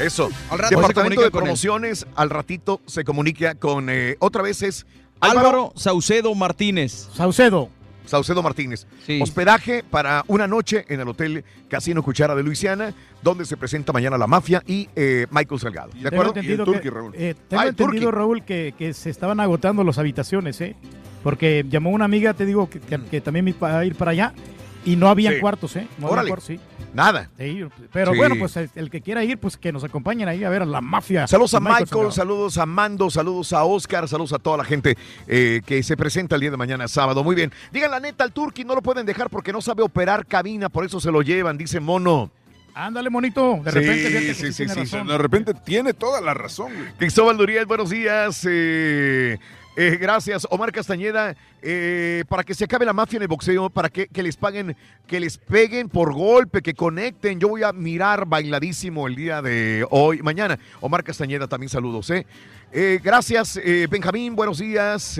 Eso. Al rato se Departamento de con él. Promociones, al ratito se comunica con. eh, otra vez es Álvaro Saucedo Martínez. Saucedo. Saucedo Martínez. Sí. Hospedaje para una noche en el Hotel Casino Cuchara de Luisiana, donde se presenta mañana la mafia y eh, Michael Salgado. ¿De Tengo acuerdo? entendido, Y el Turqui, que, Raúl. eh, tengo Ah, el entendido, Turqui. Raúl, que, que se estaban agotando las habitaciones, ¿eh? Porque llamó una amiga, te digo, que, que- que también iba a ir para allá y no habían Sí. cuartos, ¿eh? No Órale. cuartos, sí. Nada. Sí, pero Sí. bueno, pues el, el que quiera ir, pues que nos acompañen ahí a ver a la mafia. Saludos a Michael, saludos a Mando, saludos a Oscar, saludos a toda la gente eh, que se presenta el día de mañana sábado. Muy bien. Digan la neta, al Turqui no lo pueden dejar porque no sabe operar cabina, por eso se lo llevan, dice Mono. Ándale, monito. De Sí, repente, sí, sí, tiene sí, razón. De repente tiene toda la razón, güey. Cristóbal Duriel, buenos días. eh, eh, gracias, Omar Castañeda. eh, para que se acabe la mafia en el boxeo, para que, les paguen, que les peguen por golpe, que conecten. Yo voy a mirar bailadísimo el día de hoy, mañana. Omar Castañeda, también saludos. ¿eh? Eh, gracias, eh, Benjamín, buenos días.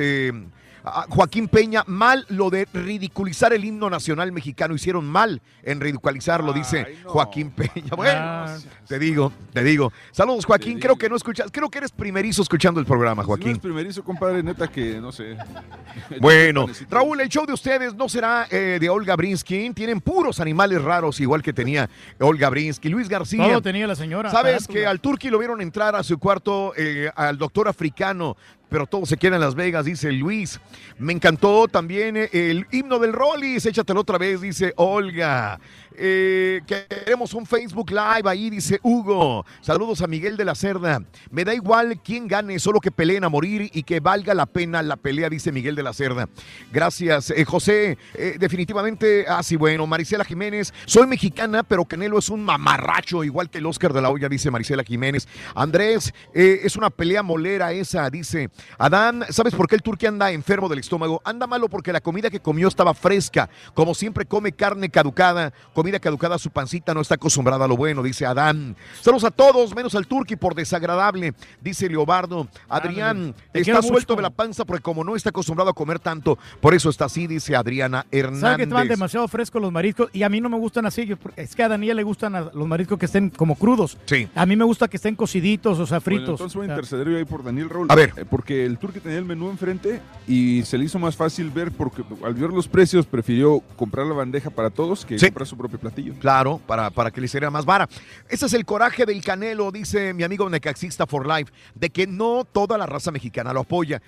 A Joaquín Peña, mal lo de ridiculizar el himno nacional mexicano. Hicieron mal en ridiculizarlo, dice Joaquín Peña. Bueno, Ah. te digo, te digo. Saludos, Joaquín. Creo que no escuchas, creo que eres primerizo escuchando el programa, Si no Joaquín. es primerizo, compadre, neta que no sé. Bueno, Raúl, el show de ustedes no será eh, de Olga Brinsky. Tienen puros animales raros, igual que tenía Olga Brinsky. Luis García. Todo tenía la señora. Sabes que al Turqui lo vieron entrar a su cuarto, eh, al doctor africano, pero todo se queda en Las Vegas, dice Luis. Me encantó también eh, el himno del Rollis, échatelo otra vez, dice Olga. Eh, queremos un Facebook Live ahí, dice Hugo. Saludos a Miguel de la Cerda. Me da igual quién gane, solo que peleen a morir y que valga la pena la pelea, dice Miguel de la Cerda. Gracias, eh, José. Eh, definitivamente, ah, sí, bueno, Marisela Jiménez. Soy mexicana, pero Canelo es un mamarracho, igual que el Oscar de la Hoya, dice Marisela Jiménez. Andrés, eh, es una pelea molera esa, dice. Adán, ¿sabes por qué el turque anda enfermo del estómago? Anda malo porque la comida que comió estaba fresca. Como siempre come carne caducada, comida comida caducada, su pancita no está acostumbrada a lo bueno, dice Adán. Saludos a todos, menos al turqui por desagradable, dice Leobardo. Adrián, Te está suelto mucho. de la panza porque como no está acostumbrado a comer tanto, por eso está así, dice Adriana Sabe que estaban Hernández. demasiado frescos los mariscos y a mí no me gustan así. yo- es que a Daniel le gustan a- los mariscos que estén como crudos. Sí. A mí me gusta que estén cociditos, o sea, Bueno, fritos. entonces voy a interceder yo ahí por Daniel Raúl. A ver. Eh, Porque el turque tenía el menú enfrente y se le hizo más fácil ver porque al ver los precios prefirió comprar la bandeja para todos que Sí. comprar su propio platillo. Claro, para, para que le hiciera más vara. Ese es el coraje del Canelo, dice mi amigo Necaxista for Life, de que no toda la raza mexicana lo apoya,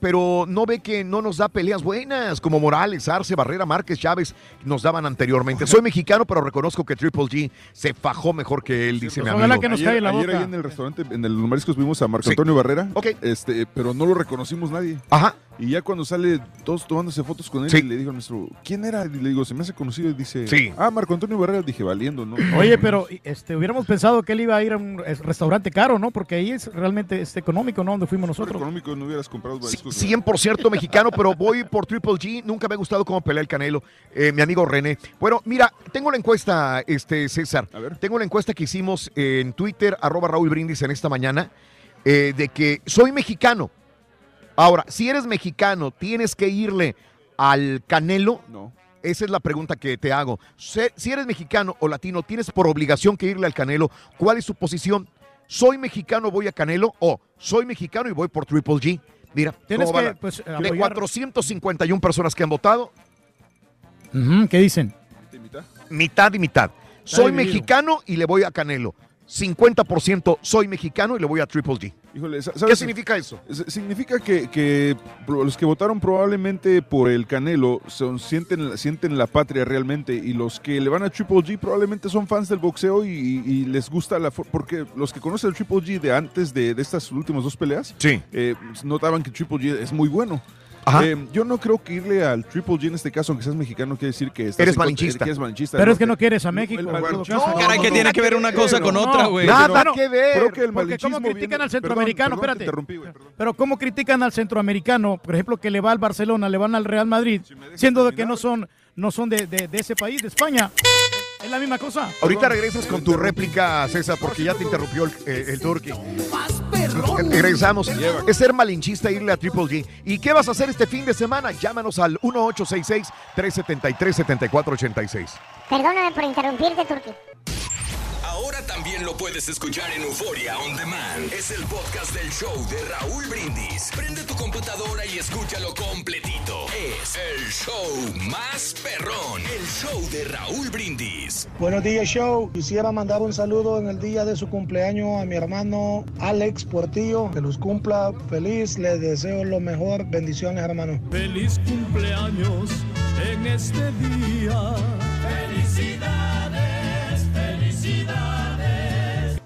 pero no ve que no nos da peleas buenas, como Morales, Arce, Barrera, Márquez, Chávez nos daban anteriormente. Soy mexicano, pero reconozco que Triple G se fajó mejor que él, dice mi amigo. ayer, ayer ahí en el restaurante, en el Los Mariscos, vimos a Marco Sí. Antonio Barrera. Ok. Este, pero no lo reconocimos nadie. Ajá. Y ya cuando sale todos tomándose fotos con él, Sí. y le digo a nuestro, ¿quién era? Y le digo, se me hace conocido. Y dice, Sí. ah, Marco Antonio Barrera. Dije, valiendo, ¿no? Oye, pero este, hubiéramos pensado que él iba a ir a un es- restaurante caro, ¿no? Porque ahí es realmente este, económico, ¿no? Donde fuimos nosotros. económico no hubieras comprado mariscos. 100% mexicano, pero voy por Triple G. Nunca me ha gustado cómo pelea el Canelo, eh, mi amigo René. Bueno, mira, tengo la encuesta, este César. Tengo la encuesta que hicimos en Twitter, arroba Raúl Brindis en esta mañana, eh, de que soy mexicano. Ahora, si eres mexicano, ¿tienes que irle al Canelo? No. Esa es la pregunta que te hago. Si eres mexicano o latino, ¿tienes por obligación que irle al Canelo? ¿Cuál es su posición? ¿Soy mexicano, voy a Canelo? ¿O soy mexicano y voy por Triple G? Mira, Tienes ¿cómo va que, la- pues, de apoyar- 451 personas que han votado, ¿Qué dicen? mitad y mitad. Soy dividido. mexicano y le voy a Canelo. 50% soy mexicano y le voy a Triple G. Híjole, ¿Qué significa eso? Significa que, los que votaron probablemente por el Canelo son, sienten, sienten la patria realmente y los que le van a Triple G probablemente son fans del boxeo y, les gusta la... Porque los que conocen el Triple G de antes de, de estas últimas dos peleas Sí. eh, notaban que Triple G es muy bueno. Ajá. Eh, yo no creo que irle al Triple G en este caso, aunque seas mexicano, quiere decir que estás Eres malinchista. que eres malinchista. Pero es que No, no quieres a el- México. el en todo malinchismo- caso. caray, ¿qué tiene que ver una cosa con otra, güey? Nada que ver. Creo que el Porque cómo critican viene- al centroamericano, Perdón, perdón, te espérate. Pero cómo critican al centroamericano, por ejemplo, que le va al Barcelona, le van al Real Madrid, siendo de que no son, no son de, de- de ese país, de España. Es la misma cosa. Ahorita regresas con tu réplica, César, porque ya te interrumpió el, eh, el turqui. Regresamos. Es ser malinchista irle a Triple G. ¿Y qué vas a hacer este fin de semana? Llámanos al 1866-373-7486. Perdóname por interrumpirte, Turki. Ahora también lo puedes escuchar en Euforia On Demand. Es el podcast del show de Raúl Brindis. Prende tu computadora y escúchalo completito. Es el show más perrón. El show de Raúl Brindis. Buenos días, show. Quisiera mandar un saludo en el día de su cumpleaños a mi hermano Alex Portillo. Que los cumpla feliz. Les deseo lo mejor. Bendiciones, hermano. Feliz cumpleaños en este día. Felicidades.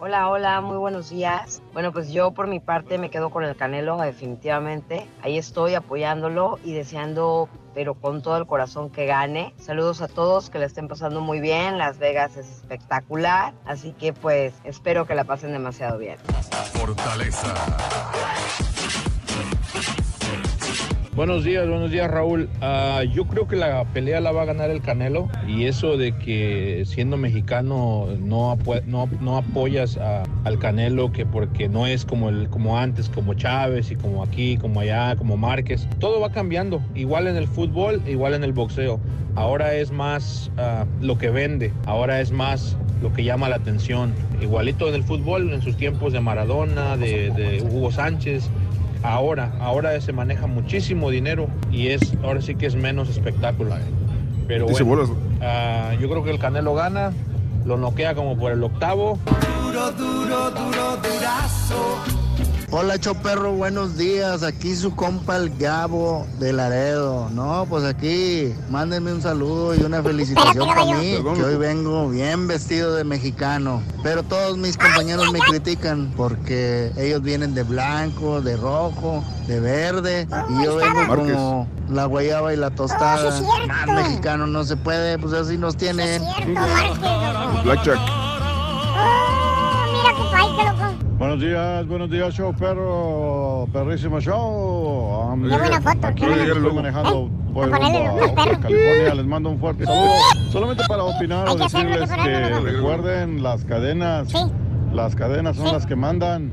Hola, hola, muy buenos días. Bueno, pues yo por mi parte me quedo con el Canelo, definitivamente. Ahí estoy apoyándolo y deseando, pero con todo el corazón que gane. Saludos a todos, que la estén pasando muy bien. Las Vegas es espectacular, así que pues espero que la pasen demasiado bien. Fortaleza. Buenos días, buenos días Raúl. Ah, yo creo que la pelea la va a ganar el Canelo y eso de que siendo mexicano no, no, no apoyas al Canelo que porque no es como, antes, como Chávez y como aquí, como allá, como Márquez. Todo va cambiando, igual en el fútbol, igual en el boxeo. Ahora es más ah, lo que vende, ahora es más lo que llama la atención. Igualito en el fútbol, en sus tiempos de Maradona, de Hugo Sánchez, ahora, ahora se maneja muchísimo dinero y es, ahora sí que es menos espectáculo. Pero Dice bueno, ah, yo creo que el Canelo gana, lo noquea como por el octavo. Duro, duro, duro, durazo. Hola Choperro, buenos días. Aquí su compa el Gabo de Laredo. No, pues aquí mándenme un saludo y una felicitación para mí, que hoy vengo bien vestido de mexicano. Pero todos mis compañeros me critican porque ellos vienen de blanco, de rojo, de verde y yo vengo como la guayaba y la tostada. Oh, sí es cierto. Más mexicano no se puede, pues así nos tienen. Blackjack. Oh, mira qué país, loco. Buenos días, buenos días, show perro, perrísimo show. Hombre, Qué buena foto, aquí qué buena estoy foto. manejando por para ponerle rumbo a California. Les mando un fuerte saludo. Solamente para opinar o decirles que recuerden las cadenas. Las cadenas son Sí. las que mandan.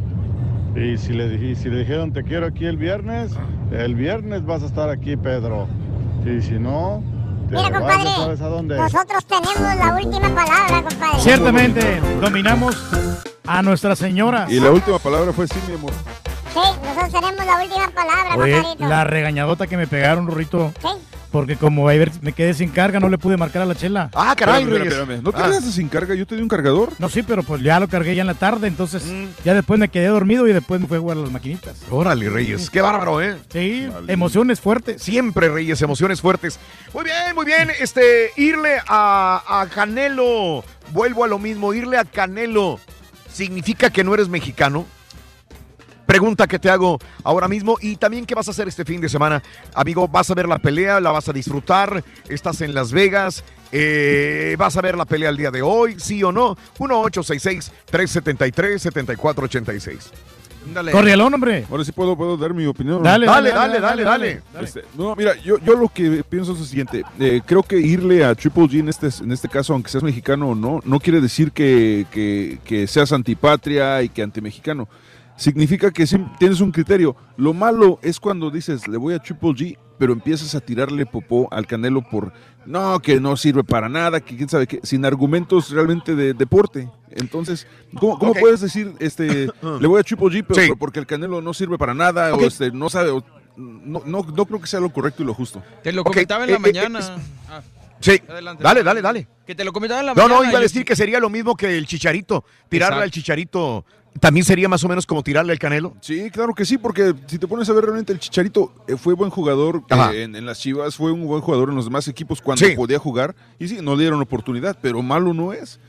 Y si le, si le dijeron te quiero aquí el viernes, el viernes vas a estar aquí, Pedro. Y si no, Mira, compadre, sabes a dónde. nosotros tenemos la última palabra, compadre. Ciertamente, dominamos a nuestras señoras. Y la última palabra fue sí, mi amor. Sí, nosotros tenemos la última palabra, Oye, la regañadota que me pegaron, Rurrito. Sí. Porque como me quedé sin carga, no le pude marcar a la chela. Ah, Espérame, espérame, espérame. ¿No te Ah. quedaste sin carga? Yo te di un cargador. No, sí, pero pues ya lo cargué ya en la tarde, entonces Mm. ya después me quedé dormido y después me fui a jugar a las maquinitas. Órale, Reyes, qué bárbaro, ¿eh? Sí, emociones fuertes. Siempre, Reyes, emociones fuertes. Muy bien, muy bien. Este, irle a, a Canelo, vuelvo a lo mismo, irle a Canelo, ¿significa que no eres mexicano? Pregunta que te hago ahora mismo. Y también, ¿qué vas a hacer este fin de semana? Amigo, ¿vas a ver la pelea? ¿La vas a disfrutar? ¿Estás en Las Vegas? Eh, ¿Vas a ver la pelea el día de hoy? ¿Sí o no? 1-866-373-7486. Corrialón, hombre. Ahora sí puedo, puedo dar mi opinión. Dale, Dale, dale, dale, dale. Este, no, mira, yo, yo lo que pienso es lo siguiente. Eh, creo que irle a Triple G en este, en este caso, aunque seas mexicano o no, no quiere decir que, que, que seas antipatria y que antimexicano. Significa que sí tienes un criterio. Lo malo es cuando dices, le voy a Triple G, pero empiezas a tirarle popó al Canelo por, no, que no sirve para nada, que quién sabe qué, sin argumentos realmente de deporte. Entonces, ¿cómo, cómo puedes decir, este, le voy a Triple G, pero Sí. porque el Canelo no sirve para nada, o este, no sabe, o- no, no, no creo que sea lo correcto y lo justo. Te lo comentaba en la eh, eh, mañana. es- Ah, Sí, Adelante. dale, dale, dale. que te lo comentaba en la No, mañana. no, iba a yo- decir que sería lo mismo que el chicharito. Tirarle Exacto. al chicharito también sería más o menos como tirarle al canelo. Sí, claro que sí, porque si te pones a ver realmente el Chicharito eh, fue buen jugador eh, en, en las Chivas, fue un buen jugador en los demás equipos cuando Sí. podía jugar y sí, no le dieron oportunidad, pero malo no es.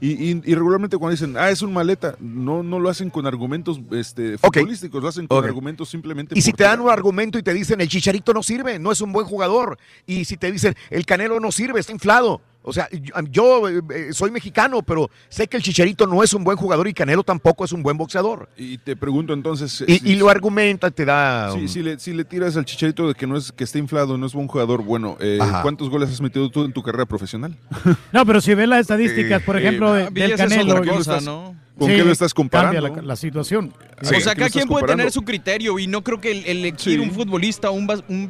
Y, y- y regularmente cuando dicen, ah, es un maleta, no, no lo hacen con argumentos este, futbolísticos, lo hacen con argumentos simplemente. Y si te dan un argumento y te dicen el chicharito no sirve, no es un buen jugador. Y si te dicen el canelo no sirve, está inflado. O sea, yo, yo, eh, eh, soy mexicano, pero sé que el chicharito no es un buen jugador y Canelo tampoco es un buen boxeador. Y te pregunto entonces. Y, si- y lo argumenta, te da. Sí, um, si le, si le tiras al chicharito de que no es que esté inflado, no es buen jugador, bueno, eh. ¿cuántos goles has metido tú en tu carrera profesional? No, pero si ves las estadísticas, por Eh, ejemplo, eh, de- del Canelo. ¿Con qué lo cosa, estás- ¿no? ¿Con Sí, qué lo estás comparando? Cambia la, la situación. Sí, o sea, ¿qué lo cada quien puede tener su criterio y no creo que el, el elegir Sí. un futbolista o un, un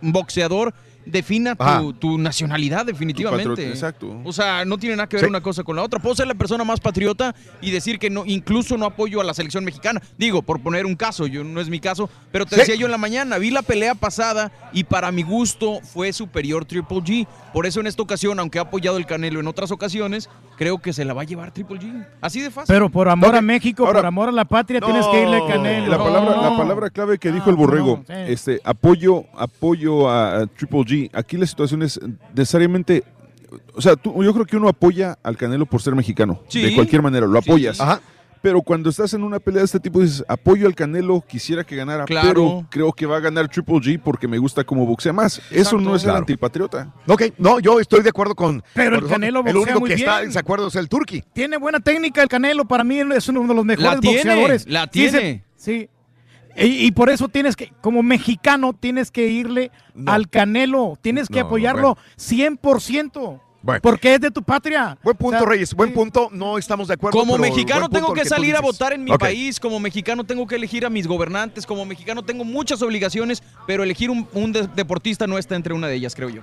un boxeador defina tu, tu nacionalidad definitivamente. exacto. O sea, no tiene nada que ver Sí. una cosa con la otra. Puedo ser la persona más patriota y decir que no, incluso no apoyo a la selección mexicana. Digo, por poner un caso, yo no es mi caso, pero te Sí. decía yo en la mañana, vi la pelea pasada y para mi gusto fue superior Triple G. Por eso en esta ocasión, aunque ha apoyado el Canelo en otras ocasiones, creo que se la va a llevar Triple G. Así de fácil. Pero por amor a México, ahora- por amor a la patria, No. tienes que irle a Canelo. La palabra, la No. palabra clave que dijo Ah, el borrego, no, sí. este, apoyo, apoyo a, a Triple G. Aquí la situación es necesariamente, o sea, tú- yo creo que uno apoya al Canelo por ser mexicano, Sí. de cualquier manera, lo Sí. apoyas. Ajá. Pero cuando estás en una pelea de este tipo dices, apoyo al Canelo, quisiera que ganara, Claro. pero creo que va a ganar Triple G porque me gusta cómo boxea más. Eso no es el antipatriota. Ok, no, yo estoy de acuerdo con. Pero el Canelo El boxea único muy que está en desacuerdo es el Turqui. Tiene buena técnica el Canelo, para mí es uno de los mejores La tiene, boxeadores. la tiene. Sí. Y, y por eso tienes que, como mexicano, tienes que irle No. al Canelo, tienes que No, apoyarlo 100%, Bueno. porque es de tu patria. Buen punto, O sea, Reyes. Buen punto. No estamos de acuerdo. Como mexicano tengo que salir a votar en mi país, como mexicano tengo que elegir a mis gobernantes, como mexicano tengo muchas obligaciones, pero elegir un, un de- deportista no está entre una de ellas, creo yo.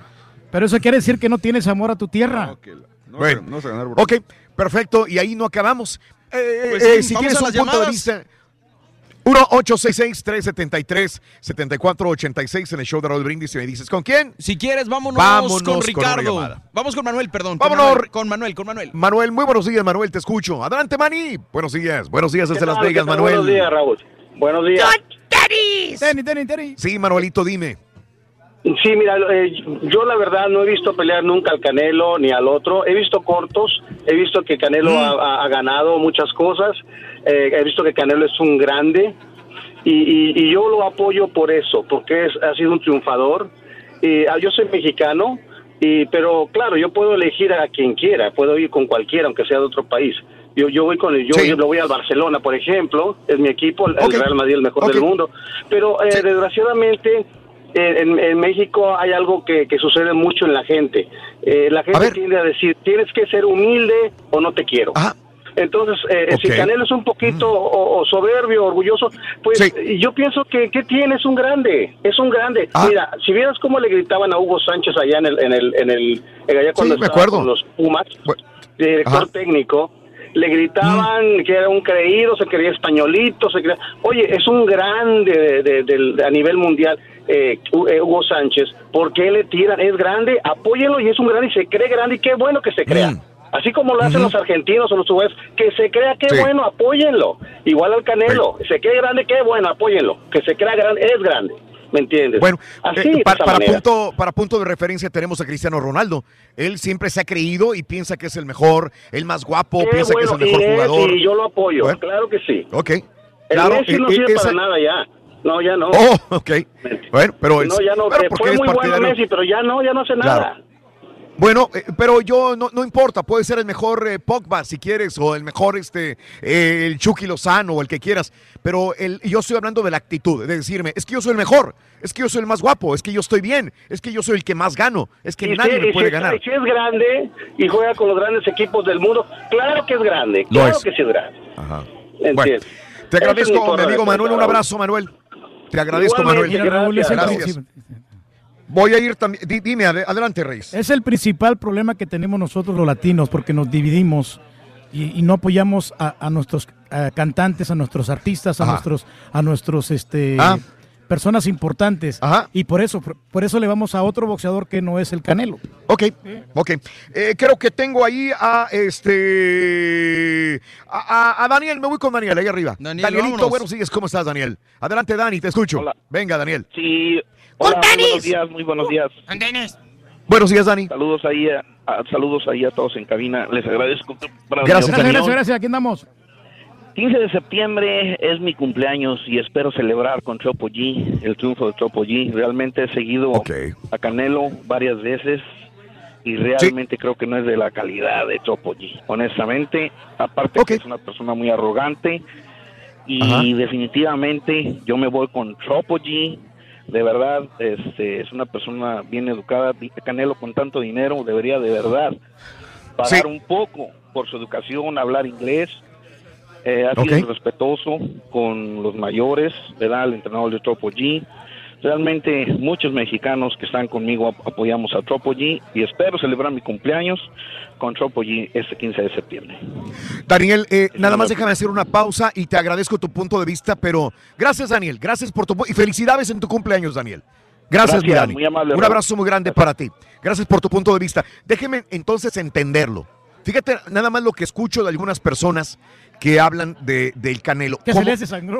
Pero eso quiere decir que no tienes amor a tu tierra. No, la- no Bueno. vas a ganar. Ok, perfecto. Y ahí no acabamos. Eh, Pues eh, si vamos tienes a un las punto de vista. 1-866-373-7486 en el show de Raúl Brindis y me dices, ¿con quién? Si quieres, vámonos, Vámonos con con Ricardo. llamada. Vamos con Manuel, perdón. Vámonos. Con Manuel, con Manuel, con Manuel. Manuel, muy buenos días, Manuel, te escucho. Adelante, Mani. Buenos días, buenos días desde Las? Vegas. Manuel. Buenos días, Raúl. Buenos días. Tenis, tenis, tenis. Sí, Manuelito, dime. Sí, mira, eh, yo la verdad no he visto pelear nunca al Canelo ni al otro. He visto cortos, he visto que Canelo ha, ha- ha ganado muchas cosas, eh, he visto que Canelo es un grande y, y- y yo lo apoyo por eso, porque es, ha sido un triunfador. Y, ah, yo soy mexicano, y, pero claro, yo puedo elegir a quien quiera, puedo ir con cualquiera, aunque sea de otro país. Yo, yo voy con el, yo, Sí. yo lo voy al Barcelona, por ejemplo, es mi equipo, el Ok. Real Madrid el mejor del mundo. Pero eh, desgraciadamente en, en México hay algo que, que sucede mucho en la gente. Eh, la gente tiende a decir, tienes que ser humilde o no te quiero. Entonces, eh, si Ok. Canelo es un poquito o, o soberbio, orgulloso, pues yo pienso que ¿qué tiene? Es un grande, es un grande. Ah. Mira, si vieras cómo le gritaban a Hugo Sánchez allá en el, en el, en el, en allá cuando me estaba con los Pumas, director Ajá. técnico, le gritaban que era un creído, se creía españolito, se creía... Oye, es un grande de, de- a nivel mundial, eh, eh, Hugo Sánchez. ¿Por qué le tiran? Es grande, apóyenlo y es un grande y se cree grande y qué bueno que se crea. Así como lo hacen los argentinos o los uruguayos, que se crea qué Sí. bueno, apóyenlo. Igual al Canelo, se cree grande, qué bueno, apóyenlo. Que se crea grande, es grande. ¿Me entiendes? Bueno, así eh, para, punto, para punto de referencia tenemos a Cristiano Ronaldo. Él siempre se ha creído y piensa que es el mejor, el más guapo, Qué piensa que es el mejor es, jugador. Y yo lo apoyo, Bueno. claro que sí. Ok. El Claro, Messi no eh, sirve esa- para nada ya. No, ya no. Oh, ok. Bueno, pero, no, ya no. pero eh, fue muy bueno Messi, pero ya no, ya no hace nada. Claro. Bueno, eh, pero yo no, no importa, puede ser el mejor eh, Pogba si quieres, o el mejor este eh, el Chucky Lozano, o el que quieras, pero el, yo estoy hablando de la actitud, de decirme, es que yo soy el mejor, es que yo soy el más guapo, es que yo estoy bien, es que yo soy el que más gano, es que Y nadie si- me puede si- ganar. y Si es grande y juega con los grandes equipos del mundo, claro que es grande, Lo claro es. que sí es grande. Ajá. Te agradezco, mi amigo Manuel, un abrazo, Manuel. Te agradezco, Igualmente, Manuel. Gracias. Voy a ir también, di- dime, ade- adelante, Reyes. Es el principal problema que tenemos nosotros los latinos, porque nos dividimos y, y no apoyamos a, a nuestros cantantes, a nuestros artistas, a Ajá. nuestros, a nuestros este Ah. personas importantes. Y por eso, por, por eso le vamos a otro boxeador que no es el Canelo. Ok, ok. Eh, creo que tengo ahí a este. A, a- a Daniel, me voy con Daniel, ahí arriba. Daniel, Danielito, vámonos. buenos días, ¿cómo estás, Daniel? Adelante, Dani, te escucho. Venga, Daniel. Sí. Hola, muy buenos días, muy buenos días. Buenos días, Dani. Saludos ahí, a, a- saludos ahí a todos en cabina. Les agradezco. Gracias, gracias, gracias. Aquí andamos. 15 de septiembre es mi cumpleaños y espero celebrar con Chopo G el triunfo de Chopo G. Realmente he seguido a Canelo varias veces y realmente creo que no es de la calidad de Chopo G. Honestamente, aparte que es una persona muy arrogante y Ajá. definitivamente yo me voy con Chopo G. De verdad, este, es una persona bien educada. Canelo con tanto dinero debería de verdad pagar un poco por su educación, hablar inglés. Eh, ha sido respetuoso con los mayores, ¿verdad? El entrenador de Tropo G. Realmente muchos mexicanos que están conmigo ap- apoyamos a Tropo G y espero celebrar mi cumpleaños con Tropo G este 15 de septiembre. Daniel, eh, nada más déjame hacer una pausa y te agradezco tu punto de vista, pero gracias, Daniel. Gracias por tu. Y felicidades en tu cumpleaños, Daniel. Gracias, Gracias, Dani. muy amable, Un abrazo muy grande para ti. Gracias por tu punto de vista. Déjeme entonces entenderlo. Fíjate nada más lo que escucho de algunas personas que hablan de, del Canelo. Que se le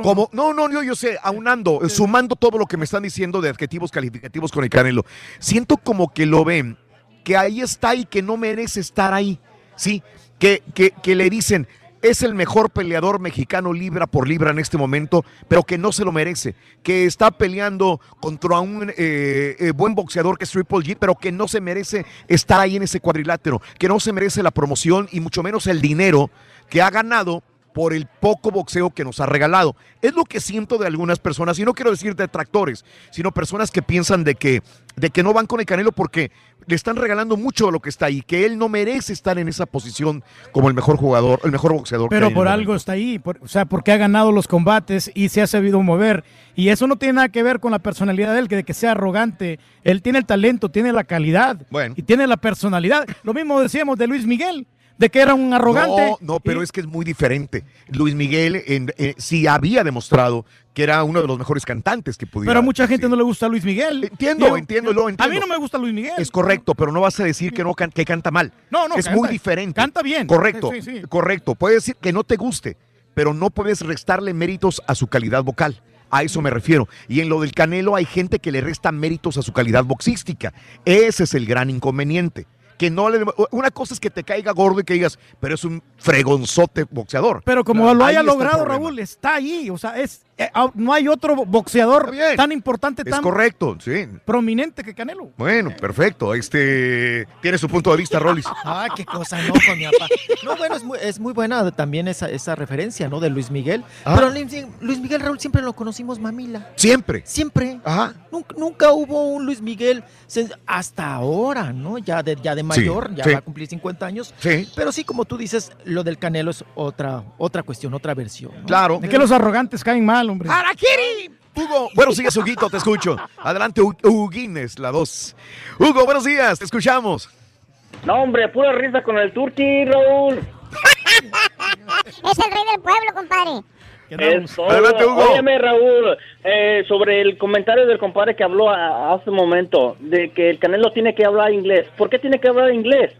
como- no, no, yo, yo sé, aunando, sumando todo lo que me están diciendo de adjetivos calificativos con el Canelo, siento como que lo ven, que ahí está y que no merece estar ahí, ¿sí? Que, que, que le dicen, es el mejor peleador mexicano libra por libra en este momento, pero que no se lo merece, que está peleando contra un eh, eh, buen boxeador que es Triple G, pero que no se merece estar ahí en ese cuadrilátero, que no se merece la promoción y mucho menos el dinero que ha ganado por el poco boxeo que nos ha regalado. Es lo que siento de algunas personas, y no quiero decir detractores, sino personas que piensan de que, de que no van con el Canelo porque le están regalando mucho de lo que está ahí, que él no merece estar en esa posición como el mejor jugador, el mejor boxeador. Pero por algo está ahí, por- o sea, porque ha ganado los combates y se ha sabido mover. Y eso no tiene nada que ver con la personalidad de él, que de que sea arrogante. Él tiene el talento, tiene la calidad y tiene la personalidad. Lo mismo decíamos de Luis Miguel, de que era un arrogante. No, no, pero es que es muy diferente. Luis Miguel en- eh, sí había demostrado que era uno de los mejores cantantes que pudiera. Pero a mucha gente no le gusta Luis Miguel. Entiendo, Yo- entiendo, lo A entiendo. mí no me gusta Luis Miguel. Es correcto, pero no vas a decir que no can- que canta mal. No, no, es canta- muy diferente. canta bien. Correcto, sí, sí. correcto. Puedes decir que no te guste, pero no puedes restarle méritos a su calidad vocal. A eso me refiero. Y en lo del Canelo hay gente que le resta méritos a su calidad boxística. Ese es el gran inconveniente. Que no le, una cosa es que te caiga gordo y que digas, pero es un fregonzote boxeador. Pero como lo haya logrado. Raúl, está ahí. O sea, es, no hay otro boxeador tan importante, Es tan correcto, sí. prominente que Canelo. Bueno, perfecto. Este tiene su punto de vista, Rollis. Ah, qué cosa, no, con mi papá. No, bueno, es muy, es muy buena también esa, esa referencia, ¿no? De Luis Miguel. Ah. Pero Luis, Miguel Raúl siempre lo conocimos mamila. Siempre. Siempre. Ajá. Nunca, nunca hubo un Luis Miguel hasta ahora, ¿no? Ya de, ya de mayor, ya sí. va a cumplir 50 años. Sí. Pero sí, como tú dices, lo del Canelo es otra, otra cuestión, otra versión. ¿no? Claro. Es que los arrogantes caen mal, hombre. Hugo, buenos días, Huguito, te escucho. Adelante, Hu- Huguines, la dos. Hugo, buenos días, te escuchamos. No, hombre, pura risa con el Turqui, Raúl. Es el rey del pueblo, compadre. Adelante, Hugo. Óyeme, Raúl, eh, sobre el comentario del compadre que habló a- hace un momento, de que el Canelo tiene que hablar inglés. ¿Por qué tiene que hablar inglés?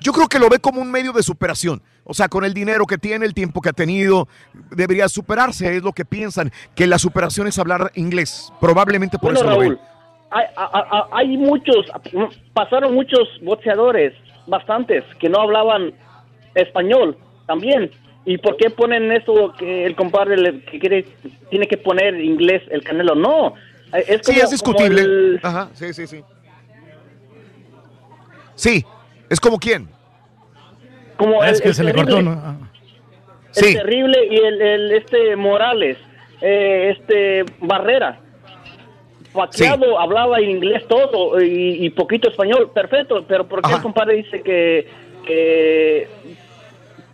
Yo creo que lo ve como un medio de superación. O sea, con el dinero que tiene, el tiempo que ha tenido, debería superarse, es lo que piensan, que la superación es hablar inglés. Probablemente por Bueno, eso lo Raúl, ven. hay, hay muchos, pasaron muchos boxeadores, bastantes, que no hablaban español también. ¿Y por qué ponen eso que el compadre le- que quiere, tiene que poner inglés el Canelo? No, es Sí, como- es discutible. el- Ajá, sí, sí, sí. Sí, es como quién. Como Ah, es el- que el se le terrible- cortó, ¿no? Ah. El Sí. terrible y el, el, este Morales, eh, este Barrera. Paqueado hablaba inglés todo y, y poquito español, perfecto, pero ¿por qué el compadre dice que, que,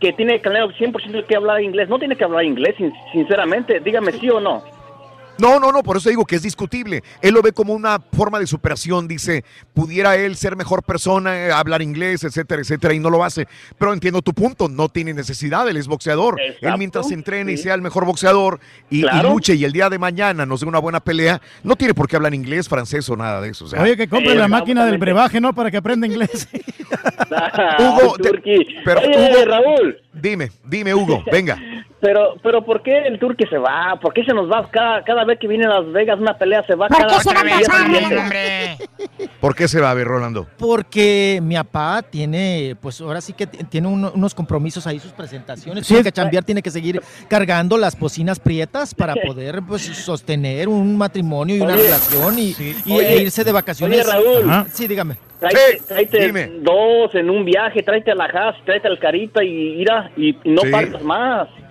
que tiene Canelo 100% que hablar inglés? No tiene que hablar inglés, sin- sinceramente, dígame sí o no. No, no, no, por eso digo que es discutible. Él lo ve como una forma de superación, dice, pudiera él ser mejor persona, eh, hablar inglés, etcétera, etcétera, y no lo hace. Pero entiendo tu punto, no tiene necesidad, él es boxeador. él mientras se entrene y sea el mejor boxeador y, luche y el día de mañana nos dé una buena pelea, no tiene por qué hablar inglés, francés o nada de eso. o sea. Oye, que compre Eh, la máquina del brebaje, ¿no? Para que aprenda inglés. Hugo, te- pero Oye, Hugo, Raúl. Dime, dime Hugo, venga. Pero, pero ¿por qué el Turque se va? ¿Por qué se nos va cada, cada vez que viene a Las Vegas una pelea se va ¿Por cada qué se va a siguiente? ¿Por qué se va a ver, Rolando? Porque mi papá tiene, pues ahora sí que tiene uno- unos compromisos ahí, sus presentaciones. Sí, tiene que chambear, tiene que seguir cargando las bocinas prietas para poder pues, sostener un matrimonio y una Oye, relación y, y- Oye, e irse de vacaciones. oye, Raúl. Ajá. Sí, dígame. Tráete, tráete dos en un viaje, tráete a la Haas, tráete al Carita y ira y, y no Sí. partas más.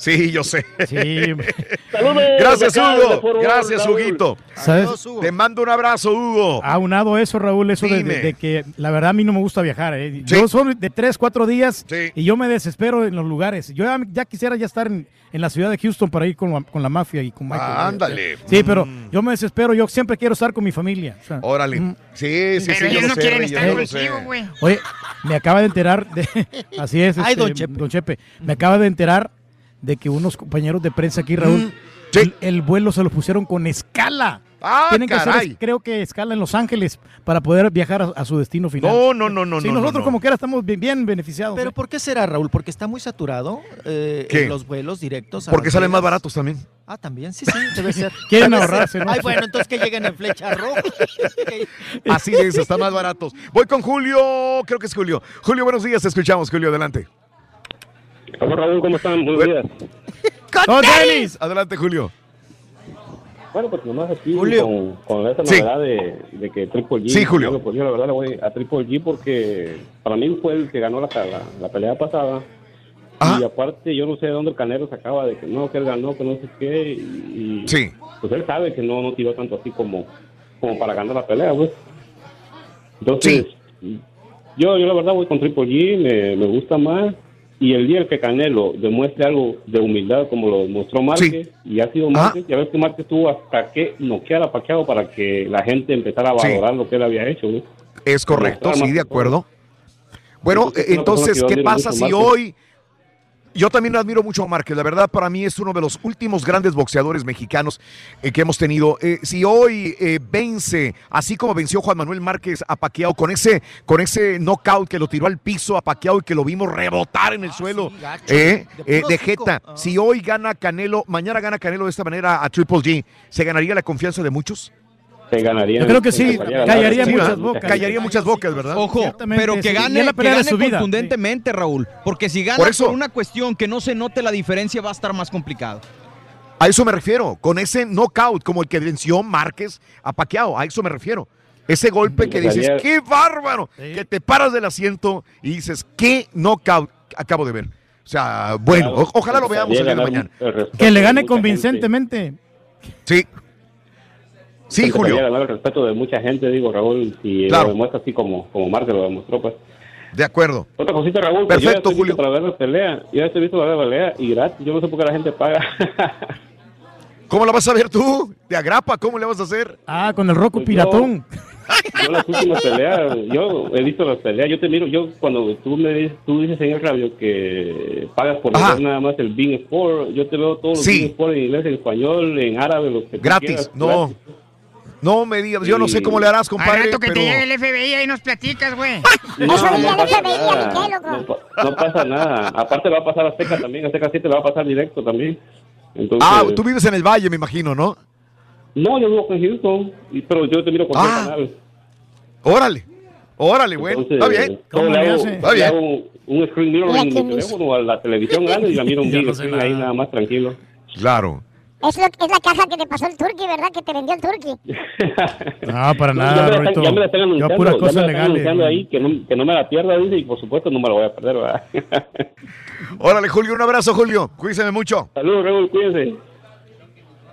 Sí, yo sé. Saludos. Gracias, Hugo. Gracias. Huguito. ¿Sabes? Te mando un abrazo, Hugo. Aunado eso, Raúl, eso de, de- de que la verdad a mí no me gusta viajar. ¿eh? Yo soy de tres, cuatro días y yo me desespero en los lugares. Yo ya, ya quisiera ya estar en, en la ciudad de Houston para ir con la, con la mafia y con Michael. Ah, ándale. Sí, pero Mm. yo me desespero. Yo siempre quiero estar con mi familia. o sea, Órale. mm. Sí, sí, Pero sí. ellos lo no sé, quieren estar contigo, güey. Oye, me acaba de enterar de. Así es, Ay, este, don Chepe. Chepe. Me acaba de enterar de que unos compañeros de prensa aquí, Raúl, Mm. el, el vuelo se lo pusieron con escala. Ah, Tienen que hacer, creo que escala en Los Ángeles para poder viajar a, a su destino final. No, no, no, no, Sí, no, no, nosotros no. como quiera estamos bien, bien beneficiados. Pero ¿eh? ¿por qué será, Raúl? Porque está muy saturado eh, en los vuelos directos. a Porque salen más baratos también. Ah, también, sí, sí, debe ser. Quieren Debe ahorrarse, ser. ¿no? Ay, bueno, entonces que lleguen en flecha roja. Así es, están más baratos. Voy con Julio, creo que es Julio. Julio, buenos días, te escuchamos, Julio, adelante. Hola Raúl, ¿cómo están? Buenos días. ¡Con tenis! Adelante, Julio. Bueno, pues nomás aquí Julio. con, con esa Sí. novedad de, de que Triple G. Sí, Julio. Bueno, pues yo la verdad le voy a Triple G porque para mí fue el que ganó la, la, la pelea pasada. Y aparte, yo no sé de dónde el Canelo sacaba de que no, que él ganó, que no sé qué. Y, y, Sí. Pues él sabe que no, no tiró tanto así como, como para ganar la pelea, pues. Entonces, yo, yo la verdad voy con Triple G, me, me gusta más. Y el día que Canelo demuestre algo de humildad como lo demostró Márquez, y ha sido Márquez, y a ver que Márquez tuvo hasta que noquear a Pacquiao para que la gente empezara a Sí. valorar lo que él había hecho. ¿no? Es correcto, sí, de acuerdo. Bueno, Entonces, ¿qué pasa si hoy... Yo también admiro mucho a Márquez, la verdad para mí es uno de los últimos grandes boxeadores mexicanos eh, que hemos tenido. Eh, si hoy eh, vence, así como venció Juan Manuel Márquez a Paquiao con ese, con ese knockout que lo tiró al piso a Paquiao y que lo vimos rebotar en el suelo gacho, eh, de jeta, si hoy gana Canelo, mañana gana Canelo de esta manera a Triple G, ¿se ganaría la confianza de muchos? Se ganaría. Yo creo que sí, callaría Sí, muchas bocas. Callaría muchas bocas, ¿verdad? Ojo, pero que gane, la que pelea de gane su vida. contundentemente, Raúl. Porque si gana Por eso. por una cuestión que no se note la diferencia, va a estar más complicado. A eso me refiero, con ese knockout como el que venció Márquez a Paquiao, a eso me refiero. Ese golpe que dices, qué bárbaro, que te paras del asiento y dices, qué knockout acabo de ver. O sea, bueno, ojalá lo veamos el día de mañana. Que le gane convincentemente. Sí. Sí, Julio. ganar el respeto de mucha gente, digo, Raúl, Claro. lo demuestra así como, como Márquez lo demostró, pues. De acuerdo. Otra cosita, Raúl, pues yo ya Perfecto, estoy listo para ver la pelea. Yo ya estoy listo para ver la pelea y gratis. Yo no sé por qué la gente paga. ¿Cómo la vas a ver tú? De agrapa, ¿cómo le vas a hacer? Ah, con el Rocco Pues Piratón. Yo las últimas peleas, yo he visto las peleas, yo te miro, yo cuando tú me dices, tú dices en el radio que pagas por ver nada más el Bing Sport, yo te veo todos los Sí. Bing Sport en inglés, en español, en árabe, lo que tú Gratis, quieras, no. gratis. No me digas, yo no sé cómo le harás, Al compadre, rato que pero... te llegue el FBI ahí nos platicas, güey. No, no pasa nada, no, pa- no pasa nada. Aparte va a pasar a Azteca también, Azteca 7 va a pasar directo también. Entonces, Ah, tú vives en el Valle, me imagino, ¿no? No, yo vivo en Houston, y- pero yo te miro el Ah. canal. Órale, órale, Entonces, está bien. yo le hago, Está le hago bien. un, un screen mirror en mi teléfono a la televisión grande y la miro un big no sé ahí nada más tranquilo. Claro. Es, lo, es la caja que te pasó el Turqui, ¿verdad? Que te vendió el Turqui. No, para nada, ya, me están, ya me la están Yo anunciando, puras ya me cosas la están legales. anunciando ahí, que no, que no me la pierda, dice, y por supuesto no me la voy a perder, ¿verdad? Órale, Julio, un abrazo, Julio. Cuídense mucho. Saludos, Raúl, cuídense.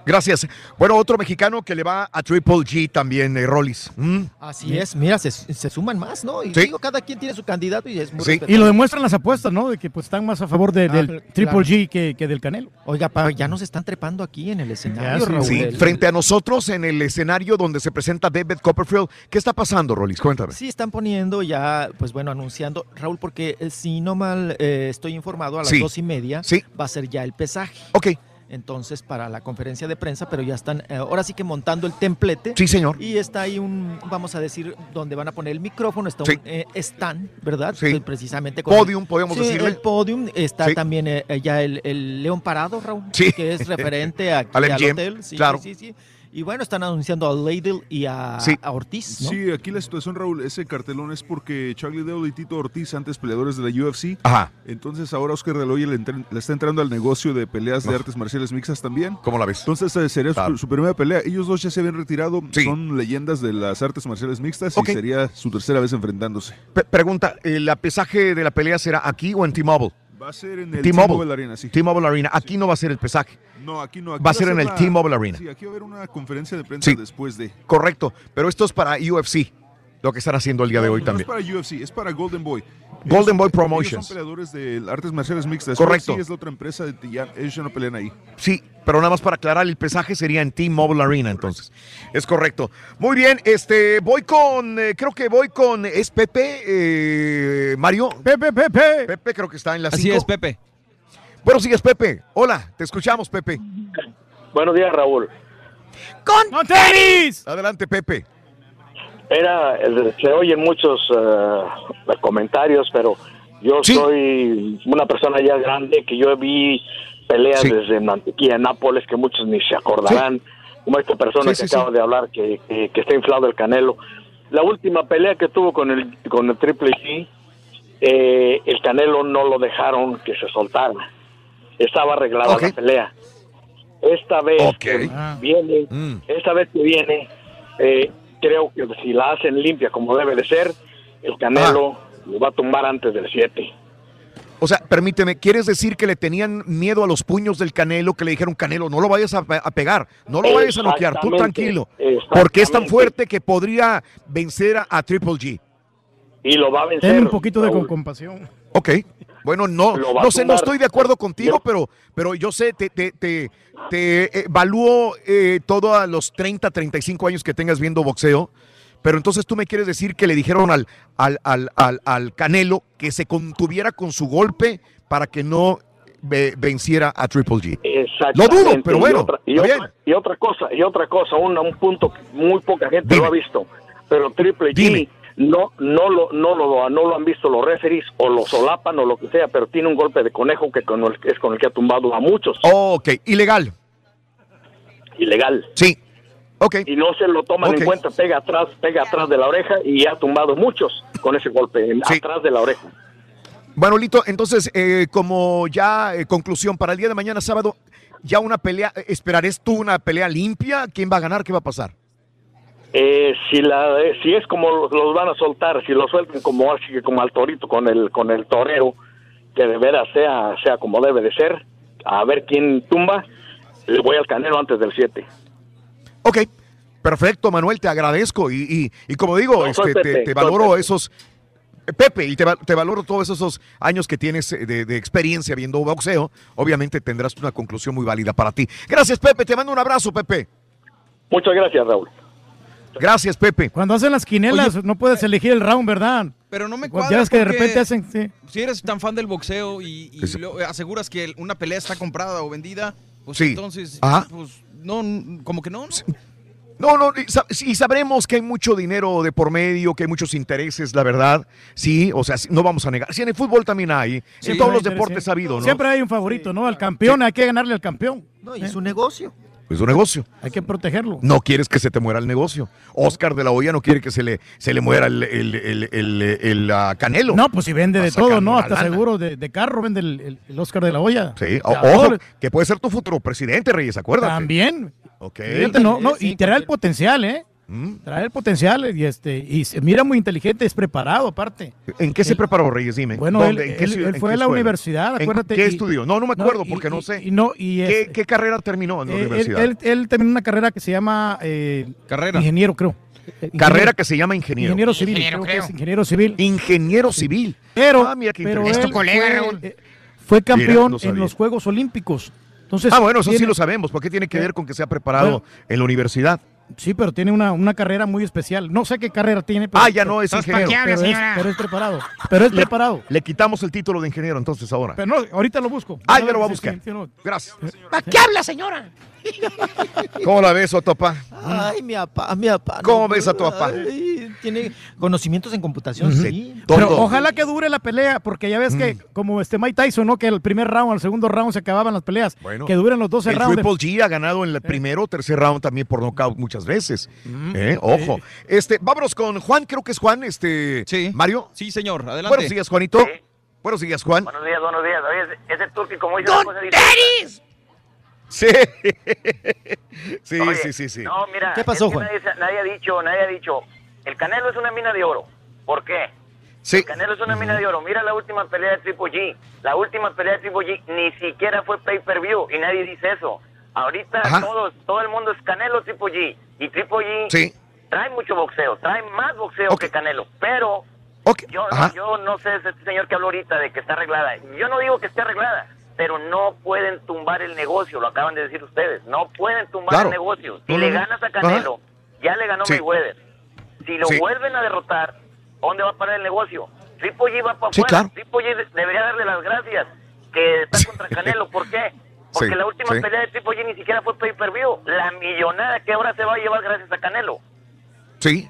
Gracias. Bueno, otro mexicano que le va a Triple G también, eh, Rollis. ¿Mm? Así es, mira, se, se suman más, ¿no? Y Sí. digo, cada quien tiene su candidato y es muy Sí. Y lo demuestran las apuestas, ¿no? De que pues están más a favor de- Ah, del claro. Triple G que, que del Canelo. Oiga, pa, ya nos están trepando aquí en el escenario. Raúl. Sí, El- frente a nosotros en el escenario donde se presenta David Copperfield. ¿Qué está pasando, Rollis? Cuéntame. Sí, están poniendo ya, pues bueno, anunciando, Raúl, porque eh, si no mal eh, estoy informado, a las Sí. dos y media Sí. va a ser ya el pesaje. Ok. Entonces, para la conferencia de prensa, pero ya están eh, ahora sí que montando el templete. Sí, señor. Y está ahí un, vamos a decir, donde van a poner el micrófono, está Sí. un eh, stand, ¿verdad? Sí. Eh, Precisamente con Podium, podemos Sí, decirle. El podium, está Sí. también eh, eh, ya el, el León Parado, Raúl, Sí. que es referente a, Al hotel. Sí, claro. sí, sí, sí. Y bueno, están anunciando a Ladle y a, Sí. a Ortiz, ¿no? Sí, aquí la situación, Raúl, ese cartelón es porque Charlie Dale y Tito Ortiz, antes peleadores de la UFC, Ajá. entonces ahora Oscar de la Hoya le, le está entrando al negocio de peleas de artes marciales mixtas también. ¿Cómo la ves? Entonces eh, sería su- primera pelea. Ellos dos ya se habían retirado, Sí. son leyendas de las artes marciales mixtas y sería su tercera vez enfrentándose. Pregunta, ¿el pesaje de la pelea será aquí o en T-Mobile? Va a ser en el T-Mobile. Arena, sí. T-Mobile Arena. Aquí no va a ser el pesaje. No, aquí no. aquí Va a ser en el T-Mobile Arena. Sí, aquí va a haber una conferencia de prensa Sí. después de. Correcto. Pero esto es para UFC, lo que están haciendo el día de hoy no también. es para UFC, es para Golden Boy. Golden Ellos- Boy Ellos Promotions. son peleadores de artes marciales mixtas. Correcto. UFC es la otra empresa, de, ya, ellos ya no pelean ahí. Sí, pero nada más para aclarar, el pesaje sería en T-Mobile Arena, entonces. Es correcto. Muy bien, este, voy con, eh, creo que voy con, ¿es Pepe, eh, Mario? Pepe, Pepe. Pepe creo que está en la Así cinco. es, Pepe. Bueno, sí es Pepe. Hola, te escuchamos, Pepe. Buenos días, Raúl. ¡Con ¡Con tenis! Adelante, Pepe. Era, se oyen muchos eh, comentarios, pero yo Sí. soy una persona ya grande que yo vi peleas Sí. desde Mantequilla, Nápoles, que muchos ni se acordarán, como esta persona que acaba de hablar, que, que, que está inflado el canelo. La última pelea que tuvo con el, con el Triple G, eh, el canelo no lo dejaron que se soltara. Estaba arreglada la pelea. Esta vez que Ah. viene, Mm. esta vez que viene, eh, creo que si la hacen limpia como debe de ser, el Canelo lo va a tumbar antes del 7. O sea, permíteme, ¿quieres decir que le tenían miedo a los puños del Canelo, que le dijeron, Canelo, no lo vayas a, pe- a pegar, no lo vayas a noquear, tú tranquilo, porque es tan fuerte que podría vencer a, a Triple G? Y lo va a vencer. Ten un poquito de Raúl. compasión. Ok. Bueno, no, no sé, no estoy de acuerdo contigo, pero, pero yo sé, te, te, te, te evalúo eh, todo a los 30, 35 años que tengas viendo boxeo, pero entonces tú me quieres decir que le dijeron al, al, al, al, al Canelo que se contuviera con su golpe para que no ve- venciera a Triple G. Lo dudo, pero Y bueno, otra- Y otra, y otra cosa, y otra cosa, una- un punto que muy poca gente Dime. lo ha visto, pero Triple G Dime. No no lo no lo no lo han visto los referees o lo solapan o lo que sea, pero tiene un golpe de conejo que con el, es con el que ha tumbado a muchos. Ok, ilegal. Ilegal. Sí. Y no se lo toman en cuenta, pega atrás, pega atrás de la oreja y ha tumbado muchos con ese golpe atrás de la oreja. Bueno, Lito, entonces, eh, como ya eh, conclusión para el día de mañana sábado, ya una pelea, eh, ¿esperares tú una pelea limpia? ¿Quién va a ganar? ¿Qué va a pasar? Eh, si la eh, si es como los, los van a soltar, si lo sueltan como así que como al torito con el con el torero, que de veras sea sea como debe de ser, a ver quién tumba, le voy al Canelo antes del 7. Ok, perfecto, Manuel, te agradezco y, y- y como digo, No, este, te, Pepe, te soy valoro Pepe. esos... Pepe, y te, te valoro todos esos años que tienes de, de experiencia viendo boxeo. Obviamente tendrás una conclusión muy válida para ti. Gracias, Pepe. Te mando un abrazo, Pepe. Muchas gracias, Raúl. Gracias, Pepe. Cuando hacen las quinelas, no puedes elegir el round, ¿verdad? Pero no me Cuando cuadra Ya ves que de repente hacen. sí. Si eres tan fan del boxeo y, y lo- aseguras que una pelea está comprada o vendida, pues Sí. entonces, Ajá. pues no, como que no. ¿no? No, no, y, sa- y sabremos que hay mucho dinero de por medio, que hay muchos intereses, la verdad. Sí, o sea, sí, no vamos a negar. Sí, en el fútbol también hay. Sí, en todos hay los deportes ha habido, ¿no? Siempre hay un favorito, ¿no? Al campeón, hay que ganarle al campeón. No, y es un negocio. Es un negocio. Hay que protegerlo. No quieres que se te muera el negocio. Oscar de la Hoya no quiere que se le, se le muera el, el, el- el- el, ah, Canelo. No, pues si vende de todo, ¿no? Hasta lana. seguro de, de carro vende el, el- el Oscar de la olla. Sí, o- ojo, que puede ser tu futuro presidente, Reyes, acuérdate. También. Ok. Fíjate, no, no, y trae el potencial, ¿eh? Trae el potencial y este y se mira muy inteligente, es preparado aparte. ¿En qué se preparó, Reyes? Dime. Bueno, él, ¿En qué él- en fue qué a la escuela? universidad, ¿En acuérdate. ¿Qué y- estudió? No, no me acuerdo porque no sé. y no, y ¿Qué, es- qué carrera terminó en la eh, él, universidad? él- él terminó una carrera que se llama eh, Carrera. ingeniero, creo. Eh, Carrera que se llama ingeniero. Ingeniero civil, Ingeniero, creo que es creo. ingeniero civil. Ingeniero civil. Pero, Ah, mira qué pero interesante. él Es tu colega, fue, Raúl. eh, fue Mira, campeón no en los Juegos Olímpicos. Entonces, ah, bueno, eso sí lo sabemos. ¿Por qué tiene que ver con que sea preparado Bueno. en la universidad? Sí, pero tiene una, una carrera muy especial. No sé qué carrera tiene. Pero, Ah, ya no es ingeniero. Pero, ¿Para qué habla, es, señora? pero es preparado. Pero es Le- preparado. Le quitamos el título de ingeniero entonces ahora. Pero no, ahorita lo busco. Ah, ya lo va a buscar. Gracias. ¿Para qué habla, señora? ¿Cómo la ves, Otopa? Ay, mi papá, mi papá. ¿Cómo ves a tu papá? Tiene conocimientos en computación, sí. Pero ojalá que dure la pelea, porque ya ves que, Mm. como este Mike Tyson, ¿no? Que el primer round, el segundo round se acababan las peleas. Bueno, que duren los 12 el rounds. Triple G ha ganado en el primero o tercer round también por nocaut muchas veces. Eh, Ojo. Este, vámonos con Juan, creo que es Juan, este. Sí. Mario. Sí, señor, adelante. Buenos días, Juanito. Buenos días, Juan. Buenos días, buenos días. Oye, ese, ese turqui, como dice ¡Don Teris! Sí. sí, Oye, sí, sí, sí. No, mira, ¿Qué pasó, es que Juan? Nadie, ha dicho, nadie ha dicho, el Canelo es una mina de oro. ¿Por qué? Sí. El Canelo es una mina de oro. Mira la última pelea de Triple G. La última pelea de Triple G ni siquiera fue pay-per-view y nadie dice eso. Ahorita Ajá. todos, todo el mundo es Canelo Triple G. Y Triple G Sí. trae mucho boxeo, trae más boxeo que Canelo. Pero yo, Ajá. yo no sé, este señor que habló ahorita de que está arreglada. Yo no digo que esté arreglada, pero no pueden tumbar el negocio, lo acaban de decir ustedes. No pueden tumbar Claro. el negocio. Si le ganas a Canelo, ya le ganó Sí. Mayweather. Si lo Sí. vuelven a derrotar, ¿dónde va a parar el negocio? Triple G va para Sí, afuera. claro. Triple G de- debería darle las gracias que está contra Canelo. ¿Por qué? Porque la última pelea de Triple G ni siquiera fue pay-per-view. La millonada que ahora se va a llevar gracias a Canelo. Sí.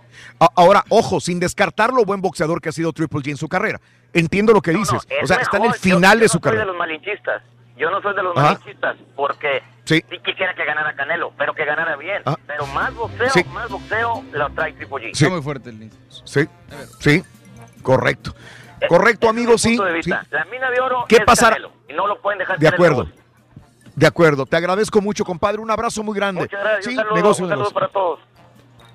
Ahora, ojo, sin descartar lo buen boxeador que ha sido Triple G en su carrera. Entiendo lo que No, no, dices. es o sea, está en el mejor. Yo- final yo de su no soy carrera. de los malinchistas. Yo no soy de los Ajá. malinchistas porque Sí. sí quisiera que ganara Canelo, pero que ganara bien. Ah. Pero más boxeo, Sí. más boxeo lo trae Triple G. Sí. Está muy fuerte el Sí, sí, correcto. Correcto, amigo, sí. La mina de oro ¿Qué es pasará? Canelo y no lo pueden dejar De acuerdo. De acuerdo, te agradezco mucho, compadre. Un abrazo muy grande. Muchas gracias. Sí, un saludo, negocio, un saludo negocio. para todos.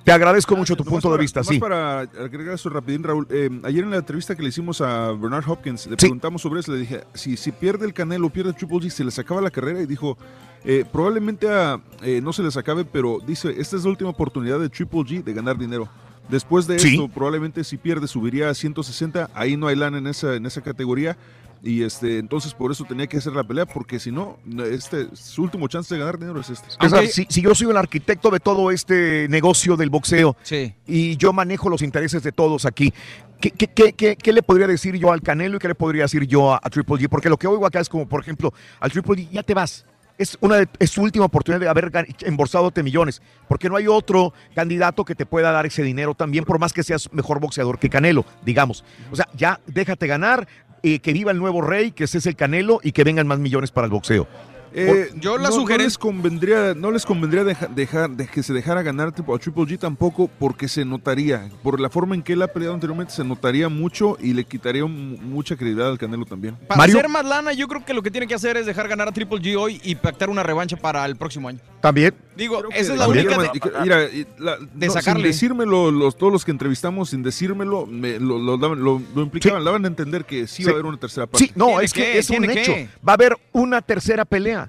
Te agradezco mucho tu Nomás punto de para- vista, nomás sí. para agregar eso rapidín, Raúl. eh, ayer en la entrevista que le hicimos a Bernard Hopkins, le preguntamos sobre eso. Le dije, si, si pierde el Canelo, pierde Triple G, se les acaba la carrera. Y dijo, eh, probablemente a, eh, no se les acabe, pero dice, esta es la última oportunidad de Triple G de ganar dinero. Después de Sí. esto, probablemente si pierde, subiría a 160. Ahí no hay lana en esa, en esa categoría. Y este, entonces por eso tenía que hacer la pelea, porque si no, este, su último chance de ganar dinero es este. César, si, si yo soy el arquitecto de todo este negocio del boxeo Sí. y yo manejo los intereses de todos aquí, ¿qué, qué- qué- qué- qué le podría decir yo al Canelo y qué le podría decir yo a, a Triple G? Porque lo que oigo acá es como, por ejemplo, al Triple G, ya te vas. Es, una de- es su última oportunidad de haber embolsadote millones, porque no hay otro candidato que te pueda dar ese dinero también, por más que seas mejor boxeador que Canelo, digamos. O sea, ya déjate ganar, eh, que viva el nuevo rey, que ese es el Canelo y que vengan más millones para el boxeo. Eh, Yo la no, sugerencia- No les convendría, no les convendría deja- dejar de que se dejara ganar a Triple G tampoco porque se notaría, por la forma en que él ha peleado anteriormente, se notaría mucho y le quitaría mu- mucha credibilidad al Canelo también. Para hacer más lana, yo creo que lo que tiene que hacer es dejar ganar a Triple G hoy y pactar una revancha para el próximo año. También. Digo, esa es la También, única. que- mira, la- de no, sacarle. Sin decírmelo, los, todos los que entrevistamos, sin decírmelo, me- lo, lo daban- lo- lo implicaban, daban a entender que sí, Sí. va a haber una tercera parte. Sí, no, es que es un hecho. Va a haber una tercera pelea.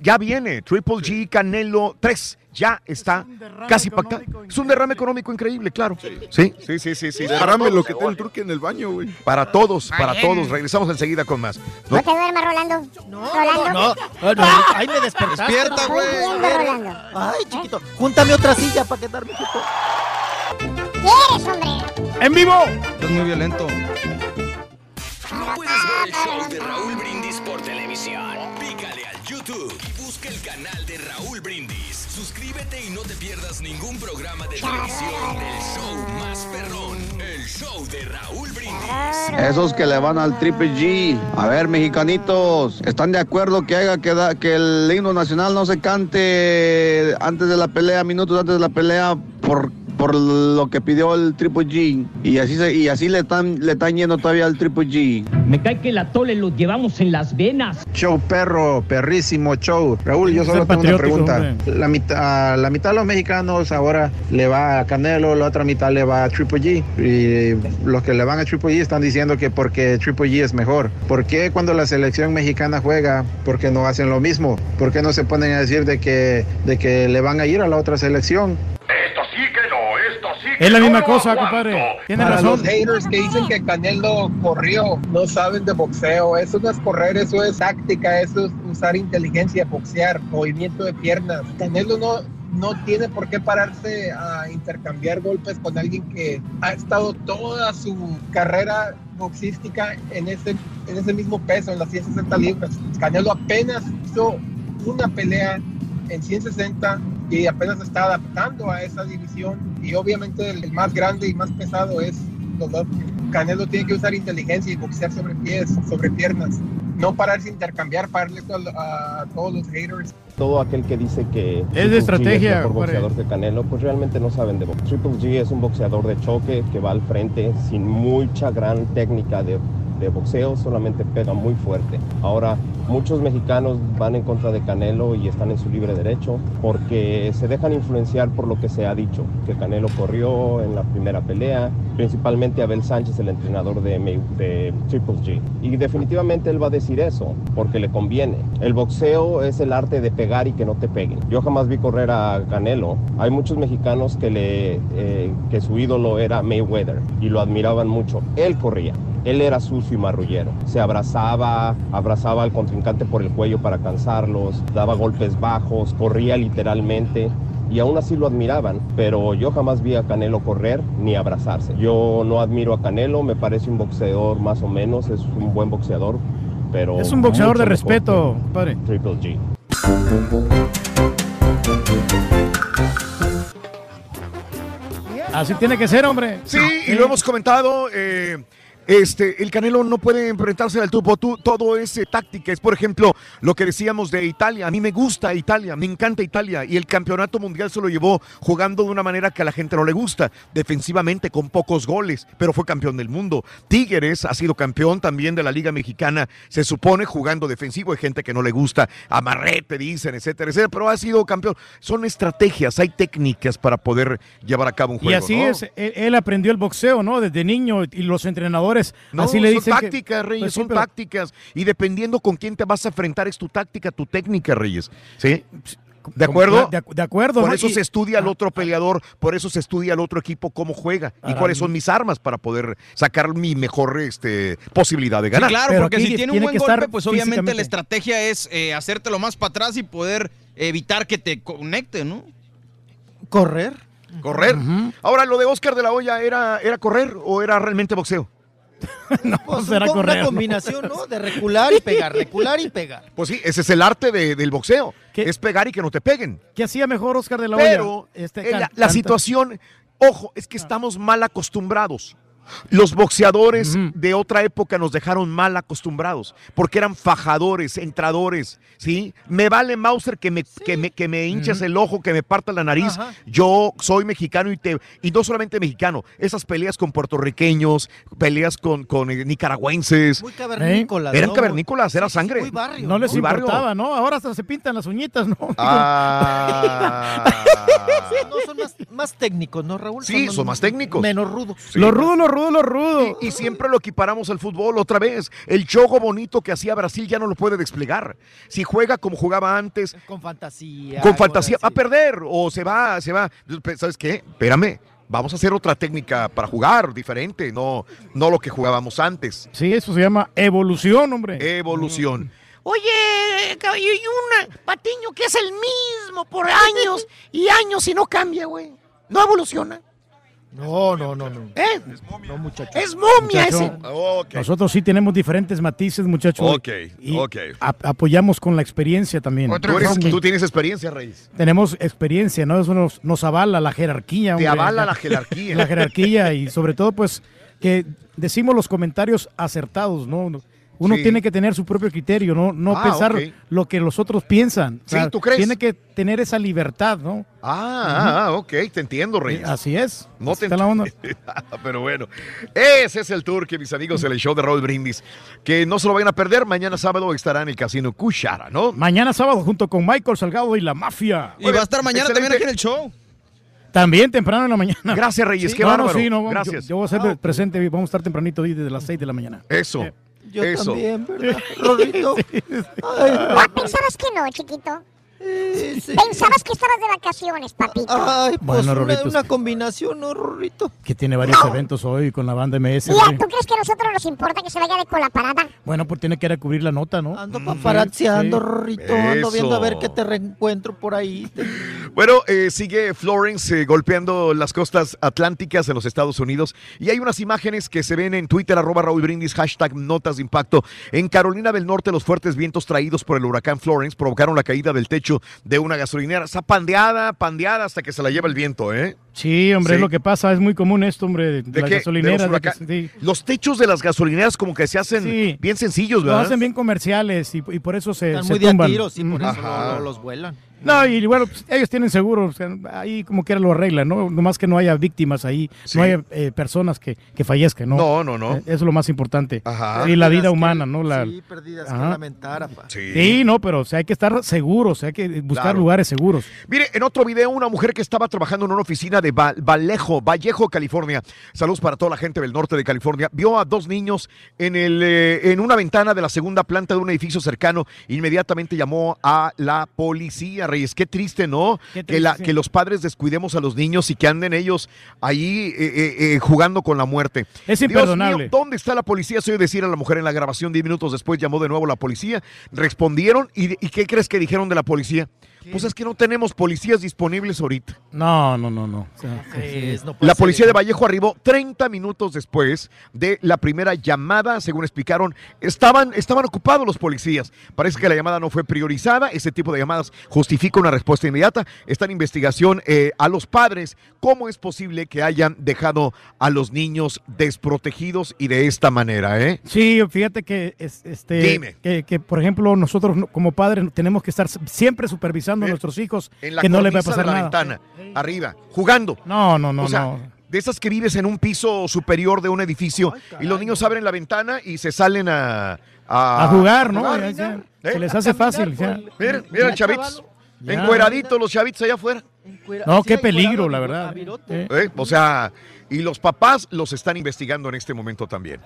Ya viene Triple G, Canelo 3. Ya está casi pactado. Es un derrame económico increíble, claro. Sí, sí, sí, sí. sí. Derrame lo que tiene el truque en el baño, güey. Para todos, para todos. Regresamos enseguida con más. ¿no? No te duermas, Rolando. Rolando. No, no, no, ay, me despertaste. Despierta, güey. Rolando. Ay, chiquito, júntame otra silla para quedarme. ¿Quieres, hombre? ¡En vivo! Es muy violento. No puedes ver el show de Raúl Brindis por televisión. Canal de Raúl Brindis. Suscríbete y no te pierdas ningún programa de televisión del show más perrón. El show de Raúl Brindis. Esos que le van al Triple G. A ver, mexicanitos, ¿están de acuerdo que haga que, da- que el himno nacional no se cante antes de la pelea, minutos antes de la pelea, por, por lo que pidió el Triple G? Y así, se- y así le están, le están yendo todavía al Triple G. Me cae que la tole lo llevamos en las venas. Show perro, perrísimo show. Raúl, yo solo tengo una pregunta. hombre. La mitad, la mitad de los mexicanos ahora le va a Canelo, la otra mitad le va a Triple G. Y los que le van a Triple G están diciendo que porque Triple G es mejor. ¿Por qué cuando la selección mexicana juega, por qué no hacen lo mismo? ¿Por qué no se ponen a decir de que, de que le van a ir a la otra selección? Esto sí que Es la misma cosa, compadre. Tiene Para razón. los haters que dicen que Canelo corrió, no saben de boxeo. Eso no es correr, eso es táctica, eso es usar inteligencia, boxear, movimiento de piernas. Canelo no, no tiene por qué pararse a intercambiar golpes con alguien que ha estado toda su carrera boxística en ese, en ese mismo peso, en las 160 libras. Canelo apenas hizo una pelea en 160 y apenas está adaptando a esa división y obviamente el, el más grande y más pesado es dos. Canelo tiene que usar inteligencia y boxear sobre pies, sobre piernas, no pararse a intercambiar, pararle a, a todos los haters. Todo aquel que dice que Es de Triple G estrategia, mejor boxeador que Canelo, pues realmente no saben de boxeo. Triple G es un boxeador de choque que va al frente sin mucha gran técnica de, de boxeo, solamente pega muy fuerte. Ahora, muchos mexicanos van en contra de Canelo y están en su libre derecho porque se dejan influenciar por lo que se ha dicho, que Canelo corrió en la primera pelea, principalmente Abel Sánchez, el entrenador de, Triple G. Y definitivamente él va a decir eso, porque le conviene. El boxeo es el arte de pegar y que no te peguen. Yo jamás vi correr a Canelo. Hay muchos mexicanos que, le, eh, que su ídolo era Mayweather y lo admiraban mucho. Él corría. Él era sucio y marrullero. Se abrazaba, abrazaba al contrincante por el cuello para cansarlos, daba golpes bajos, corría literalmente y aún así lo admiraban, pero yo jamás vi a Canelo correr ni abrazarse. Yo no admiro a Canelo, me parece un boxeador más o menos, es un buen boxeador, pero... Es un boxeador de respeto, padre. Triple G. Así tiene que ser, hombre. Sí, y lo hemos comentado. eh, este, el Canelo no puede enfrentarse al tubo, tú, todo es eh, táctica. Es, por ejemplo, lo que decíamos de Italia. A mí me gusta Italia, me encanta Italia. Y el campeonato mundial se lo llevó jugando de una manera que a la gente no le gusta, defensivamente, con pocos goles, pero fue campeón del mundo. Tigres ha sido campeón también de la Liga Mexicana, se supone jugando defensivo. Hay gente que no le gusta, amarrete, dicen, etcétera, etcétera, pero ha sido campeón. Son estrategias, hay técnicas para poder llevar a cabo un Y juego. así ¿no? es, él, él aprendió el boxeo, ¿no? Desde niño y los entrenadores No, así le son que- tácticas, Reyes, Pues sí, son pero- tácticas. Y dependiendo con quién te vas a enfrentar, es tu táctica, tu técnica, Reyes. ¿Sí? ¿De acuerdo? De, de acuerdo. Por ¿no? eso Y- se estudia al otro peleador, por eso se estudia al otro equipo cómo juega y cuáles son mis armas para poder sacar mi mejor este, posibilidad de Sí, ganar. claro, porque si tiene un buen golpe, pues obviamente la estrategia es eh, hacértelo más para atrás y poder evitar que te conecte, ¿no? Correr. Correr. Ahora, lo de Oscar de la Hoya, ¿era, ¿era correr o era realmente boxeo? Pues será una correr, ¿no? combinación, ¿no? De recular y pegar, recular y pegar. Pues sí, ese es el arte de- del boxeo. Es pegar y que no te peguen. ¿Qué hacía mejor Oscar de la Hoya? Pero Este, eh, la, situación, ojo, es que estamos mal acostumbrados. Los boxeadores de otra época nos dejaron mal acostumbrados, porque eran fajadores, entradores, ¿sí? Me vale Mauser que me, que me, que me hinches el ojo, que me parta la nariz. Yo soy mexicano y, te, y no solamente mexicano, esas peleas con puertorriqueños, peleas con, con eh, nicaragüenses. Muy cavernícolas, Eran ¿no? cavernícolas, era sangre. muy barrio, No les Muy barrio. importaba, ¿no? Ahora hasta se pintan las uñitas, ¿no? Ah. No, son más, más técnicos, ¿no, Raúl? Sí, son más técnicos. Menos rudos. Lo rudo, lo rudo, lo rudo. Y, y siempre lo equiparamos al fútbol otra vez. El juego bonito que hacía Brasil ya no lo puede desplegar. Si juega como jugaba antes, Con fantasía. con fantasía, así. va a perder o se va, se va. ¿Sabes qué? Espérame. Vamos a hacer otra técnica para jugar diferente, no, no lo que jugábamos antes. Sí, eso se llama evolución, hombre. Evolución. Oye, caballo, y un patiño que es el mismo por años y años y no cambia, güey. No evoluciona. No, no, no, no. ¿Eh? No, muchacho. Es momia Muchacho, ese. Nosotros sí tenemos diferentes matices, muchachos. Ok, Y ok. ap- apoyamos con la experiencia también. Tú, eres- tú tienes experiencia, Reyes. Tenemos experiencia, ¿no? Eso nos, nos avala la jerarquía. Te hombre. avala la jerarquía. La jerarquía y sobre todo, pues, que decimos los comentarios acertados, ¿no? Uno Sí. tiene que tener su propio criterio, no, no Ah, pensar lo que los otros piensan. Sí, ¿tú crees? Tiene que tener esa libertad, ¿no? Ah, ah, ok, te entiendo, Reyes. Así es. No Así te está la onda. Pero bueno, ese es el tour que mis amigos en el show de Raúl Brindis, que no se lo vayan a perder, mañana sábado estará en el Casino Cushara, ¿no? Mañana sábado junto con Michael Salgado y la mafia. Y va a estar mañana también aquí en el show. También temprano en la mañana. Gracias, Reyes, qué no, bárbaro. No, sí, no, Gracias. Yo, yo voy a ser presente, vamos a estar tempranito ahí desde las 6 de la mañana. Eso. Yo Eso. también, ¿verdad, Rorrito? Ah, pensabas que no, chiquito. Pensabas que estabas de vacaciones, papito. Ay, pues Bueno, una, combinación, ¿no, Rorrito? Que tiene varios eventos hoy con la banda MS. Mira. ¿tú crees que a nosotros nos importa que se vaya de con la parada? Bueno, pues tiene que ir a cubrir la nota, ¿no? Ando paparazziando, Sí. Rorrito. Ando viendo a ver qué te reencuentro por ahí. Bueno, eh, sigue Florence eh, golpeando las costas atlánticas en los Estados Unidos y hay unas imágenes que se ven en Twitter, arroba Raúl Brindis, hashtag notas de impacto. En Carolina del Norte, los fuertes vientos traídos por el huracán Florence provocaron la caída del techo de una gasolinera. Está pandeada, pandeada hasta que se la lleva el viento, ¿eh? Sí, hombre, Sí. es lo que pasa. Es muy común esto, hombre, de, ¿De las qué? ¿De gasolineras. los de que- huracanes? sí. Los techos de las gasolineras como que se hacen Sí. bien sencillos, Lo ¿verdad? hacen bien comerciales y, y por eso se, Están se muy de a tumban. tiros y por eso no, no los vuelan. No, y bueno, pues, ellos tienen seguro, o sea, ahí como quiera lo arreglan, ¿no? Nomás que no haya víctimas ahí, Sí. no haya eh, personas que, que fallezcan, ¿no? No, no, no. Eh, Eso es lo más importante. Ajá. Y la vida humana, que- ¿no? La, Sí, pérdidas que Ajá. lamentar, apa. Sí, no, pero o sea, hay que estar seguros, hay que buscar Claro. lugares seguros. Mire, en otro video, una mujer que estaba trabajando en una oficina de Val- Vallejo, Vallejo, California. Saludos para toda la gente del norte de California. Vio a dos niños en, el, eh, en una ventana de la segunda planta de un edificio cercano. Inmediatamente llamó a la policía, Reyes. Qué triste, ¿no? Qué que, la- que los padres descuidemos a los niños y que anden ellos ahí eh, eh, eh, jugando con la muerte. Es Dios imperdonable. mío, ¿Dónde está la policía? Se oyó decir a la mujer en la grabación. Diez minutos después llamó de nuevo la policía. Respondieron. ¿Y, y qué crees que dijeron de la policía? Pues es que no tenemos policías disponibles ahorita. No, no, no, no. La ser policía de. Vallejo arribó 30 minutos después de la primera llamada, según explicaron. Estaban, estaban ocupados los policías. Parece que la llamada no fue priorizada. Ese tipo de llamadas justifica una respuesta inmediata. Está en investigación eh, a los padres. ¿Cómo es posible que hayan dejado a los niños desprotegidos y de esta manera? Eh? Sí, fíjate que, es- este, Dime. que, que, por ejemplo, nosotros no- como padres tenemos que estar siempre supervisando a nuestros hijos En la que no les va a pasar de la nada. ventana, arriba, jugando. No, no, no, o sea, no. de esas que vives en un piso superior de un edificio y los niños abren la ventana y se salen a... A jugar, ¿no? jugar. Ya, ya, ¿Eh? Se les hace fácil. ya. Miren, miren, chavitos. Encueraditos los chavitos allá afuera. No, qué peligro, la verdad. Eh. ¿Eh? O sea, y los papás los están investigando en este momento también.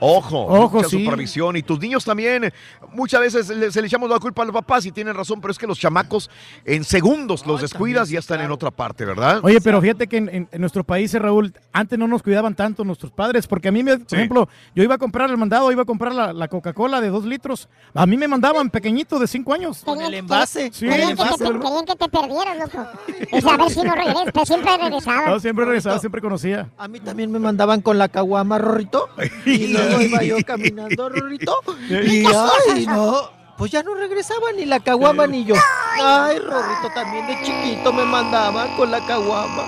Ojo, Ojo, mucha sí. supervisión. Y tus niños también. Muchas veces le- se le echamos la culpa a los papás y tienen razón, pero es que los chamacos en segundos los descuidas y ya están en otra parte, ¿verdad? Oye, pero fíjate que en, en- en nuestro país, eh, Raúl, antes no nos cuidaban tanto nuestros padres, porque a mí, me, por Sí. ejemplo, yo iba a comprar el mandado, iba a comprar la, la Coca-Cola de dos litros. A mí me mandaban pequeñito de cinco años. Con el envase. Sí, Querían el que, te, querían que te perdieras, loco. Es a ver si no regresas, siempre regresaba. No, siempre regresaba, siempre conocía. A mí también me mandaban con la caguama, Rorrito. Y luego iba yo caminando, Rorrito. Y ay, no. Pues ya no regresaba ni la caguama ni yo. Ay, Rorrito también de chiquito me mandaban con la caguama.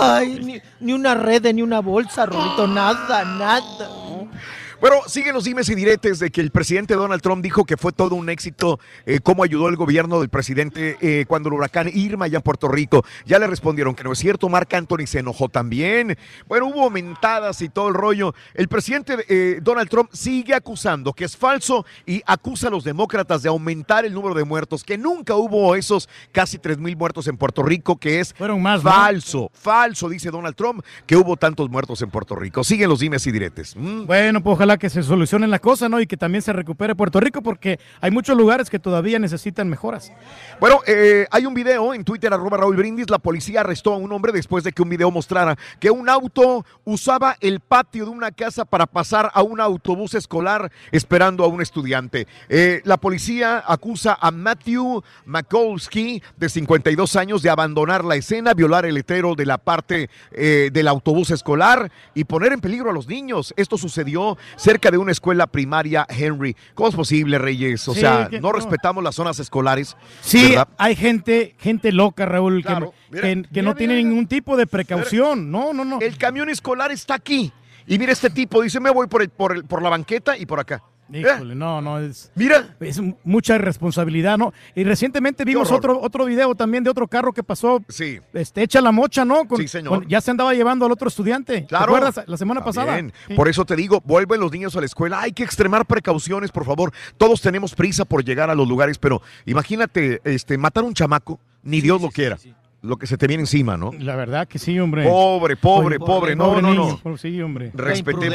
Ay, ni, ni una red, ni una bolsa, Rorrito, nada, nada. Bueno, siguen los dimes y diretes de que el presidente Donald Trump dijo que fue todo un éxito eh, cómo ayudó el gobierno del presidente eh, cuando el huracán Irma allá en Puerto Rico. Ya le respondieron que no es cierto, Marc Anthony se enojó también. Bueno, hubo mentadas y todo el rollo. El presidente eh, Donald Trump sigue acusando que es falso y acusa a los demócratas de aumentar el número de muertos, que nunca hubo esos casi 3 mil muertos en Puerto Rico, que es más, ¿no? falso, falso, dice Donald Trump, que hubo tantos muertos en Puerto Rico. Siguen los dimes y diretes. Mm. Bueno, pues ojalá que se solucionen la cosa, ¿no? Y que también se recupere Puerto Rico, porque hay muchos lugares que todavía necesitan mejoras. Bueno, eh, hay un video en Twitter, arroba Raúl Brindis. La policía arrestó a un hombre después de que un video mostrara que un auto usaba el patio de una casa para pasar a un autobús escolar esperando a un estudiante. Eh, la policía acusa a Matthew Makolsky, de 52 años, de abandonar la escena, violar el letrero de la parte eh, del autobús escolar y poner en peligro a los niños. Esto sucedió cerca de una escuela primaria Henry. ¿Cómo es posible, Reyes? O Sí, sea, que no, no. respetamos las zonas escolares. Sí, ¿verdad? hay gente, gente loca, Raúl, que- Claro, que, mira, que no tiene ningún tipo de precaución. No, no, no. El camión escolar está aquí. Y mira este tipo, dice, me voy por, el- por, el- por la banqueta y por acá. Híjole, no, no, es. Mira. Es mucha irresponsabilidad, ¿no? Y recientemente vimos otro, otro video también de otro carro que pasó. Sí. Este, echa la mocha, ¿no? Con- Sí, señor. con- ya se andaba llevando al otro estudiante. Claro. ¿Te acuerdas? La semana pasada. Sí. Por eso te digo, vuelven los niños a la escuela. Hay que extremar precauciones, por favor. Todos tenemos prisa por llegar a los lugares, pero imagínate, este, matar a un chamaco, ni Dios lo quiera. Lo que se te viene encima, ¿no? La verdad que sí, hombre. Pobre, pobre, pobre. No, pobre no, no. Pobre- Sí, hombre. Respetemos.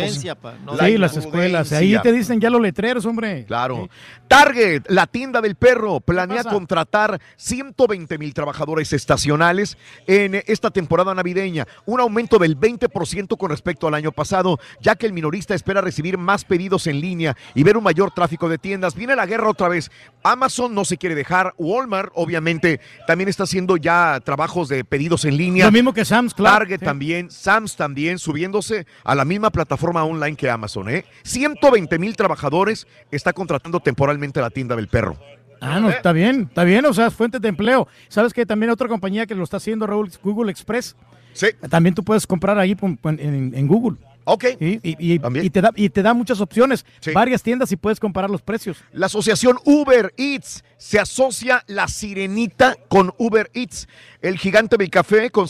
sí, las escuelas. Ahí te dicen ya los letreros, hombre. Claro. Target, la tienda del perro, planea contratar 120 mil trabajadores estacionales en esta temporada navideña, un aumento del 20% con respecto al año pasado, ya que el minorista espera recibir más pedidos en línea y ver un mayor tráfico de tiendas. Viene la guerra otra vez. Amazon no se quiere dejar, Walmart obviamente también está haciendo ya trabajos de pedidos en línea. Lo mismo que Sam's Club. Target Sí. también, Sam's también, subiéndose a la misma plataforma online que Amazon. ¿eh? 120 mil trabajadores está contratando temporalmente la tienda del perro. Ah, no, está bien, está bien, o sea, fuente de empleo. ¿Sabes que también hay otra compañía que lo está haciendo, Raúl, Google Express? Sí. También tú puedes comprar ahí en, en Google. Ok. Y, y- y- y te da, y te da muchas opciones, varias tiendas y puedes comparar los precios. La asociación Uber Eats se asocia la sirenita con Uber Eats. El gigante del café con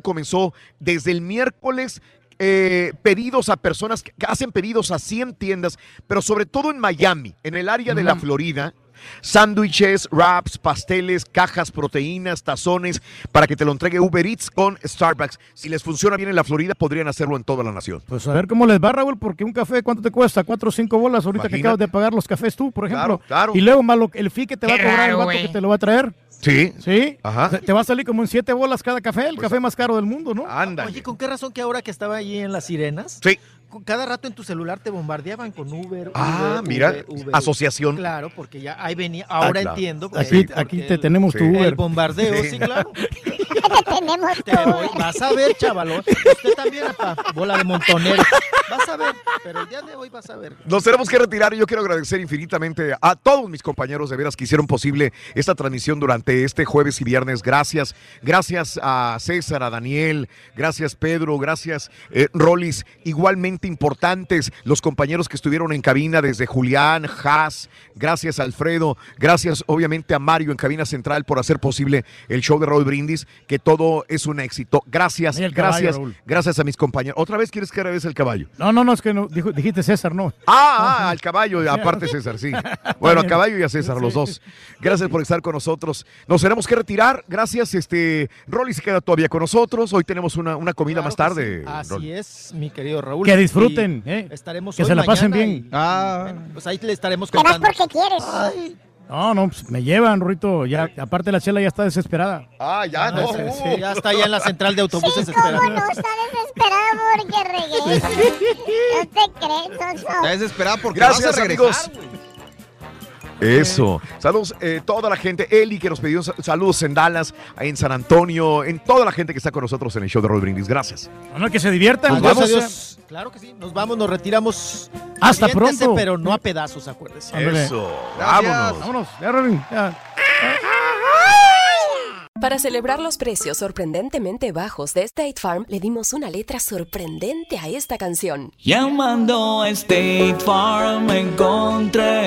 comenzó desde el miércoles. eh, pedidos a personas que que hacen pedidos a 100 tiendas, pero sobre todo en Miami, en el área de la Florida. Sándwiches, wraps, pasteles, cajas, proteínas, tazones, para que te lo entregue Uber Eats con Starbucks. Si les funciona bien en la Florida, podrían hacerlo en toda la nación. Pues a ver cómo les va, Raúl, porque un café, ¿cuánto te cuesta? ¿Cuatro o cinco bolas ahorita que Imagínate. acabas de pagar los cafés tú, por ejemplo? Claro, claro. Y luego más lo- el fee que te va a cobrar el vato que te lo va a traer. Sí. Sí. Ajá. Te- Te va a salir como en siete bolas cada café, el café más caro del mundo, ¿no? Anda. Oye, ¿con qué razón que ahora que estaba allí en las sirenas? Sí. Cada rato en tu celular te bombardeaban con Uber. Ah, Uber, mira, Uber, Uber. asociación. Claro, porque ya ahí venía. Ahora claro. entiendo. Aquí- porque aquí el- te tenemos tu el Uber. bombardeo, Sí. sí, claro. Tenemos Te voy- vas a ver, chavalo. Usted también, apa, bola de montonero. Vas a ver, pero el día de hoy vas a ver. Nos tenemos que retirar y yo quiero agradecer infinitamente a todos mis compañeros de veras que hicieron posible esta transmisión durante este jueves y viernes. Gracias. Gracias a César, a Daniel, gracias Pedro, gracias eh, Rolis. Igualmente importantes los compañeros que estuvieron en cabina desde Julián, Haas, gracias Alfredo, gracias obviamente a Mario en cabina central por hacer posible el show de Raúl Brindis, que todo es un éxito. Gracias, el gracias, Raúl. gracias a mis compañeros. ¿Otra vez quieres que agradezca el caballo? No, no, no, es que no, dijo- dijiste César, no. Ah, ah, al caballo, aparte César, sí. Bueno, a caballo y a César, los dos. Gracias por estar con nosotros. Nos tenemos que retirar. Gracias, este. Rolly se queda todavía con nosotros. Hoy tenemos una, una comida más tarde. Así Rolly. es, mi querido Raúl. Que disfruten, eh. Estaremos Que hoy, se la pasen mañana bien. y- Ah. bueno, pues ahí le estaremos Te vas contando. porque quieres. No, no, pues me llevan, Rito. Ya, aparte la chela ya está desesperada. Ah, ya, no. Sí, sí, ya está allá en la central de autobuses ¿Cómo esperando. no está desesperado porque regresa? No te crees, Está desesperada porque Gracias, vas a regresar, amigos. güey. Eso. Saludos, eh, toda la gente. Eli, que nos pidió sa- saludos en Dallas, en San Antonio, en toda la gente que está con nosotros en el show de Roll Brindis. Gracias. No, que se diviertan. Adiós, Vamos. adiós. Claro que sí. Nos vamos, nos retiramos. Hasta pronto. Pero no a pedazos, acuérdese. Eso. Gracias. Vámonos. Vámonos. Ya. Para celebrar los precios sorprendentemente bajos de State Farm, le dimos una letra sorprendente a esta canción. Llamando a State Farm encontré